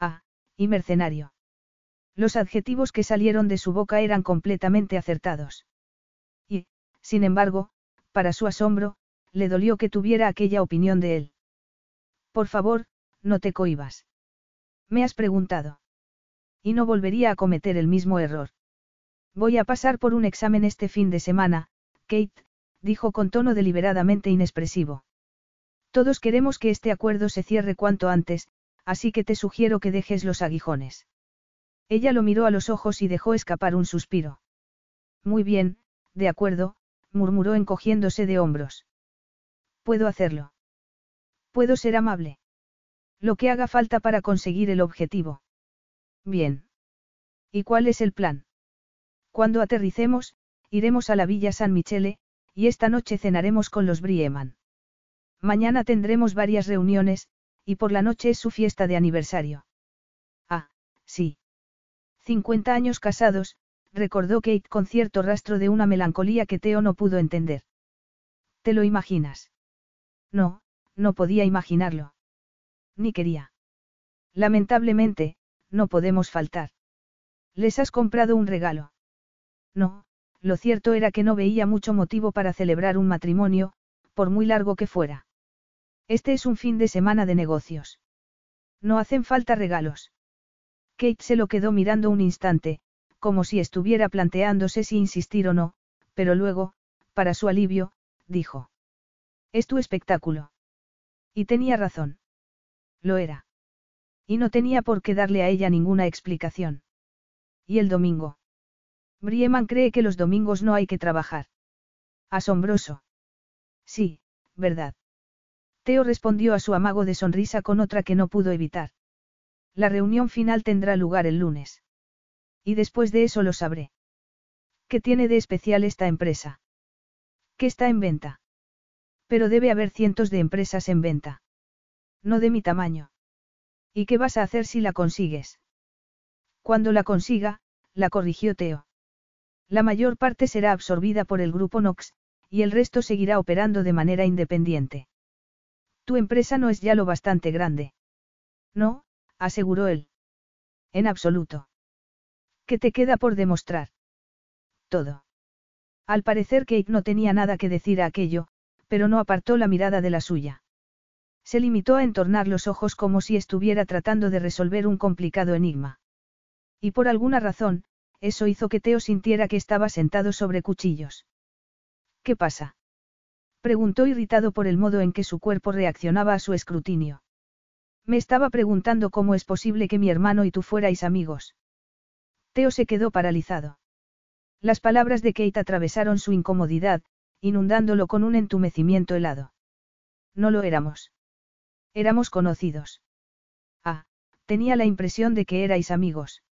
Ah, y mercenario. Los adjetivos que salieron de su boca eran completamente acertados. Y, sin embargo, para su asombro, le dolió que tuviera aquella opinión de él. Por favor, no te cohibas. Me has preguntado. Y no volvería a cometer el mismo error. Voy a pasar por un examen este fin de semana, Kate, dijo con tono deliberadamente inexpresivo. Todos queremos que este acuerdo se cierre cuanto antes, así que te sugiero que dejes los aguijones. Ella lo miró a los ojos y dejó escapar un suspiro. Muy bien, de acuerdo, murmuró encogiéndose de hombros. Puedo hacerlo. Puedo ser amable. Lo que haga falta para conseguir el objetivo. Bien. ¿Y cuál es el plan? Cuando aterricemos, iremos a la Villa San Michele, y esta noche cenaremos con los Brieman. Mañana tendremos varias reuniones, y por la noche es su fiesta de aniversario. Ah, sí. 50 años casados, recordó Kate con cierto rastro de una melancolía que Theo no pudo entender. ¿Te lo imaginas? No, no podía imaginarlo. Ni quería. Lamentablemente, no podemos faltar. ¿Les has comprado un regalo? No, lo cierto era que no veía mucho motivo para celebrar un matrimonio, por muy largo que fuera. Este es un fin de semana de negocios. No hacen falta regalos. Kate se lo quedó mirando un instante, como si estuviera planteándose si insistir o no, pero luego, para su alivio, dijo. Es tu espectáculo. Y tenía razón. Lo era. Y no tenía por qué darle a ella ninguna explicación. ¿Y el domingo? Brieman cree que los domingos no hay que trabajar. Asombroso. Sí, verdad. Teo respondió a su amago de sonrisa con otra que no pudo evitar. La reunión final tendrá lugar el lunes. Y después de eso lo sabré. ¿Qué tiene de especial esta empresa? ¿Qué está en venta? Pero debe haber cientos de empresas en venta. No de mi tamaño. ¿Y qué vas a hacer si la consigues? Cuando la consiga, la corrigió Teo. La mayor parte será absorbida por el grupo Nox, y el resto seguirá operando de manera independiente. Tu empresa no es ya lo bastante grande. No, aseguró él. En absoluto. ¿Qué te queda por demostrar? Todo. Al parecer Kate no tenía nada que decir a aquello, pero no apartó la mirada de la suya. Se limitó a entornar los ojos como si estuviera tratando de resolver un complicado enigma. Y por alguna razón, eso hizo que Teo sintiera que estaba sentado sobre cuchillos. ¿Qué pasa? preguntó irritado por el modo en que su cuerpo reaccionaba a su escrutinio. Me estaba preguntando cómo es posible que mi hermano y tú fuerais amigos. Teo se quedó paralizado. Las palabras de Kate atravesaron su incomodidad, inundándolo con un entumecimiento helado. No lo éramos. Éramos conocidos. Ah, tenía la impresión de que erais amigos.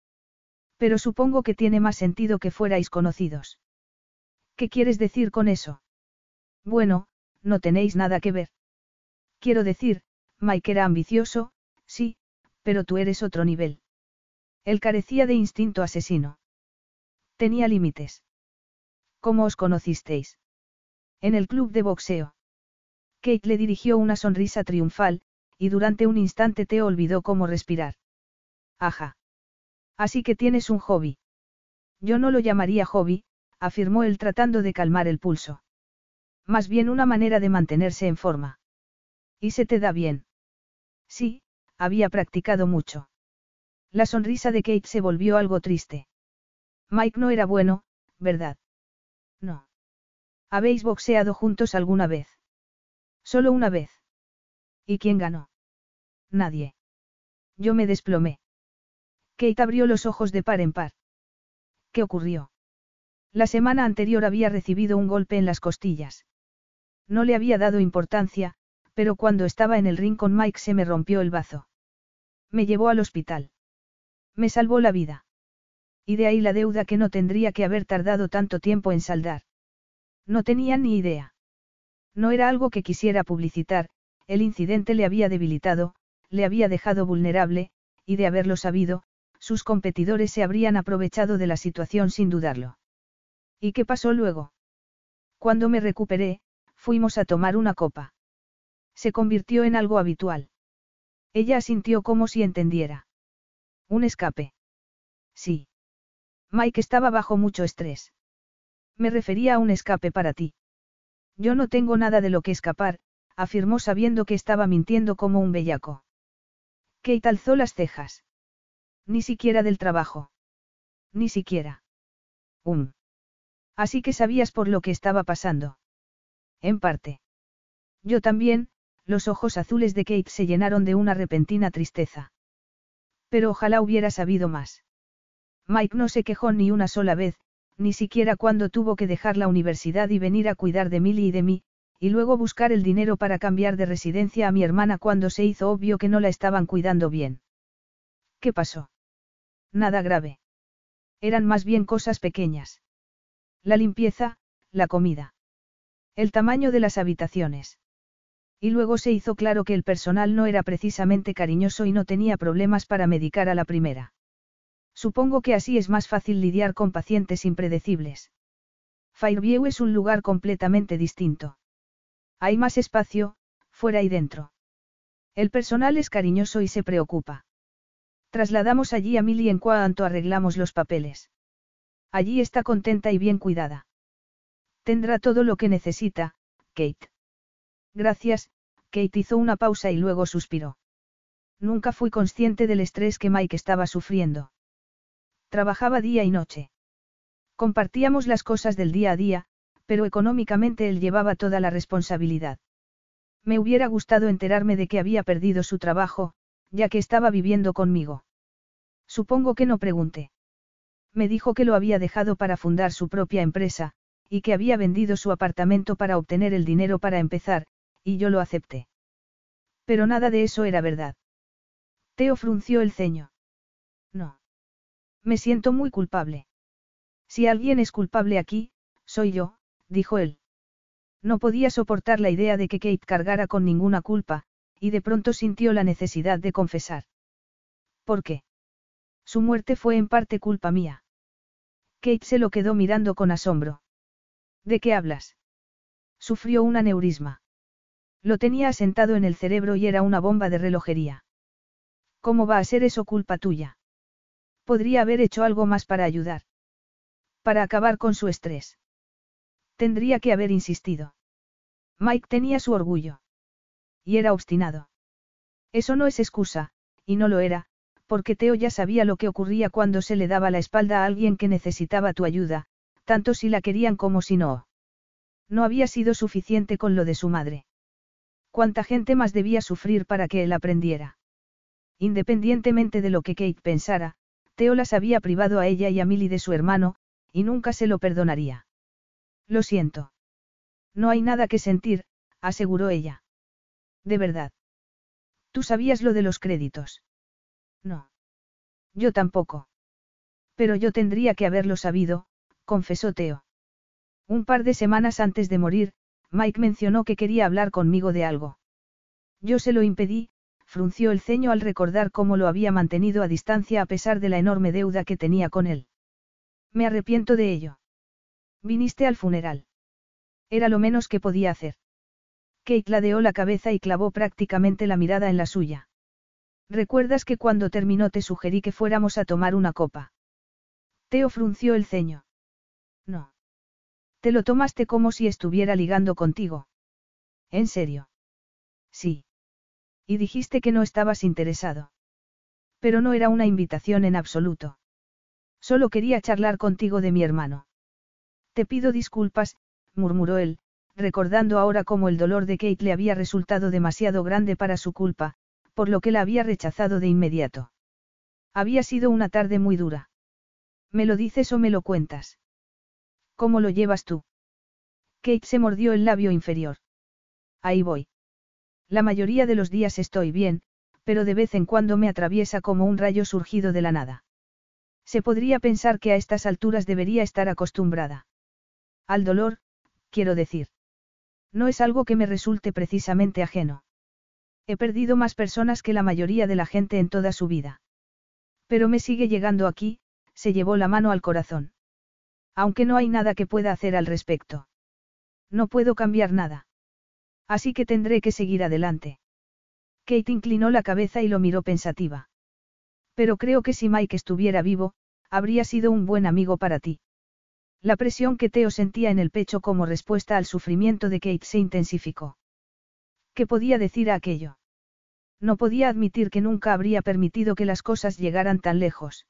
Pero supongo que tiene más sentido que fuerais conocidos. ¿Qué quieres decir con eso? Bueno, no tenéis nada que ver. Quiero decir, Mike era ambicioso, sí, pero tú eres otro nivel. Él carecía de instinto asesino. Tenía límites. ¿Cómo os conocisteis? En el club de boxeo. Kate le dirigió una sonrisa triunfal, y durante un instante te olvidó cómo respirar. Ajá. Así que tienes un hobby. Yo no lo llamaría hobby, afirmó él tratando de calmar el pulso. Más bien una manera de mantenerse en forma. ¿Y se te da bien? Sí, había practicado mucho. La sonrisa de Kate se volvió algo triste. Mike no era bueno, ¿verdad? No. ¿Habéis boxeado juntos alguna vez? Solo una vez. ¿Y quién ganó? Nadie. Yo me desplomé. Kate abrió los ojos de par en par. ¿Qué ocurrió? La semana anterior había recibido un golpe en las costillas. No le había dado importancia, Pero cuando estaba en el ring con Mike se me rompió el bazo. Me llevó al hospital. Me salvó la vida. Y de ahí la deuda que no tendría que haber tardado tanto tiempo en saldar. No tenía ni idea. No era algo que quisiera publicitar, el incidente le había debilitado, le había dejado vulnerable, y de haberlo sabido, sus competidores se habrían aprovechado de la situación sin dudarlo. ¿Y qué pasó luego? Cuando me recuperé, fuimos a tomar una copa. Se convirtió en algo habitual. Ella asintió como si entendiera. Un escape. Sí. Mike estaba bajo mucho estrés. Me refería a un escape para ti. Yo no tengo nada de lo que escapar, afirmó sabiendo que estaba mintiendo como un bellaco. Kate alzó las cejas. Ni siquiera del trabajo. Ni siquiera. Um. Así que sabías por lo que estaba pasando. En parte. Yo también, los ojos azules de Kate se llenaron de una repentina tristeza. Pero ojalá hubiera sabido más. Mike no se quejó ni una sola vez, ni siquiera cuando tuvo que dejar la universidad y venir a cuidar de Milly y de mí, y luego buscar el dinero para cambiar de residencia a mi hermana cuando se hizo obvio que no la estaban cuidando bien. ¿Qué pasó? Nada grave. Eran más bien cosas pequeñas. La limpieza, la comida. El tamaño de las habitaciones. Y luego se hizo claro que el personal no era precisamente cariñoso y no tenía problemas para medicar a la primera. Supongo que así es más fácil lidiar con pacientes impredecibles. Fairview es un lugar completamente distinto. Hay más espacio, fuera y dentro. El personal es cariñoso y se preocupa. Trasladamos allí a Millie en cuanto arreglamos los papeles. Allí está contenta y bien cuidada. Tendrá todo lo que necesita, Kate. Gracias, Kate hizo una pausa y luego suspiró. Nunca fui consciente del estrés que Mike estaba sufriendo. Trabajaba día y noche. Compartíamos las cosas del día a día, pero económicamente él llevaba toda la responsabilidad. Me hubiera gustado enterarme de que había perdido su trabajo, ya que estaba viviendo conmigo. Supongo que no pregunté. Me dijo que lo había dejado para fundar su propia empresa, y que había vendido su apartamento para obtener el dinero para empezar, y yo lo acepté. Pero nada de eso era verdad. Teo frunció el ceño. No. Me siento muy culpable. Si alguien es culpable aquí, soy yo, dijo él. No podía soportar la idea de que Kate cargara con ninguna culpa, y de pronto sintió la necesidad de confesar. ¿Por qué? Su muerte fue en parte culpa mía. Kate se lo quedó mirando con asombro. ¿De qué hablas? Sufrió un aneurisma. Lo tenía asentado en el cerebro y era una bomba de relojería. ¿Cómo va a ser eso culpa tuya? Podría haber hecho algo más para ayudar. Para acabar con su estrés. Tendría que haber insistido. Mike tenía su orgullo. Y era obstinado. Eso no es excusa, y no lo era, porque Teo ya sabía lo que ocurría cuando se le daba la espalda a alguien que necesitaba tu ayuda, tanto si la querían como si no. No había sido suficiente con lo de su madre. ¿Cuánta gente más debía sufrir para que él aprendiera? Independientemente de lo que Kate pensara, Teo las había privado a ella y a Milly de su hermano, y nunca se lo perdonaría. Lo siento. No hay nada que sentir, aseguró ella. De verdad. ¿Tú sabías lo de los créditos? No. Yo tampoco. Pero yo tendría que haberlo sabido, confesó Teo. Un par de semanas antes de morir, Mike mencionó que quería hablar conmigo de algo. Yo se lo impedí, frunció el ceño al recordar cómo lo había mantenido a distancia a pesar de la enorme deuda que tenía con él. Me arrepiento de ello. Viniste al funeral. Era lo menos que podía hacer. Kate ladeó la cabeza y clavó prácticamente la mirada en la suya. ¿Recuerdas que cuando terminó te sugerí que fuéramos a tomar una copa? Teo frunció el ceño. No. Te lo tomaste como si estuviera ligando contigo. ¿En serio? Sí. Y dijiste que no estabas interesado. Pero no era una invitación en absoluto. Solo quería charlar contigo de mi hermano. Te pido disculpas, murmuró él, recordando ahora cómo el dolor de Kate le había resultado demasiado grande para su culpa, por lo que la había rechazado de inmediato. Había sido una tarde muy dura. ¿Me lo dices o me lo cuentas? ¿Cómo lo llevas tú? Kate se mordió el labio inferior. Ahí voy. La mayoría de los días estoy bien, pero de vez en cuando me atraviesa como un rayo surgido de la nada. Se podría pensar que a estas alturas debería estar acostumbrada. Al dolor, quiero decir. No es algo que me resulte precisamente ajeno. He perdido más personas que la mayoría de la gente en toda su vida. Pero me sigue llegando aquí, se llevó la mano al corazón. Aunque no hay nada que pueda hacer al respecto. No puedo cambiar nada. Así que tendré que seguir adelante. Kate inclinó la cabeza y lo miró pensativa. Pero creo que si Mike estuviera vivo, habría sido un buen amigo para ti. La presión que Teo sentía en el pecho como respuesta al sufrimiento de Kate se intensificó. ¿Qué podía decir a aquello? No podía admitir que nunca habría permitido que las cosas llegaran tan lejos.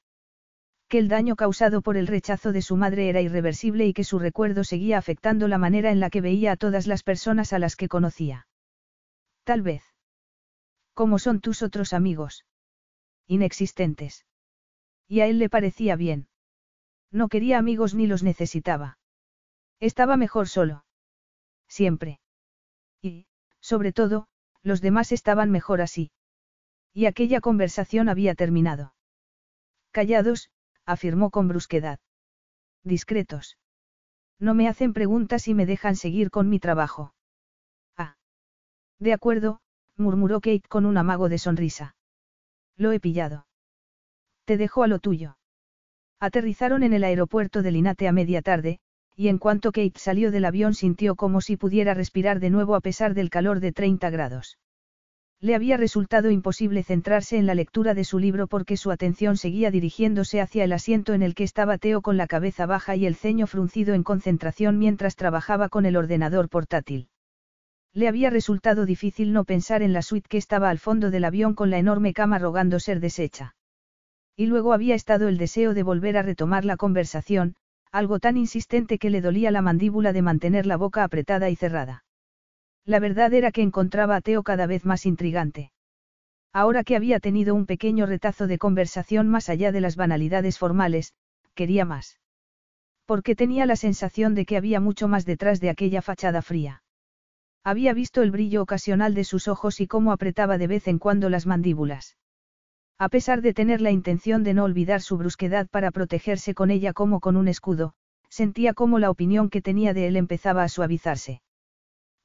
Que el daño causado por el rechazo de su madre era irreversible y que su recuerdo seguía afectando la manera en la que veía a todas las personas a las que conocía. Tal vez. ¿Cómo son tus otros amigos? Inexistentes. Y a él le parecía bien. No quería amigos ni los necesitaba. Estaba mejor solo. Siempre. Y, sobre todo, los demás estaban mejor así. Y aquella conversación había terminado. Callados, afirmó con brusquedad. Discretos. No me hacen preguntas y me dejan seguir con mi trabajo. Ah. De acuerdo, murmuró Kate con un amago de sonrisa. Lo he pillado. Te dejo a lo tuyo. Aterrizaron en el aeropuerto de Linate a media tarde, y en cuanto Kate salió del avión sintió como si pudiera respirar de nuevo a pesar del calor de 30 grados. Le había resultado imposible centrarse en la lectura de su libro porque su atención seguía dirigiéndose hacia el asiento en el que estaba Teo con la cabeza baja y el ceño fruncido en concentración mientras trabajaba con el ordenador portátil. Le había resultado difícil no pensar en la suite que estaba al fondo del avión con la enorme cama rogando ser deshecha. Y luego había estado el deseo de volver a retomar la conversación, algo tan insistente que le dolía la mandíbula de mantener la boca apretada y cerrada. La verdad era que encontraba a Teo cada vez más intrigante. Ahora que había tenido un pequeño retazo de conversación más allá de las banalidades formales, quería más. Porque tenía la sensación de que había mucho más detrás de aquella fachada fría. Había visto el brillo ocasional de sus ojos y cómo apretaba de vez en cuando las mandíbulas. A pesar de tener la intención de no olvidar su brusquedad para protegerse con ella como con un escudo, sentía cómo la opinión que tenía de él empezaba a suavizarse.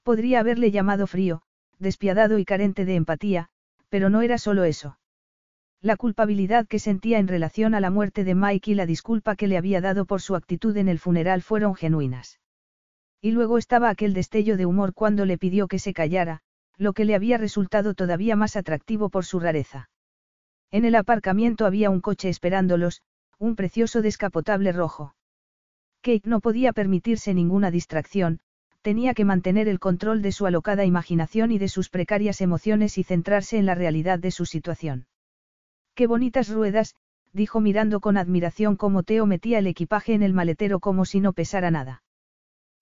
Podría haberle llamado frío, despiadado y carente de empatía, pero no era solo eso. La culpabilidad que sentía en relación a la muerte de Mike y la disculpa que le había dado por su actitud en el funeral fueron genuinas. Y luego estaba aquel destello de humor cuando le pidió que se callara, lo que le había resultado todavía más atractivo por su rareza. En el aparcamiento había un coche esperándolos, un precioso descapotable rojo. Kate no podía permitirse ninguna distracción, tenía que mantener el control de su alocada imaginación y de sus precarias emociones y centrarse en la realidad de su situación. Qué bonitas ruedas, dijo mirando con admiración cómo Teo metía el equipaje en el maletero como si no pesara nada.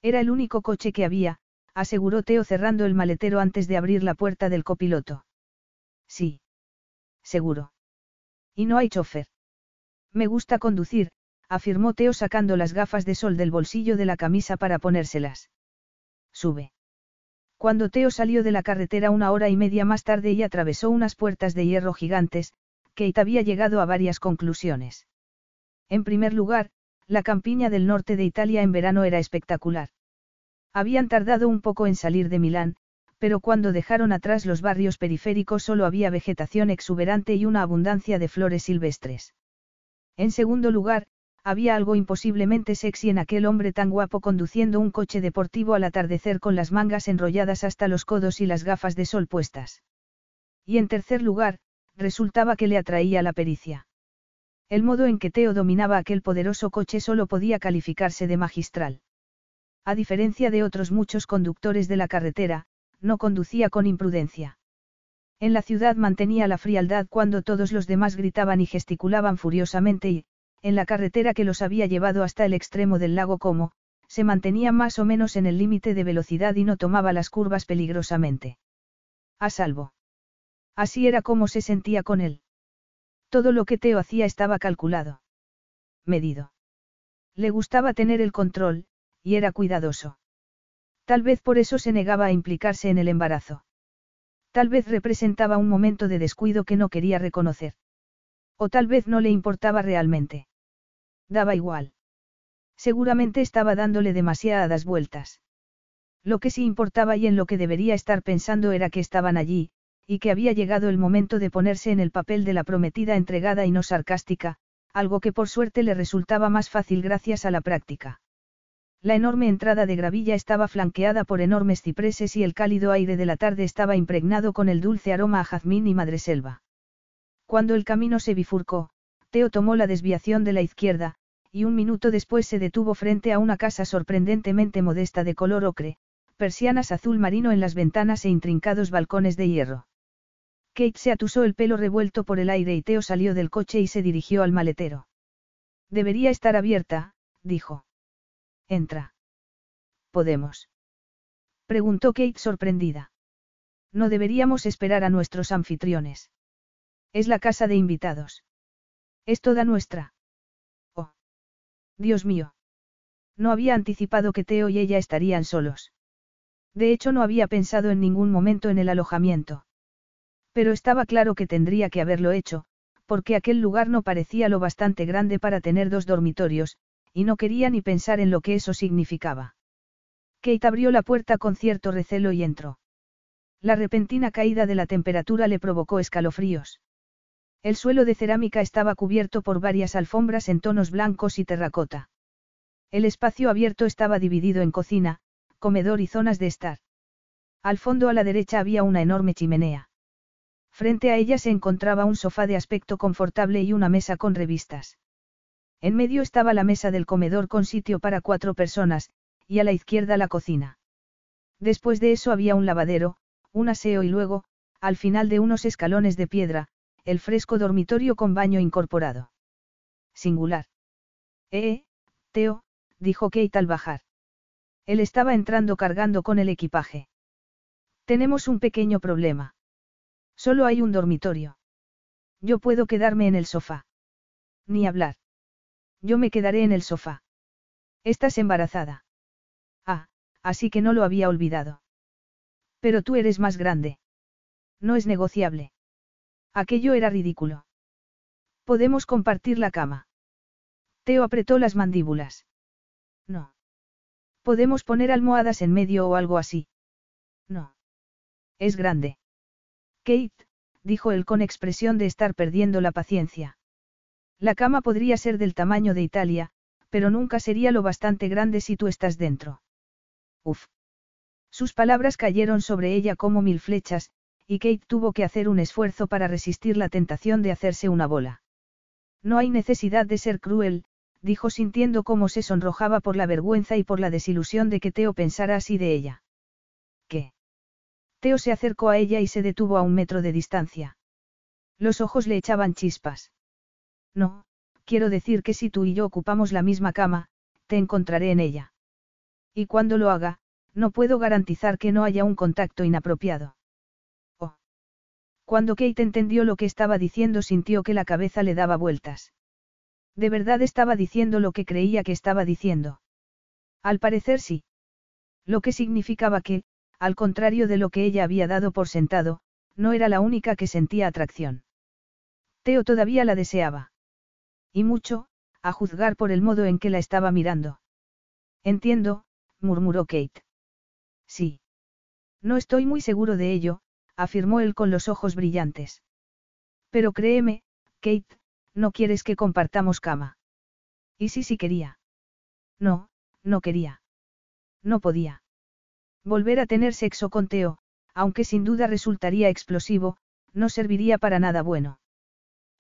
Era el único coche que había, aseguró Teo cerrando el maletero antes de abrir la puerta del copiloto. Sí. Seguro. Y no hay chofer. Me gusta conducir, afirmó Teo sacando las gafas de sol del bolsillo de la camisa para ponérselas. Sube. Cuando Teo salió de la carretera una hora y media más tarde y atravesó unas puertas de hierro gigantes, Kate había llegado a varias conclusiones. En primer lugar, la campiña del norte de Italia en verano era espectacular. Habían tardado un poco en salir de Milán, pero cuando dejaron atrás los barrios periféricos solo había vegetación exuberante y una abundancia de flores silvestres. En segundo lugar, había algo imposiblemente sexy en aquel hombre tan guapo conduciendo un coche deportivo al atardecer con las mangas enrolladas hasta los codos y las gafas de sol puestas. Y en tercer lugar, resultaba que le atraía la pericia. El modo en que Teo dominaba aquel poderoso coche solo podía calificarse de magistral. A diferencia de otros muchos conductores de la carretera, no conducía con imprudencia. En la ciudad mantenía la frialdad cuando todos los demás gritaban y gesticulaban furiosamente y, en la carretera que los había llevado hasta el extremo del lago Como, se mantenía más o menos en el límite de velocidad y no tomaba las curvas peligrosamente. A salvo. Así era como se sentía con él. Todo lo que Teo hacía estaba calculado. Medido. Le gustaba tener el control, y era cuidadoso. Tal vez por eso se negaba a implicarse en el embarazo. Tal vez representaba un momento de descuido que no quería reconocer. O tal vez no le importaba realmente. Daba igual. Seguramente estaba dándole demasiadas vueltas. Lo que sí importaba y en lo que debería estar pensando era que estaban allí, y que había llegado el momento de ponerse en el papel de la prometida entregada y no sarcástica, algo que por suerte le resultaba más fácil gracias a la práctica. La enorme entrada de gravilla estaba flanqueada por enormes cipreses y el cálido aire de la tarde estaba impregnado con el dulce aroma a jazmín y madreselva. Cuando el camino se bifurcó, Teo tomó la desviación de la izquierda, y un minuto después se detuvo frente a una casa sorprendentemente modesta de color ocre, persianas azul marino en las ventanas e intrincados balcones de hierro. Kate se atusó el pelo revuelto por el aire y Teo salió del coche y se dirigió al maletero. Debería estar abierta, dijo. Entra. ¿Podemos? Preguntó Kate sorprendida. No deberíamos esperar a nuestros anfitriones. Es la casa de invitados. Es toda nuestra. Oh. Dios mío. No había anticipado que Teo y ella estarían solos. De hecho, no había pensado en ningún momento en el alojamiento. Pero estaba claro que tendría que haberlo hecho, porque aquel lugar no parecía lo bastante grande para tener dos dormitorios, y no quería ni pensar en lo que eso significaba. Kate abrió la puerta con cierto recelo y entró. La repentina caída de la temperatura le provocó escalofríos. El suelo de cerámica estaba cubierto por varias alfombras en tonos blancos y terracota. El espacio abierto estaba dividido en cocina, comedor y zonas de estar. Al fondo a la derecha había una enorme chimenea. Frente a ella se encontraba un sofá de aspecto confortable y una mesa con revistas. En medio estaba la mesa del comedor con sitio para cuatro personas, y a la izquierda la cocina. Después de eso había un lavadero, un aseo y luego, al final de unos escalones de piedra, el fresco dormitorio con baño incorporado. Singular. Eh, Teo, dijo Kate al bajar. Él estaba entrando cargando con el equipaje. Tenemos un pequeño problema. Solo hay un dormitorio. Yo puedo quedarme en el sofá. Ni hablar. Yo me quedaré en el sofá. Estás embarazada. Ah, así que no lo había olvidado. Pero tú eres más grande. No es negociable. Aquello era ridículo. Podemos compartir la cama. Teo apretó las mandíbulas. No. Podemos poner almohadas en medio o algo así. No. Es grande. Kate, dijo él con expresión de estar perdiendo la paciencia. La cama podría ser del tamaño de Italia, pero nunca sería lo bastante grande si tú estás dentro. Uf. Sus palabras cayeron sobre ella como mil flechas, y Kate tuvo que hacer un esfuerzo para resistir la tentación de hacerse una bola. No hay necesidad de ser cruel, dijo sintiendo cómo se sonrojaba por la vergüenza y por la desilusión de que Teo pensara así de ella. ¿Qué? Teo se acercó a ella y se detuvo a un metro de distancia. Los ojos le echaban chispas. No, quiero decir que si tú y yo ocupamos la misma cama, te encontraré en ella. Y cuando lo haga, no puedo garantizar que no haya un contacto inapropiado. Oh. Cuando Kate entendió lo que estaba diciendo sintió que la cabeza le daba vueltas. ¿De verdad estaba diciendo lo que creía que estaba diciendo? Al parecer sí. Lo que significaba que, al contrario de lo que ella había dado por sentado, no era la única que sentía atracción. Teo todavía la deseaba. Y mucho, a juzgar por el modo en que la estaba mirando. Entiendo, murmuró Kate. Sí. No estoy muy seguro de ello, afirmó él con los ojos brillantes. Pero créeme, Kate, no quieres que compartamos cama. ¿Y si sí quería? No, no quería. No podía. Volver a tener sexo con Teo, aunque sin duda resultaría explosivo, no serviría para nada bueno.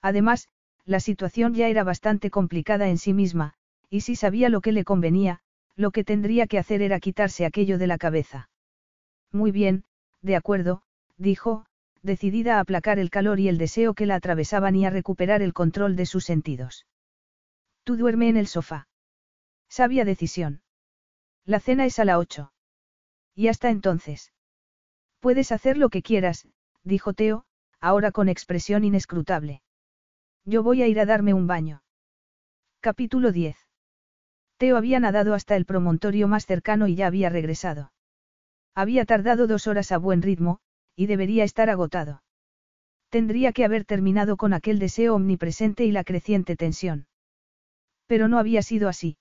Además, la situación ya era bastante complicada en sí misma, y si sabía lo que le convenía, lo que tendría que hacer era quitarse aquello de la cabeza. Muy bien, de acuerdo, dijo, decidida a aplacar el calor y el deseo que la atravesaban y a recuperar el control de sus sentidos. Tú duerme en el sofá. Sabia decisión. La cena es a la ocho. Y hasta entonces. Puedes hacer lo que quieras, dijo Teo, ahora con expresión inescrutable. Yo voy a ir a darme un baño. Capítulo 10. Teo había nadado hasta el promontorio más cercano y ya había regresado. Había tardado dos horas a buen ritmo, y debería estar agotado. Tendría que haber terminado con aquel deseo omnipresente y la creciente tensión. Pero no había sido así.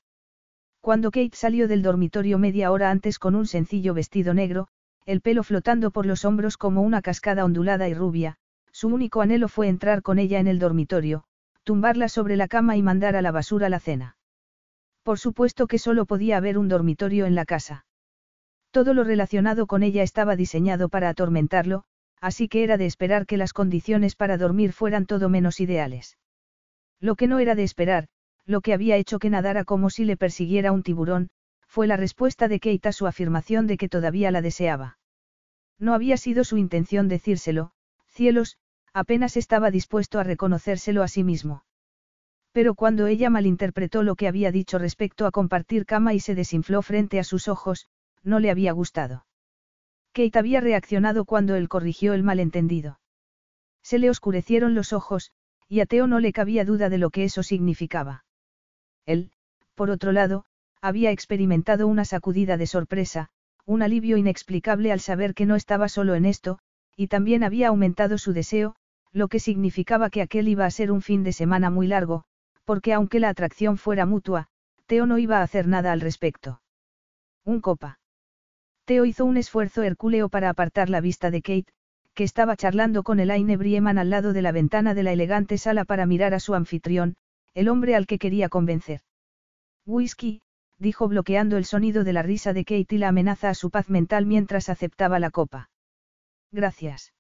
Cuando Kate salió del dormitorio media hora antes con un sencillo vestido negro, el pelo flotando por los hombros como una cascada ondulada y rubia, su único anhelo fue entrar con ella en el dormitorio, tumbarla sobre la cama y mandar a la basura la cena. Por supuesto que solo podía haber un dormitorio en la casa. Todo lo relacionado con ella estaba diseñado para atormentarlo, así que era de esperar que las condiciones para dormir fueran todo menos ideales. Lo que no era de esperar, lo que había hecho que nadara como si le persiguiera un tiburón, fue la respuesta de Kate a su afirmación de que todavía la deseaba. No había sido su intención decírselo, cielos, apenas estaba dispuesto a reconocérselo a sí mismo. Pero cuando ella malinterpretó lo que había dicho respecto a compartir cama y se desinfló frente a sus ojos, no le había gustado. Kate había reaccionado cuando él corrigió el malentendido. Se le oscurecieron los ojos, y a Teo no le cabía duda de lo que eso significaba. Él, por otro lado, había experimentado una sacudida de sorpresa, un alivio inexplicable al saber que no estaba solo en esto, y también había aumentado su deseo, lo que significaba que aquel iba a ser un fin de semana muy largo, porque aunque la atracción fuera mutua, Teo no iba a hacer nada al respecto. Un copa. Teo hizo un esfuerzo hercúleo para apartar la vista de Kate, que estaba charlando con Elaine Brieman al lado de la ventana de la elegante sala para mirar a su anfitrión, el hombre al que quería convencer. Whisky, dijo bloqueando el sonido de la risa de Kate y la amenaza a su paz mental mientras aceptaba la copa. Gracias.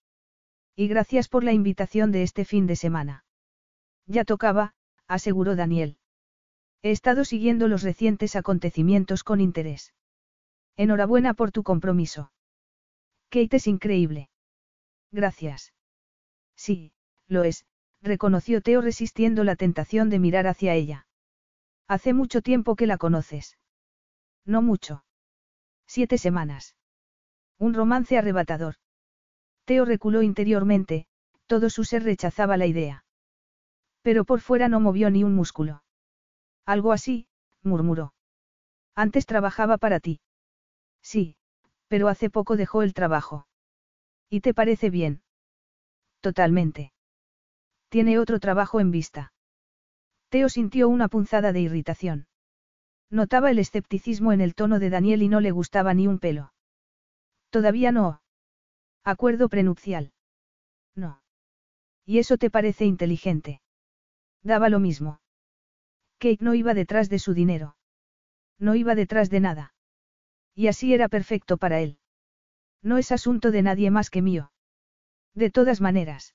Y gracias por la invitación de este fin de semana. Ya tocaba, aseguró Daniel. He estado siguiendo los recientes acontecimientos con interés. Enhorabuena por tu compromiso. Kate es increíble. Gracias. Sí, lo es, reconoció Teo resistiendo la tentación de mirar hacia ella. Hace mucho tiempo que la conoces. No mucho. Siete semanas. Un romance arrebatador. Teo reculó interiormente, todo su ser rechazaba la idea. Pero por fuera no movió ni un músculo. Algo así, murmuró. Antes trabajaba para ti. Sí, pero hace poco dejó el trabajo. ¿Y te parece bien? Totalmente. Tiene otro trabajo en vista. Teo sintió una punzada de irritación. Notaba el escepticismo en el tono de Daniel y no le gustaba ni un pelo. Todavía no. Acuerdo prenupcial. No. ¿Y eso te parece inteligente? Daba lo mismo. Kate no iba detrás de su dinero. No iba detrás de nada. Y así era perfecto para él. No es asunto de nadie más que mío. De todas maneras.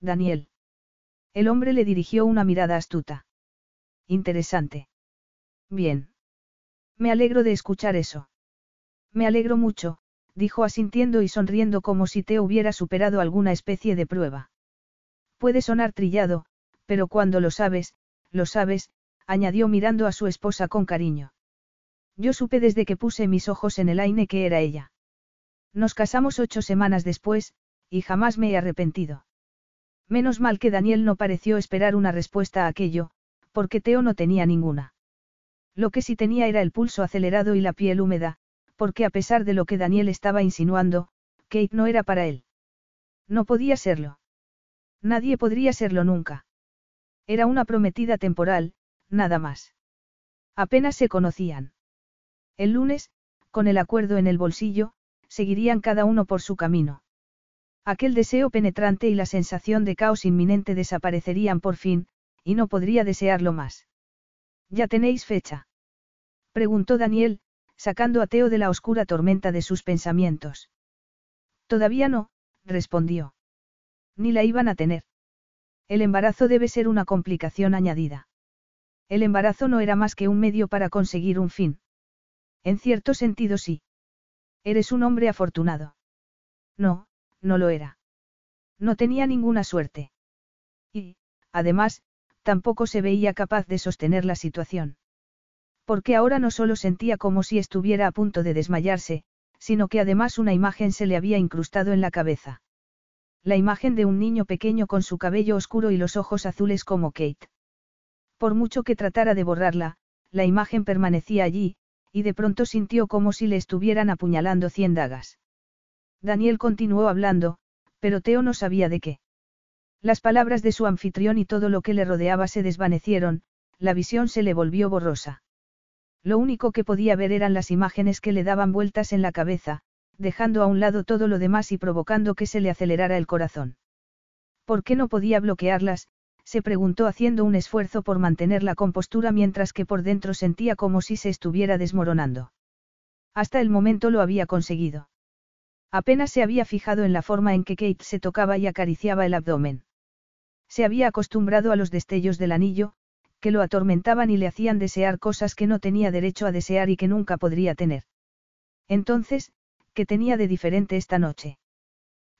Daniel. El hombre le dirigió una mirada astuta. Interesante. Bien. Me alegro de escuchar eso. Me alegro mucho, dijo asintiendo y sonriendo como si te hubiera superado alguna especie de prueba. Puede sonar trillado, pero cuando lo sabes, lo sabes, añadió mirando a su esposa con cariño. Yo supe desde que puse mis ojos en el aine que era ella. Nos casamos ocho semanas después, y jamás me he arrepentido. Menos mal que Daniel no pareció esperar una respuesta a aquello, porque Teo no tenía ninguna. Lo que sí tenía era el pulso acelerado y la piel húmeda, porque a pesar de lo que Daniel estaba insinuando, Kate no era para él. No podía serlo. Nadie podría serlo nunca. Era una prometida temporal, nada más. Apenas se conocían. El lunes, con el acuerdo en el bolsillo, seguirían cada uno por su camino. Aquel deseo penetrante y la sensación de caos inminente desaparecerían por fin, y no podría desearlo más. ¿Ya tenéis fecha? preguntó Daniel, sacando a Teo de la oscura tormenta de sus pensamientos. Todavía no, respondió. Ni la iban a tener. El embarazo debe ser una complicación añadida. El embarazo no era más que un medio para conseguir un fin. En cierto sentido sí. Eres un hombre afortunado. No, no lo era. No tenía ninguna suerte. Y, además, tampoco se veía capaz de sostener la situación. Porque ahora no solo sentía como si estuviera a punto de desmayarse, sino que además una imagen se le había incrustado en la cabeza. La imagen de un niño pequeño con su cabello oscuro y los ojos azules como Kate. Por mucho que tratara de borrarla, la imagen permanecía allí, y de pronto sintió como si le estuvieran apuñalando cien dagas. Daniel continuó hablando, pero Teo no sabía de qué. Las palabras de su anfitrión y todo lo que le rodeaba se desvanecieron, la visión se le volvió borrosa. Lo único que podía ver eran las imágenes que le daban vueltas en la cabeza, dejando a un lado todo lo demás y provocando que se le acelerara el corazón. ¿Por qué no podía bloquearlas? se preguntó haciendo un esfuerzo por mantener la compostura mientras que por dentro sentía como si se estuviera desmoronando. Hasta el momento lo había conseguido. Apenas se había fijado en la forma en que Kate se tocaba y acariciaba el abdomen. Se había acostumbrado a los destellos del anillo, que lo atormentaban y le hacían desear cosas que no tenía derecho a desear y que nunca podría tener. Entonces, ¿qué tenía de diferente esta noche?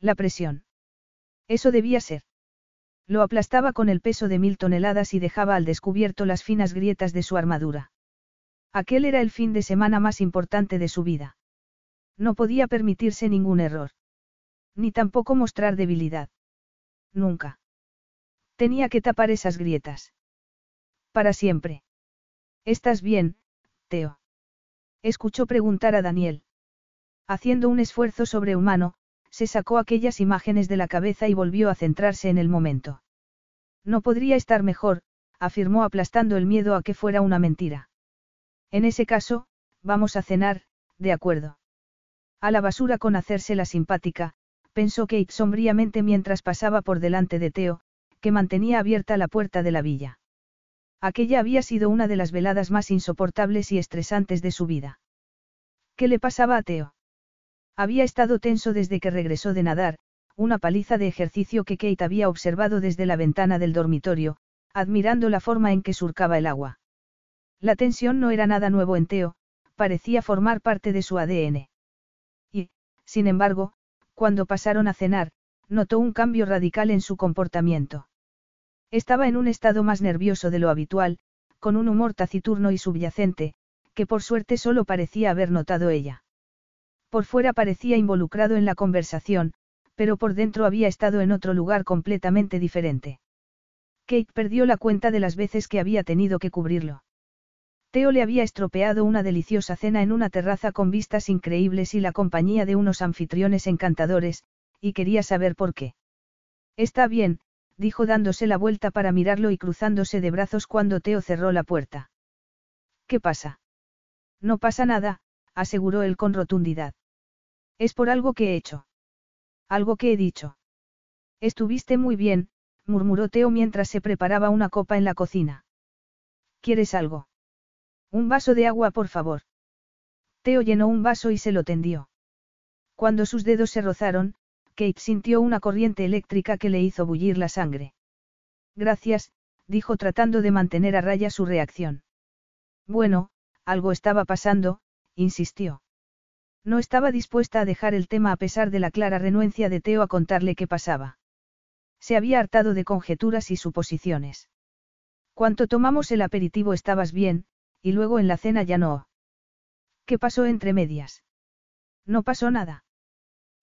La presión. Eso debía ser. Lo aplastaba con el peso de mil toneladas y dejaba al descubierto las finas grietas de su armadura. Aquel era el fin de semana más importante de su vida. No podía permitirse ningún error. Ni tampoco mostrar debilidad. Nunca. Tenía que tapar esas grietas. Para siempre. ¿Estás bien, Teo? Escuchó preguntar a Daniel. Haciendo un esfuerzo sobrehumano, se sacó aquellas imágenes de la cabeza y volvió a centrarse en el momento. No podría estar mejor, afirmó aplastando el miedo a que fuera una mentira. En ese caso, vamos a cenar, de acuerdo. A la basura con hacerse la simpática, pensó Kate sombríamente mientras pasaba por delante de Teo, que mantenía abierta la puerta de la villa. Aquella había sido una de las veladas más insoportables y estresantes de su vida. ¿Qué le pasaba a Teo? Había estado tenso desde que regresó de nadar, una paliza de ejercicio que Kate había observado desde la ventana del dormitorio, admirando la forma en que surcaba el agua. La tensión no era nada nuevo en Teo, parecía formar parte de su ADN. Y, sin embargo, cuando pasaron a cenar, notó un cambio radical en su comportamiento. Estaba en un estado más nervioso de lo habitual, con un humor taciturno y subyacente, que por suerte solo parecía haber notado ella. Por fuera parecía involucrado en la conversación, pero por dentro había estado en otro lugar completamente diferente. Kate perdió la cuenta de las veces que había tenido que cubrirlo. Teo le había estropeado una deliciosa cena en una terraza con vistas increíbles y la compañía de unos anfitriones encantadores, y quería saber por qué. Está bien, dijo dándose la vuelta para mirarlo y cruzándose de brazos cuando Teo cerró la puerta. ¿Qué pasa? No pasa nada, aseguró él con rotundidad. Es por algo que he hecho. Algo que he dicho. Estuviste muy bien, murmuró Teo mientras se preparaba una copa en la cocina. ¿Quieres algo? Un vaso de agua, por favor. Teo llenó un vaso y se lo tendió. Cuando sus dedos se rozaron, Kate sintió una corriente eléctrica que le hizo bullir la sangre. Gracias, dijo tratando de mantener a raya su reacción. Bueno, algo estaba pasando, insistió. No estaba dispuesta a dejar el tema a pesar de la clara renuencia de Teo a contarle qué pasaba. Se había hartado de conjeturas y suposiciones. Cuanto tomamos el aperitivo estabas bien, y luego en la cena ya no. ¿Qué pasó entre medias? No pasó nada.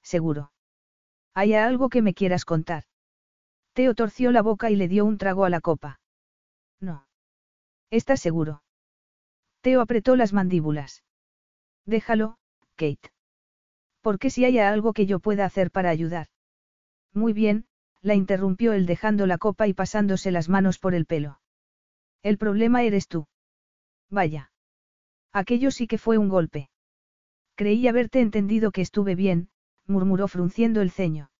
Seguro. ¿Hay algo que me quieras contar? Teo torció la boca y le dio un trago a la copa. No. ¿Estás seguro? Teo apretó las mandíbulas. Déjalo, Kate. Porque si hay algo que yo pueda hacer para ayudar. Muy bien, la interrumpió él dejando la copa y pasándose las manos por el pelo. El problema eres tú. Vaya. Aquello sí que fue un golpe. Creí haberte entendido que estuve bien, murmuró frunciendo el ceño.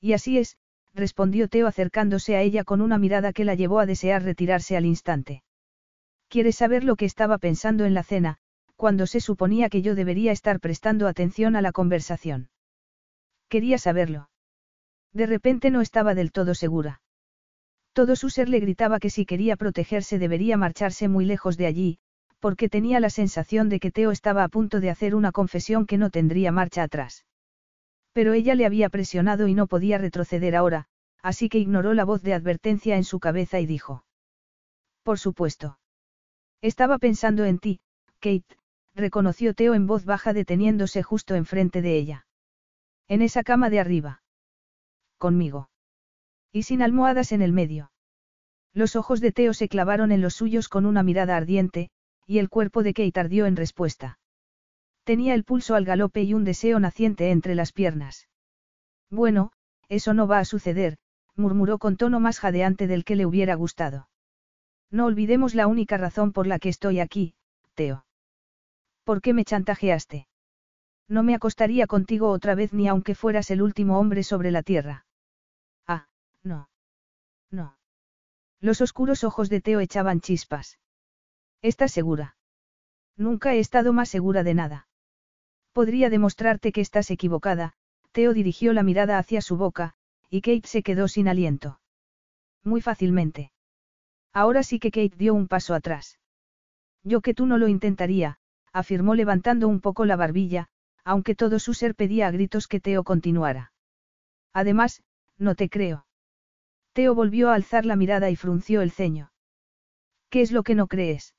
Y así es, respondió Teo acercándose a ella con una mirada que la llevó a desear retirarse al instante. ¿Quieres saber lo que estaba pensando en la cena, cuando se suponía que yo debería estar prestando atención a la conversación? Quería saberlo. De repente no estaba del todo segura. Todo su ser le gritaba que si quería protegerse debería marcharse muy lejos de allí, porque tenía la sensación de que Teo estaba a punto de hacer una confesión que no tendría marcha atrás. Pero ella le había presionado y no podía retroceder ahora, así que ignoró la voz de advertencia en su cabeza y dijo. Por supuesto. Estaba pensando en ti, Kate, reconoció Teo en voz baja deteniéndose justo enfrente de ella. En esa cama de arriba. Conmigo. Y sin almohadas en el medio. Los ojos de Teo se clavaron en los suyos con una mirada ardiente, y el cuerpo de Kate ardió en respuesta. Tenía el pulso al galope y un deseo naciente entre las piernas. Bueno, eso no va a suceder, murmuró con tono más jadeante del que le hubiera gustado. No olvidemos la única razón por la que estoy aquí, Teo. ¿Por qué me chantajeaste? No me acostaría contigo otra vez ni aunque fueras el último hombre sobre la tierra. Ah, no. No. Los oscuros ojos de Teo echaban chispas. ¿Estás segura? Nunca he estado más segura de nada. Podría demostrarte que estás equivocada, Teo dirigió la mirada hacia su boca, y Kate se quedó sin aliento. Muy fácilmente. Ahora sí que Kate dio un paso atrás. Yo que tú no lo intentaría, afirmó levantando un poco la barbilla, aunque todo su ser pedía a gritos que Teo continuara. Además, no te creo. Teo volvió a alzar la mirada y frunció el ceño. ¿Qué es lo que no crees?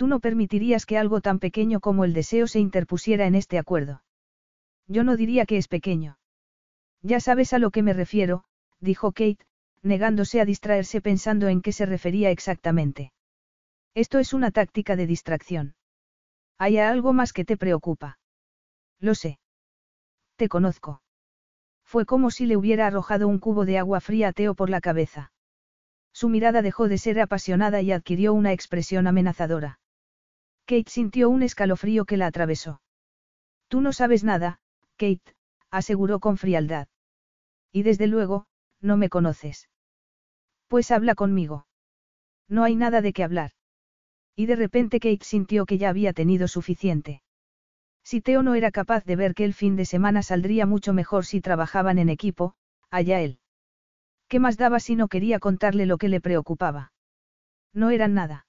Tú no permitirías que algo tan pequeño como el deseo se interpusiera en este acuerdo. Yo no diría que es pequeño. Ya sabes a lo que me refiero, dijo Kate, negándose a distraerse pensando en qué se refería exactamente. Esto es una táctica de distracción. ¿Hay algo más que te preocupa? Lo sé. Te conozco. Fue como si le hubiera arrojado un cubo de agua fría a Teo por la cabeza. Su mirada dejó de ser apasionada y adquirió una expresión amenazadora. Kate sintió un escalofrío que la atravesó. Tú no sabes nada, Kate, aseguró con frialdad. Y desde luego, no me conoces. Pues habla conmigo. No hay nada de qué hablar. Y de repente Kate sintió que ya había tenido suficiente. Si Teo no era capaz de ver que el fin de semana saldría mucho mejor si trabajaban en equipo, allá él. ¿Qué más daba si no quería contarle lo que le preocupaba? No eran nada.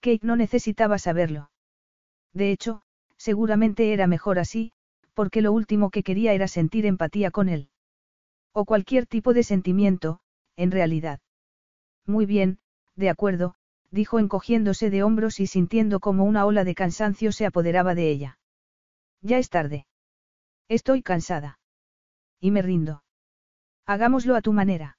Kate no necesitaba saberlo. De hecho, seguramente era mejor así, porque lo último que quería era sentir empatía con él. O cualquier tipo de sentimiento, en realidad. Muy bien, de acuerdo, dijo encogiéndose de hombros y sintiendo como una ola de cansancio se apoderaba de ella. Ya es tarde. Estoy cansada. Y me rindo. Hagámoslo a tu manera.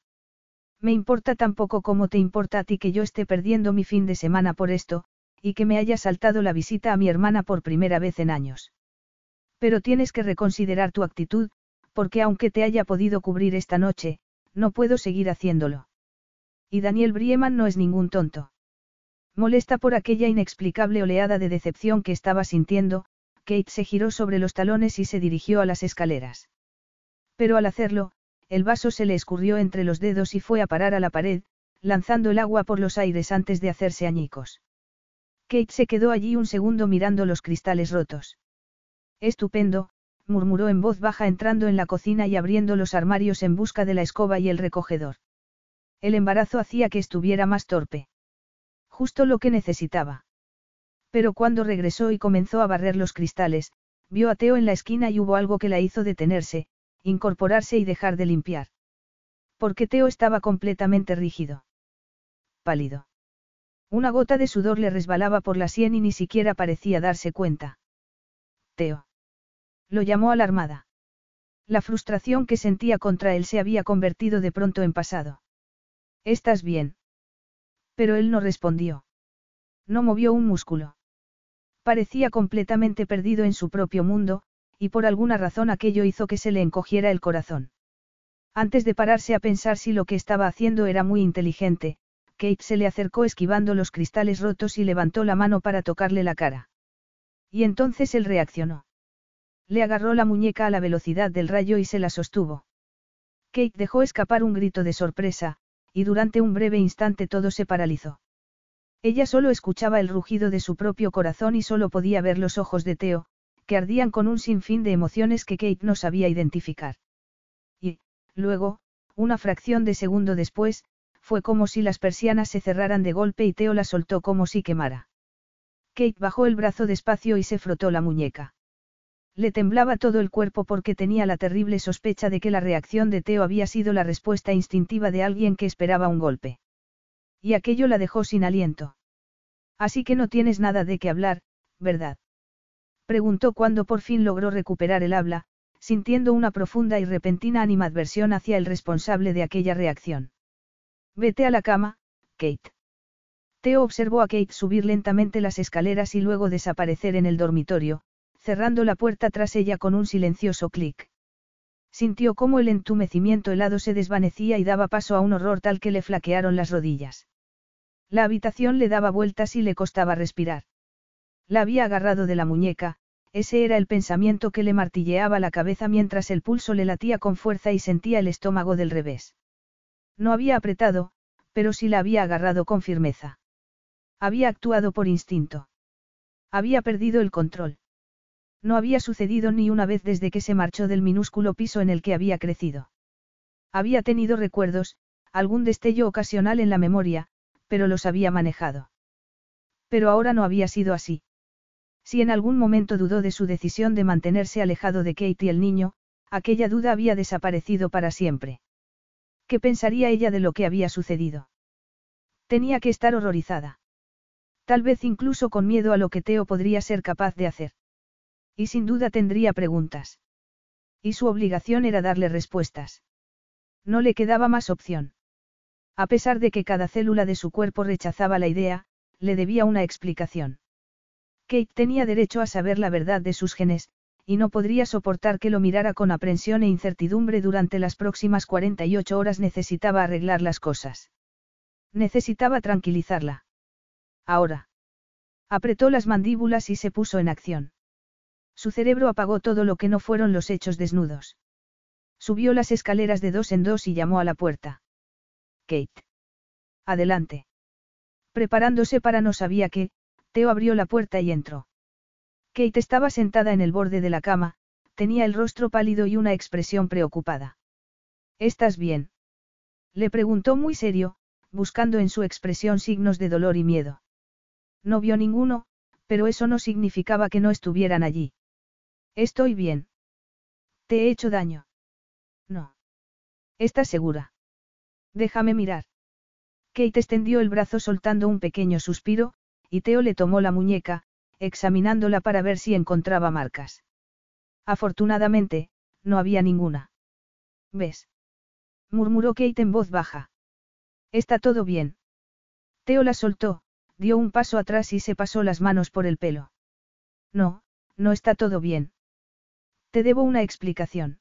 Me importa tan poco como te importa a ti que yo esté perdiendo mi fin de semana por esto, y que me haya saltado la visita a mi hermana por primera vez en años. Pero tienes que reconsiderar tu actitud, porque aunque te haya podido cubrir esta noche, no puedo seguir haciéndolo. Y Daniel Brieman no es ningún tonto. Molesta por aquella inexplicable oleada de decepción que estaba sintiendo, Kate se giró sobre los talones y se dirigió a las escaleras. Pero al hacerlo, el vaso se le escurrió entre los dedos y fue a parar a la pared, lanzando el agua por los aires antes de hacerse añicos. Kate se quedó allí un segundo mirando los cristales rotos. Estupendo, murmuró en voz baja entrando en la cocina y abriendo los armarios en busca de la escoba y el recogedor. El embarazo hacía que estuviera más torpe. Justo lo que necesitaba. Pero cuando regresó y comenzó a barrer los cristales, vio a Teo en la esquina y hubo algo que la hizo detenerse, incorporarse y dejar de limpiar. Porque Teo estaba completamente rígido. Pálido. Una gota de sudor le resbalaba por la sien y ni siquiera parecía darse cuenta. Teo. Lo llamó alarmada. La frustración que sentía contra él se había convertido de pronto en pasado. ¿Estás bien? Pero él no respondió. No movió un músculo. Parecía completamente perdido en su propio mundo, y por alguna razón aquello hizo que se le encogiera el corazón. Antes de pararse a pensar si lo que estaba haciendo era muy inteligente, Kate se le acercó esquivando los cristales rotos y levantó la mano para tocarle la cara. Y entonces él reaccionó. Le agarró la muñeca a la velocidad del rayo y se la sostuvo. Kate dejó escapar un grito de sorpresa, y durante un breve instante todo se paralizó. Ella solo escuchaba el rugido de su propio corazón y solo podía ver los ojos de Teo, que ardían con un sinfín de emociones que Kate no sabía identificar. Y, luego, una fracción de segundo después, fue como si las persianas se cerraran de golpe y Teo la soltó como si quemara. Kate bajó el brazo despacio y se frotó la muñeca. Le temblaba todo el cuerpo porque tenía la terrible sospecha de que la reacción de Teo había sido la respuesta instintiva de alguien que esperaba un golpe. Y aquello la dejó sin aliento. Así que no tienes nada de qué hablar, ¿verdad? Preguntó cuando por fin logró recuperar el habla, sintiendo una profunda y repentina animadversión hacia el responsable de aquella reacción. Vete a la cama, Kate. Teo observó a Kate subir lentamente las escaleras y luego desaparecer en el dormitorio, cerrando la puerta tras ella con un silencioso clic. Sintió cómo el entumecimiento helado se desvanecía y daba paso a un horror tal que le flaquearon las rodillas. La habitación le daba vueltas y le costaba respirar. La había agarrado de la muñeca, ese era el pensamiento que le martilleaba la cabeza mientras el pulso le latía con fuerza y sentía el estómago del revés. No había apretado, pero sí la había agarrado con firmeza. Había actuado por instinto. Había perdido el control. No había sucedido ni una vez desde que se marchó del minúsculo piso en el que había crecido. Había tenido recuerdos, algún destello ocasional en la memoria, pero los había manejado. Pero ahora no había sido así. Si en algún momento dudó de su decisión de mantenerse alejado de Kate y el niño, aquella duda había desaparecido para siempre. ¿Qué pensaría ella de lo que había sucedido? Tenía que estar horrorizada. Tal vez incluso con miedo a lo que Teo podría ser capaz de hacer. Y sin duda tendría preguntas. Y su obligación era darle respuestas. No le quedaba más opción. A pesar de que cada célula de su cuerpo rechazaba la idea, le debía una explicación. Kate tenía derecho a saber la verdad de sus genes, y no podría soportar que lo mirara con aprensión e incertidumbre durante las próximas 48 horas necesitaba arreglar las cosas. Necesitaba tranquilizarla. Ahora. Apretó las mandíbulas y se puso en acción. Su cerebro apagó todo lo que no fueron los hechos desnudos. Subió las escaleras de dos en dos y llamó a la puerta. Kate. Adelante. Preparándose para no sabía qué, Abrió la puerta y entró. Kate estaba sentada en el borde de la cama, tenía el rostro pálido y una expresión preocupada. ¿Estás bien? Le preguntó muy serio, buscando en su expresión signos de dolor y miedo. No vio ninguno, pero eso no significaba que no estuvieran allí. Estoy bien. ¿Te he hecho daño? No. ¿Estás segura? Déjame mirar. Kate extendió el brazo soltando un pequeño suspiro, y Teo le tomó la muñeca, examinándola para ver si encontraba marcas. Afortunadamente, no había ninguna. ¿Ves? murmuró Kate en voz baja. Está todo bien. Teo la soltó, dio un paso atrás y se pasó las manos por el pelo. No, no está todo bien. Te debo una explicación.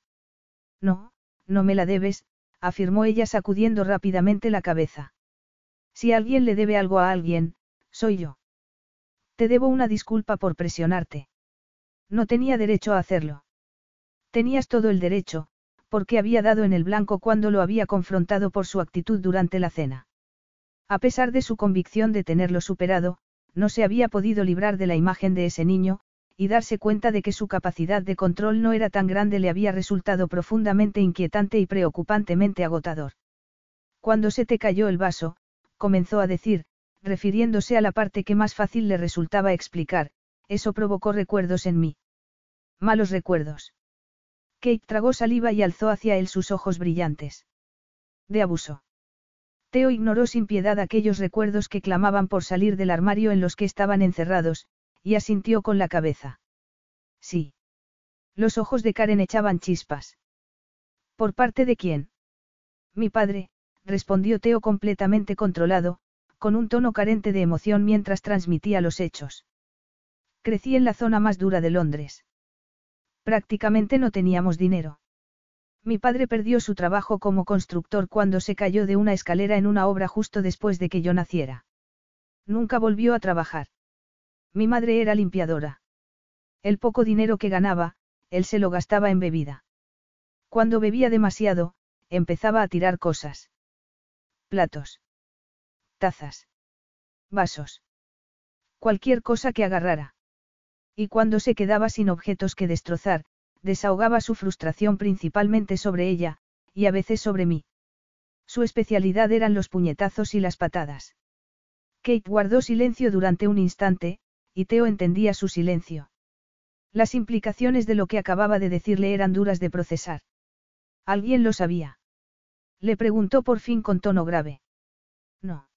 No, no me la debes, afirmó ella sacudiendo rápidamente la cabeza. Si alguien le debe algo a alguien, soy yo. Te debo una disculpa por presionarte. No tenía derecho a hacerlo. Tenías todo el derecho, porque había dado en el blanco cuando lo había confrontado por su actitud durante la cena. A pesar de su convicción de tenerlo superado, no se había podido librar de la imagen de ese niño, y darse cuenta de que su capacidad de control no era tan grande le había resultado profundamente inquietante y preocupantemente agotador. Cuando se te cayó el vaso, comenzó a decir, refiriéndose a la parte que más fácil le resultaba explicar, eso provocó recuerdos en mí. Malos recuerdos. Kate tragó saliva y alzó hacia él sus ojos brillantes. De abuso. Teo ignoró sin piedad aquellos recuerdos que clamaban por salir del armario en los que estaban encerrados, y asintió con la cabeza. Sí. Los ojos de Karen echaban chispas. ¿Por parte de quién? Mi padre, respondió Teo completamente controlado, con un tono carente de emoción mientras transmitía los hechos. Crecí en la zona más dura de Londres. Prácticamente no teníamos dinero. Mi padre perdió su trabajo como constructor cuando se cayó de una escalera en una obra justo después de que yo naciera. Nunca volvió a trabajar. Mi madre era limpiadora. El poco dinero que ganaba, él se lo gastaba en bebida. Cuando bebía demasiado, empezaba a tirar cosas. Platos. Tazas. Vasos. Cualquier cosa que agarrara. Y cuando se quedaba sin objetos que destrozar, desahogaba su frustración principalmente sobre ella, y a veces sobre mí. Su especialidad eran los puñetazos y las patadas. Kate guardó silencio durante un instante, y Teo entendía su silencio. Las implicaciones de lo que acababa de decirle eran duras de procesar. ¿Alguien lo sabía? Le preguntó por fin con tono grave. No.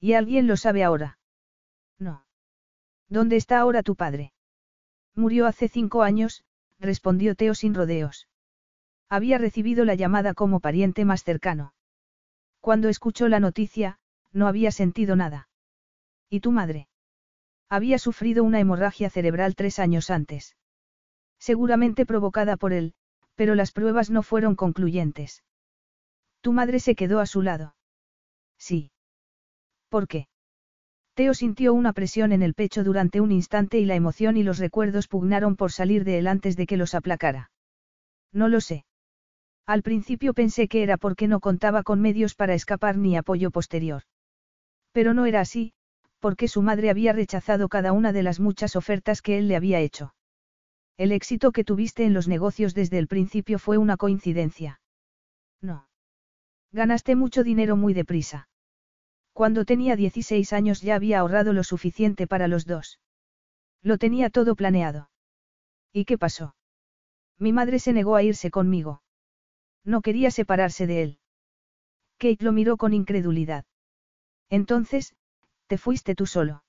¿Y alguien lo sabe ahora? No. ¿Dónde está ahora tu padre? Murió hace cinco años, respondió Teo sin rodeos. Había recibido la llamada como pariente más cercano. Cuando escuchó la noticia, no había sentido nada. ¿Y tu madre? Había sufrido una hemorragia cerebral tres años antes. Seguramente provocada por él, pero las pruebas no fueron concluyentes. Tu madre se quedó a su lado. Sí. ¿Por qué? Teo sintió una presión en el pecho durante un instante y la emoción y los recuerdos pugnaron por salir de él antes de que los aplacara. No lo sé. Al principio pensé que era porque no contaba con medios para escapar ni apoyo posterior. Pero no era así, porque su madre había rechazado cada una de las muchas ofertas que él le había hecho. El éxito que tuviste en los negocios desde el principio fue una coincidencia. No. Ganaste mucho dinero muy deprisa. Cuando tenía 16 años ya había ahorrado lo suficiente para los dos. Lo tenía todo planeado. ¿Y qué pasó? Mi madre se negó a irse conmigo. No quería separarse de él. Kate lo miró con incredulidad. Entonces, ¿te fuiste tú solo?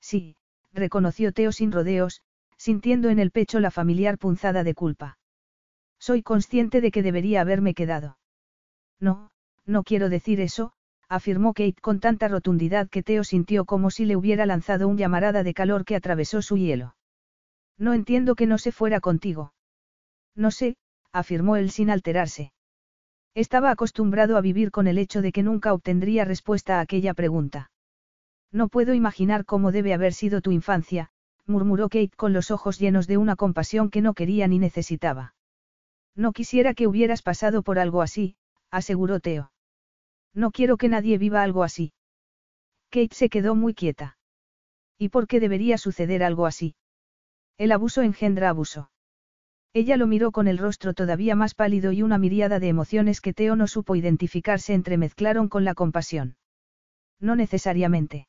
Sí, reconoció Teo sin rodeos, sintiendo en el pecho la familiar punzada de culpa. Soy consciente de que debería haberme quedado. No, no quiero decir eso, afirmó Kate con tanta rotundidad que Teo sintió como si le hubiera lanzado un llamarada de calor que atravesó su hielo. No entiendo que no se fuera contigo. No sé, afirmó él sin alterarse. Estaba acostumbrado a vivir con el hecho de que nunca obtendría respuesta a aquella pregunta. No puedo imaginar cómo debe haber sido tu infancia, murmuró Kate con los ojos llenos de una compasión que no quería ni necesitaba. No quisiera que hubieras pasado por algo así, aseguró Teo. No quiero que nadie viva algo así. Kate se quedó muy quieta. ¿Y por qué debería suceder algo así? El abuso engendra abuso. Ella lo miró con el rostro todavía más pálido y una miríada de emociones que Teo no supo identificar se entremezclaron con la compasión. No necesariamente.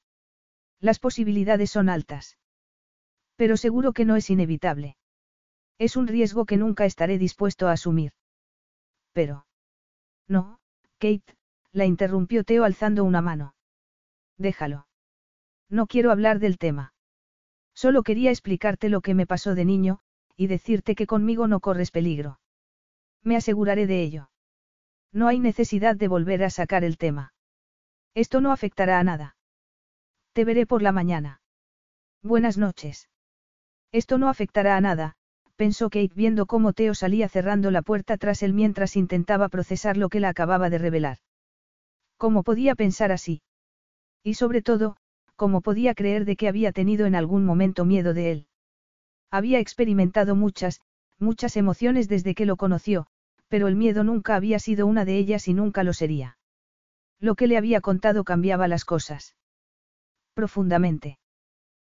Las posibilidades son altas. Pero seguro que no es inevitable. Es un riesgo que nunca estaré dispuesto a asumir. Pero. No, Kate, la interrumpió Teo alzando una mano. Déjalo. No quiero hablar del tema. Solo quería explicarte lo que me pasó de niño, y decirte que conmigo no corres peligro. Me aseguraré de ello. No hay necesidad de volver a sacar el tema. Esto no afectará a nada. Te veré por la mañana. Buenas noches. Esto no afectará a nada, pensó Kate viendo cómo Teo salía cerrando la puerta tras él mientras intentaba procesar lo que la acababa de revelar. ¿Cómo podía pensar así? Y sobre todo, ¿cómo podía creer de que había tenido en algún momento miedo de él? Había experimentado muchas, muchas emociones desde que lo conoció, pero el miedo nunca había sido una de ellas y nunca lo sería. Lo que le había contado cambiaba las cosas. Profundamente.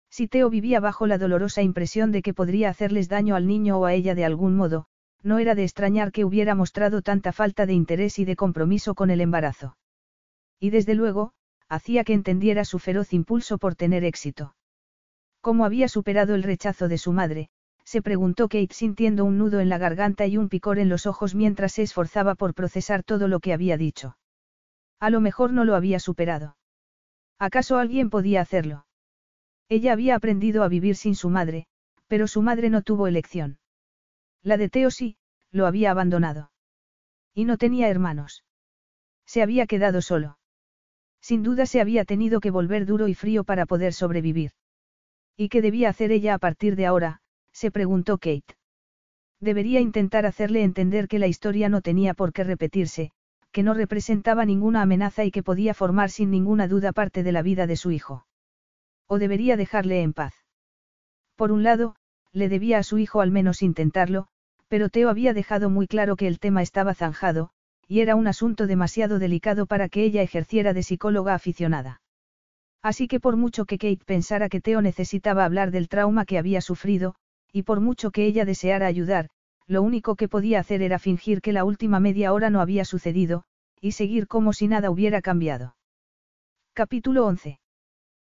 Si Teo vivía bajo la dolorosa impresión de que podría hacerles daño al niño o a ella de algún modo, no era de extrañar que hubiera mostrado tanta falta de interés y de compromiso con el embarazo. Y desde luego, hacía que entendiera su feroz impulso por tener éxito. ¿Cómo había superado el rechazo de su madre? se preguntó Kate sintiendo un nudo en la garganta y un picor en los ojos mientras se esforzaba por procesar todo lo que había dicho. A lo mejor no lo había superado. ¿Acaso alguien podía hacerlo? Ella había aprendido a vivir sin su madre, pero su madre no tuvo elección. La de Teo sí, lo había abandonado. Y no tenía hermanos. Se había quedado solo. Sin duda se había tenido que volver duro y frío para poder sobrevivir. ¿Y qué debía hacer ella a partir de ahora? se preguntó Kate. Debería intentar hacerle entender que la historia no tenía por qué repetirse, que no representaba ninguna amenaza y que podía formar sin ninguna duda parte de la vida de su hijo. O debería dejarle en paz. Por un lado, le debía a su hijo al menos intentarlo, pero Teo había dejado muy claro que el tema estaba zanjado, y era un asunto demasiado delicado para que ella ejerciera de psicóloga aficionada. Así que por mucho que Kate pensara que Teo necesitaba hablar del trauma que había sufrido, y por mucho que ella deseara ayudar, lo único que podía hacer era fingir que la última media hora no había sucedido, y seguir como si nada hubiera cambiado. Capítulo 11.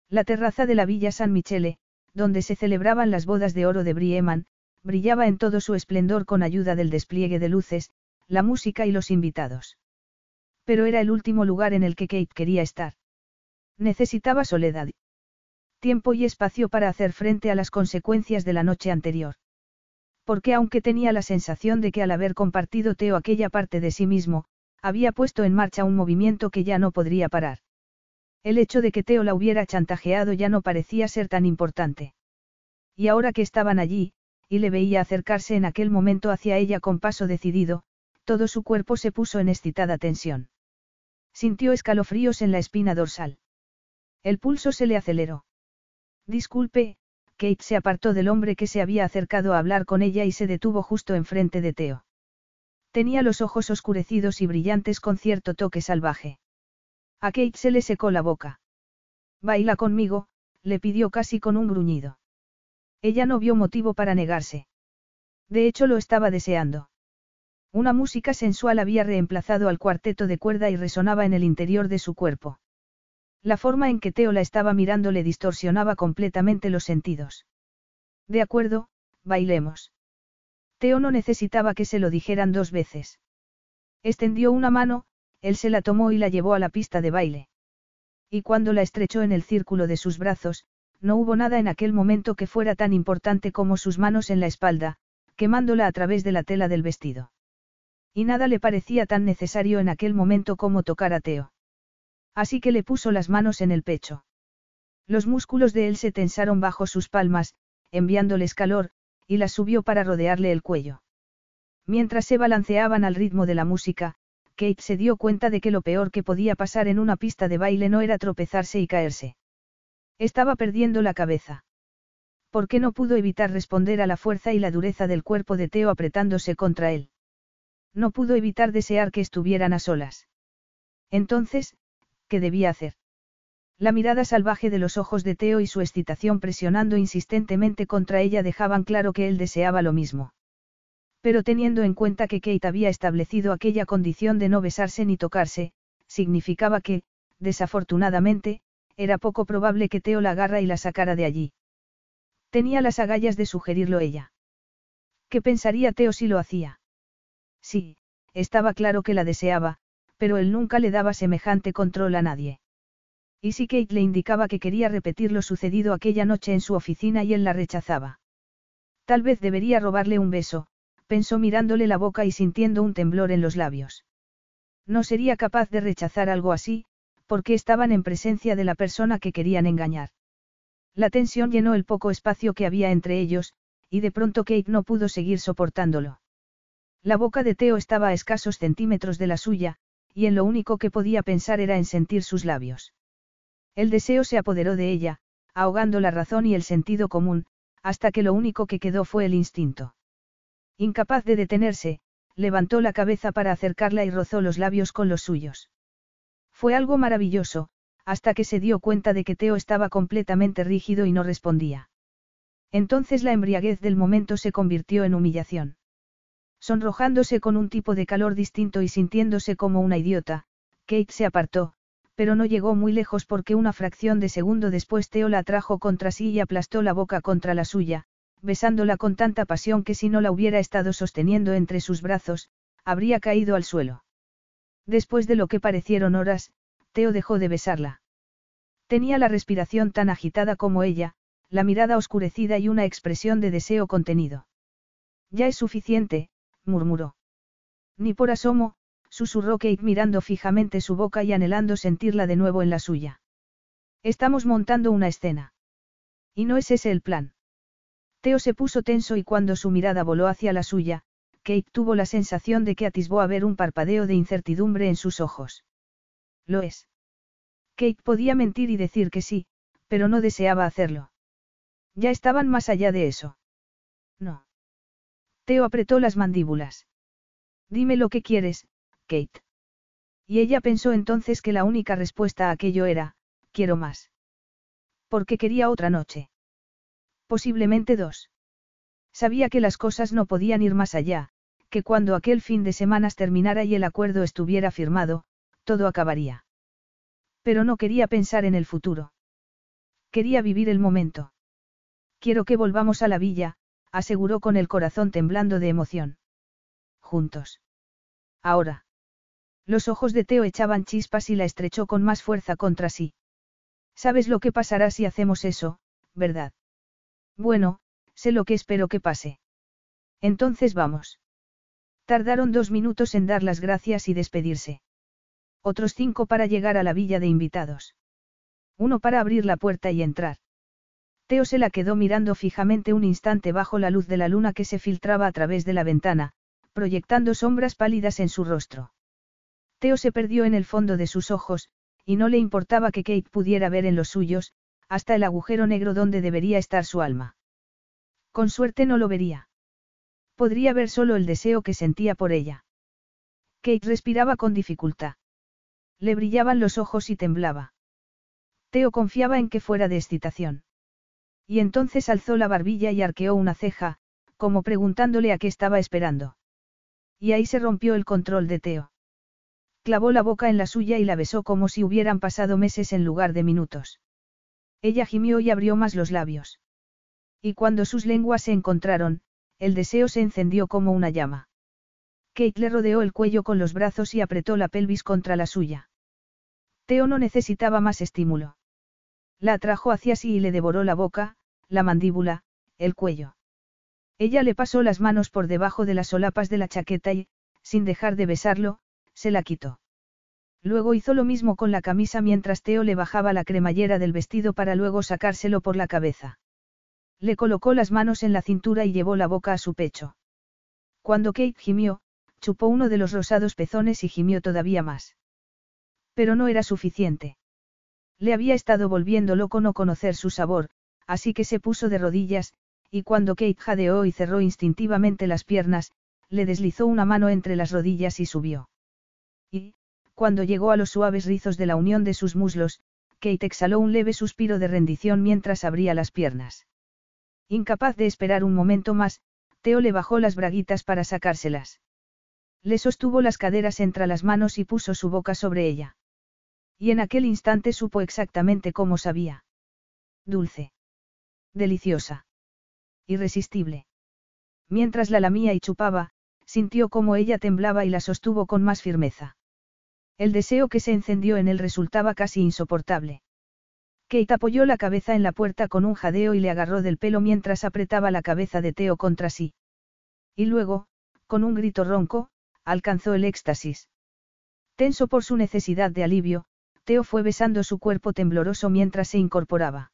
La terraza de la Villa San Michele, donde se celebraban las bodas de oro de Brieman, brillaba en todo su esplendor con ayuda del despliegue de luces, la música y los invitados. Pero era el último lugar en el que Kate quería estar. Necesitaba soledad. Tiempo y espacio para hacer frente a las consecuencias de la noche anterior. Porque aunque tenía la sensación de que al haber compartido Teo aquella parte de sí mismo, había puesto en marcha un movimiento que ya no podría parar. El hecho de que Teo la hubiera chantajeado ya no parecía ser tan importante. Y ahora que estaban allí, y le veía acercarse en aquel momento hacia ella con paso decidido, todo su cuerpo se puso en excitada tensión. Sintió escalofríos en la espina dorsal. El pulso se le aceleró. Disculpe, Kate se apartó del hombre que se había acercado a hablar con ella y se detuvo justo enfrente de Teo. Tenía los ojos oscurecidos y brillantes con cierto toque salvaje. A Kate se le secó la boca. Baila conmigo, le pidió casi con un gruñido. Ella no vio motivo para negarse. De hecho lo estaba deseando. Una música sensual había reemplazado al cuarteto de cuerda y resonaba en el interior de su cuerpo. La forma en que Teo la estaba mirando le distorsionaba completamente los sentidos. De acuerdo, bailemos. Teo no necesitaba que se lo dijeran dos veces. Extendió una mano, él se la tomó y la llevó a la pista de baile. Y cuando la estrechó en el círculo de sus brazos, no hubo nada en aquel momento que fuera tan importante como sus manos en la espalda, quemándola a través de la tela del vestido. Y nada le parecía tan necesario en aquel momento como tocar a Teo. Así que le puso las manos en el pecho. Los músculos de él se tensaron bajo sus palmas, enviándoles calor, y las subió para rodearle el cuello. Mientras se balanceaban al ritmo de la música, Kate se dio cuenta de que lo peor que podía pasar en una pista de baile no era tropezarse y caerse. Estaba perdiendo la cabeza. ¿Por qué no pudo evitar responder a la fuerza y la dureza del cuerpo de Teo apretándose contra él? No pudo evitar desear que estuvieran a solas. Entonces, ¿qué debía hacer? La mirada salvaje de los ojos de Teo y su excitación presionando insistentemente contra ella dejaban claro que él deseaba lo mismo. Pero teniendo en cuenta que Kate había establecido aquella condición de no besarse ni tocarse, significaba que, desafortunadamente, era poco probable que Teo la agarra y la sacara de allí. Tenía las agallas de sugerirlo ella. ¿Qué pensaría Teo si lo hacía? Sí, estaba claro que la deseaba, pero él nunca le daba semejante control a nadie. Y si Kate le indicaba que quería repetir lo sucedido aquella noche en su oficina y él la rechazaba. Tal vez debería robarle un beso, pensó mirándole la boca y sintiendo un temblor en los labios. No sería capaz de rechazar algo así, porque estaban en presencia de la persona que querían engañar. La tensión llenó el poco espacio que había entre ellos, y de pronto Kate no pudo seguir soportándolo. La boca de Teo estaba a escasos centímetros de la suya, y en lo único que podía pensar era en sentir sus labios. El deseo se apoderó de ella, ahogando la razón y el sentido común, hasta que lo único que quedó fue el instinto. Incapaz de detenerse, levantó la cabeza para acercarla y rozó los labios con los suyos. Fue algo maravilloso, hasta que se dio cuenta de que Teo estaba completamente rígido y no respondía. Entonces la embriaguez del momento se convirtió en humillación. Sonrojándose con un tipo de calor distinto y sintiéndose como una idiota, Kate se apartó, pero no llegó muy lejos porque una fracción de segundo después Teo la trajo contra sí y aplastó la boca contra la suya, besándola con tanta pasión que si no la hubiera estado sosteniendo entre sus brazos, habría caído al suelo. Después de lo que parecieron horas, Teo dejó de besarla. Tenía la respiración tan agitada como ella, la mirada oscurecida y una expresión de deseo contenido. Ya es suficiente, murmuró. Ni por asomo, susurró Kate mirando fijamente su boca y anhelando sentirla de nuevo en la suya. Estamos montando una escena. Y no es ese el plan. Teo se puso tenso y cuando su mirada voló hacia la suya, Kate tuvo la sensación de que atisbó a ver un parpadeo de incertidumbre en sus ojos. Lo es. Kate podía mentir y decir que sí, pero no deseaba hacerlo. Ya estaban más allá de eso. No. Teo apretó las mandíbulas. Dime lo que quieres, Kate. Y ella pensó entonces que la única respuesta a aquello era, quiero más. Porque quería otra noche. Posiblemente dos. Sabía que las cosas no podían ir más allá, que cuando aquel fin de semanas terminara y el acuerdo estuviera firmado, todo acabaría. Pero no quería pensar en el futuro. Quería vivir el momento. Quiero que volvamos a la villa, aseguró con el corazón temblando de emoción. Juntos. Ahora. Los ojos de Teo echaban chispas y la estrechó con más fuerza contra sí. Sabes lo que pasará si hacemos eso, ¿verdad? Bueno, sé lo que espero que pase. Entonces vamos. Tardaron dos minutos en dar las gracias y despedirse. Otros cinco para llegar a la villa de invitados. Uno para abrir la puerta y entrar. Teo se la quedó mirando fijamente un instante bajo la luz de la luna que se filtraba a través de la ventana, proyectando sombras pálidas en su rostro. Teo se perdió en el fondo de sus ojos, y no le importaba que Kate pudiera ver en los suyos, hasta el agujero negro donde debería estar su alma. Con suerte no lo vería. Podría ver solo el deseo que sentía por ella. Kate respiraba con dificultad. Le brillaban los ojos y temblaba. Teo confiaba en que fuera de excitación. Y entonces alzó la barbilla y arqueó una ceja, como preguntándole a qué estaba esperando. Y ahí se rompió el control de Teo. Clavó la boca en la suya y la besó como si hubieran pasado meses en lugar de minutos. Ella gimió y abrió más los labios. Y cuando sus lenguas se encontraron, el deseo se encendió como una llama. Kate le rodeó el cuello con los brazos y apretó la pelvis contra la suya. Teo no necesitaba más estímulo. La atrajo hacia sí y le devoró la boca, la mandíbula, el cuello. Ella le pasó las manos por debajo de las solapas de la chaqueta y, sin dejar de besarlo, se la quitó. Luego hizo lo mismo con la camisa mientras Teo le bajaba la cremallera del vestido para luego sacárselo por la cabeza. Le colocó las manos en la cintura y llevó la boca a su pecho. Cuando Kate gimió, chupó uno de los rosados pezones y gimió todavía más. Pero no era suficiente. Le había estado volviendo loco no conocer su sabor, así que se puso de rodillas, y cuando Kate jadeó y cerró instintivamente las piernas, le deslizó una mano entre las rodillas y subió. Y, cuando llegó a los suaves rizos de la unión de sus muslos, Kate exhaló un leve suspiro de rendición mientras abría las piernas. Incapaz de esperar un momento más, Teo le bajó las braguitas para sacárselas. Le sostuvo las caderas entre las manos y puso su boca sobre ella. Y en aquel instante supo exactamente cómo sabía. Dulce. Deliciosa. Irresistible. Mientras la lamía y chupaba, sintió como ella temblaba y la sostuvo con más firmeza. El deseo que se encendió en él resultaba casi insoportable. Kate apoyó la cabeza en la puerta con un jadeo y le agarró del pelo mientras apretaba la cabeza de Teo contra sí. Y luego, con un grito ronco, alcanzó el éxtasis. Tenso por su necesidad de alivio, Teo fue besando su cuerpo tembloroso mientras se incorporaba.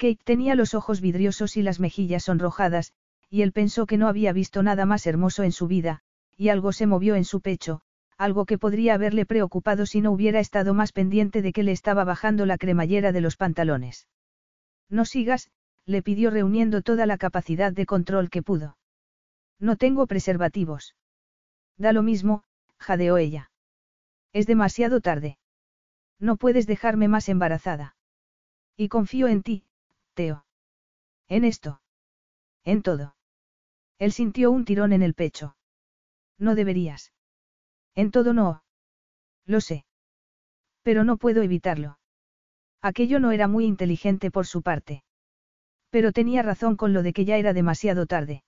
Kate tenía los ojos vidriosos y las mejillas sonrojadas, y él pensó que no había visto nada más hermoso en su vida, y algo se movió en su pecho, algo que podría haberle preocupado si no hubiera estado más pendiente de que le estaba bajando la cremallera de los pantalones. No sigas, le pidió reuniendo toda la capacidad de control que pudo. No tengo preservativos. Da lo mismo, jadeó ella. Es demasiado tarde. No puedes dejarme más embarazada. Y confío en ti, En esto. En todo. Él sintió un tirón en el pecho. No deberías. En todo no. Lo sé. Pero no puedo evitarlo. Aquello no era muy inteligente por su parte. Pero tenía razón con lo de que ya era demasiado tarde.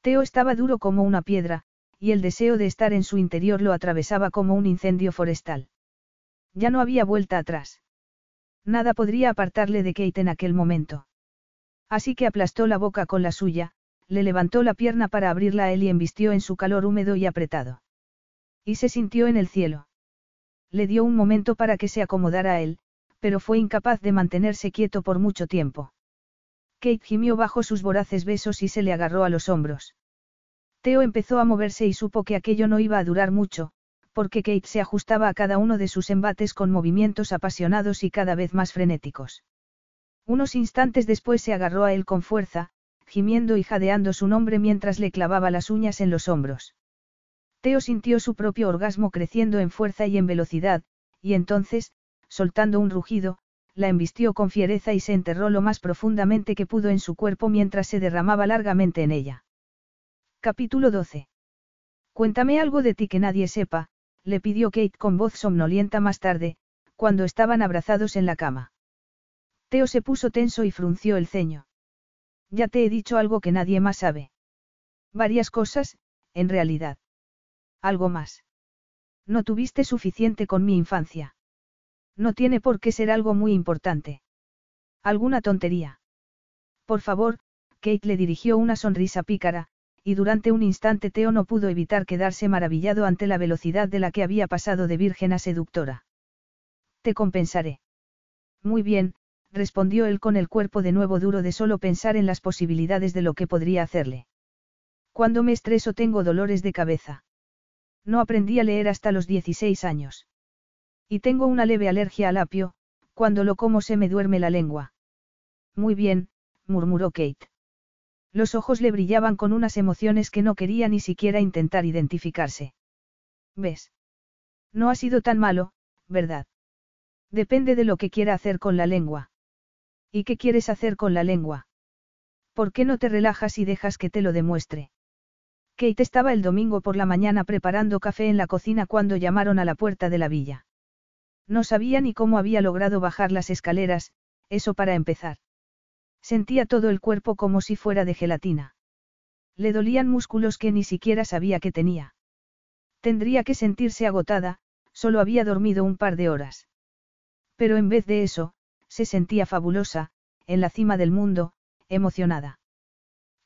Teo estaba duro como una piedra, y el deseo de estar en su interior lo atravesaba como un incendio forestal. Ya no había vuelta atrás. Nada podría apartarle de Kate en aquel momento. Así que aplastó la boca con la suya, le levantó la pierna para abrirla a él y embistió en su calor húmedo y apretado. Y se sintió en el cielo. Le dio un momento para que se acomodara a él, pero fue incapaz de mantenerse quieto por mucho tiempo. Kate gimió bajo sus voraces besos y se le agarró a los hombros. Teo empezó a moverse y supo que aquello no iba a durar mucho, porque Kate se ajustaba a cada uno de sus embates con movimientos apasionados y cada vez más frenéticos. Unos instantes después se agarró a él con fuerza, gimiendo y jadeando su nombre mientras le clavaba las uñas en los hombros. Teo sintió su propio orgasmo creciendo en fuerza y en velocidad, y entonces, soltando un rugido, la embistió con fiereza y se enterró lo más profundamente que pudo en su cuerpo mientras se derramaba largamente en ella. Capítulo 12. Cuéntame algo de ti que nadie sepa, le pidió Kate con voz somnolienta más tarde, cuando estaban abrazados en la cama. Teo se puso tenso y frunció el ceño. Ya te he dicho algo que nadie más sabe. Varias cosas, en realidad. Algo más. No tuviste suficiente con mi infancia. No tiene por qué ser algo muy importante. Alguna tontería. Por favor, Kate le dirigió una sonrisa pícara, y durante un instante Teo no pudo evitar quedarse maravillado ante la velocidad de la que había pasado de virgen a seductora. Te compensaré. Muy bien, respondió él con el cuerpo de nuevo duro de solo pensar en las posibilidades de lo que podría hacerle. Cuando me estreso tengo dolores de cabeza. No aprendí a leer hasta los 16 años. Y tengo una leve alergia al apio, cuando lo como se me duerme la lengua. Muy bien, murmuró Kate. Los ojos le brillaban con unas emociones que no quería ni siquiera intentar identificarse. ¿Ves? No ha sido tan malo, ¿verdad? Depende de lo que quiera hacer con la lengua. ¿Y qué quieres hacer con la lengua? ¿Por qué no te relajas y dejas que te lo demuestre? Kate estaba el domingo por la mañana preparando café en la cocina cuando llamaron a la puerta de la villa. No sabía ni cómo había logrado bajar las escaleras, eso para empezar. Sentía todo el cuerpo como si fuera de gelatina. Le dolían músculos que ni siquiera sabía que tenía. Tendría que sentirse agotada, solo había dormido un par de horas. Pero en vez de eso, se sentía fabulosa, en la cima del mundo, emocionada.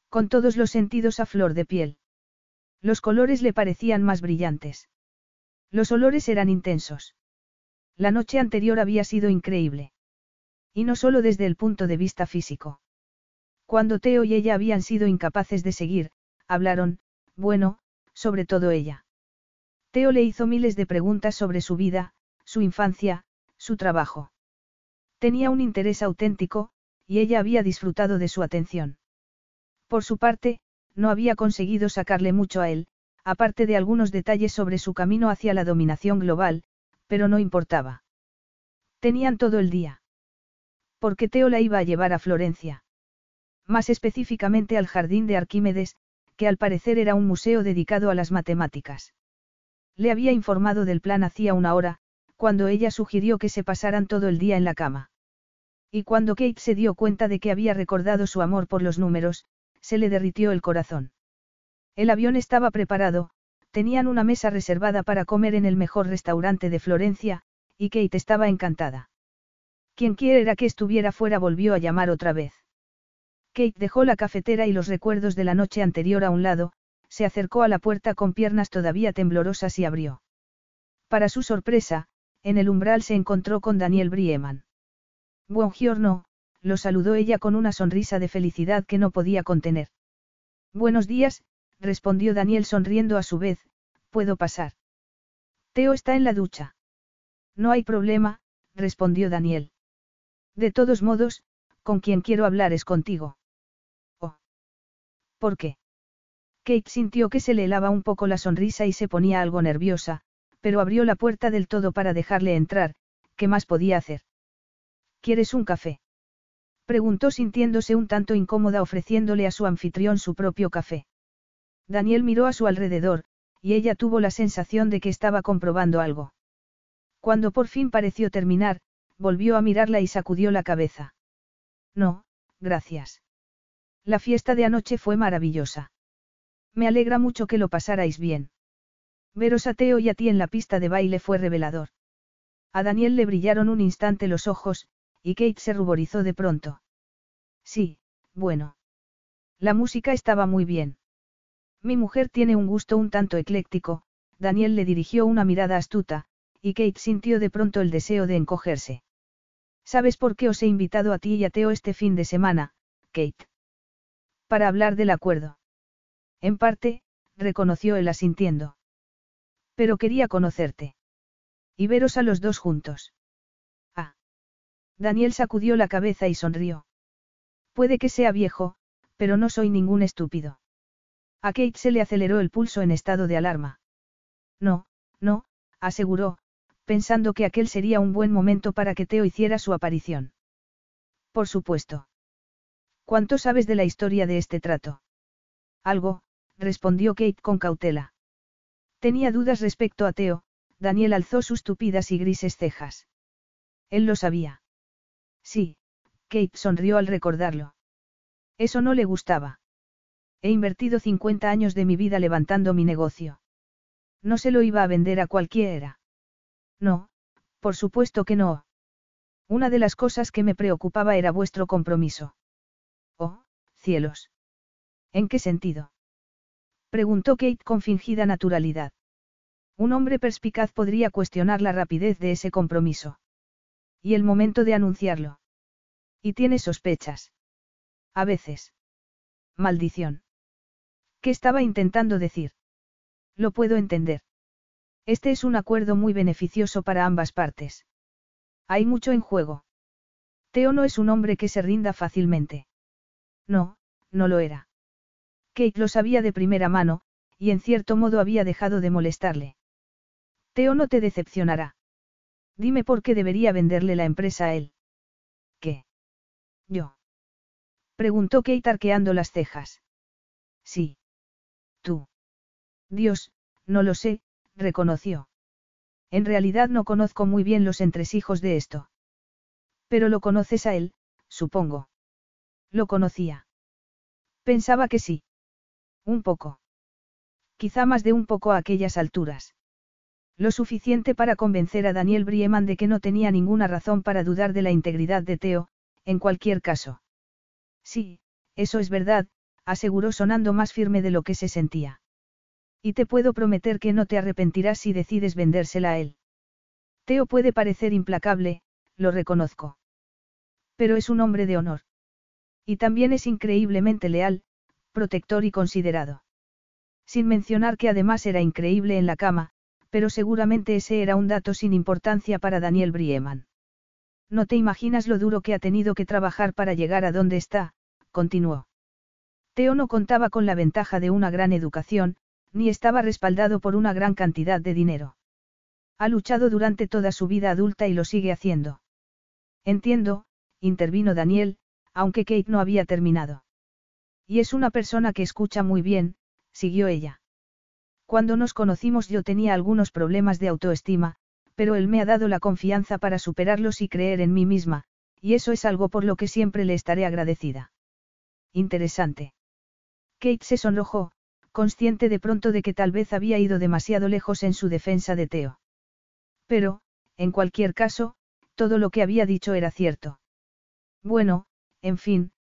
Con todos los sentidos a flor de piel. Los colores le parecían más brillantes. Los olores eran intensos. La noche anterior había sido increíble. Y no solo desde el punto de vista físico. Cuando Teo y ella habían sido incapaces de seguir, hablaron, bueno, sobre todo ella. Teo le hizo miles de preguntas sobre su vida, su infancia, su trabajo. Tenía un interés auténtico, y ella había disfrutado de su atención. Por su parte, no había conseguido sacarle mucho a él, aparte de algunos detalles sobre su camino hacia la dominación global, pero no importaba. Tenían todo el día. Porque Teo la iba a llevar a Florencia. Más específicamente al jardín de Arquímedes, que al parecer era un museo dedicado a las matemáticas. Le había informado del plan hacía una hora, cuando ella sugirió que se pasaran todo el día en la cama. Y cuando Kate se dio cuenta de que había recordado su amor por los números, se le derritió el corazón. El avión estaba preparado, tenían una mesa reservada para comer en el mejor restaurante de Florencia, y Kate estaba encantada. Quien quiera que estuviera fuera volvió a llamar otra vez. Kate dejó la cafetera y los recuerdos de la noche anterior a un lado, se acercó a la puerta con piernas todavía temblorosas y abrió. Para su sorpresa, en el umbral se encontró con Daniel Brieman. Buongiorno, lo saludó ella con una sonrisa de felicidad que no podía contener. Buenos días, respondió Daniel sonriendo a su vez, ¿puedo pasar? Teo está en la ducha. No hay problema, respondió Daniel. De todos modos, con quien quiero hablar es contigo. Oh. ¿Por qué? Kate sintió que se le helaba un poco la sonrisa y se ponía algo nerviosa, pero abrió la puerta del todo para dejarle entrar, ¿qué más podía hacer? ¿Quieres un café? Preguntó sintiéndose un tanto incómoda ofreciéndole a su anfitrión su propio café. Daniel miró a su alrededor, y ella tuvo la sensación de que estaba comprobando algo. Cuando por fin pareció terminar, volvió a mirarla y sacudió la cabeza. No, gracias. La fiesta de anoche fue maravillosa. Me alegra mucho que lo pasarais bien. Veros a Teo y a ti en la pista de baile fue revelador. A Daniel le brillaron un instante los ojos, y Kate se ruborizó de pronto. Sí, bueno. La música estaba muy bien. Mi mujer tiene un gusto un tanto ecléctico, Daniel le dirigió una mirada astuta, y Kate sintió de pronto el deseo de encogerse. ¿Sabes por qué os he invitado a ti y a Teo este fin de semana, Kate? Para hablar del acuerdo. En parte, reconoció él asintiendo. Pero quería conocerte. Y veros a los dos juntos. Ah. Daniel sacudió la cabeza y sonrió. Puede que sea viejo, pero no soy ningún estúpido. A Kate se le aceleró el pulso en estado de alarma. No, no, aseguró, pensando que aquel sería un buen momento para que Teo hiciera su aparición. Por supuesto. ¿Cuánto sabes de la historia de este trato? Algo, respondió Kate con cautela. Tenía dudas respecto a Teo, Daniel alzó sus tupidas y grises cejas. Él lo sabía. Sí, Kate sonrió al recordarlo. Eso no le gustaba. He invertido 50 años de mi vida levantando mi negocio. No se lo iba a vender a cualquiera. No, por supuesto que no. Una de las cosas que me preocupaba era vuestro compromiso. Oh, cielos. ¿En qué sentido? Preguntó Kate con fingida naturalidad. Un hombre perspicaz podría cuestionar la rapidez de ese compromiso. Y el momento de anunciarlo. Y tiene sospechas. A veces. Maldición. ¿Qué estaba intentando decir? Lo puedo entender. Este es un acuerdo muy beneficioso para ambas partes. Hay mucho en juego. Teo no es un hombre que se rinda fácilmente. No, no lo era. Kate lo sabía de primera mano, y en cierto modo había dejado de molestarle. Teo no te decepcionará. Dime por qué debería venderle la empresa a él. ¿Qué? Yo. Preguntó Kate arqueando las cejas. Sí. Tú. Dios, no lo sé, reconoció. En realidad no conozco muy bien los entresijos de esto. Pero lo conoces a él, supongo. Lo conocía. Pensaba que sí. Un poco. Quizá más de un poco a aquellas alturas. Lo suficiente para convencer a Daniel Brieman de que no tenía ninguna razón para dudar de la integridad de Teo, en cualquier caso. Sí, eso es verdad, aseguró sonando más firme de lo que se sentía. Y te puedo prometer que no te arrepentirás si decides vendérsela a él. Teo puede parecer implacable, lo reconozco. Pero es un hombre de honor. Y también es increíblemente leal, protector y considerado. Sin mencionar que además era increíble en la cama, pero seguramente ese era un dato sin importancia para Daniel Brieman. No te imaginas lo duro que ha tenido que trabajar para llegar a donde está, continuó. Teo no contaba con la ventaja de una gran educación, ni estaba respaldado por una gran cantidad de dinero. Ha luchado durante toda su vida adulta y lo sigue haciendo. Entiendo, intervino Daniel, aunque Kate no había terminado. Y es una persona que escucha muy bien, siguió ella. Cuando nos conocimos yo tenía algunos problemas de autoestima, pero él me ha dado la confianza para superarlos y creer en mí misma, y eso es algo por lo que siempre le estaré agradecida. Interesante. Kate se sonrojó, consciente de pronto de que tal vez había ido demasiado lejos en su defensa de Teo. Pero, en cualquier caso, todo lo que había dicho era cierto. Bueno, en fin,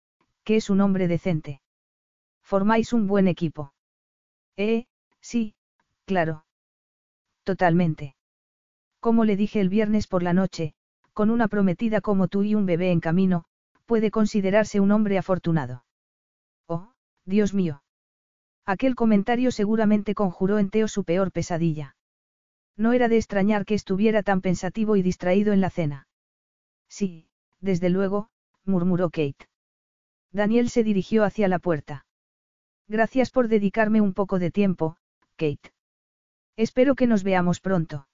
que es un hombre decente. Formáis un buen equipo. Eh, sí, Claro. Totalmente. Como le dije el viernes por la noche, con una prometida como tú y un bebé en camino, puede considerarse un hombre afortunado. Oh, Dios mío. Aquel comentario seguramente conjuró en Teo su peor pesadilla. No era de extrañar que estuviera tan pensativo y distraído en la cena. Sí, desde luego, murmuró Kate. Daniel se dirigió hacia la puerta. Gracias por dedicarme un poco de tiempo, Kate. Espero que nos veamos pronto.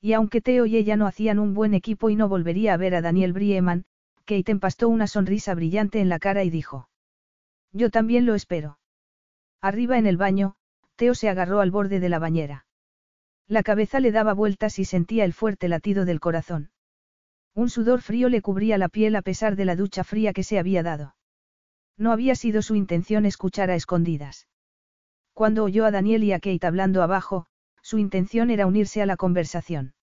Y aunque Teo y ella no hacían un buen equipo y no volvería a ver a Daniel Brieman, Kate empastó una sonrisa brillante en la cara y dijo. Yo también lo espero. Arriba en el baño, Teo se agarró al borde de la bañera. La cabeza le daba vueltas y sentía el fuerte latido del corazón. Un sudor frío le cubría la piel a pesar de la ducha fría que se había dado. No había sido su intención escuchar a escondidas. Cuando oyó a Daniel y a Kate hablando abajo, su intención era unirse a la conversación.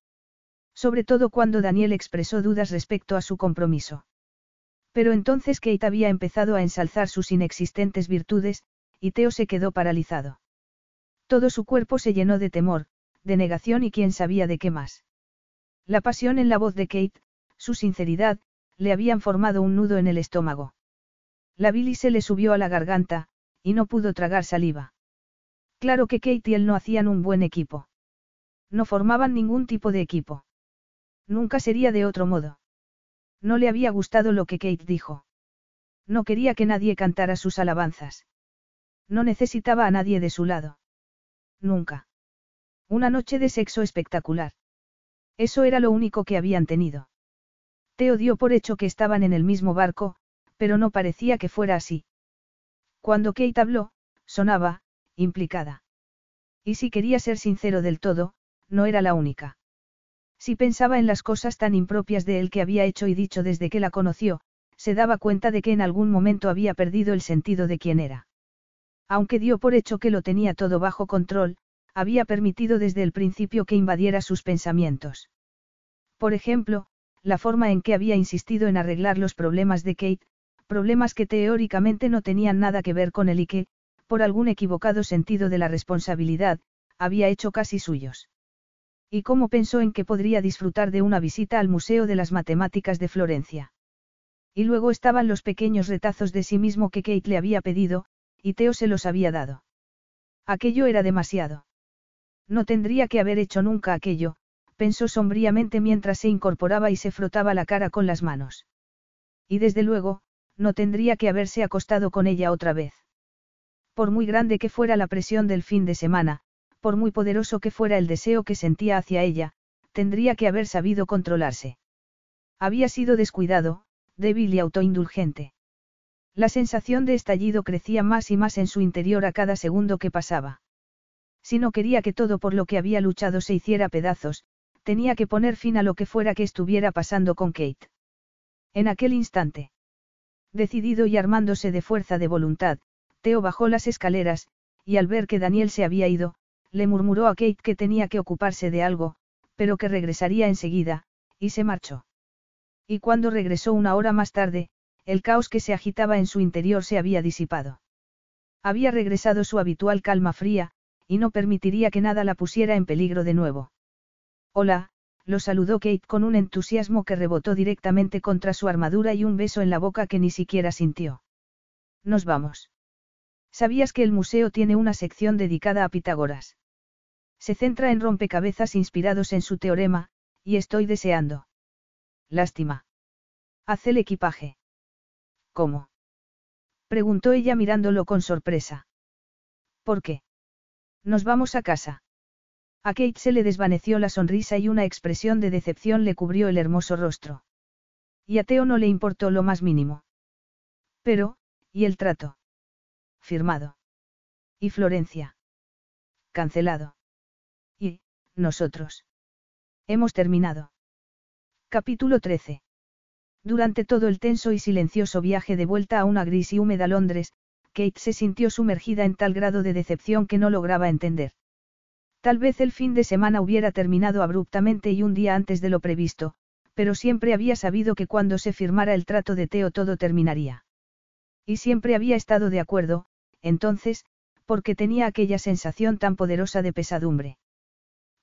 Sobre todo cuando Daniel expresó dudas respecto a su compromiso. Pero entonces Kate había empezado a ensalzar sus inexistentes virtudes, y Teo se quedó paralizado. Todo su cuerpo se llenó de temor, de negación y quién sabía de qué más. La pasión en la voz de Kate, su sinceridad, le habían formado un nudo en el estómago. La bilis se le subió a la garganta, y no pudo tragar saliva. Claro que Kate y él no hacían un buen equipo. No formaban ningún tipo de equipo. Nunca sería de otro modo. No le había gustado lo que Kate dijo. No quería que nadie cantara sus alabanzas. No necesitaba a nadie de su lado. Nunca. Una noche de sexo espectacular. Eso era lo único que habían tenido. Teo dio por hecho que estaban en el mismo barco, pero no parecía que fuera así. Cuando Kate habló, sonaba, implicada. Y si quería ser sincero del todo, no era la única. Si pensaba en las cosas tan impropias de él que había hecho y dicho desde que la conoció, se daba cuenta de que en algún momento había perdido el sentido de quién era. Aunque dio por hecho que lo tenía todo bajo control, había permitido desde el principio que invadiera sus pensamientos. Por ejemplo, la forma en que había insistido en arreglar los problemas de Kate, problemas que teóricamente no tenían nada que ver con él y que, por algún equivocado sentido de la responsabilidad, había hecho casi suyos. Y cómo pensó en que podría disfrutar de una visita al Museo de las Matemáticas de Florencia. Y luego estaban los pequeños retazos de sí mismo que Kate le había pedido, y Teo se los había dado. Aquello era demasiado. No tendría que haber hecho nunca aquello, pensó sombríamente mientras se incorporaba y se frotaba la cara con las manos. Y desde luego, no tendría que haberse acostado con ella otra vez. Por muy grande que fuera la presión del fin de semana, por muy poderoso que fuera el deseo que sentía hacia ella, tendría que haber sabido controlarse. Había sido descuidado, débil y autoindulgente. La sensación de estallido crecía más y más en su interior a cada segundo que pasaba. Si no quería que todo por lo que había luchado se hiciera pedazos, tenía que poner fin a lo que fuera que estuviera pasando con Kate. En aquel instante. Decidido y armándose de fuerza de voluntad, Teo bajó las escaleras, y al ver que Daniel se había ido, le murmuró a Kate que tenía que ocuparse de algo, pero que regresaría enseguida, y se marchó. Y cuando regresó una hora más tarde, el caos que se agitaba en su interior se había disipado. Había regresado su habitual calma fría, y no permitiría que nada la pusiera en peligro de nuevo. Hola, lo saludó Kate con un entusiasmo que rebotó directamente contra su armadura y un beso en la boca que ni siquiera sintió. Nos vamos. ¿Sabías que el museo tiene una sección dedicada a Pitágoras? Se centra en rompecabezas inspirados en su teorema, y estoy deseando. Lástima. Haz el equipaje. ¿Cómo? Preguntó ella mirándolo con sorpresa. ¿Por qué? Nos vamos a casa. A Kate se le desvaneció la sonrisa y una expresión de decepción le cubrió el hermoso rostro. Y a Teo no le importó lo más mínimo. Pero, ¿y el trato? Firmado. ¿Y Florencia? Cancelado. ¿Y, nosotros? Hemos terminado. Capítulo 13. Durante todo el tenso y silencioso viaje de vuelta a una gris y húmeda Londres, Kate se sintió sumergida en tal grado de decepción que no lograba entender. Tal vez el fin de semana hubiera terminado abruptamente y un día antes de lo previsto, pero siempre había sabido que cuando se firmara el trato de Teo todo terminaría. Y siempre había estado de acuerdo, entonces, porque tenía aquella sensación tan poderosa de pesadumbre.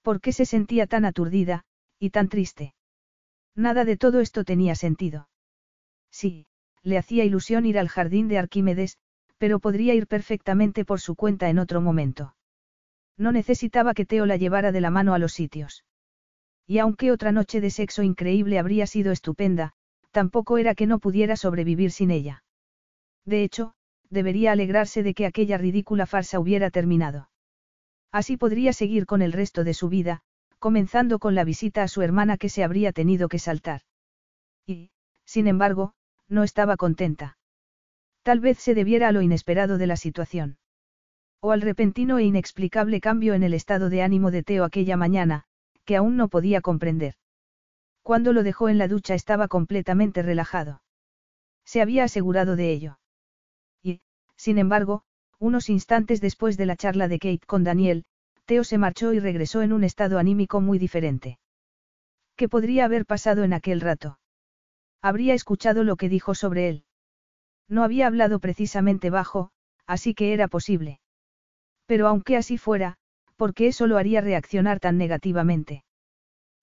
¿Por qué se sentía tan aturdida, y tan triste? Nada de todo esto tenía sentido. Sí, le hacía ilusión ir al jardín de Arquímedes, pero podría ir perfectamente por su cuenta en otro momento. No necesitaba que Teo la llevara de la mano a los sitios. Y aunque otra noche de sexo increíble habría sido estupenda, tampoco era que no pudiera sobrevivir sin ella. De hecho, debería alegrarse de que aquella ridícula farsa hubiera terminado. Así podría seguir con el resto de su vida, comenzando con la visita a su hermana que se habría tenido que saltar. Y, sin embargo, no estaba contenta. Tal vez se debiera a lo inesperado de la situación. O al repentino e inexplicable cambio en el estado de ánimo de Teo aquella mañana, que aún no podía comprender. Cuando lo dejó en la ducha estaba completamente relajado. Se había asegurado de ello. Y, sin embargo, unos instantes después de la charla de Kate con Daniel, Teo se marchó y regresó en un estado anímico muy diferente. ¿Qué podría haber pasado en aquel rato? Habría escuchado lo que dijo sobre él. No había hablado precisamente bajo, así que era posible. Pero aunque así fuera, ¿por qué eso lo haría reaccionar tan negativamente?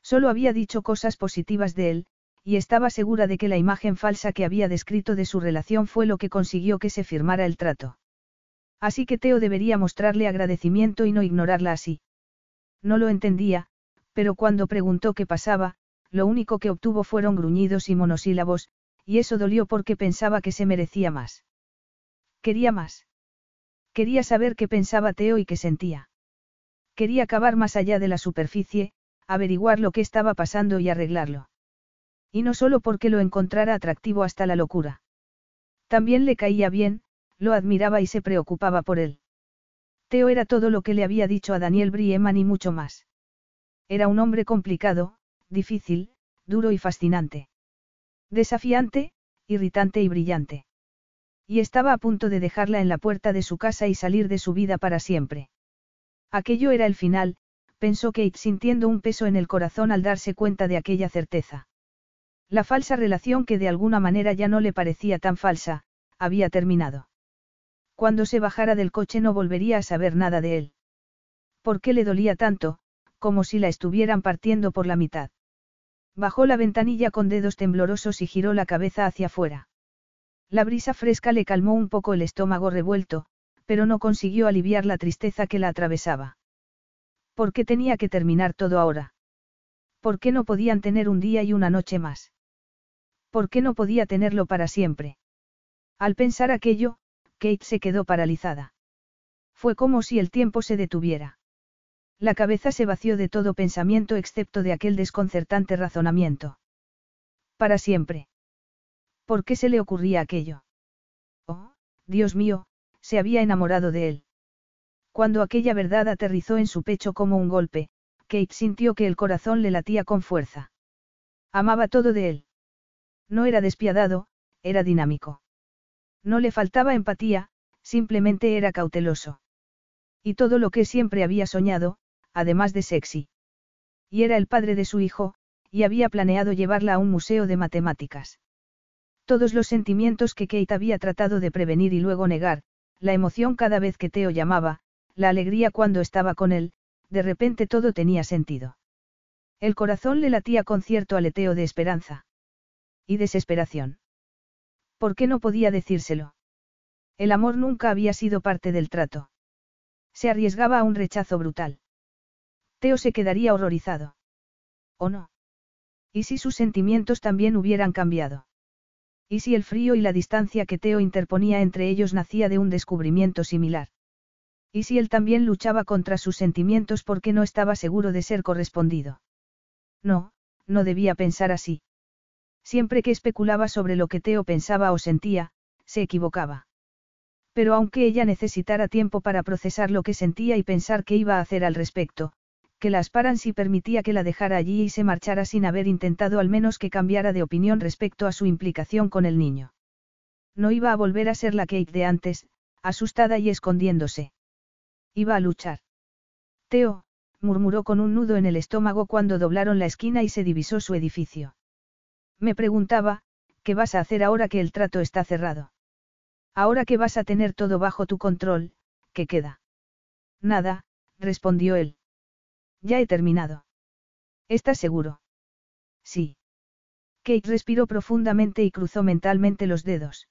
Solo había dicho cosas positivas de él, y estaba segura de que la imagen falsa que había descrito de su relación fue lo que consiguió que se firmara el trato. Así que Teo debería mostrarle agradecimiento y no ignorarla así. No lo entendía, pero cuando preguntó qué pasaba, lo único que obtuvo fueron gruñidos y monosílabos, y eso dolió porque pensaba que se merecía más. Quería más. Quería saber qué pensaba Teo y qué sentía. Quería cavar más allá de la superficie, averiguar lo que estaba pasando y arreglarlo. Y no solo porque lo encontrara atractivo hasta la locura. También le caía bien, lo admiraba y se preocupaba por él. Teo era todo lo que le había dicho a Daniel Brieman y mucho más. Era un hombre complicado, difícil, duro y fascinante. Desafiante, irritante y brillante. Y estaba a punto de dejarla en la puerta de su casa y salir de su vida para siempre. Aquello era el final, pensó Kate sintiendo un peso en el corazón al darse cuenta de aquella certeza. La falsa relación que de alguna manera ya no le parecía tan falsa, había terminado. Cuando se bajara del coche no volvería a saber nada de él. ¿Por qué le dolía tanto? como si la estuvieran partiendo por la mitad. Bajó la ventanilla con dedos temblorosos y giró la cabeza hacia afuera. La brisa fresca le calmó un poco el estómago revuelto, pero no consiguió aliviar la tristeza que la atravesaba. ¿Por qué tenía que terminar todo ahora? ¿Por qué no podían tener un día y una noche más? ¿Por qué no podía tenerlo para siempre? Al pensar aquello, Kate se quedó paralizada. Fue como si el tiempo se detuviera. La cabeza se vació de todo pensamiento excepto de aquel desconcertante razonamiento. Para siempre. ¿Por qué se le ocurría aquello? Oh, Dios mío, se había enamorado de él. Cuando aquella verdad aterrizó en su pecho como un golpe, Kate sintió que el corazón le latía con fuerza. Amaba todo de él. No era despiadado, era dinámico. No le faltaba empatía, simplemente era cauteloso. Y todo lo que siempre había soñado, además de sexy. Y era el padre de su hijo, y había planeado llevarla a un museo de matemáticas. Todos los sentimientos que Kate había tratado de prevenir y luego negar, la emoción cada vez que Teo llamaba, la alegría cuando estaba con él, de repente todo tenía sentido. El corazón le latía con cierto aleteo de esperanza. Y desesperación. ¿Por qué no podía decírselo? El amor nunca había sido parte del trato. Se arriesgaba a un rechazo brutal. Teo se quedaría horrorizado. ¿O no? ¿Y si sus sentimientos también hubieran cambiado? ¿Y si el frío y la distancia que Teo interponía entre ellos nacía de un descubrimiento similar? ¿Y si él también luchaba contra sus sentimientos porque no estaba seguro de ser correspondido? No, no debía pensar así. Siempre que especulaba sobre lo que Teo pensaba o sentía, se equivocaba. Pero aunque ella necesitara tiempo para procesar lo que sentía y pensar qué iba a hacer al respecto, que la aspararan si permitía que la dejara allí y se marchara sin haber intentado al menos que cambiara de opinión respecto a su implicación con el niño. No iba a volver a ser la Kate de antes, asustada y escondiéndose. Iba a luchar. Teo, murmuró con un nudo en el estómago cuando doblaron la esquina y se divisó su edificio. Me preguntaba, ¿qué vas a hacer ahora que el trato está cerrado? Ahora que vas a tener todo bajo tu control, ¿qué queda? Nada, respondió él. Ya he terminado. ¿Estás seguro? Sí. Kate respiró profundamente y cruzó mentalmente los dedos.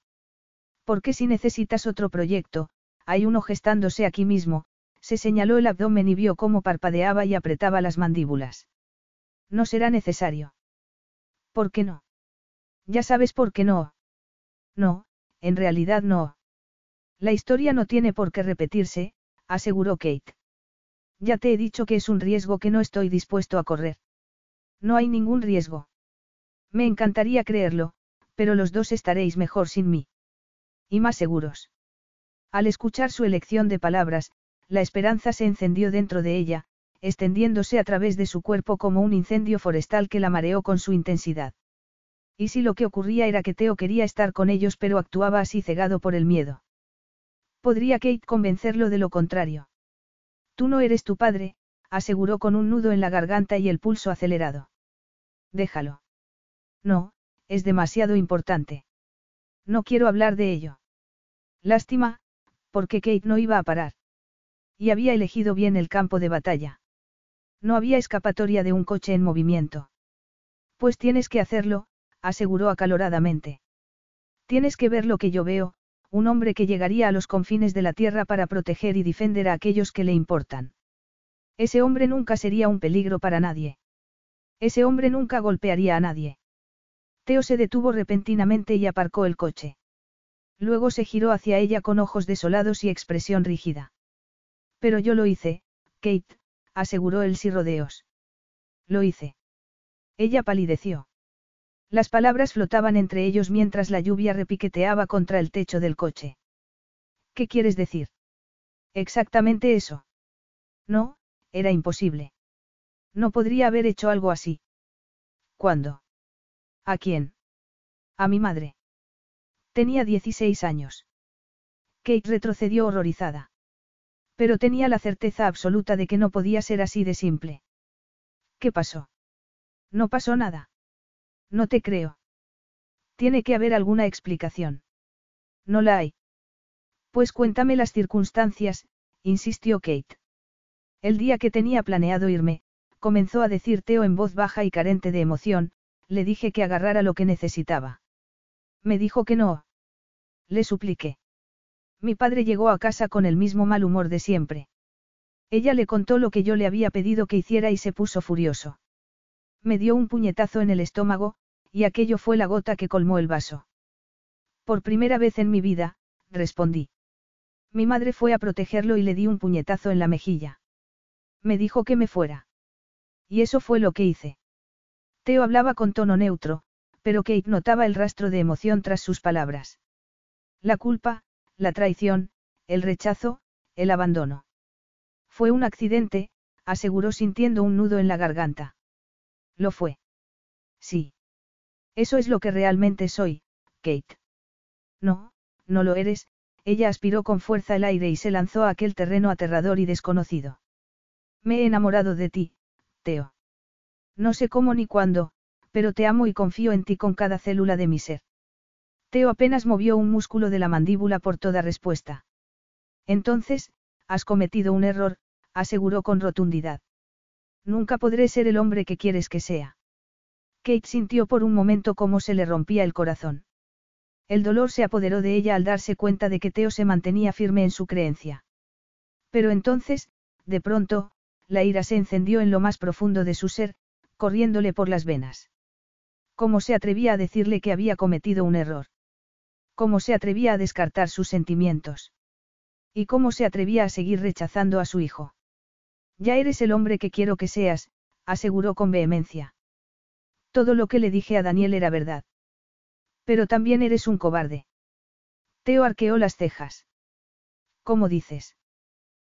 Porque si necesitas otro proyecto, hay uno gestándose aquí mismo, se señaló el abdomen y vio cómo parpadeaba y apretaba las mandíbulas. No será necesario. ¿Por qué no? Ya sabes por qué no. No, en realidad no. La historia no tiene por qué repetirse, aseguró Kate. Ya te he dicho que es un riesgo que no estoy dispuesto a correr. No hay ningún riesgo. Me encantaría creerlo, pero los dos estaréis mejor sin mí. Y más seguros. Al escuchar su elección de palabras, la esperanza se encendió dentro de ella, extendiéndose a través de su cuerpo como un incendio forestal que la mareó con su intensidad. Y si lo que ocurría era que Teo quería estar con ellos pero actuaba así cegado por el miedo. ¿Podría Kate convencerlo de lo contrario? Tú no eres tu padre, aseguró con un nudo en la garganta y el pulso acelerado. Déjalo. No, es demasiado importante. No quiero hablar de ello. Lástima, porque Kate no iba a parar. Y había elegido bien el campo de batalla. No había escapatoria de un coche en movimiento. Pues tienes que hacerlo, aseguró acaloradamente. Tienes que ver lo que yo veo, un hombre que llegaría a los confines de la tierra para proteger y defender a aquellos que le importan. Ese hombre nunca sería un peligro para nadie. Ese hombre nunca golpearía a nadie. Teo se detuvo repentinamente y aparcó el coche. Luego se giró hacia ella con ojos desolados y expresión rígida. Pero yo lo hice, Kate, aseguró él sin rodeos. Lo hice. Ella palideció. Las palabras flotaban entre ellos mientras la lluvia repiqueteaba contra el techo del coche. ¿Qué quieres decir? Exactamente eso. No, era imposible. No podría haber hecho algo así. ¿Cuándo? ¿A quién? A mi madre. Tenía 16 años. Kate retrocedió horrorizada. Pero tenía la certeza absoluta de que no podía ser así de simple. ¿Qué pasó? No pasó nada. No te creo. Tiene que haber alguna explicación. No la hay. Pues cuéntame las circunstancias, insistió Kate. El día que tenía planeado irme, comenzó a decir Teo en voz baja y carente de emoción, le dije que agarrara lo que necesitaba. Me dijo que no. Le supliqué. Mi padre llegó a casa con el mismo mal humor de siempre. Ella le contó lo que yo le había pedido que hiciera y se puso furioso. Me dio un puñetazo en el estómago, y aquello fue la gota que colmó el vaso. Por primera vez en mi vida, respondí. Mi madre fue a protegerlo y le di un puñetazo en la mejilla. Me dijo que me fuera. Y eso fue lo que hice. Teo hablaba con tono neutro, pero Kate notaba el rastro de emoción tras sus palabras. La culpa, la traición, el rechazo, el abandono. Fue un accidente, aseguró sintiendo un nudo en la garganta. Lo fue. Sí. Eso es lo que realmente soy, Kate. No, no lo eres, ella aspiró con fuerza el aire y se lanzó a aquel terreno aterrador y desconocido. Me he enamorado de ti, Teo. No sé cómo ni cuándo, pero te amo y confío en ti con cada célula de mi ser. Teo apenas movió un músculo de la mandíbula por toda respuesta. Entonces, has cometido un error, aseguró con rotundidad. Nunca podré ser el hombre que quieres que sea. Kate sintió por un momento cómo se le rompía el corazón. El dolor se apoderó de ella al darse cuenta de que Teo se mantenía firme en su creencia. Pero entonces, de pronto, la ira se encendió en lo más profundo de su ser, corriéndole por las venas. ¿Cómo se atrevía a decirle que había cometido un error? ¿Cómo se atrevía a descartar sus sentimientos? ¿Y cómo se atrevía a seguir rechazando a su hijo? Ya eres el hombre que quiero que seas, aseguró con vehemencia. Todo lo que le dije a Daniel era verdad. Pero también eres un cobarde. Teo arqueó las cejas. ¿Cómo dices?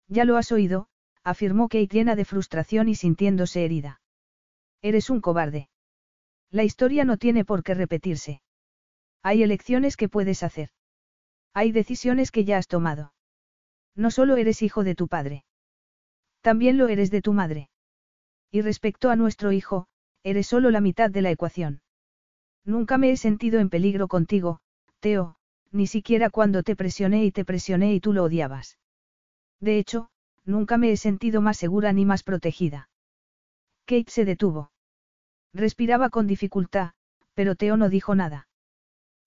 Ya lo has oído, afirmó Kate llena de frustración y sintiéndose herida. Eres un cobarde. La historia no tiene por qué repetirse. Hay elecciones que puedes hacer. Hay decisiones que ya has tomado. No solo eres hijo de tu padre. También lo eres de tu madre. Y respecto a nuestro hijo, eres solo la mitad de la ecuación. Nunca me he sentido en peligro contigo, Teo, ni siquiera cuando te presioné y te presioné y tú lo odiabas. De hecho, nunca me he sentido más segura ni más protegida. Kate se detuvo. Respiraba con dificultad, pero Teo no dijo nada.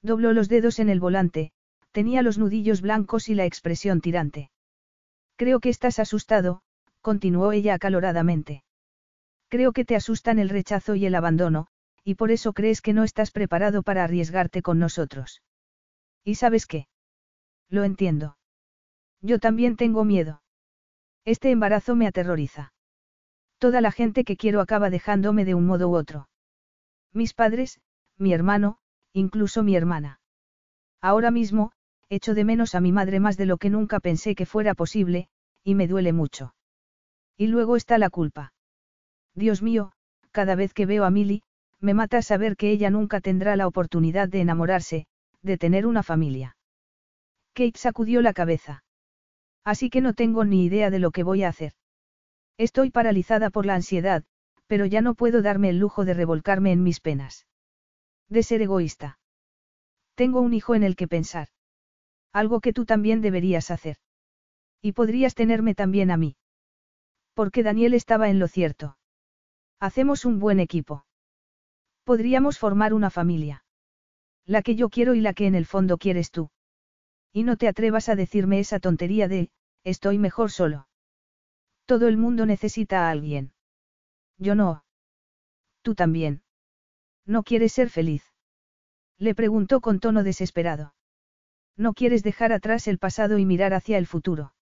Dobló los dedos en el volante, tenía los nudillos blancos y la expresión tirante. Creo que estás asustado, continuó ella acaloradamente. Creo que te asustan el rechazo y el abandono, y por eso crees que no estás preparado para arriesgarte con nosotros. ¿Y sabes qué? Lo entiendo. Yo también tengo miedo. Este embarazo me aterroriza. Toda la gente que quiero acaba dejándome de un modo u otro. Mis padres, mi hermano, incluso mi hermana. Ahora mismo, echo de menos a mi madre más de lo que nunca pensé que fuera posible, y me duele mucho. Y luego está la culpa. Dios mío, cada vez que veo a Milly, me mata saber que ella nunca tendrá la oportunidad de enamorarse, de tener una familia. Kate sacudió la cabeza. Así que no tengo ni idea de lo que voy a hacer. Estoy paralizada por la ansiedad, pero ya no puedo darme el lujo de revolcarme en mis penas. De ser egoísta. Tengo un hijo en el que pensar. Algo que tú también deberías hacer. Y podrías tenerme también a mí. Porque Daniel estaba en lo cierto. Hacemos un buen equipo. Podríamos formar una familia. La que yo quiero y la que en el fondo quieres tú. Y no te atrevas a decirme esa tontería de, estoy mejor solo. Todo el mundo necesita a alguien. Yo no. Tú también. ¿No quieres ser feliz? Le preguntó con tono desesperado. No quieres dejar atrás el pasado y mirar hacia el futuro.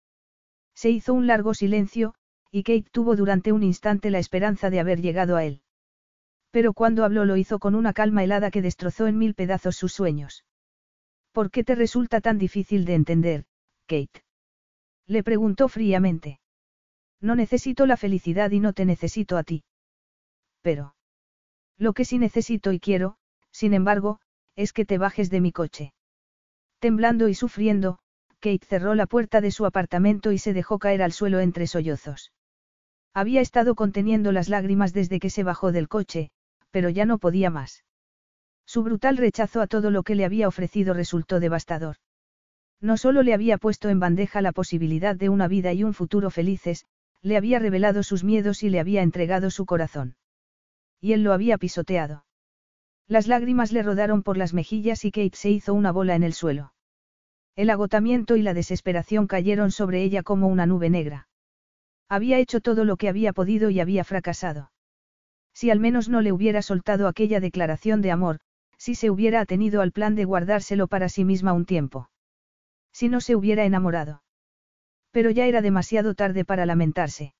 Se hizo un largo silencio, y Kate tuvo durante un instante la esperanza de haber llegado a él. Pero cuando habló lo hizo con una calma helada que destrozó en mil pedazos sus sueños. ¿Por qué te resulta tan difícil de entender, Kate? Le preguntó fríamente. No necesito la felicidad y no te necesito a ti. Pero. Lo que sí necesito y quiero, sin embargo, es que te bajes de mi coche. Temblando y sufriendo, Kate cerró la puerta de su apartamento y se dejó caer al suelo entre sollozos. Había estado conteniendo las lágrimas desde que se bajó del coche, pero ya no podía más. Su brutal rechazo a todo lo que le había ofrecido resultó devastador. No solo le había puesto en bandeja la posibilidad de una vida y un futuro felices, le había revelado sus miedos y le había entregado su corazón. Y él lo había pisoteado. Las lágrimas le rodaron por las mejillas y Kate se hizo una bola en el suelo. El agotamiento y la desesperación cayeron sobre ella como una nube negra. Había hecho todo lo que había podido y había fracasado. Si al menos no le hubiera soltado aquella declaración de amor, si se hubiera atenido al plan de guardárselo para sí misma un tiempo. Si no se hubiera enamorado. Pero ya era demasiado tarde para lamentarse.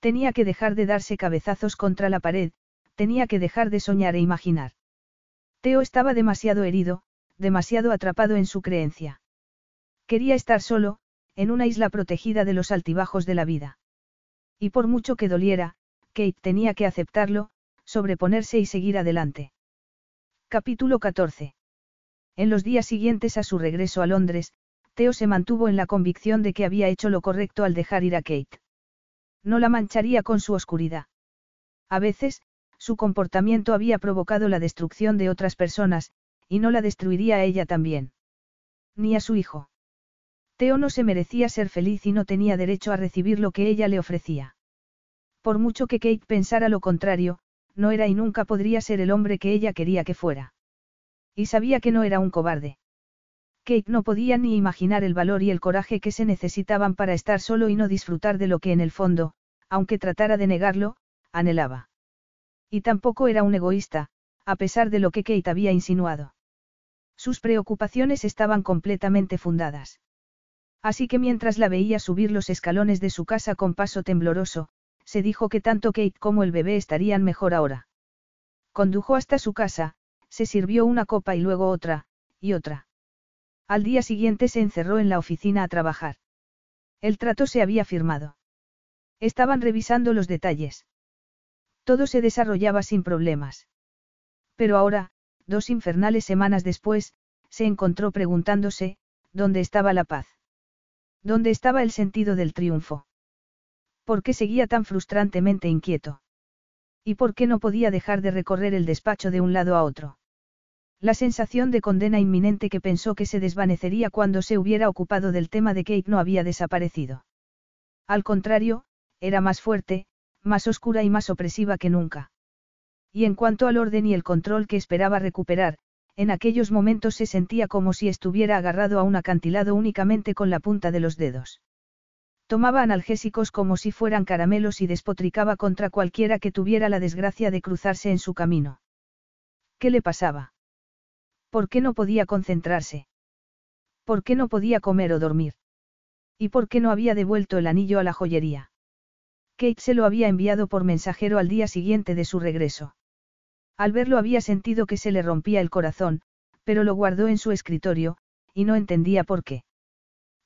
Tenía que dejar de darse cabezazos contra la pared, tenía que dejar de soñar e imaginar. Teo estaba demasiado herido, demasiado atrapado en su creencia. Quería estar solo, en una isla protegida de los altibajos de la vida. Y por mucho que doliera, Kate tenía que aceptarlo, sobreponerse y seguir adelante. Capítulo 14. En los días siguientes a su regreso a Londres, Theo se mantuvo en la convicción de que había hecho lo correcto al dejar ir a Kate. No la mancharía con su oscuridad. A veces, su comportamiento había provocado la destrucción de otras personas, y no la destruiría a ella también. Ni a su hijo. Theo no se merecía ser feliz y no tenía derecho a recibir lo que ella le ofrecía. Por mucho que Kate pensara lo contrario, no era y nunca podría ser el hombre que ella quería que fuera. Y sabía que no era un cobarde. Kate no podía ni imaginar el valor y el coraje que se necesitaban para estar solo y no disfrutar de lo que en el fondo, aunque tratara de negarlo, anhelaba. Y tampoco era un egoísta, a pesar de lo que Kate había insinuado. Sus preocupaciones estaban completamente fundadas. Así que mientras la veía subir los escalones de su casa con paso tembloroso, se dijo que tanto Kate como el bebé estarían mejor ahora. Condujo hasta su casa, se sirvió una copa y luego otra, y otra. Al día siguiente se encerró en la oficina a trabajar. El trato se había firmado. Estaban revisando los detalles. Todo se desarrollaba sin problemas. Pero ahora, dos infernales semanas después, se encontró preguntándose, ¿dónde estaba la paz? ¿Dónde estaba el sentido del triunfo? ¿Por qué seguía tan frustrantemente inquieto? ¿Y por qué no podía dejar de recorrer el despacho de un lado a otro? La sensación de condena inminente que pensó que se desvanecería cuando se hubiera ocupado del tema de Kate no había desaparecido. Al contrario, era más fuerte, más oscura y más opresiva que nunca. Y en cuanto al orden y el control que esperaba recuperar, en aquellos momentos se sentía como si estuviera agarrado a un acantilado únicamente con la punta de los dedos. Tomaba analgésicos como si fueran caramelos y despotricaba contra cualquiera que tuviera la desgracia de cruzarse en su camino. ¿Qué le pasaba? ¿Por qué no podía concentrarse? ¿Por qué no podía comer o dormir? ¿Y por qué no había devuelto el anillo a la joyería? Kate se lo había enviado por mensajero al día siguiente de su regreso. Al verlo había sentido que se le rompía el corazón, pero lo guardó en su escritorio, y no entendía por qué.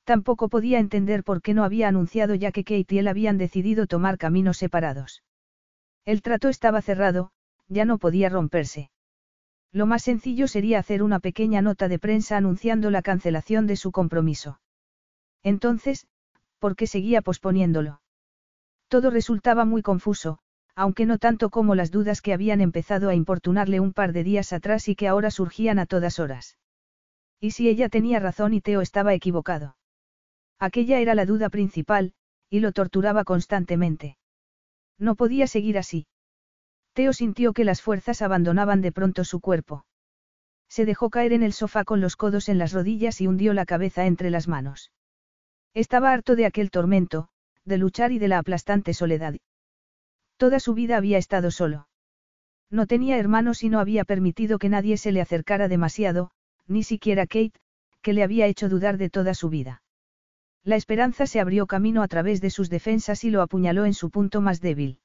Tampoco podía entender por qué no había anunciado ya que Kate y él habían decidido tomar caminos separados. El trato estaba cerrado, ya no podía romperse. Lo más sencillo sería hacer una pequeña nota de prensa anunciando la cancelación de su compromiso. Entonces, ¿por qué seguía posponiéndolo? Todo resultaba muy confuso, aunque no tanto como las dudas que habían empezado a importunarle un par de días atrás y que ahora surgían a todas horas. ¿Y si ella tenía razón y Teo estaba equivocado? Aquella era la duda principal, y lo torturaba constantemente. No podía seguir así. Teo sintió que las fuerzas abandonaban de pronto su cuerpo. Se dejó caer en el sofá con los codos en las rodillas y hundió la cabeza entre las manos. Estaba harto de aquel tormento, de luchar y de la aplastante soledad. Toda su vida había estado solo. No tenía hermanos y no había permitido que nadie se le acercara demasiado, ni siquiera Kate, que le había hecho dudar de toda su vida. La esperanza se abrió camino a través de sus defensas y lo apuñaló en su punto más débil.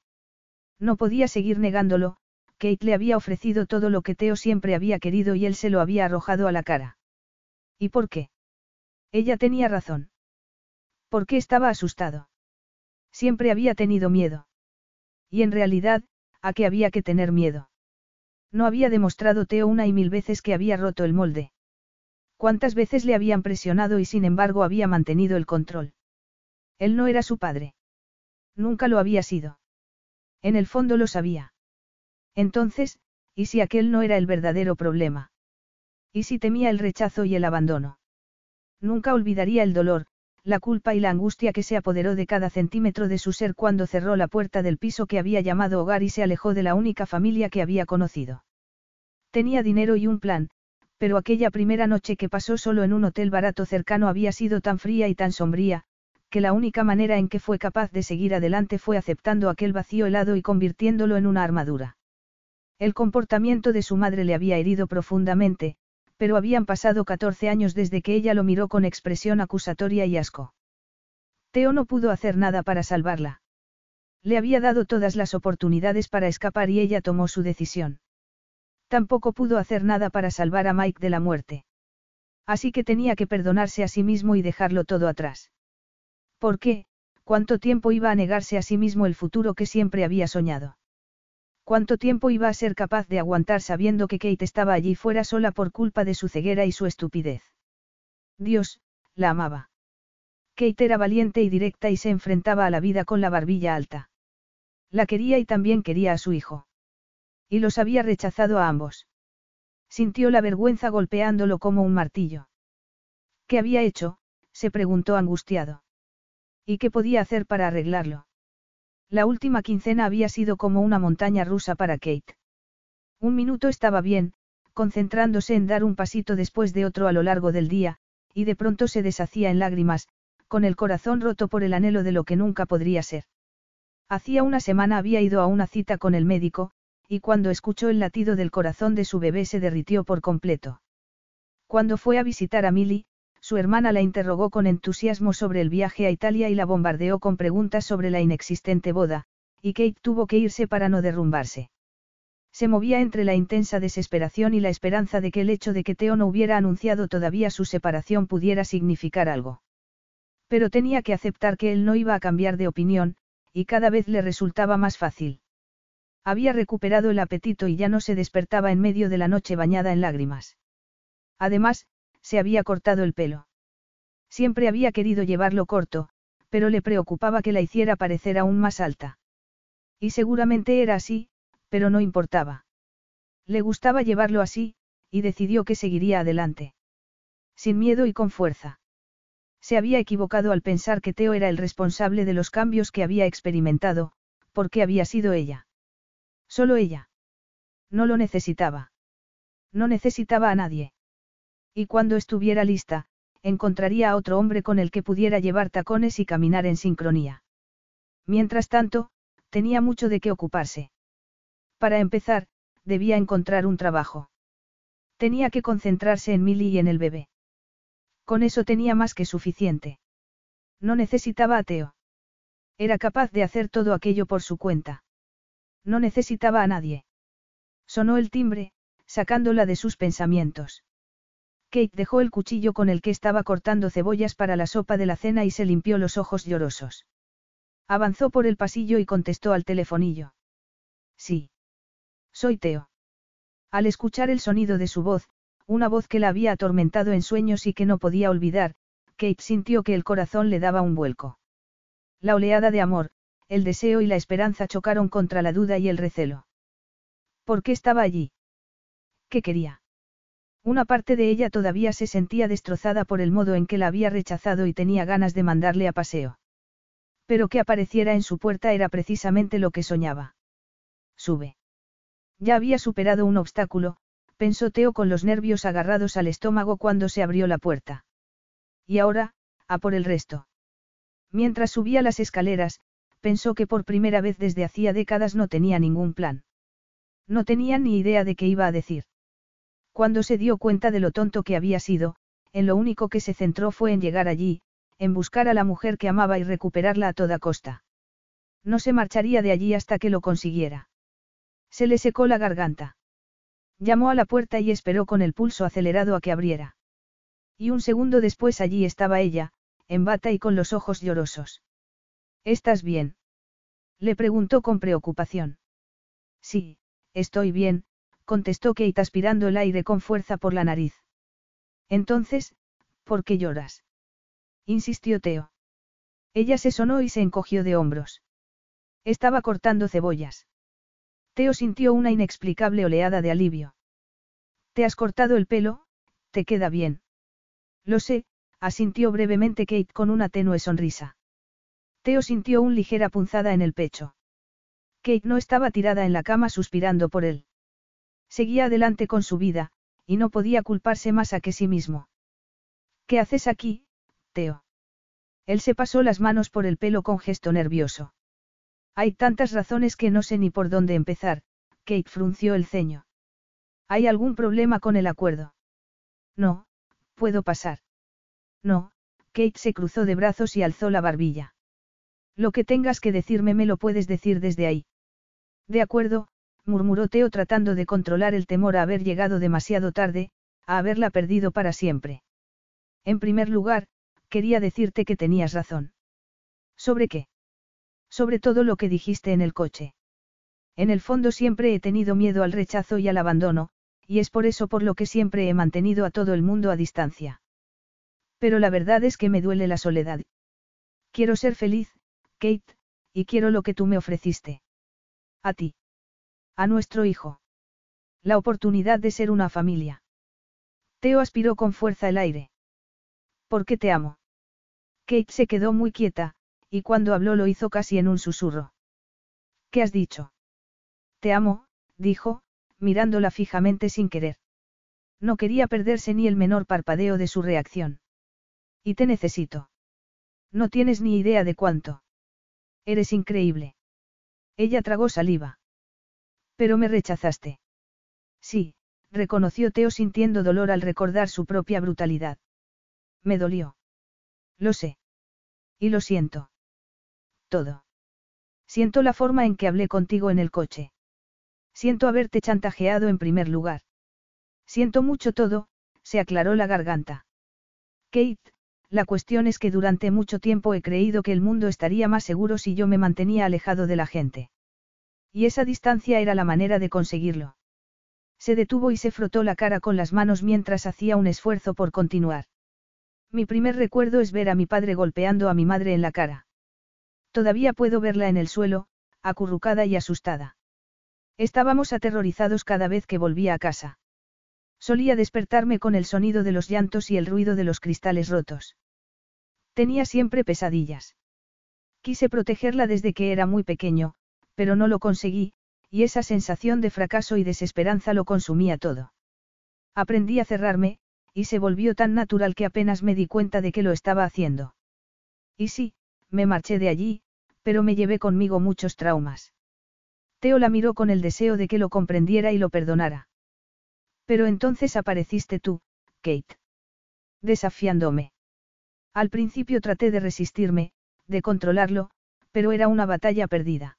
No podía seguir negándolo, Kate le había ofrecido todo lo que Teo siempre había querido y él se lo había arrojado a la cara. ¿Y por qué? Ella tenía razón. ¿Por qué estaba asustado? Siempre había tenido miedo. Y en realidad, ¿a qué había que tener miedo? No había demostrado Teo una y mil veces que había roto el molde. ¿Cuántas veces le habían presionado y sin embargo había mantenido el control? Él no era su padre. Nunca lo había sido. En el fondo lo sabía. Entonces, ¿y si aquel no era el verdadero problema? ¿Y si temía el rechazo y el abandono? Nunca olvidaría el dolor, la culpa y la angustia que se apoderó de cada centímetro de su ser cuando cerró la puerta del piso que había llamado hogar y se alejó de la única familia que había conocido. Tenía dinero y un plan, pero aquella primera noche que pasó solo en un hotel barato cercano había sido tan fría y tan sombría, que la única manera en que fue capaz de seguir adelante fue aceptando aquel vacío helado y convirtiéndolo en una armadura. El comportamiento de su madre le había herido profundamente, pero habían pasado 14 años desde que ella lo miró con expresión acusatoria y asco. Teo no pudo hacer nada para salvarla. Le había dado todas las oportunidades para escapar y ella tomó su decisión. Tampoco pudo hacer nada para salvar a Mike de la muerte. Así que tenía que perdonarse a sí mismo y dejarlo todo atrás. ¿Por qué? ¿Cuánto tiempo iba a negarse a sí mismo el futuro que siempre había soñado? ¿Cuánto tiempo iba a ser capaz de aguantar sabiendo que Kate estaba allí fuera sola por culpa de su ceguera y su estupidez? Dios, la amaba. Kate era valiente y directa y se enfrentaba a la vida con la barbilla alta. La quería y también quería a su hijo. Y los había rechazado a ambos. Sintió la vergüenza golpeándolo como un martillo. ¿Qué había hecho? se preguntó angustiado. ¿Y qué podía hacer para arreglarlo? La última quincena había sido como una montaña rusa para Kate. Un minuto estaba bien, concentrándose en dar un pasito después de otro a lo largo del día, y de pronto se deshacía en lágrimas, con el corazón roto por el anhelo de lo que nunca podría ser. Hacía una semana había ido a una cita con el médico, y cuando escuchó el latido del corazón de su bebé se derritió por completo. Cuando fue a visitar a Millie, su hermana la interrogó con entusiasmo sobre el viaje a Italia y la bombardeó con preguntas sobre la inexistente boda, y Kate tuvo que irse para no derrumbarse. Se movía entre la intensa desesperación y la esperanza de que el hecho de que Teo no hubiera anunciado todavía su separación pudiera significar algo. Pero tenía que aceptar que él no iba a cambiar de opinión, y cada vez le resultaba más fácil. Había recuperado el apetito y ya no se despertaba en medio de la noche bañada en lágrimas. Además, se había cortado el pelo. Siempre había querido llevarlo corto, pero le preocupaba que la hiciera parecer aún más alta. Y seguramente era así, pero no importaba. Le gustaba llevarlo así, y decidió que seguiría adelante. Sin miedo y con fuerza. Se había equivocado al pensar que Teo era el responsable de los cambios que había experimentado, porque había sido ella. Solo ella. No lo necesitaba. No necesitaba a nadie. Y cuando estuviera lista, encontraría a otro hombre con el que pudiera llevar tacones y caminar en sincronía. Mientras tanto, tenía mucho de qué ocuparse. Para empezar, debía encontrar un trabajo. Tenía que concentrarse en Millie y en el bebé. Con eso tenía más que suficiente. No necesitaba a. Era capaz de hacer todo aquello por su cuenta. No necesitaba a nadie. Sonó el timbre, sacándola de sus pensamientos. Kate dejó el cuchillo con el que estaba cortando cebollas para la sopa de la cena y se limpió los ojos llorosos. Avanzó por el pasillo y contestó al telefonillo. Sí. Soy Teo. Al escuchar el sonido de su voz, una voz que la había atormentado en sueños y que no podía olvidar, Kate sintió que el corazón le daba un vuelco. La oleada de amor, el deseo y la esperanza chocaron contra la duda y el recelo. ¿Por qué estaba allí? ¿Qué quería? Una parte de ella todavía se sentía destrozada por el modo en que la había rechazado y tenía ganas de mandarle a paseo. Pero que apareciera en su puerta era precisamente lo que soñaba. Sube. Ya había superado un obstáculo, pensó Teo con los nervios agarrados al estómago cuando se abrió la puerta. Y ahora, a por el resto. Mientras subía las escaleras, pensó que por primera vez desde hacía décadas no tenía ningún plan. No tenía ni idea de qué iba a decir. Cuando se dio cuenta de lo tonto que había sido, en lo único que se centró fue en llegar allí, en buscar a la mujer que amaba y recuperarla a toda costa. No se marcharía de allí hasta que lo consiguiera. Se le secó la garganta. Llamó a la puerta y esperó con el pulso acelerado a que abriera. Y un segundo después allí estaba ella, en bata y con los ojos llorosos. ¿Estás bien? Le preguntó con preocupación. Sí, estoy bien, contestó Kate aspirando el aire con fuerza por la nariz. Entonces, ¿por qué lloras? insistió Teo. Ella se sonó y se encogió de hombros. Estaba cortando cebollas. Teo sintió una inexplicable oleada de alivio. ¿Te has cortado el pelo? ¿Te queda bien? Lo sé, asintió brevemente Kate con una tenue sonrisa. Teo sintió un ligera punzada en el pecho. Kate no estaba tirada en la cama suspirando por él. Seguía adelante con su vida, y no podía culparse más a que sí mismo. ¿Qué haces aquí, Teo? Él se pasó las manos por el pelo con gesto nervioso. Hay tantas razones que no sé ni por dónde empezar, Kate frunció el ceño. ¿Hay algún problema con el acuerdo? No, puedo pasar. No, Kate se cruzó de brazos y alzó la barbilla. Lo que tengas que decirme me lo puedes decir desde ahí. De acuerdo, murmuró Teo tratando de controlar el temor a haber llegado demasiado tarde, a haberla perdido para siempre. En primer lugar, quería decirte que tenías razón. ¿Sobre qué? Sobre todo lo que dijiste en el coche. En el fondo siempre he tenido miedo al rechazo y al abandono, y es por eso por lo que siempre he mantenido a todo el mundo a distancia. Pero la verdad es que me duele la soledad. Quiero ser feliz, Kate, y quiero lo que tú me ofreciste. A ti. A nuestro hijo. La oportunidad de ser una familia. Teo aspiró con fuerza el aire. ¿Por qué te amo? Kate se quedó muy quieta, y cuando habló lo hizo casi en un susurro. ¿Qué has dicho? Te amo, dijo, mirándola fijamente sin querer. No quería perderse ni el menor parpadeo de su reacción. Y te necesito. No tienes ni idea de cuánto. Eres increíble. Ella tragó saliva. Pero me rechazaste. Sí, reconoció Teo sintiendo dolor al recordar su propia brutalidad. Me dolió. Lo sé. Y lo siento. Todo. Siento la forma en que hablé contigo en el coche. Siento haberte chantajeado en primer lugar. Siento mucho todo, se aclaró la garganta. Kate, la cuestión es que durante mucho tiempo he creído que el mundo estaría más seguro si yo me mantenía alejado de la gente. Y esa distancia era la manera de conseguirlo. Se detuvo y se frotó la cara con las manos mientras hacía un esfuerzo por continuar. Mi primer recuerdo es ver a mi padre golpeando a mi madre en la cara. Todavía puedo verla en el suelo, acurrucada y asustada. Estábamos aterrorizados cada vez que volvía a casa. Solía despertarme con el sonido de los llantos y el ruido de los cristales rotos. Tenía siempre pesadillas. Quise protegerla desde que era muy pequeño, pero no lo conseguí, y esa sensación de fracaso y desesperanza lo consumía todo. Aprendí a cerrarme, y se volvió tan natural que apenas me di cuenta de que lo estaba haciendo. Y sí, me marché de allí, pero me llevé conmigo muchos traumas. Teo la miró con el deseo de que lo comprendiera y lo perdonara. Pero entonces apareciste tú, Kate. Desafiándome. Al principio traté de resistirme, de controlarlo, pero era una batalla perdida.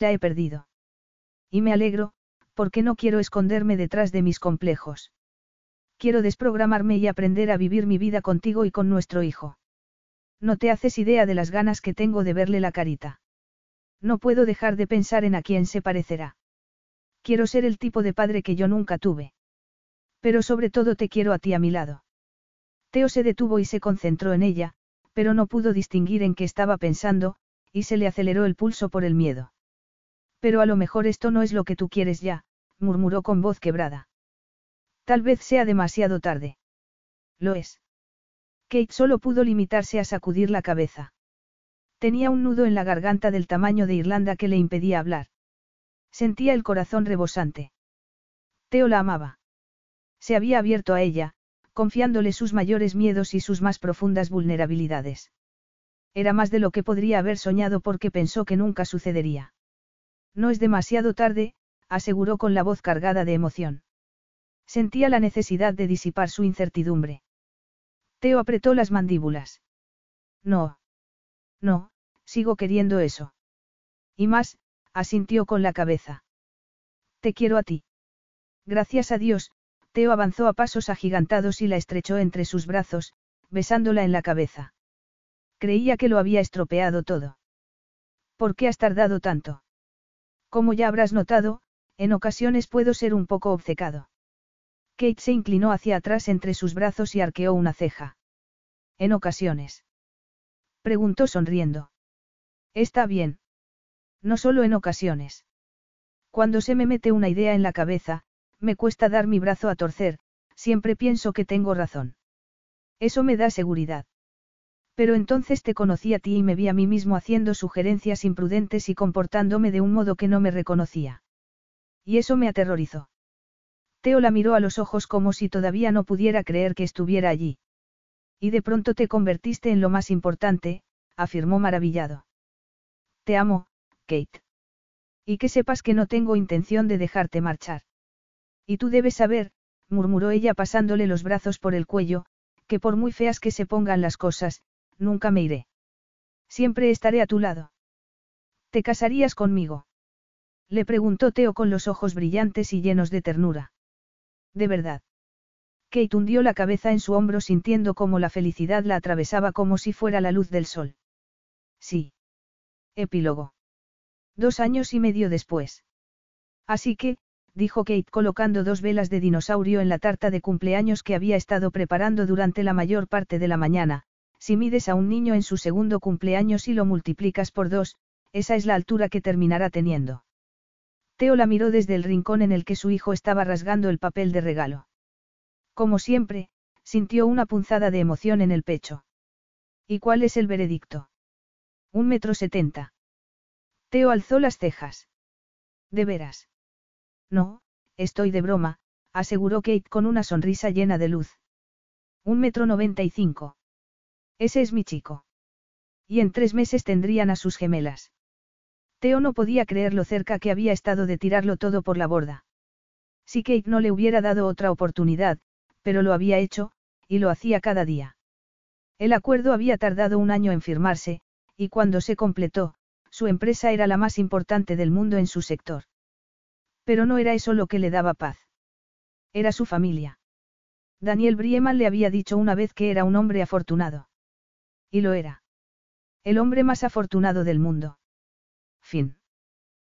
Ya he perdido. Y me alegro, porque no quiero esconderme detrás de mis complejos. Quiero desprogramarme y aprender a vivir mi vida contigo y con nuestro hijo. No te haces idea de las ganas que tengo de verle la carita. No puedo dejar de pensar en a quién se parecerá. Quiero ser el tipo de padre que yo nunca tuve. Pero sobre todo te quiero a ti a mi lado. Teo se detuvo y se concentró en ella, pero no pudo distinguir en qué estaba pensando, y se le aceleró el pulso por el miedo. Pero a lo mejor esto no es lo que tú quieres ya, murmuró con voz quebrada. Tal vez sea demasiado tarde. Lo es. Kate solo pudo limitarse a sacudir la cabeza. Tenía un nudo en la garganta del tamaño de Irlanda que le impedía hablar. Sentía el corazón rebosante. Teo la amaba. Se había abierto a ella, confiándole sus mayores miedos y sus más profundas vulnerabilidades. Era más de lo que podría haber soñado porque pensó que nunca sucedería. No es demasiado tarde, aseguró con la voz cargada de emoción. Sentía la necesidad de disipar su incertidumbre. Teo apretó las mandíbulas. No. No, sigo queriendo eso. Y más, asintió con la cabeza. Te quiero a ti. Gracias a Dios, Teo avanzó a pasos agigantados y la estrechó entre sus brazos, besándola en la cabeza. Creía que lo había estropeado todo. ¿Por qué has tardado tanto? Como ya habrás notado, en ocasiones puedo ser un poco obcecado. Kate se inclinó hacia atrás entre sus brazos y arqueó una ceja. En ocasiones. Preguntó sonriendo. Está bien. No solo en ocasiones. Cuando se me mete una idea en la cabeza, me cuesta dar mi brazo a torcer, siempre pienso que tengo razón. Eso me da seguridad. Pero entonces te conocí a ti y me vi a mí mismo haciendo sugerencias imprudentes y comportándome de un modo que no me reconocía. Y eso me aterrorizó. Teo la miró a los ojos como si todavía no pudiera creer que estuviera allí. Y de pronto te convertiste en lo más importante, afirmó maravillado. Te amo, Kate. Y que sepas que no tengo intención de dejarte marchar. Y tú debes saber, murmuró ella pasándole los brazos por el cuello, que por muy feas que se pongan las cosas, nunca me iré. Siempre estaré a tu lado. ¿Te casarías conmigo? Le preguntó Teo con los ojos brillantes y llenos de ternura. De verdad. Kate hundió la cabeza en su hombro sintiendo cómo la felicidad la atravesaba como si fuera la luz del sol. Sí. Epílogo. Dos años y medio después. Así que, dijo Kate colocando dos velas de dinosaurio en la tarta de cumpleaños que había estado preparando durante la mayor parte de la mañana, si mides a un niño en su segundo cumpleaños y lo multiplicas por dos, esa es la altura que terminará teniendo. Teo la miró desde el rincón en el que su hijo estaba rasgando el papel de regalo. Como siempre, sintió una punzada de emoción en el pecho. ¿Y cuál es el veredicto? Un metro setenta. Teo alzó las cejas. ¿De veras? No, estoy de broma, aseguró Kate con una sonrisa llena de luz. Un metro noventa y cinco. Ese es mi chico. Y en tres meses tendrían a sus gemelas. Teo no podía creer lo cerca que había estado de tirarlo todo por la borda. Si Kate no le hubiera dado otra oportunidad, pero lo había hecho, y lo hacía cada día. El acuerdo había tardado un año en firmarse, y cuando se completó, su empresa era la más importante del mundo en su sector. Pero no era eso lo que le daba paz. Era su familia. Daniel Brieman le había dicho una vez que era un hombre afortunado. Y lo era. El hombre más afortunado del mundo. Fin.